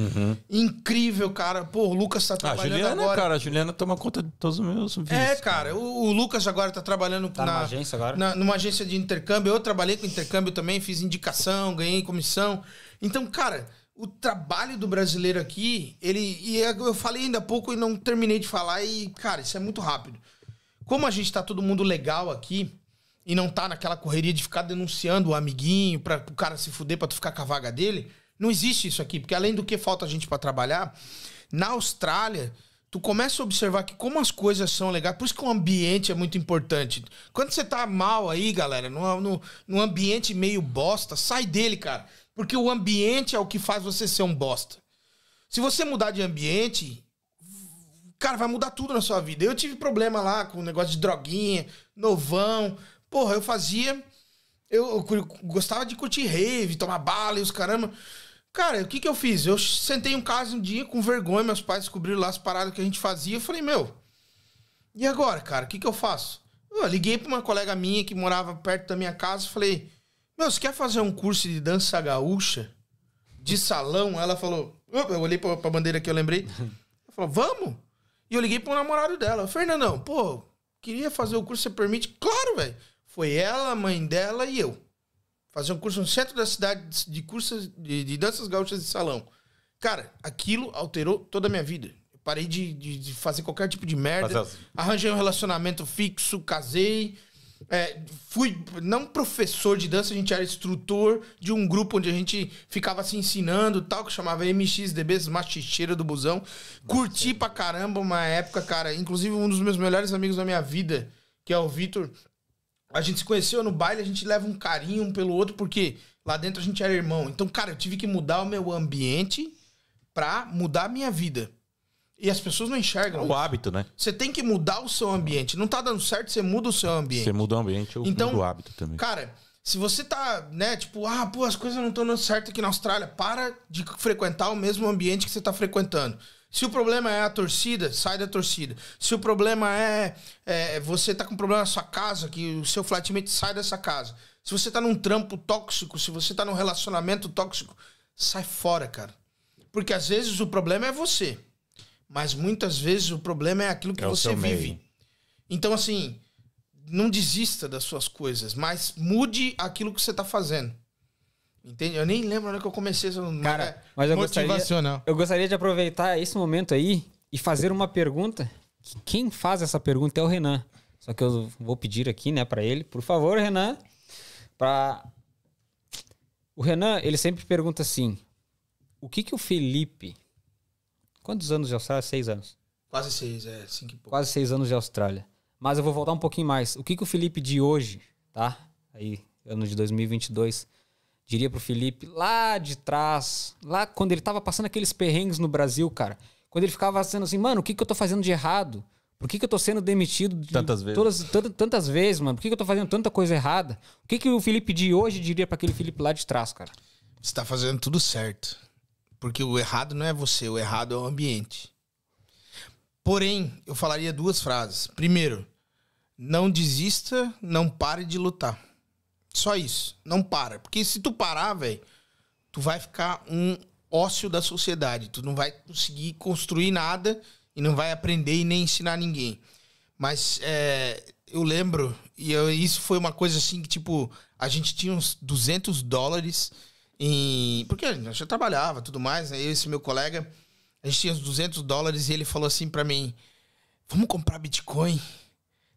Incrível, cara. Pô, o Lucas tá Ah, a trabalhando Juliana, agora. cara, a Juliana toma conta de todos os meus vídeos. É, cara, o, o Lucas agora tá trabalhando Tá na, numa agência agora? na- numa agência de intercâmbio. Eu trabalhei com intercâmbio também, fiz indicação, ganhei comissão. Então, cara, o trabalho do brasileiro aqui, ele. E eu falei ainda há pouco e não terminei de falar, e, cara, isso é muito rápido. Como a gente tá todo mundo legal aqui e não tá naquela correria de ficar denunciando o amiguinho para o cara se fuder pra tu ficar com a vaga dele, não existe isso aqui, porque além do que falta gente pra trabalhar, na Austrália, tu começa a observar que como as coisas são legais, por isso que o ambiente é muito importante. Quando você tá mal aí, galera, num, num, num ambiente meio bosta, sai dele, cara. Porque o ambiente é o que faz você ser um bosta. Se você mudar de ambiente, cara, vai mudar tudo na sua vida. Eu tive problema lá com o negócio de droguinha, novão. Porra, eu fazia. Eu, eu gostava de curtir rave, tomar bala e os caramba. Cara, o que que eu fiz? Eu sentei em casa um dia com vergonha, meus pais descobriram lá as paradas que a gente fazia. Eu falei, meu, e agora, cara, o que que eu faço? Eu liguei pra uma colega minha que morava perto da minha casa falei, meu, você quer fazer um curso de dança gaúcha? De salão? Ela falou, eu olhei pra, pra bandeira que eu lembrei. Ela falou, vamos? E eu liguei pro namorado dela. Fernandão, pô, queria fazer o curso, você permite? Claro, velho. Foi ela, a mãe dela e eu. Fazer um curso no centro da cidade de cursos de, de danças gaúchas de salão. Cara, aquilo alterou toda a minha vida. Eu parei de, de- de fazer qualquer tipo de merda. As- Arranjei um relacionamento fixo, casei. É, fui, não professor de dança, a gente era instrutor de um grupo onde a gente ficava se ensinando tal, que chamava MXDB, Machicheira do Busão. Curti pra caramba uma época, cara. Inclusive, um dos meus melhores amigos da minha vida, que é o Vitor. A gente se conheceu no baile, a gente leva um carinho um pelo outro, porque lá dentro a gente era irmão. Então, cara, eu tive que mudar o meu ambiente pra mudar a minha vida. E as pessoas não enxergam. O isso. hábito, né? Você tem que mudar o seu ambiente. Não tá dando certo, você muda o seu ambiente. Você muda o ambiente, eu Então, mudo o hábito também. Cara, se você tá, né, tipo, ah, pô, as coisas não estão dando certo aqui na Austrália, para de frequentar o mesmo ambiente que você tá frequentando. Se o problema é a torcida, sai da torcida. Se o problema é, é, você tá com problema na sua casa, que o seu flatmate sai dessa casa. Se você tá num trampo tóxico, se você tá num relacionamento tóxico, sai fora, cara. Porque às vezes o problema é você. Mas muitas vezes o problema é aquilo que É você seu meio. vive. Então, assim, não desista das suas coisas, mas mude aquilo que você tá fazendo. Entende? Eu nem lembro onde que eu comecei Cara, mas eu gostaria, motivacional. eu gostaria de aproveitar esse momento aí e fazer uma pergunta. que Quem faz essa pergunta é o Renan. Só que eu vou pedir aqui, né, pra ele, por favor, Renan, pra... O Renan, ele sempre pergunta assim, o que que o Felipe... Quantos anos de Austrália? Seis anos. Quase seis, é, cinco e pouco. Quase seis anos de Austrália. Mas eu vou voltar um pouquinho mais. O que que o Felipe de hoje, tá? Aí, ano de 2022, diria pro Felipe lá de trás, lá quando ele tava passando aqueles perrengues no Brasil, cara. Quando ele ficava sendo assim, mano, o que que eu tô fazendo de errado? Por que que eu tô sendo demitido de Tantas vezes. Todas, tanta- tantas vezes, mano? Por que que eu tô fazendo tanta coisa errada? O que que o Felipe de hoje diria pra aquele Felipe lá de trás, cara? Você tá fazendo tudo certo. Porque o errado não é você, o errado é o ambiente. Porém, eu falaria duas frases. Primeiro, não desista, não pare de lutar. Só isso. Não para. Porque se tu parar, velho, tu vai ficar um ócio da sociedade. Tu não vai conseguir construir nada e não vai aprender e nem ensinar ninguém. Mas é, eu lembro, e eu- isso foi uma coisa assim que, tipo, a gente tinha uns 200 dólares em. Porque a gente já trabalhava tudo mais, né? Eu e esse meu colega, a gente tinha uns 200 dólares e ele falou assim pra mim: Vamos comprar Bitcoin?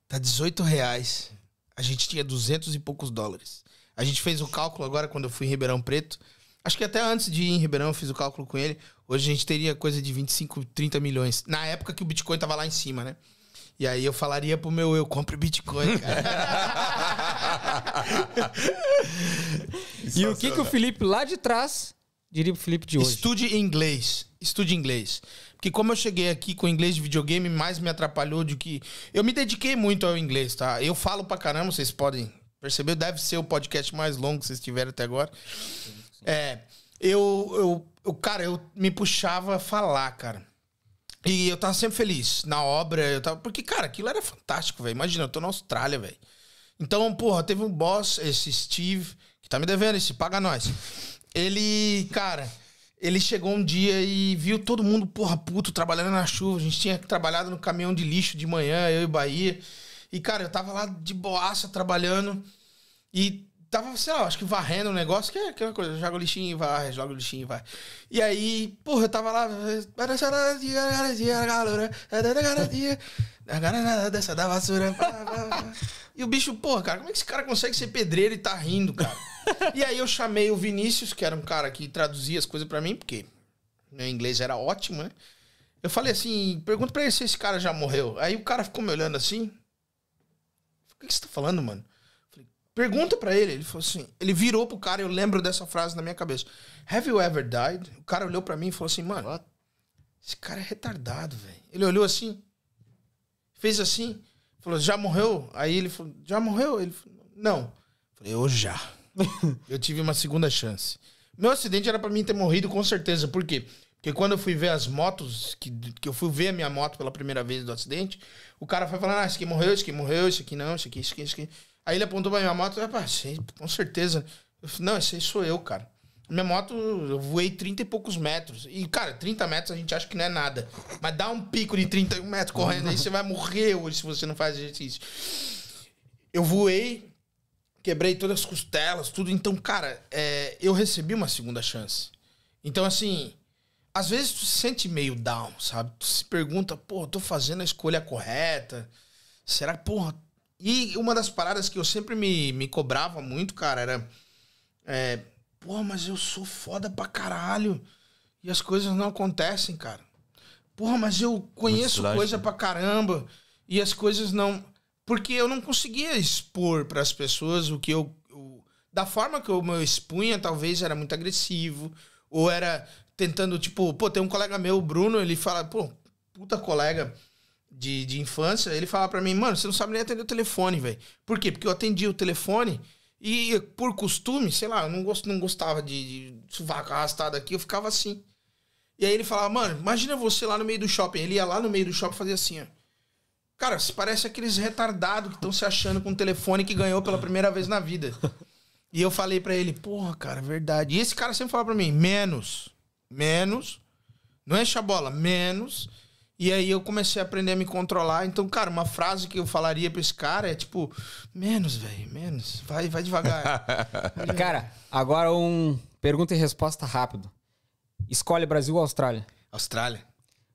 Tá 18 reais. A gente tinha 200 e poucos dólares. A gente fez o cálculo agora quando eu fui em Ribeirão Preto. Acho que até antes de ir em Ribeirão eu fiz o cálculo com ele. Hoje a gente teria coisa de 25, 30 milhões. Na época que o Bitcoin tava lá em cima, né? E aí eu falaria pro meu eu, compre Bitcoin, cara. E o que que o Felipe lá de trás diria pro Felipe de hoje? Estude inglês. Estude inglês. Porque como eu cheguei aqui com inglês de videogame, mais me atrapalhou do que... Eu me dediquei muito ao inglês, tá? Eu falo pra caramba, vocês podem perceber. Deve ser o podcast mais longo que vocês tiveram até agora. É, eu, eu, eu, cara, eu me puxava a falar, cara. E eu tava sempre feliz na obra, eu tava, porque, cara, aquilo era fantástico, velho. Imagina, eu tô na Austrália, velho. Então, porra, teve um boss, esse Steve, que tá me devendo, esse paga nós. Ele, cara, ele chegou um dia e viu todo mundo, porra, puto, trabalhando na chuva. A gente tinha trabalhado no caminhão de lixo de manhã, eu e Bahia. E, cara, eu tava lá de boaça trabalhando. E tava, sei lá, acho que varrendo o negócio, que é aquela coisa, joga o lixinho e vai, joga o lixinho e vai. E aí, porra, eu tava lá. [laughs] E o bicho, porra, cara, como é que esse cara consegue ser pedreiro e tá rindo, cara? [laughs] E aí eu chamei o Vinícius, que era um cara que traduzia as coisas pra mim, porque meu inglês era ótimo, né? Eu falei assim, pergunta pra ele se esse cara já morreu. Aí o cara ficou me olhando assim. O que você tá falando, mano? Pergunta para ele. Ele falou assim. Ele virou pro cara, eu lembro dessa frase na minha cabeça. Have you ever died? O cara olhou para mim e falou assim, mano, What? esse cara é retardado, velho. Ele olhou assim, fez assim, falou, já morreu? Aí ele falou, já morreu? Ele falou, não. Eu falei, eu já. [laughs] eu tive uma segunda chance. Meu acidente era para mim ter morrido com certeza. Por quê? Porque quando eu fui ver as motos, que, que eu fui ver a minha moto pela primeira vez do acidente, o cara foi falando, ah, esse aqui morreu, esse aqui morreu, esse aqui não, esse aqui, esse aqui, esse aqui. Aí ele apontou pra minha moto, ah, com certeza. Eu falei, não, esse aí sou eu, cara. Minha moto, eu voei 30 e poucos metros. E, cara, 30 metros a gente acha que não é nada. Mas dá um pico de 31 metros correndo aí, você vai morrer hoje se você não faz exercício. Eu voei, quebrei todas as costelas, tudo. Então, cara, é, eu recebi uma segunda chance. Então, assim, às vezes tu se sente meio down, sabe? Tu se pergunta, pô, tô fazendo a escolha correta. Será que, porra, e uma das paradas que eu sempre me, me cobrava muito, cara, era. É, Pô, mas eu sou foda pra caralho. E as coisas não acontecem, cara. Porra, mas eu conheço coisa pra caramba. E as coisas não. Porque eu não conseguia expor para as pessoas o que eu. O... Da forma que eu me expunha, talvez era muito agressivo. Ou era tentando, tipo, pô, tem um colega meu, o Bruno, ele fala, pô, puta colega de, de infância, ele fala para mim, mano, você não sabe nem atender o telefone, velho. Por quê? Porque eu atendi o telefone e por costume, sei lá, eu não, gost, não gostava de, de arrastado aqui, eu ficava assim. E aí ele falava, mano, imagina você lá no meio do shopping. Ele ia lá no meio do shopping e fazia assim, ó. Cara, você parece aqueles retardados que estão se achando com um telefone que ganhou pela primeira vez na vida. E eu falei para ele, porra, cara, verdade. E esse cara sempre fala para mim, menos, menos, não é chabola, menos. E aí eu comecei a aprender a me controlar. Então, cara, uma frase que eu falaria pra esse cara é tipo, menos, velho, menos. Vai, vai devagar. [laughs] cara, agora um pergunta e resposta rápido. Escolhe Brasil ou Austrália? Austrália.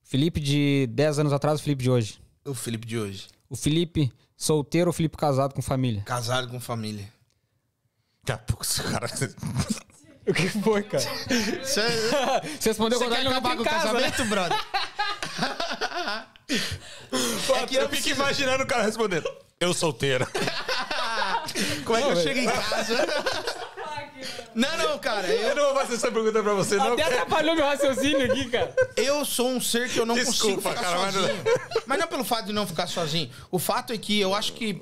Felipe de 10 anos atrás, Felipe de hoje. O Felipe de hoje. O Felipe solteiro ou o Felipe casado com família? Casado com família. Daqui a pouco esse cara. [laughs] O que foi, cara? Você, [laughs] Você respondeu quando ele acabar com o casa, casamento, né? brother? [laughs] é que eu fico imaginando o cara respondendo. Eu solteiro. [laughs] Como é que eu chego em casa? [laughs] Não, não, cara. Eu... eu, não vou fazer essa pergunta pra você, não. Até atrapalhou meu raciocínio aqui, cara. Eu sou um ser que eu não Desculpa, consigo ficar cara, sozinho. Mas não... mas não pelo fato de não ficar sozinho. O fato é que eu acho que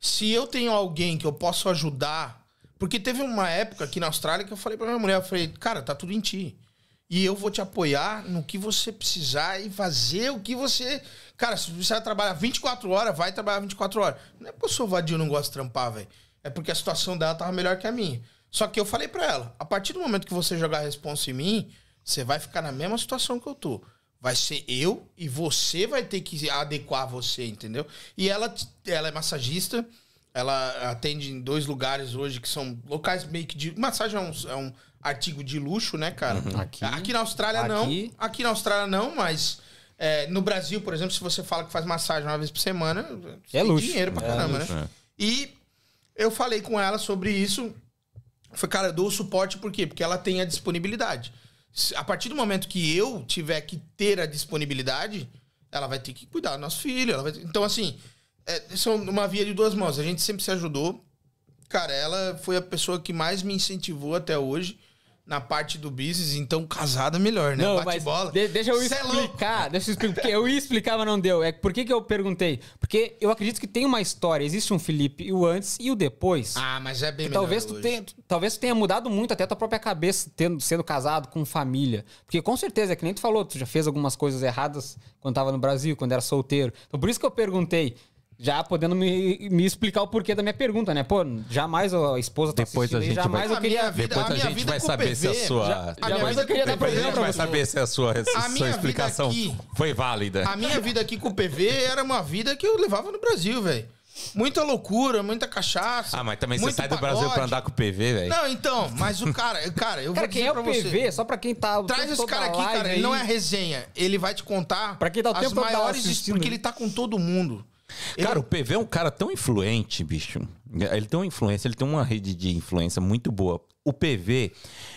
se eu tenho alguém que eu posso ajudar. Porque teve uma época aqui na Austrália que eu falei pra minha mulher, eu falei, cara, tá tudo em ti. E eu vou te apoiar no que você precisar e fazer o que você. Cara, se você vai trabalhar 24 horas, vai trabalhar 24 horas. Não é porque eu sou vadio não gosto de trampar, velho. É porque a situação dela tava melhor que a minha. Só que eu falei para ela: a partir do momento que você jogar a responsa em mim, você vai ficar na mesma situação que eu tô. Vai ser eu e você vai ter que adequar você, entendeu? E ela, ela é massagista, ela atende em dois lugares hoje que são locais meio que de. Massagem é um, é um artigo de luxo, né, cara? Uhum. Aqui, aqui na Austrália aqui... não. Aqui na Austrália não, mas é, no Brasil, por exemplo, se você fala que faz massagem uma vez por semana, é luxo. dinheiro pra é caramba, luxo. né? E eu falei com ela sobre isso. Foi, cara, eu dou o suporte por quê? Porque ela tem a disponibilidade. A partir do momento que eu tiver que ter a disponibilidade, ela vai ter que cuidar do nosso filho. Ela vai... Então, assim, é, são uma via de duas mãos. A gente sempre se ajudou. Cara, ela foi a pessoa que mais me incentivou até hoje na parte do business, então casada melhor, né? Não, Bate mas bola. De, deixa eu Cê é explicar, é deixa eu explicar, porque eu ia explicar, mas não deu. É por que, que eu perguntei? Porque eu acredito que tem uma história, existe um Felipe e o antes e o depois. Ah, mas é bem melhor talvez tu, tenha, talvez tu tenha mudado muito até a tua própria cabeça tendo, sendo casado com família. Porque com certeza, é que nem tu falou, tu já fez algumas coisas erradas quando tava no Brasil, quando era solteiro. Então por isso que eu perguntei, Já podendo me, me explicar o porquê da minha pergunta, né? Pô, jamais a esposa tá Depois a gente jamais vai- eu queria... A vida- Depois a, minha gente vida vai com saber se a PV, sua. já- a minha jamais vida eu queria dar PV, Depois a gente vai pra saber se a sua, se A a minha sua vida explicação aqui- foi válida. A minha vida aqui com o PV era uma vida que eu levava no Brasil, velho. Muita loucura, muita cachaça. Ah, mas também você sai do Brasil pagode. pra andar com o PV, velho. Não, então, mas o cara, cara, eu Cara, vou quem dizer é o pra você. PV? Só pra quem tá... o Traz tempo esse cara aqui, cara. Ele não é resenha. Ele vai te contar Pra quem tá o as tempo todo maiores porque ele tá com todo mundo. Ele- Cara, o PV é um cara tão influente, bicho. Ele tem uma influência, ele tem uma rede de influência muito boa. O PV,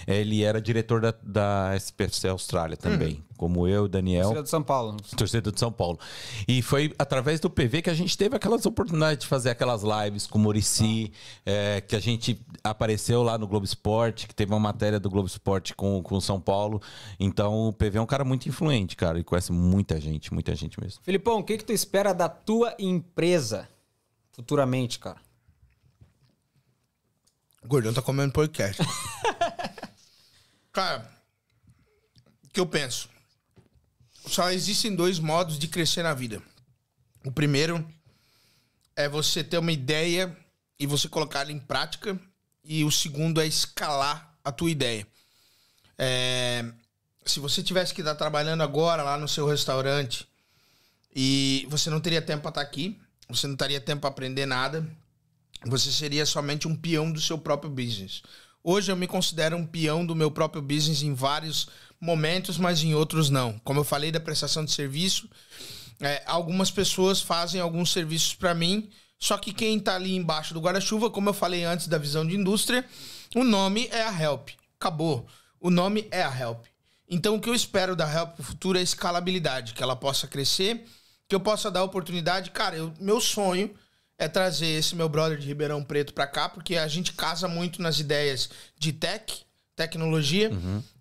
ele era diretor da, da SPFC Austrália também, como eu, Daniel. Torcida de São Paulo. Torcedor de São Paulo. E foi através do PV que a gente teve aquelas oportunidades de fazer aquelas lives com o Murici, é, que a gente apareceu lá no Globo Esporte, que teve uma matéria do Globo Esporte com com o São Paulo. Então o PV é um cara muito influente, cara, e conhece muita gente, muita gente mesmo. Filipão, o que que tu espera da tua empresa futuramente, cara? Gordão tá comendo podcast. [laughs] Cara, o que eu penso? Só existem dois modos de crescer na vida. O primeiro é você ter uma ideia e você colocar ela em prática. E o segundo é escalar a tua ideia. É, se você tivesse que estar trabalhando agora lá no seu restaurante e você não teria tempo para estar aqui, você não teria tempo para aprender nada, você seria somente um peão do seu próprio business. Hoje eu me considero um peão do meu próprio business em vários momentos, mas em outros não. Como eu falei da prestação de serviço, é, algumas pessoas fazem alguns serviços para mim, só que quem tá ali embaixo do guarda-chuva, como eu falei antes da visão de indústria, o nome é a Help. Acabou. O nome é a Help. Então o que eu espero da Help no futuro é escalabilidade, que ela possa crescer, que eu possa dar oportunidade. Cara, eu- meu sonho é trazer esse meu brother de Ribeirão Preto pra cá, porque a gente casa muito nas ideias de tech, tecnologia.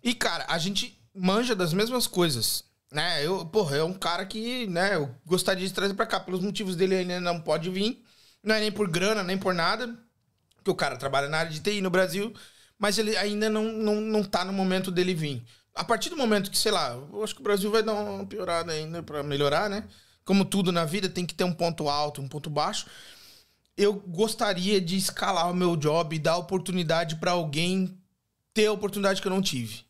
E, cara, a gente manja das mesmas coisas. Né? Eu, porra, é um cara que, né, eu gostaria de trazer pra cá. Pelos motivos dele ele ainda não pode vir. Não é nem por grana, nem por nada. Porque o cara trabalha na área de TI no Brasil, mas ele ainda não, não, não tá no momento dele vir. A partir do momento que, sei lá, eu acho que o Brasil vai dar uma piorada ainda pra melhorar, né? Como tudo na vida, tem que ter um ponto alto, um ponto baixo. Eu gostaria de escalar o meu job e dar oportunidade pra alguém ter a oportunidade que eu não tive.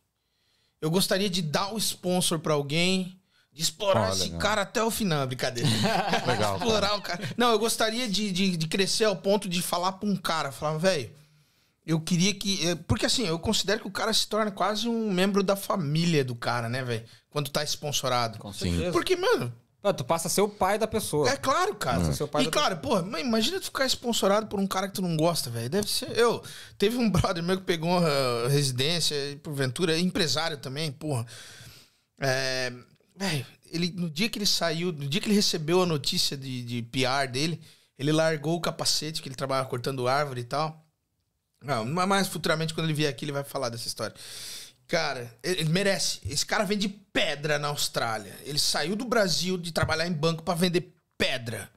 Eu gostaria de dar o sponsor pra alguém, de explorar Ah, esse legal. cara até o final, brincadeira. [laughs] Legal. explorar o cara. Não, eu gostaria de, de, de crescer ao ponto de falar pra um cara, falar, velho, eu queria que. eh, Porque assim, eu considero que o cara se torna quase um membro da família do cara, né, velho? Quando tá sponsorado. Com certeza. Porque, mano, Pô, tu passa a ser o pai da pessoa. é claro, cara. Pai E da- claro, pô, imagina tu ficar sponsorado por um cara que tu não gosta, velho. Deve ser. Eu. Teve um [laughs] brother meu que pegou uma residência, e, porventura, empresário também, porra. É. Velho, ele, no dia que ele saiu, no dia que ele recebeu a notícia de, de PR dele, ele largou o capacete, que ele trabalhava cortando árvore e tal. Não, mas futuramente, quando ele vier aqui, ele vai falar dessa história. Cara, ele merece. Esse cara vende pedra na Austrália. Ele saiu do Brasil de trabalhar em banco pra vender pedra.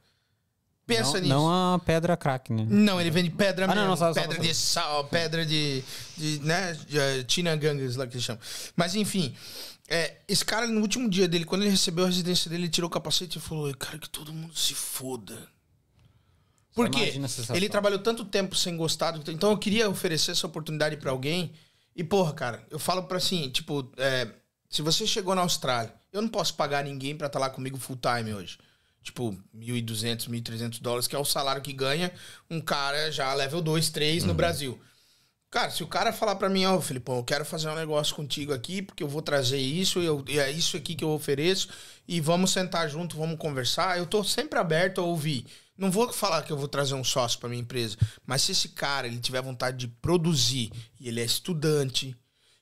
Pensa não, nisso. não a pedra crack, né? Não, ele vende pedra Ah, não, mesmo. não, só- só- pedra só- de sal, pedra de. de né? De, uh, Tina Gangas, lá que eles chamam. Mas enfim, é, esse cara, no último dia dele, quando ele recebeu a residência dele, ele tirou o capacete e falou: Cara, que todo mundo se foda. Por quê? Ele trabalhou tanto tempo sem gostar. Então eu queria oferecer essa oportunidade pra alguém. E, porra, cara, eu falo pra assim, tipo, é, se você chegou na Austrália, eu não posso pagar ninguém pra estar lá comigo full time hoje. Tipo, 1.200, 1.300 dólares, que é o salário que ganha um cara já level 2, 3 no Brasil. Cara, se o cara falar pra mim, ó, Filipão, eu quero fazer um negócio contigo aqui, porque eu vou trazer isso, e, eu- e é isso aqui que eu ofereço, e vamos sentar junto, vamos conversar, eu tô sempre aberto a ouvir. Não vou falar que eu vou trazer um sócio pra minha empresa, mas se esse cara ele tiver vontade de produzir, e ele é estudante,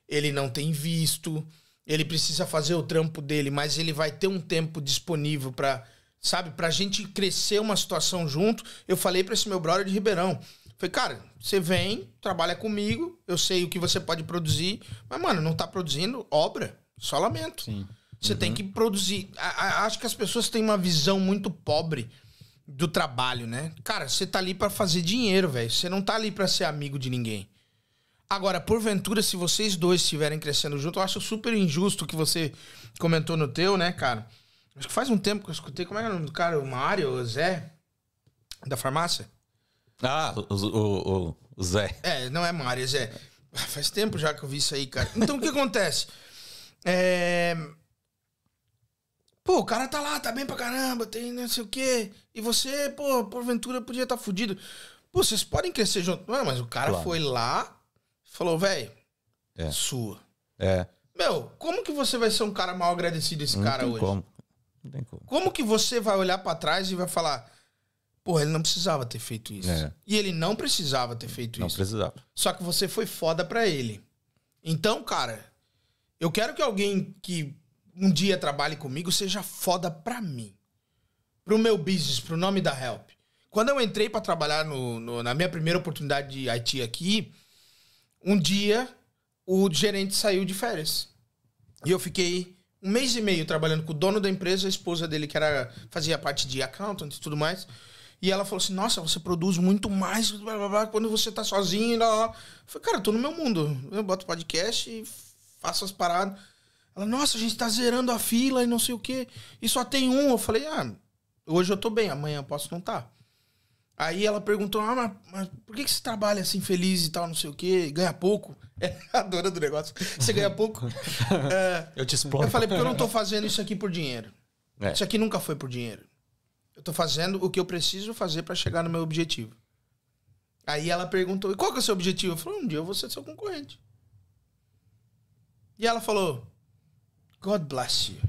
ele não tem visto, ele precisa fazer o trampo dele, mas ele vai ter um tempo disponível pra, sabe, pra gente crescer uma situação junto. Eu falei pra esse meu brother de Ribeirão, falei, cara, você vem, trabalha comigo, eu sei o que você pode produzir, mas mano, não tá produzindo obra, só lamento. Sim. Você tem que produzir. A- a- acho que as pessoas têm uma visão muito pobre do trabalho, né? Cara, você tá ali pra fazer dinheiro, velho. Você não tá ali pra ser amigo de ninguém. Agora, porventura, se vocês dois estiverem crescendo junto, eu acho super injusto o que você comentou no teu, né, cara? Acho que faz um tempo que eu escutei. Como é que é o nome do cara? O Mário, o Zé? Da farmácia? Ah, o, o, o- o Zé. É, não é Mário, é Zé. Ah, Faz tempo já que eu vi isso aí, cara. Então o que acontece? É. Pô, o cara tá lá, tá bem pra caramba, tem não sei o quê. E você, pô, porventura podia estar tá fudido. Pô, vocês podem crescer junto. Não, mas o cara Claro. foi lá, falou, velho, É. sua. É. Meu, como que você vai ser um cara mal agradecido esse cara não tem hoje? como. Não tem como. Como que você vai olhar pra trás e vai falar, porra, ele não precisava ter feito isso. É. E ele não precisava ter feito Não isso. precisava. Só que você foi foda pra ele. Então, cara, eu quero que alguém que um dia trabalhe comigo seja foda pra mim. Pro meu business, pro nome da Help. Quando eu entrei pra trabalhar no- no- na minha primeira oportunidade de IT aqui, um dia o gerente saiu de férias. E eu fiquei um mês e meio trabalhando com o dono da empresa, a esposa dele, que era, fazia parte de accountant e tudo mais. E ela falou assim: Nossa, você produz muito mais blá, blá, blá, quando você tá sozinho. Blá, blá. Eu falei, cara, eu tô no meu mundo. Eu boto podcast e faço as paradas. Ela, nossa, a gente tá zerando a fila e não sei o quê. E só tem um. Eu falei, ah, hoje eu tô bem, amanhã eu posso não estar. Aí ela perguntou, ah, mas, mas por que, que você trabalha assim feliz e tal, não sei o quê, ganha pouco? [laughs] É a dona do negócio. Você ganha pouco? [laughs] É, Eu te explodo. eu falei, porque eu não tô fazendo isso aqui por dinheiro. É. Isso aqui nunca foi por dinheiro. Eu tô fazendo o que eu preciso fazer pra chegar no meu objetivo. Aí ela perguntou, e qual que é o seu objetivo? Eu falei, um dia eu vou ser seu concorrente. E ela falou, God bless you.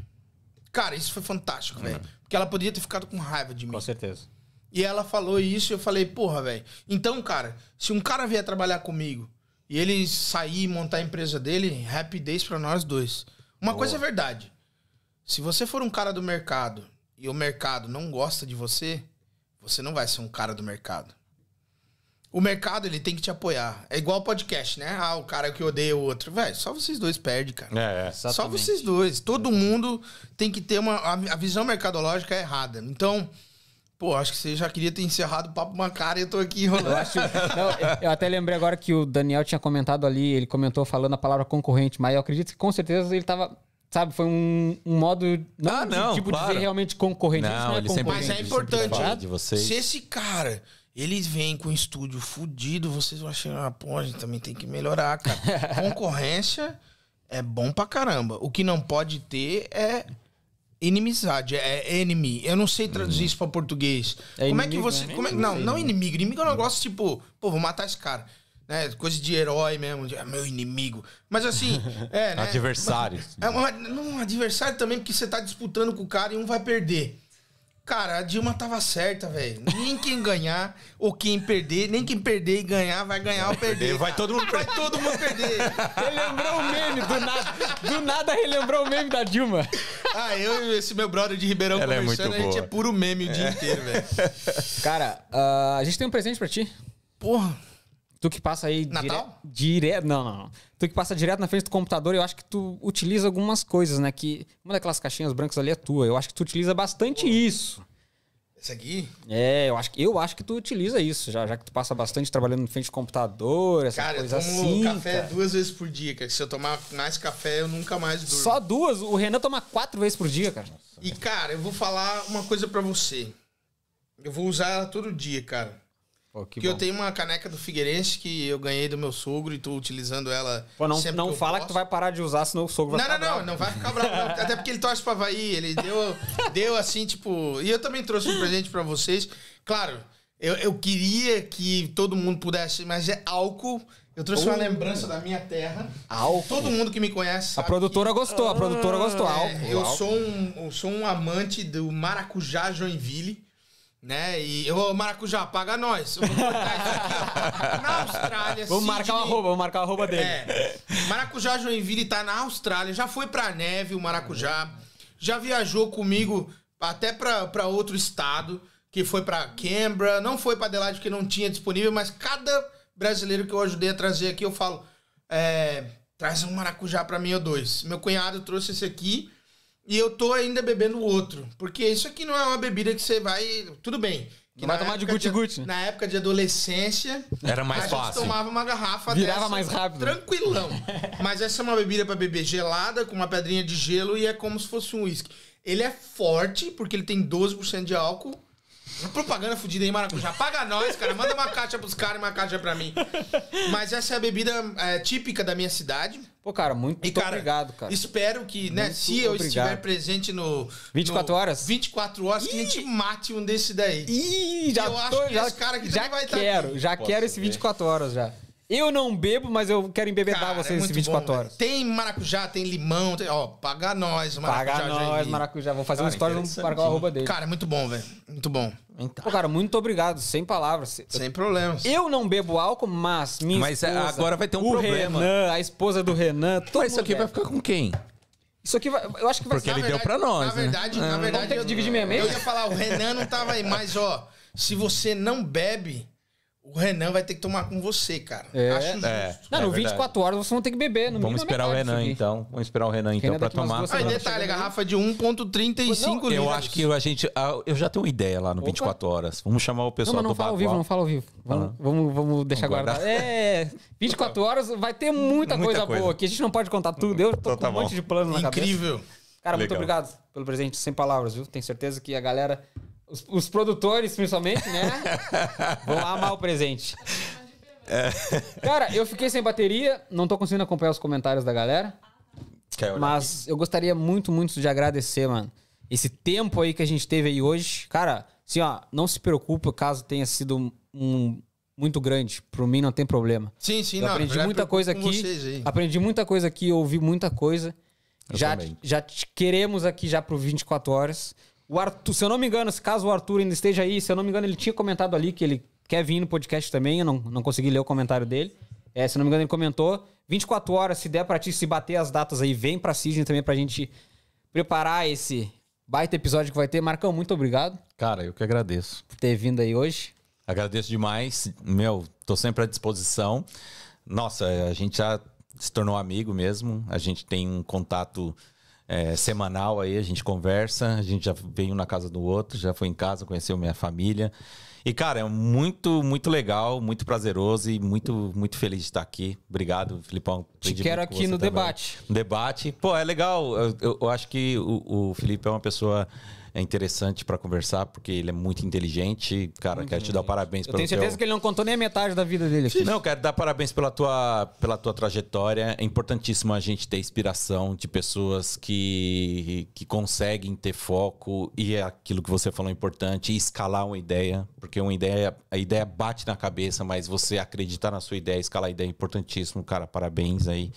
Cara, isso foi fantástico, velho. Porque ela podia ter ficado com raiva de mim. Com certeza. E ela falou isso e eu falei, porra, velho. Então, cara, se um cara vier trabalhar comigo e ele sair e montar a empresa dele, days pra nós dois. Uma coisa é verdade. Se você for um cara do mercado e o mercado não gosta de você, você não vai ser um cara do mercado. O mercado, ele tem que te apoiar. É igual podcast, né? Ah, o cara que odeia o outro. Velho, só vocês dois perdem, cara. É, é. Só vocês dois. Todo mundo tem que ter uma. A, visão mercadológica é errada. Então, pô, acho que você já queria ter encerrado o papo uma cara e eu tô aqui enrolando. Eu acho. Não, eu- até lembrei agora que o Daniel tinha comentado ali, ele comentou falando a palavra concorrente, mas eu acredito que com certeza ele tava. Sabe, foi um, um modo. Não, Ah, de, não, tipo de claro. ser realmente concorrente. Não, Isso é ele sempre- concorrente. Mas é importante. De vocês. Se esse cara, ele vem com um estúdio fudido, vocês vão achar, ah, pô, a gente também tem que melhorar, cara. [laughs] Concorrência é bom pra caramba. O que não pode ter é inimizade, é enemy. Eu não sei traduzir isso pra português. É como é que inimigo, você. né? Como é, não, não né? inimigo. Inimigo é um negócio tipo, pô, vou matar esse cara. Né? Coisa de herói mesmo, de, ah, meu inimigo. Mas assim, [laughs] é, né? Adversários. É um, um adversário também, porque você tá disputando com o cara e um vai perder. Cara, a Dilma tava certa, velho. Nem quem ganhar ou quem perder, nem quem perder e ganhar vai ganhar ou perder. Vai cara. todo mundo Vai todo mundo perder. Relembrou o meme, do nada. Do nada relembrou o meme da Dilma. Ah, eu e esse meu brother de Ribeirão Ela é conversando, muito a gente é puro meme o dia inteiro, velho. Cara, ah, a gente tem um presente pra ti. Porra. Tu que passa aí Natal? dire- direto. Não, não, não. Tu que passa direto na frente do computador, eu acho que tu utiliza algumas coisas, né? Que uma daquelas caixinhas brancas ali é tua. Eu acho que tu utiliza bastante isso. Esse aqui? É, eu acho, que- eu acho que tu utiliza isso, já, já que tu passa bastante trabalhando na frente do computador, essa Cara, eu coisa tomo assim. café cara. duas vezes por dia, cara. Se eu tomar mais café, eu nunca mais durmo. Só duas? O Renan toma quatro vezes por dia, cara. E, cara, eu vou falar uma coisa pra você. Eu vou usar ela todo dia, cara. Pô, que Porque eu tenho uma caneca do Figueirense que eu ganhei do meu sogro e tô utilizando ela Pô, não, sempre não eu fala que posso. tu vai parar de usar, senão o sogro vai Não, não, ficar não, bravo. não vai ficar bravo. não. Até porque ele torce pro Havaí. Ele deu, deu assim, tipo. E eu também trouxe um presente pra vocês. Claro, eu, eu queria que todo mundo pudesse, mas é álcool. Eu trouxe uma lembrança da minha terra. Álcool? Todo mundo que me conhece A produtora gostou, a produtora gostou. é, Álcool. eu álcool. sou um, eu sou um amante do maracujá Joinville, né? E eu maracujá paga nós. Eu vou aqui. Na Austrália, Vamos marcar o arroba, vamos marcar o arroba dele. É. Maracujá Joinville tá na Austrália, já foi pra neve o maracujá, já viajou comigo até pra pra outro estado, que foi pra Canberra, não foi pra Adelaide porque não tinha disponível, mas cada brasileiro que eu ajudei a trazer aqui, eu falo, é, traz um maracujá pra mim ou dois. Meu cunhado trouxe esse aqui e eu tô ainda bebendo outro, porque isso aqui não é uma bebida que você vai, tudo bem. que Não vai tomar de guti-guti? Na época de adolescência, Era mais a gente fácil. tomava uma garrafa Virava dessa, mais rápido. Tranquilão. [laughs] Mas essa é uma bebida pra beber gelada, com uma pedrinha de gelo e é como se fosse um uísque. Ele é forte, porque ele tem 12% de álcool, Uma propaganda fodida aí, Maracujá. Paga nós, cara. Manda uma caixa pros caras e uma caixa pra mim. Mas essa é a bebida é, típica da minha cidade. Pô, cara, muito, E, cara, obrigado, cara. espero que, né, Muito se eu obrigado. estiver presente no... 24 no horas? 24 horas, que a gente mate um desse daí. Ih, já Eu acho tô, que já, esse cara aqui já vai tá quero, aqui. já Posso quero esse ver? 24 horas já. Eu não bebo, mas eu quero embebedar Cara, vocês é esse muito 24 bom, horas. velho. Tem maracujá, tem limão, tem, ó, paga nós, maracujá. Paga nós, maracujá. Vou fazer um Cara, story no interessante, marcar o arroba dele. Cara, é muito bom, velho. Muito bom. Pô, cara, muito obrigado. Sem palavras. Sem problemas. Eu não bebo álcool, mas minha Mas, é, esposa, agora vai ter um o problema. Renan, a esposa do Renan, todo Mas isso aqui vai ficar com quem? Isso aqui vai, eu acho que vai Porque ser... ele deu pra nós, Na né? verdade, na verdade. ter que eu- dividir meia meia? Eu ia falar, o Renan não tava aí, mas ó, se você não bebe, o Renan vai ter que tomar com você, cara. É. Acho justo. É. Não, no verdade. 24 horas vocês vão ter que beber. No Vamos a esperar o Renan, então. Vamos esperar o Renan, então, Renan pra tomar. Renan detalhe, aí. garrafa de 1,35 Não, Eu litros. acho que a gente. ah, Eu já tenho uma ideia lá no 24 horas. Vamos chamar o Não, pessoal mas não do fala ao vivo, Bagual. não fala ao vivo. Vamos, vamos, vamos deixar Vamos guardado. guardar. É, 24 horas vai ter muita, Muita coisa, coisa. boa aqui. A gente não pode contar tudo. Eu tô Então com tá um monte bom. de plano na cabeça. Incrível. Cara, muito Legal. obrigado pelo presente, sem palavras, viu? Tenho certeza que a galera, os, os produtores principalmente, né? [laughs] vão amar o presente. Cara, eu fiquei sem bateria, não tô conseguindo acompanhar os comentários da galera. Mas eu gostaria muito, muito de agradecer, mano. Esse tempo aí que a gente teve aí hoje. Cara, assim, ó, não se preocupe caso tenha sido um, muito grande. Por mim não tem problema. Sim, sim, Eu não. aprendi muita coisa aqui. Aprendi muita coisa aqui, ouvi muita coisa. Eu Já, também. já te queremos aqui já pro 24 horas. O Arthur, se eu não me engano, se caso o Arthur ainda esteja aí, se eu não me engano, ele tinha comentado ali que ele quer vir no podcast também. Eu não, não consegui ler o comentário dele. É, se eu não me engano, ele comentou. 24 horas, se der pra ti, se bater as datas aí, vem pra Sidney também pra gente preparar esse baita episódio que vai ter. Marcão, muito obrigado Cara, eu que agradeço. por ter vindo aí hoje. Agradeço demais. Meu, tô sempre à disposição. Nossa, a gente já se tornou amigo mesmo. A gente tem um contato é, semanal aí, a gente conversa. A gente já veio na casa do outro, já foi em casa, conheceu minha família. E, cara, é muito, muito legal, muito prazeroso e muito, muito feliz de estar aqui. Obrigado, Filipão. Te quero aqui no também. debate. Um debate. Pô, é legal. Eu, eu- eu acho que o, o Felipe é uma pessoa é interessante pra conversar, porque ele é muito inteligente. Cara, quero te dar parabéns Eu tenho certeza teu... que ele não contou nem a metade da vida dele aqui. Não, quero dar parabéns pela tua, pela tua trajetória. É importantíssimo a gente ter inspiração de pessoas que, que conseguem ter foco e é aquilo que você falou é importante, escalar uma ideia, porque uma ideia, a ideia bate na cabeça, mas você acreditar na sua ideia, escalar a ideia é importantíssimo, cara. Parabéns aí.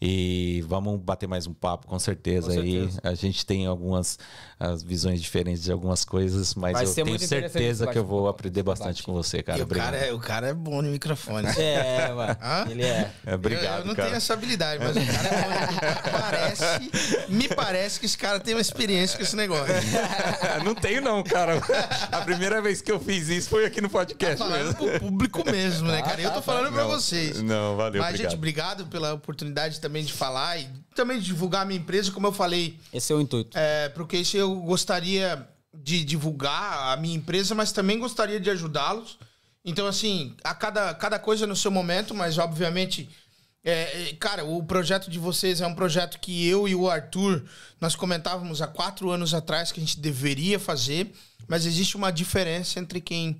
E vamos bater mais um papo, com certeza. Com aí certeza. a gente tem algumas as visões diferentes de algumas coisas, mas Vai eu tenho certeza que eu vou aprender bastante com você, cara. O cara, é, o cara é bom no microfone. É, mano. Hã? Ele é. É, obrigado, eu, eu não cara. tenho essa habilidade, mas o cara é bom. Parece, me parece que esse cara tem uma experiência com esse negócio. [laughs] não tenho não, cara. A primeira vez que eu fiz isso foi aqui no podcast Falando mesmo. pro público mesmo, né, cara? Eu tô falando pra Não, vocês. Não, valeu, Mas, obrigado. gente, obrigado pela oportunidade também de falar e também divulgar a minha empresa, como eu falei. Esse é o intuito. É, porque eu gostaria de divulgar a minha empresa, mas também gostaria de ajudá-los. Então, assim, a cada, cada coisa no seu momento, mas obviamente. é, é, cara, o projeto de vocês é um projeto que eu e o Arthur nós comentávamos há quatro anos atrás que a gente deveria fazer, mas existe uma diferença entre quem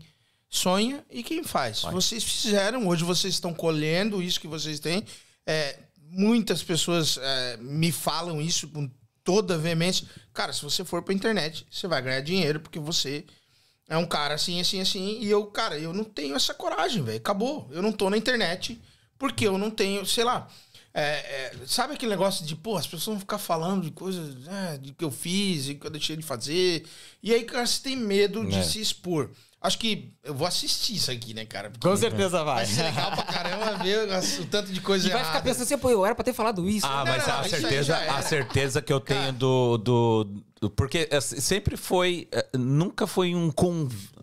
sonha e quem faz. Vocês fizeram, hoje vocês estão colhendo isso que vocês têm. É, muitas pessoas é, me falam isso com toda veemência. Cara, se você for pra internet, você vai ganhar dinheiro porque você é um cara assim, assim, assim. E eu, cara, eu não tenho essa coragem, velho. Acabou. Eu não tô na internet porque eu não tenho, sei lá. é, é, sabe aquele negócio de, pô, as pessoas vão ficar falando de coisas né, de que eu fiz e que eu deixei de fazer. E aí, cara, você tem medo de É. se expor. Acho que eu vou assistir isso aqui, né, cara? Porque Com certeza vai. Vai ser legal pra caramba ver o tanto de coisa E vai ficar errada. pensando assim, pô, eu era pra ter falado isso. Ah, Não, mas não, a aí certeza, a certeza que eu tenho do, do, do- Porque é, sempre foi. é, Nunca foi um convite.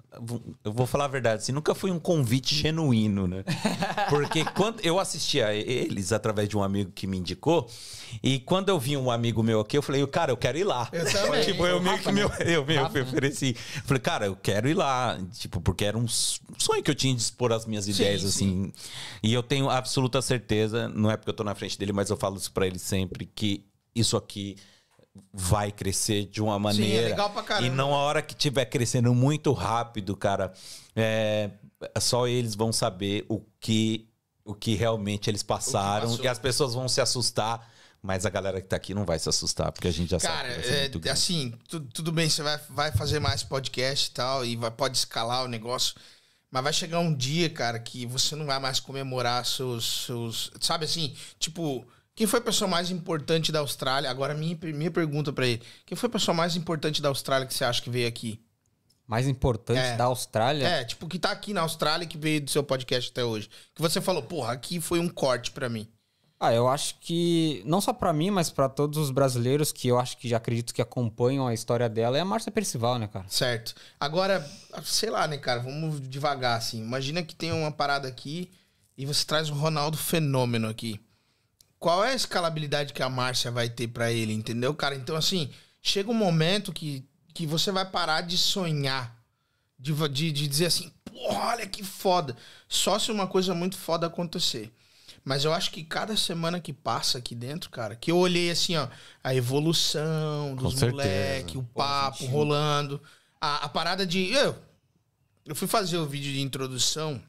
Eu vou falar a verdade, assim, nunca foi um convite genuíno, né? [laughs] Porque quando eu assistia eles através de um amigo que me indicou, e quando eu vi um amigo meu aqui, eu falei, cara, eu quero ir lá. Eu também. Tipo, eu meio que me, eu ofereci. Falei, cara, eu quero ir lá. Tipo, porque era um sonho que eu tinha de expor as minhas ideias, sim. assim. E eu tenho absoluta certeza, não é porque eu tô na frente dele, mas eu falo isso pra ele sempre, que isso aqui vai crescer de uma maneira. é legal pra caramba. E não a hora que tiver crescendo muito rápido, cara, é, só eles vão saber o que, o que realmente eles passaram e as pessoas vão se assustar. Mas a galera que tá aqui não vai se assustar, porque a gente já Cara, sabe. ser é, assim, tu- tudo bem, você vai, vai fazer mais podcast e tal, e vai, pode escalar o negócio. Mas vai chegar um dia, cara, que você não vai mais comemorar seus. seus sabe assim? Tipo, quem foi a pessoa mais importante da Austrália? Agora, minha, minha pergunta pra ele: quem foi a pessoa mais importante da Austrália que você acha que veio aqui? Mais importante É. da Austrália. É, tipo, que tá aqui na Austrália e que veio do seu podcast até hoje. Que você falou, porra, aqui foi um corte pra mim. Ah, eu acho que não só pra mim, mas pra todos os brasileiros que eu acho que já acredito que acompanham a história dela é a Márcia Percival, né, cara? Certo. Agora, sei lá, né, cara? Vamos devagar, assim. Imagina que tem uma parada aqui e você traz o Ronaldo Fenômeno aqui. Qual é a escalabilidade que a Márcia vai ter pra ele, entendeu, cara? Então, assim, chega um momento que, que você vai parar de sonhar. De, de, de dizer assim, porra, olha que foda. Só se uma coisa muito foda acontecer. Mas eu acho que cada semana que passa aqui dentro, cara, que eu olhei assim, ó, a evolução dos moleques, o papo rolando, a, a parada de. Eu, eu fui fazer o vídeo de introdução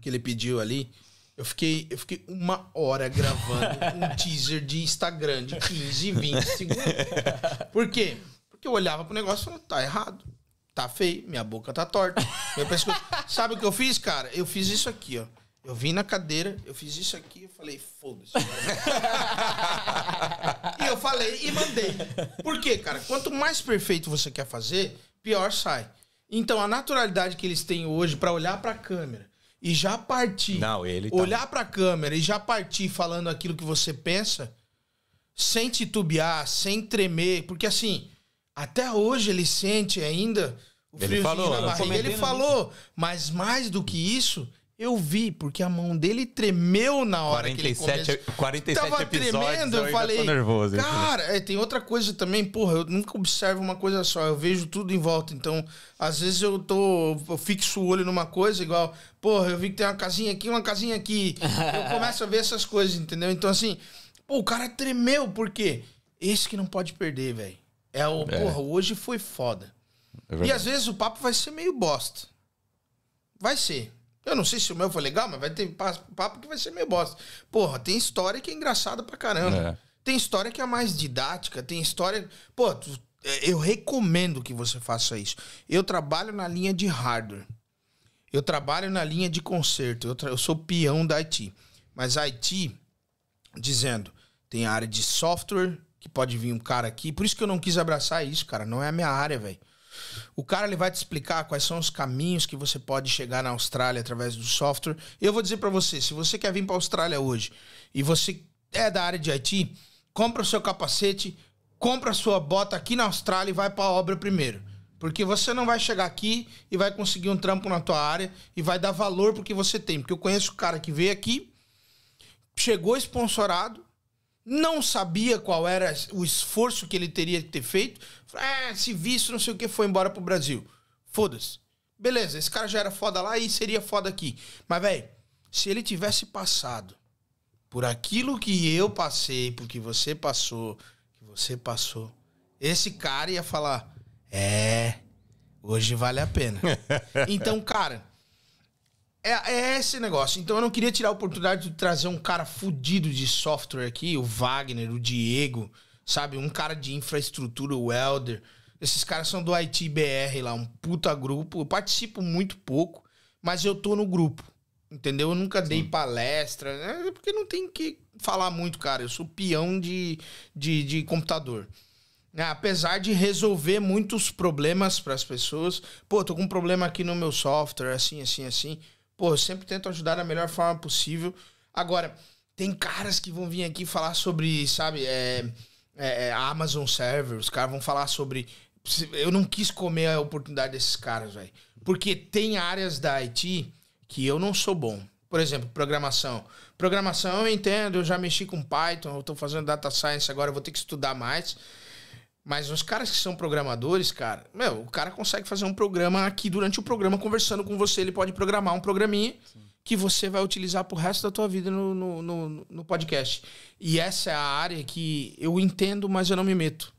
que ele pediu ali. Eu fiquei, eu fiquei uma hora gravando um [laughs] teaser de Instagram de 15, 20 segundos. Por quê? Porque eu olhava pro negócio e falava, tá errado. Tá feio, minha boca tá torta. Meu pescoço... Sabe o que eu fiz, cara? Eu fiz isso aqui, ó. Eu vim na cadeira, eu fiz isso aqui, eu falei, foda-se. e eu falei e mandei. Por quê, cara? Quanto mais perfeito você quer fazer, pior sai. Então, a naturalidade que eles têm hoje pra olhar pra câmera e já partir. Não, ele tá- Olhar pra câmera e já partir falando aquilo que você pensa, sem titubear, sem tremer, porque assim, até hoje ele sente ainda o Ele friozinho falou, na barriga. Ele no falou, mas mais do que isso, eu vi, porque a mão dele tremeu na hora que ele 47, começou. 47 Tava episódios, tremendo, eu ainda falei, nervoso. cara, é, tem outra coisa também, porra, eu nunca observo uma coisa só, eu vejo tudo em volta, então, às vezes eu tô, eu fixo o olho numa coisa, igual, porra, eu vi que tem uma casinha aqui, uma casinha aqui, eu [laughs] começo a ver essas coisas, entendeu? Então, assim, pô, o cara tremeu, por quê? Esse que não pode perder, velho. É o, porra, hoje foi foda. É E às vezes o papo vai ser meio bosta. Vai ser. Eu não sei se o meu foi legal, mas vai ter pa- papo que vai ser meio bosta. Porra, tem história que é engraçada pra caramba. É. Tem história que é mais didática, tem história. Pô, é, eu recomendo que você faça isso. Eu trabalho na linha de hardware. Eu trabalho na linha de conserto. Eu, tra- eu sou peão da IT. Mas a IT, dizendo, tem a área de software, que pode vir um cara aqui. Por isso que eu não quis abraçar isso, cara. Não é a minha área, velho. O cara ele vai te explicar quais são os caminhos que você pode chegar na Austrália através do software. Eu vou dizer pra você, se você quer vir pra Austrália hoje e você é da área de IT, compra o seu capacete, compra a sua bota aqui na Austrália e vai pra obra primeiro. Porque você não vai chegar aqui e vai conseguir um trampo na tua área e vai dar valor pro que você tem. Porque eu conheço o cara que veio aqui, chegou sponsorado, não sabia qual era o esforço que ele teria que ter feito. Falou, Ah, se visto, não sei o que, foi embora pro Brasil. Foda-se. Beleza, esse cara já era foda lá e seria foda aqui. Mas, velho, se ele tivesse passado por aquilo que eu passei, por que você passou, que você passou, esse cara ia falar: É, hoje vale a pena. [laughs] então, cara, é, é esse negócio. Então eu não queria tirar a oportunidade de trazer um cara fudido de software aqui, o Wagner, o Diego, sabe? Um cara de infraestrutura, o Elder. Esses caras são do ITBR lá, um puta grupo. Eu participo muito pouco, mas eu tô no grupo. Entendeu? Eu nunca dei palestra, né? porque não tem que falar muito, cara. Eu sou peão de, de, de computador. É, apesar de resolver muitos problemas para as pessoas. Pô, tô com um problema aqui no meu software, assim, assim, assim. Pô, eu sempre tento ajudar da melhor forma possível. Agora, tem caras que vão vir aqui falar sobre, sabe, é, é, é, Amazon Server. Os caras vão falar sobre. Eu não quis comer a oportunidade desses caras, velho. Porque tem áreas da IT que eu não sou bom. Por exemplo, programação. Programação eu entendo, eu já mexi com Python, eu tô fazendo data science agora, eu vou ter que estudar mais. Mas os caras que são programadores, cara, meu, o cara consegue fazer um programa aqui durante o programa, conversando com você, ele pode programar um programinha que você vai utilizar pro resto da tua vida no, no, no, no podcast. E essa é a área que eu entendo, mas eu não me meto.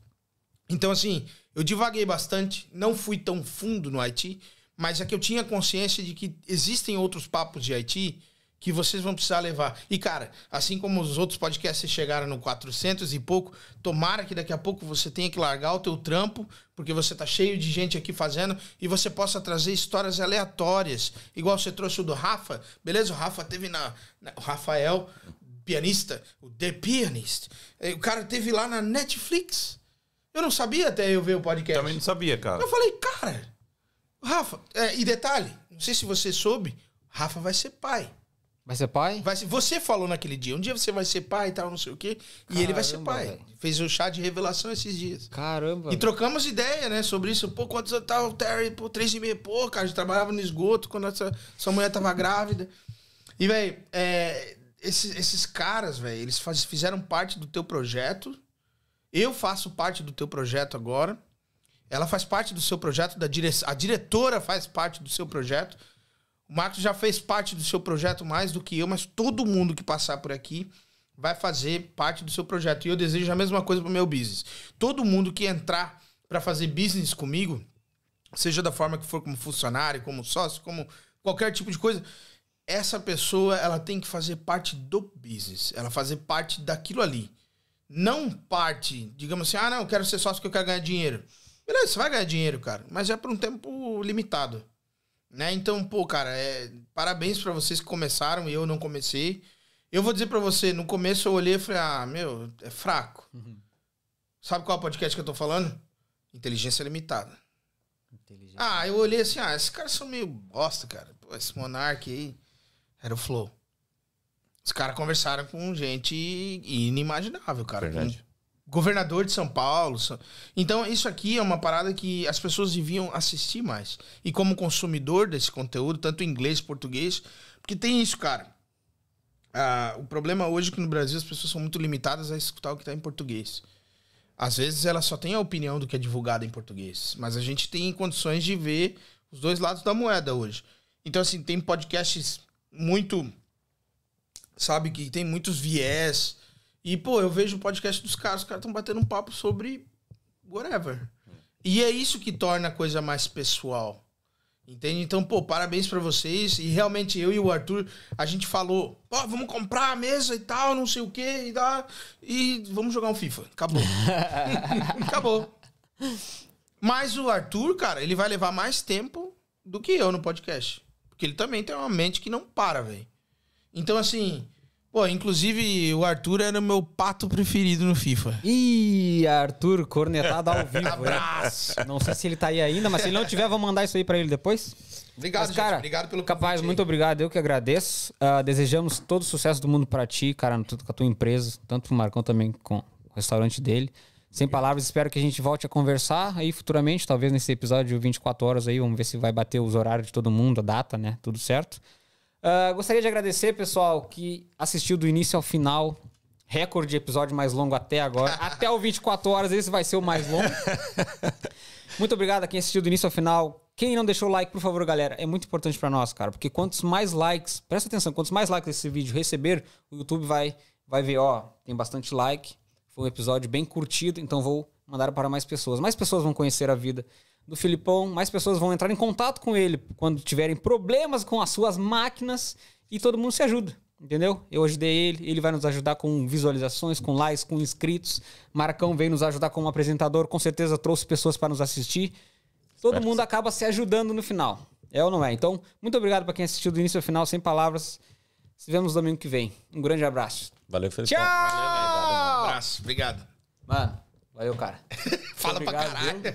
Então, assim, eu divaguei bastante, não fui tão fundo no IT, mas é que eu tinha consciência de que existem outros papos de IT que vocês vão precisar levar. E, cara, assim como os outros podcasts chegaram no 400 e pouco, tomara que daqui a pouco você tenha que largar o teu trampo, porque você tá cheio de gente aqui fazendo, e você possa trazer histórias aleatórias, igual você trouxe o do Rafa, beleza? O Rafa teve na... na o Rafael, pianista, o The Pianist. O cara teve lá na Netflix. Eu não sabia até eu ver o podcast. Também não sabia, cara. Eu falei, cara, Rafa, é, e detalhe, não sei se você soube, Rafa vai ser pai. Vai ser pai? Vai ser, você falou naquele dia, um dia você vai ser pai e tal, não sei o quê, e ele vai ser Caramba, pai. velho. Fez o chá de revelação esses dias. Caramba. E trocamos ideia, né, sobre isso. Pô, quantos anos tá o Terry? Pô, três e meio. Pô, cara, a gente trabalhava no esgoto quando essa, sua mulher tava grávida. E, velho, é, esses, esses caras, velho, eles faz- fizeram parte do teu projeto. Eu faço parte do teu projeto agora. Ela faz parte do seu projeto, da dire... a diretora faz parte do seu projeto. O Marcos já fez parte do seu projeto mais do que eu, mas todo mundo que passar por aqui vai fazer parte do seu projeto. E eu desejo a mesma coisa pro meu business. Todo mundo que entrar para fazer business comigo, seja da forma que for, como funcionário, como sócio, como qualquer tipo de coisa, essa pessoa ela tem que fazer parte do business, ela fazer parte daquilo ali. Não parte, digamos assim, ah, não, eu quero ser sócio porque eu quero ganhar dinheiro. Beleza, você vai ganhar dinheiro, cara, mas é por um tempo limitado. Né? Então, pô, cara, é... parabéns pra vocês que começaram e eu não comecei. Eu vou dizer pra você, no começo eu olhei e falei, ah, meu, é fraco. Sabe qual é o podcast que eu tô falando? Inteligência Limitada. Inteligente. Ah, eu olhei assim, ah, esses caras são meio bosta, cara. Pô, esse Monark aí era o Flow. Os caras conversaram com gente inimaginável, cara. Verdade. Com governador de São Paulo. Então, isso aqui é uma parada que as pessoas deviam assistir mais. E como consumidor desse conteúdo, tanto em inglês, português, porque tem isso, cara. Ah, o problema hoje é que no Brasil as pessoas são muito limitadas a escutar o que tá em português. Às vezes ela só tem a opinião do que é divulgado em português. Mas a gente tem condições de ver os dois lados da moeda hoje. Então, assim, tem podcasts muito. Sabe, que tem muitos viés. E, pô, eu vejo o podcast dos caras, os caras estão batendo um papo sobre whatever. E é isso que torna a coisa mais pessoal. Entende? Então, pô, parabéns pra vocês. E realmente eu e o Arthur, a gente falou, pô, vamos comprar a mesa e tal, não sei o quê, e, dá, e vamos jogar um FIFA. Acabou. [laughs] [laughs] Acabou. Mas o Arthur, cara, ele vai levar mais tempo do que eu no podcast. Porque ele também tem uma mente que não para, velho. Então, assim, pô, inclusive o Arthur era o meu pato preferido no FIFA. Ih, Arthur, cornetado ao [laughs] vivo. hein? Abraço. Não sei se ele tá aí ainda, mas se ele não tiver, vou mandar isso aí pra ele depois. Obrigado, Mas, cara, gente. Obrigado pelo Capaz, muito obrigado. Eu que agradeço. Ah, desejamos todo o sucesso do mundo pra ti, cara, no- tudo com a tua empresa, tanto pro Marcão também com o restaurante dele. Sem palavras, espero que a gente volte a conversar aí futuramente, talvez nesse episódio 24 horas aí, vamos ver se vai bater os horários de todo mundo, a data, né? Tudo certo. Ah, gostaria de agradecer, pessoal, que assistiu do início ao final. Recorde de episódio mais longo até agora. [laughs] até o 24 horas, esse vai ser o mais longo. [laughs] Muito obrigado a quem assistiu do início ao final. Quem não deixou o like, por favor, galera, é muito importante pra nós, cara, porque quantos mais likes, presta atenção, quantos mais likes esse vídeo receber, o YouTube vai vai ver, ó, tem bastante like. Foi um episódio bem curtido, então vou mandar para mais pessoas. Mais pessoas vão conhecer a vida do Filipão, mais pessoas vão entrar em contato com ele quando tiverem problemas com as suas máquinas e todo mundo se ajuda. Entendeu? Eu ajudei ele, ele vai nos ajudar com visualizações, com likes, com inscritos. Marcão veio nos ajudar como apresentador, com certeza trouxe pessoas para nos assistir. Todo mundo acaba se ajudando no final. É ou não é? Então, muito obrigado para quem assistiu do início ao final, sem palavras. Se vemos domingo que vem. Um grande abraço. Valeu, Felipe. Tchau! Um abraço. Obrigado. Mano, valeu, cara. [laughs] Fala pra Obrigado, caralho. viu?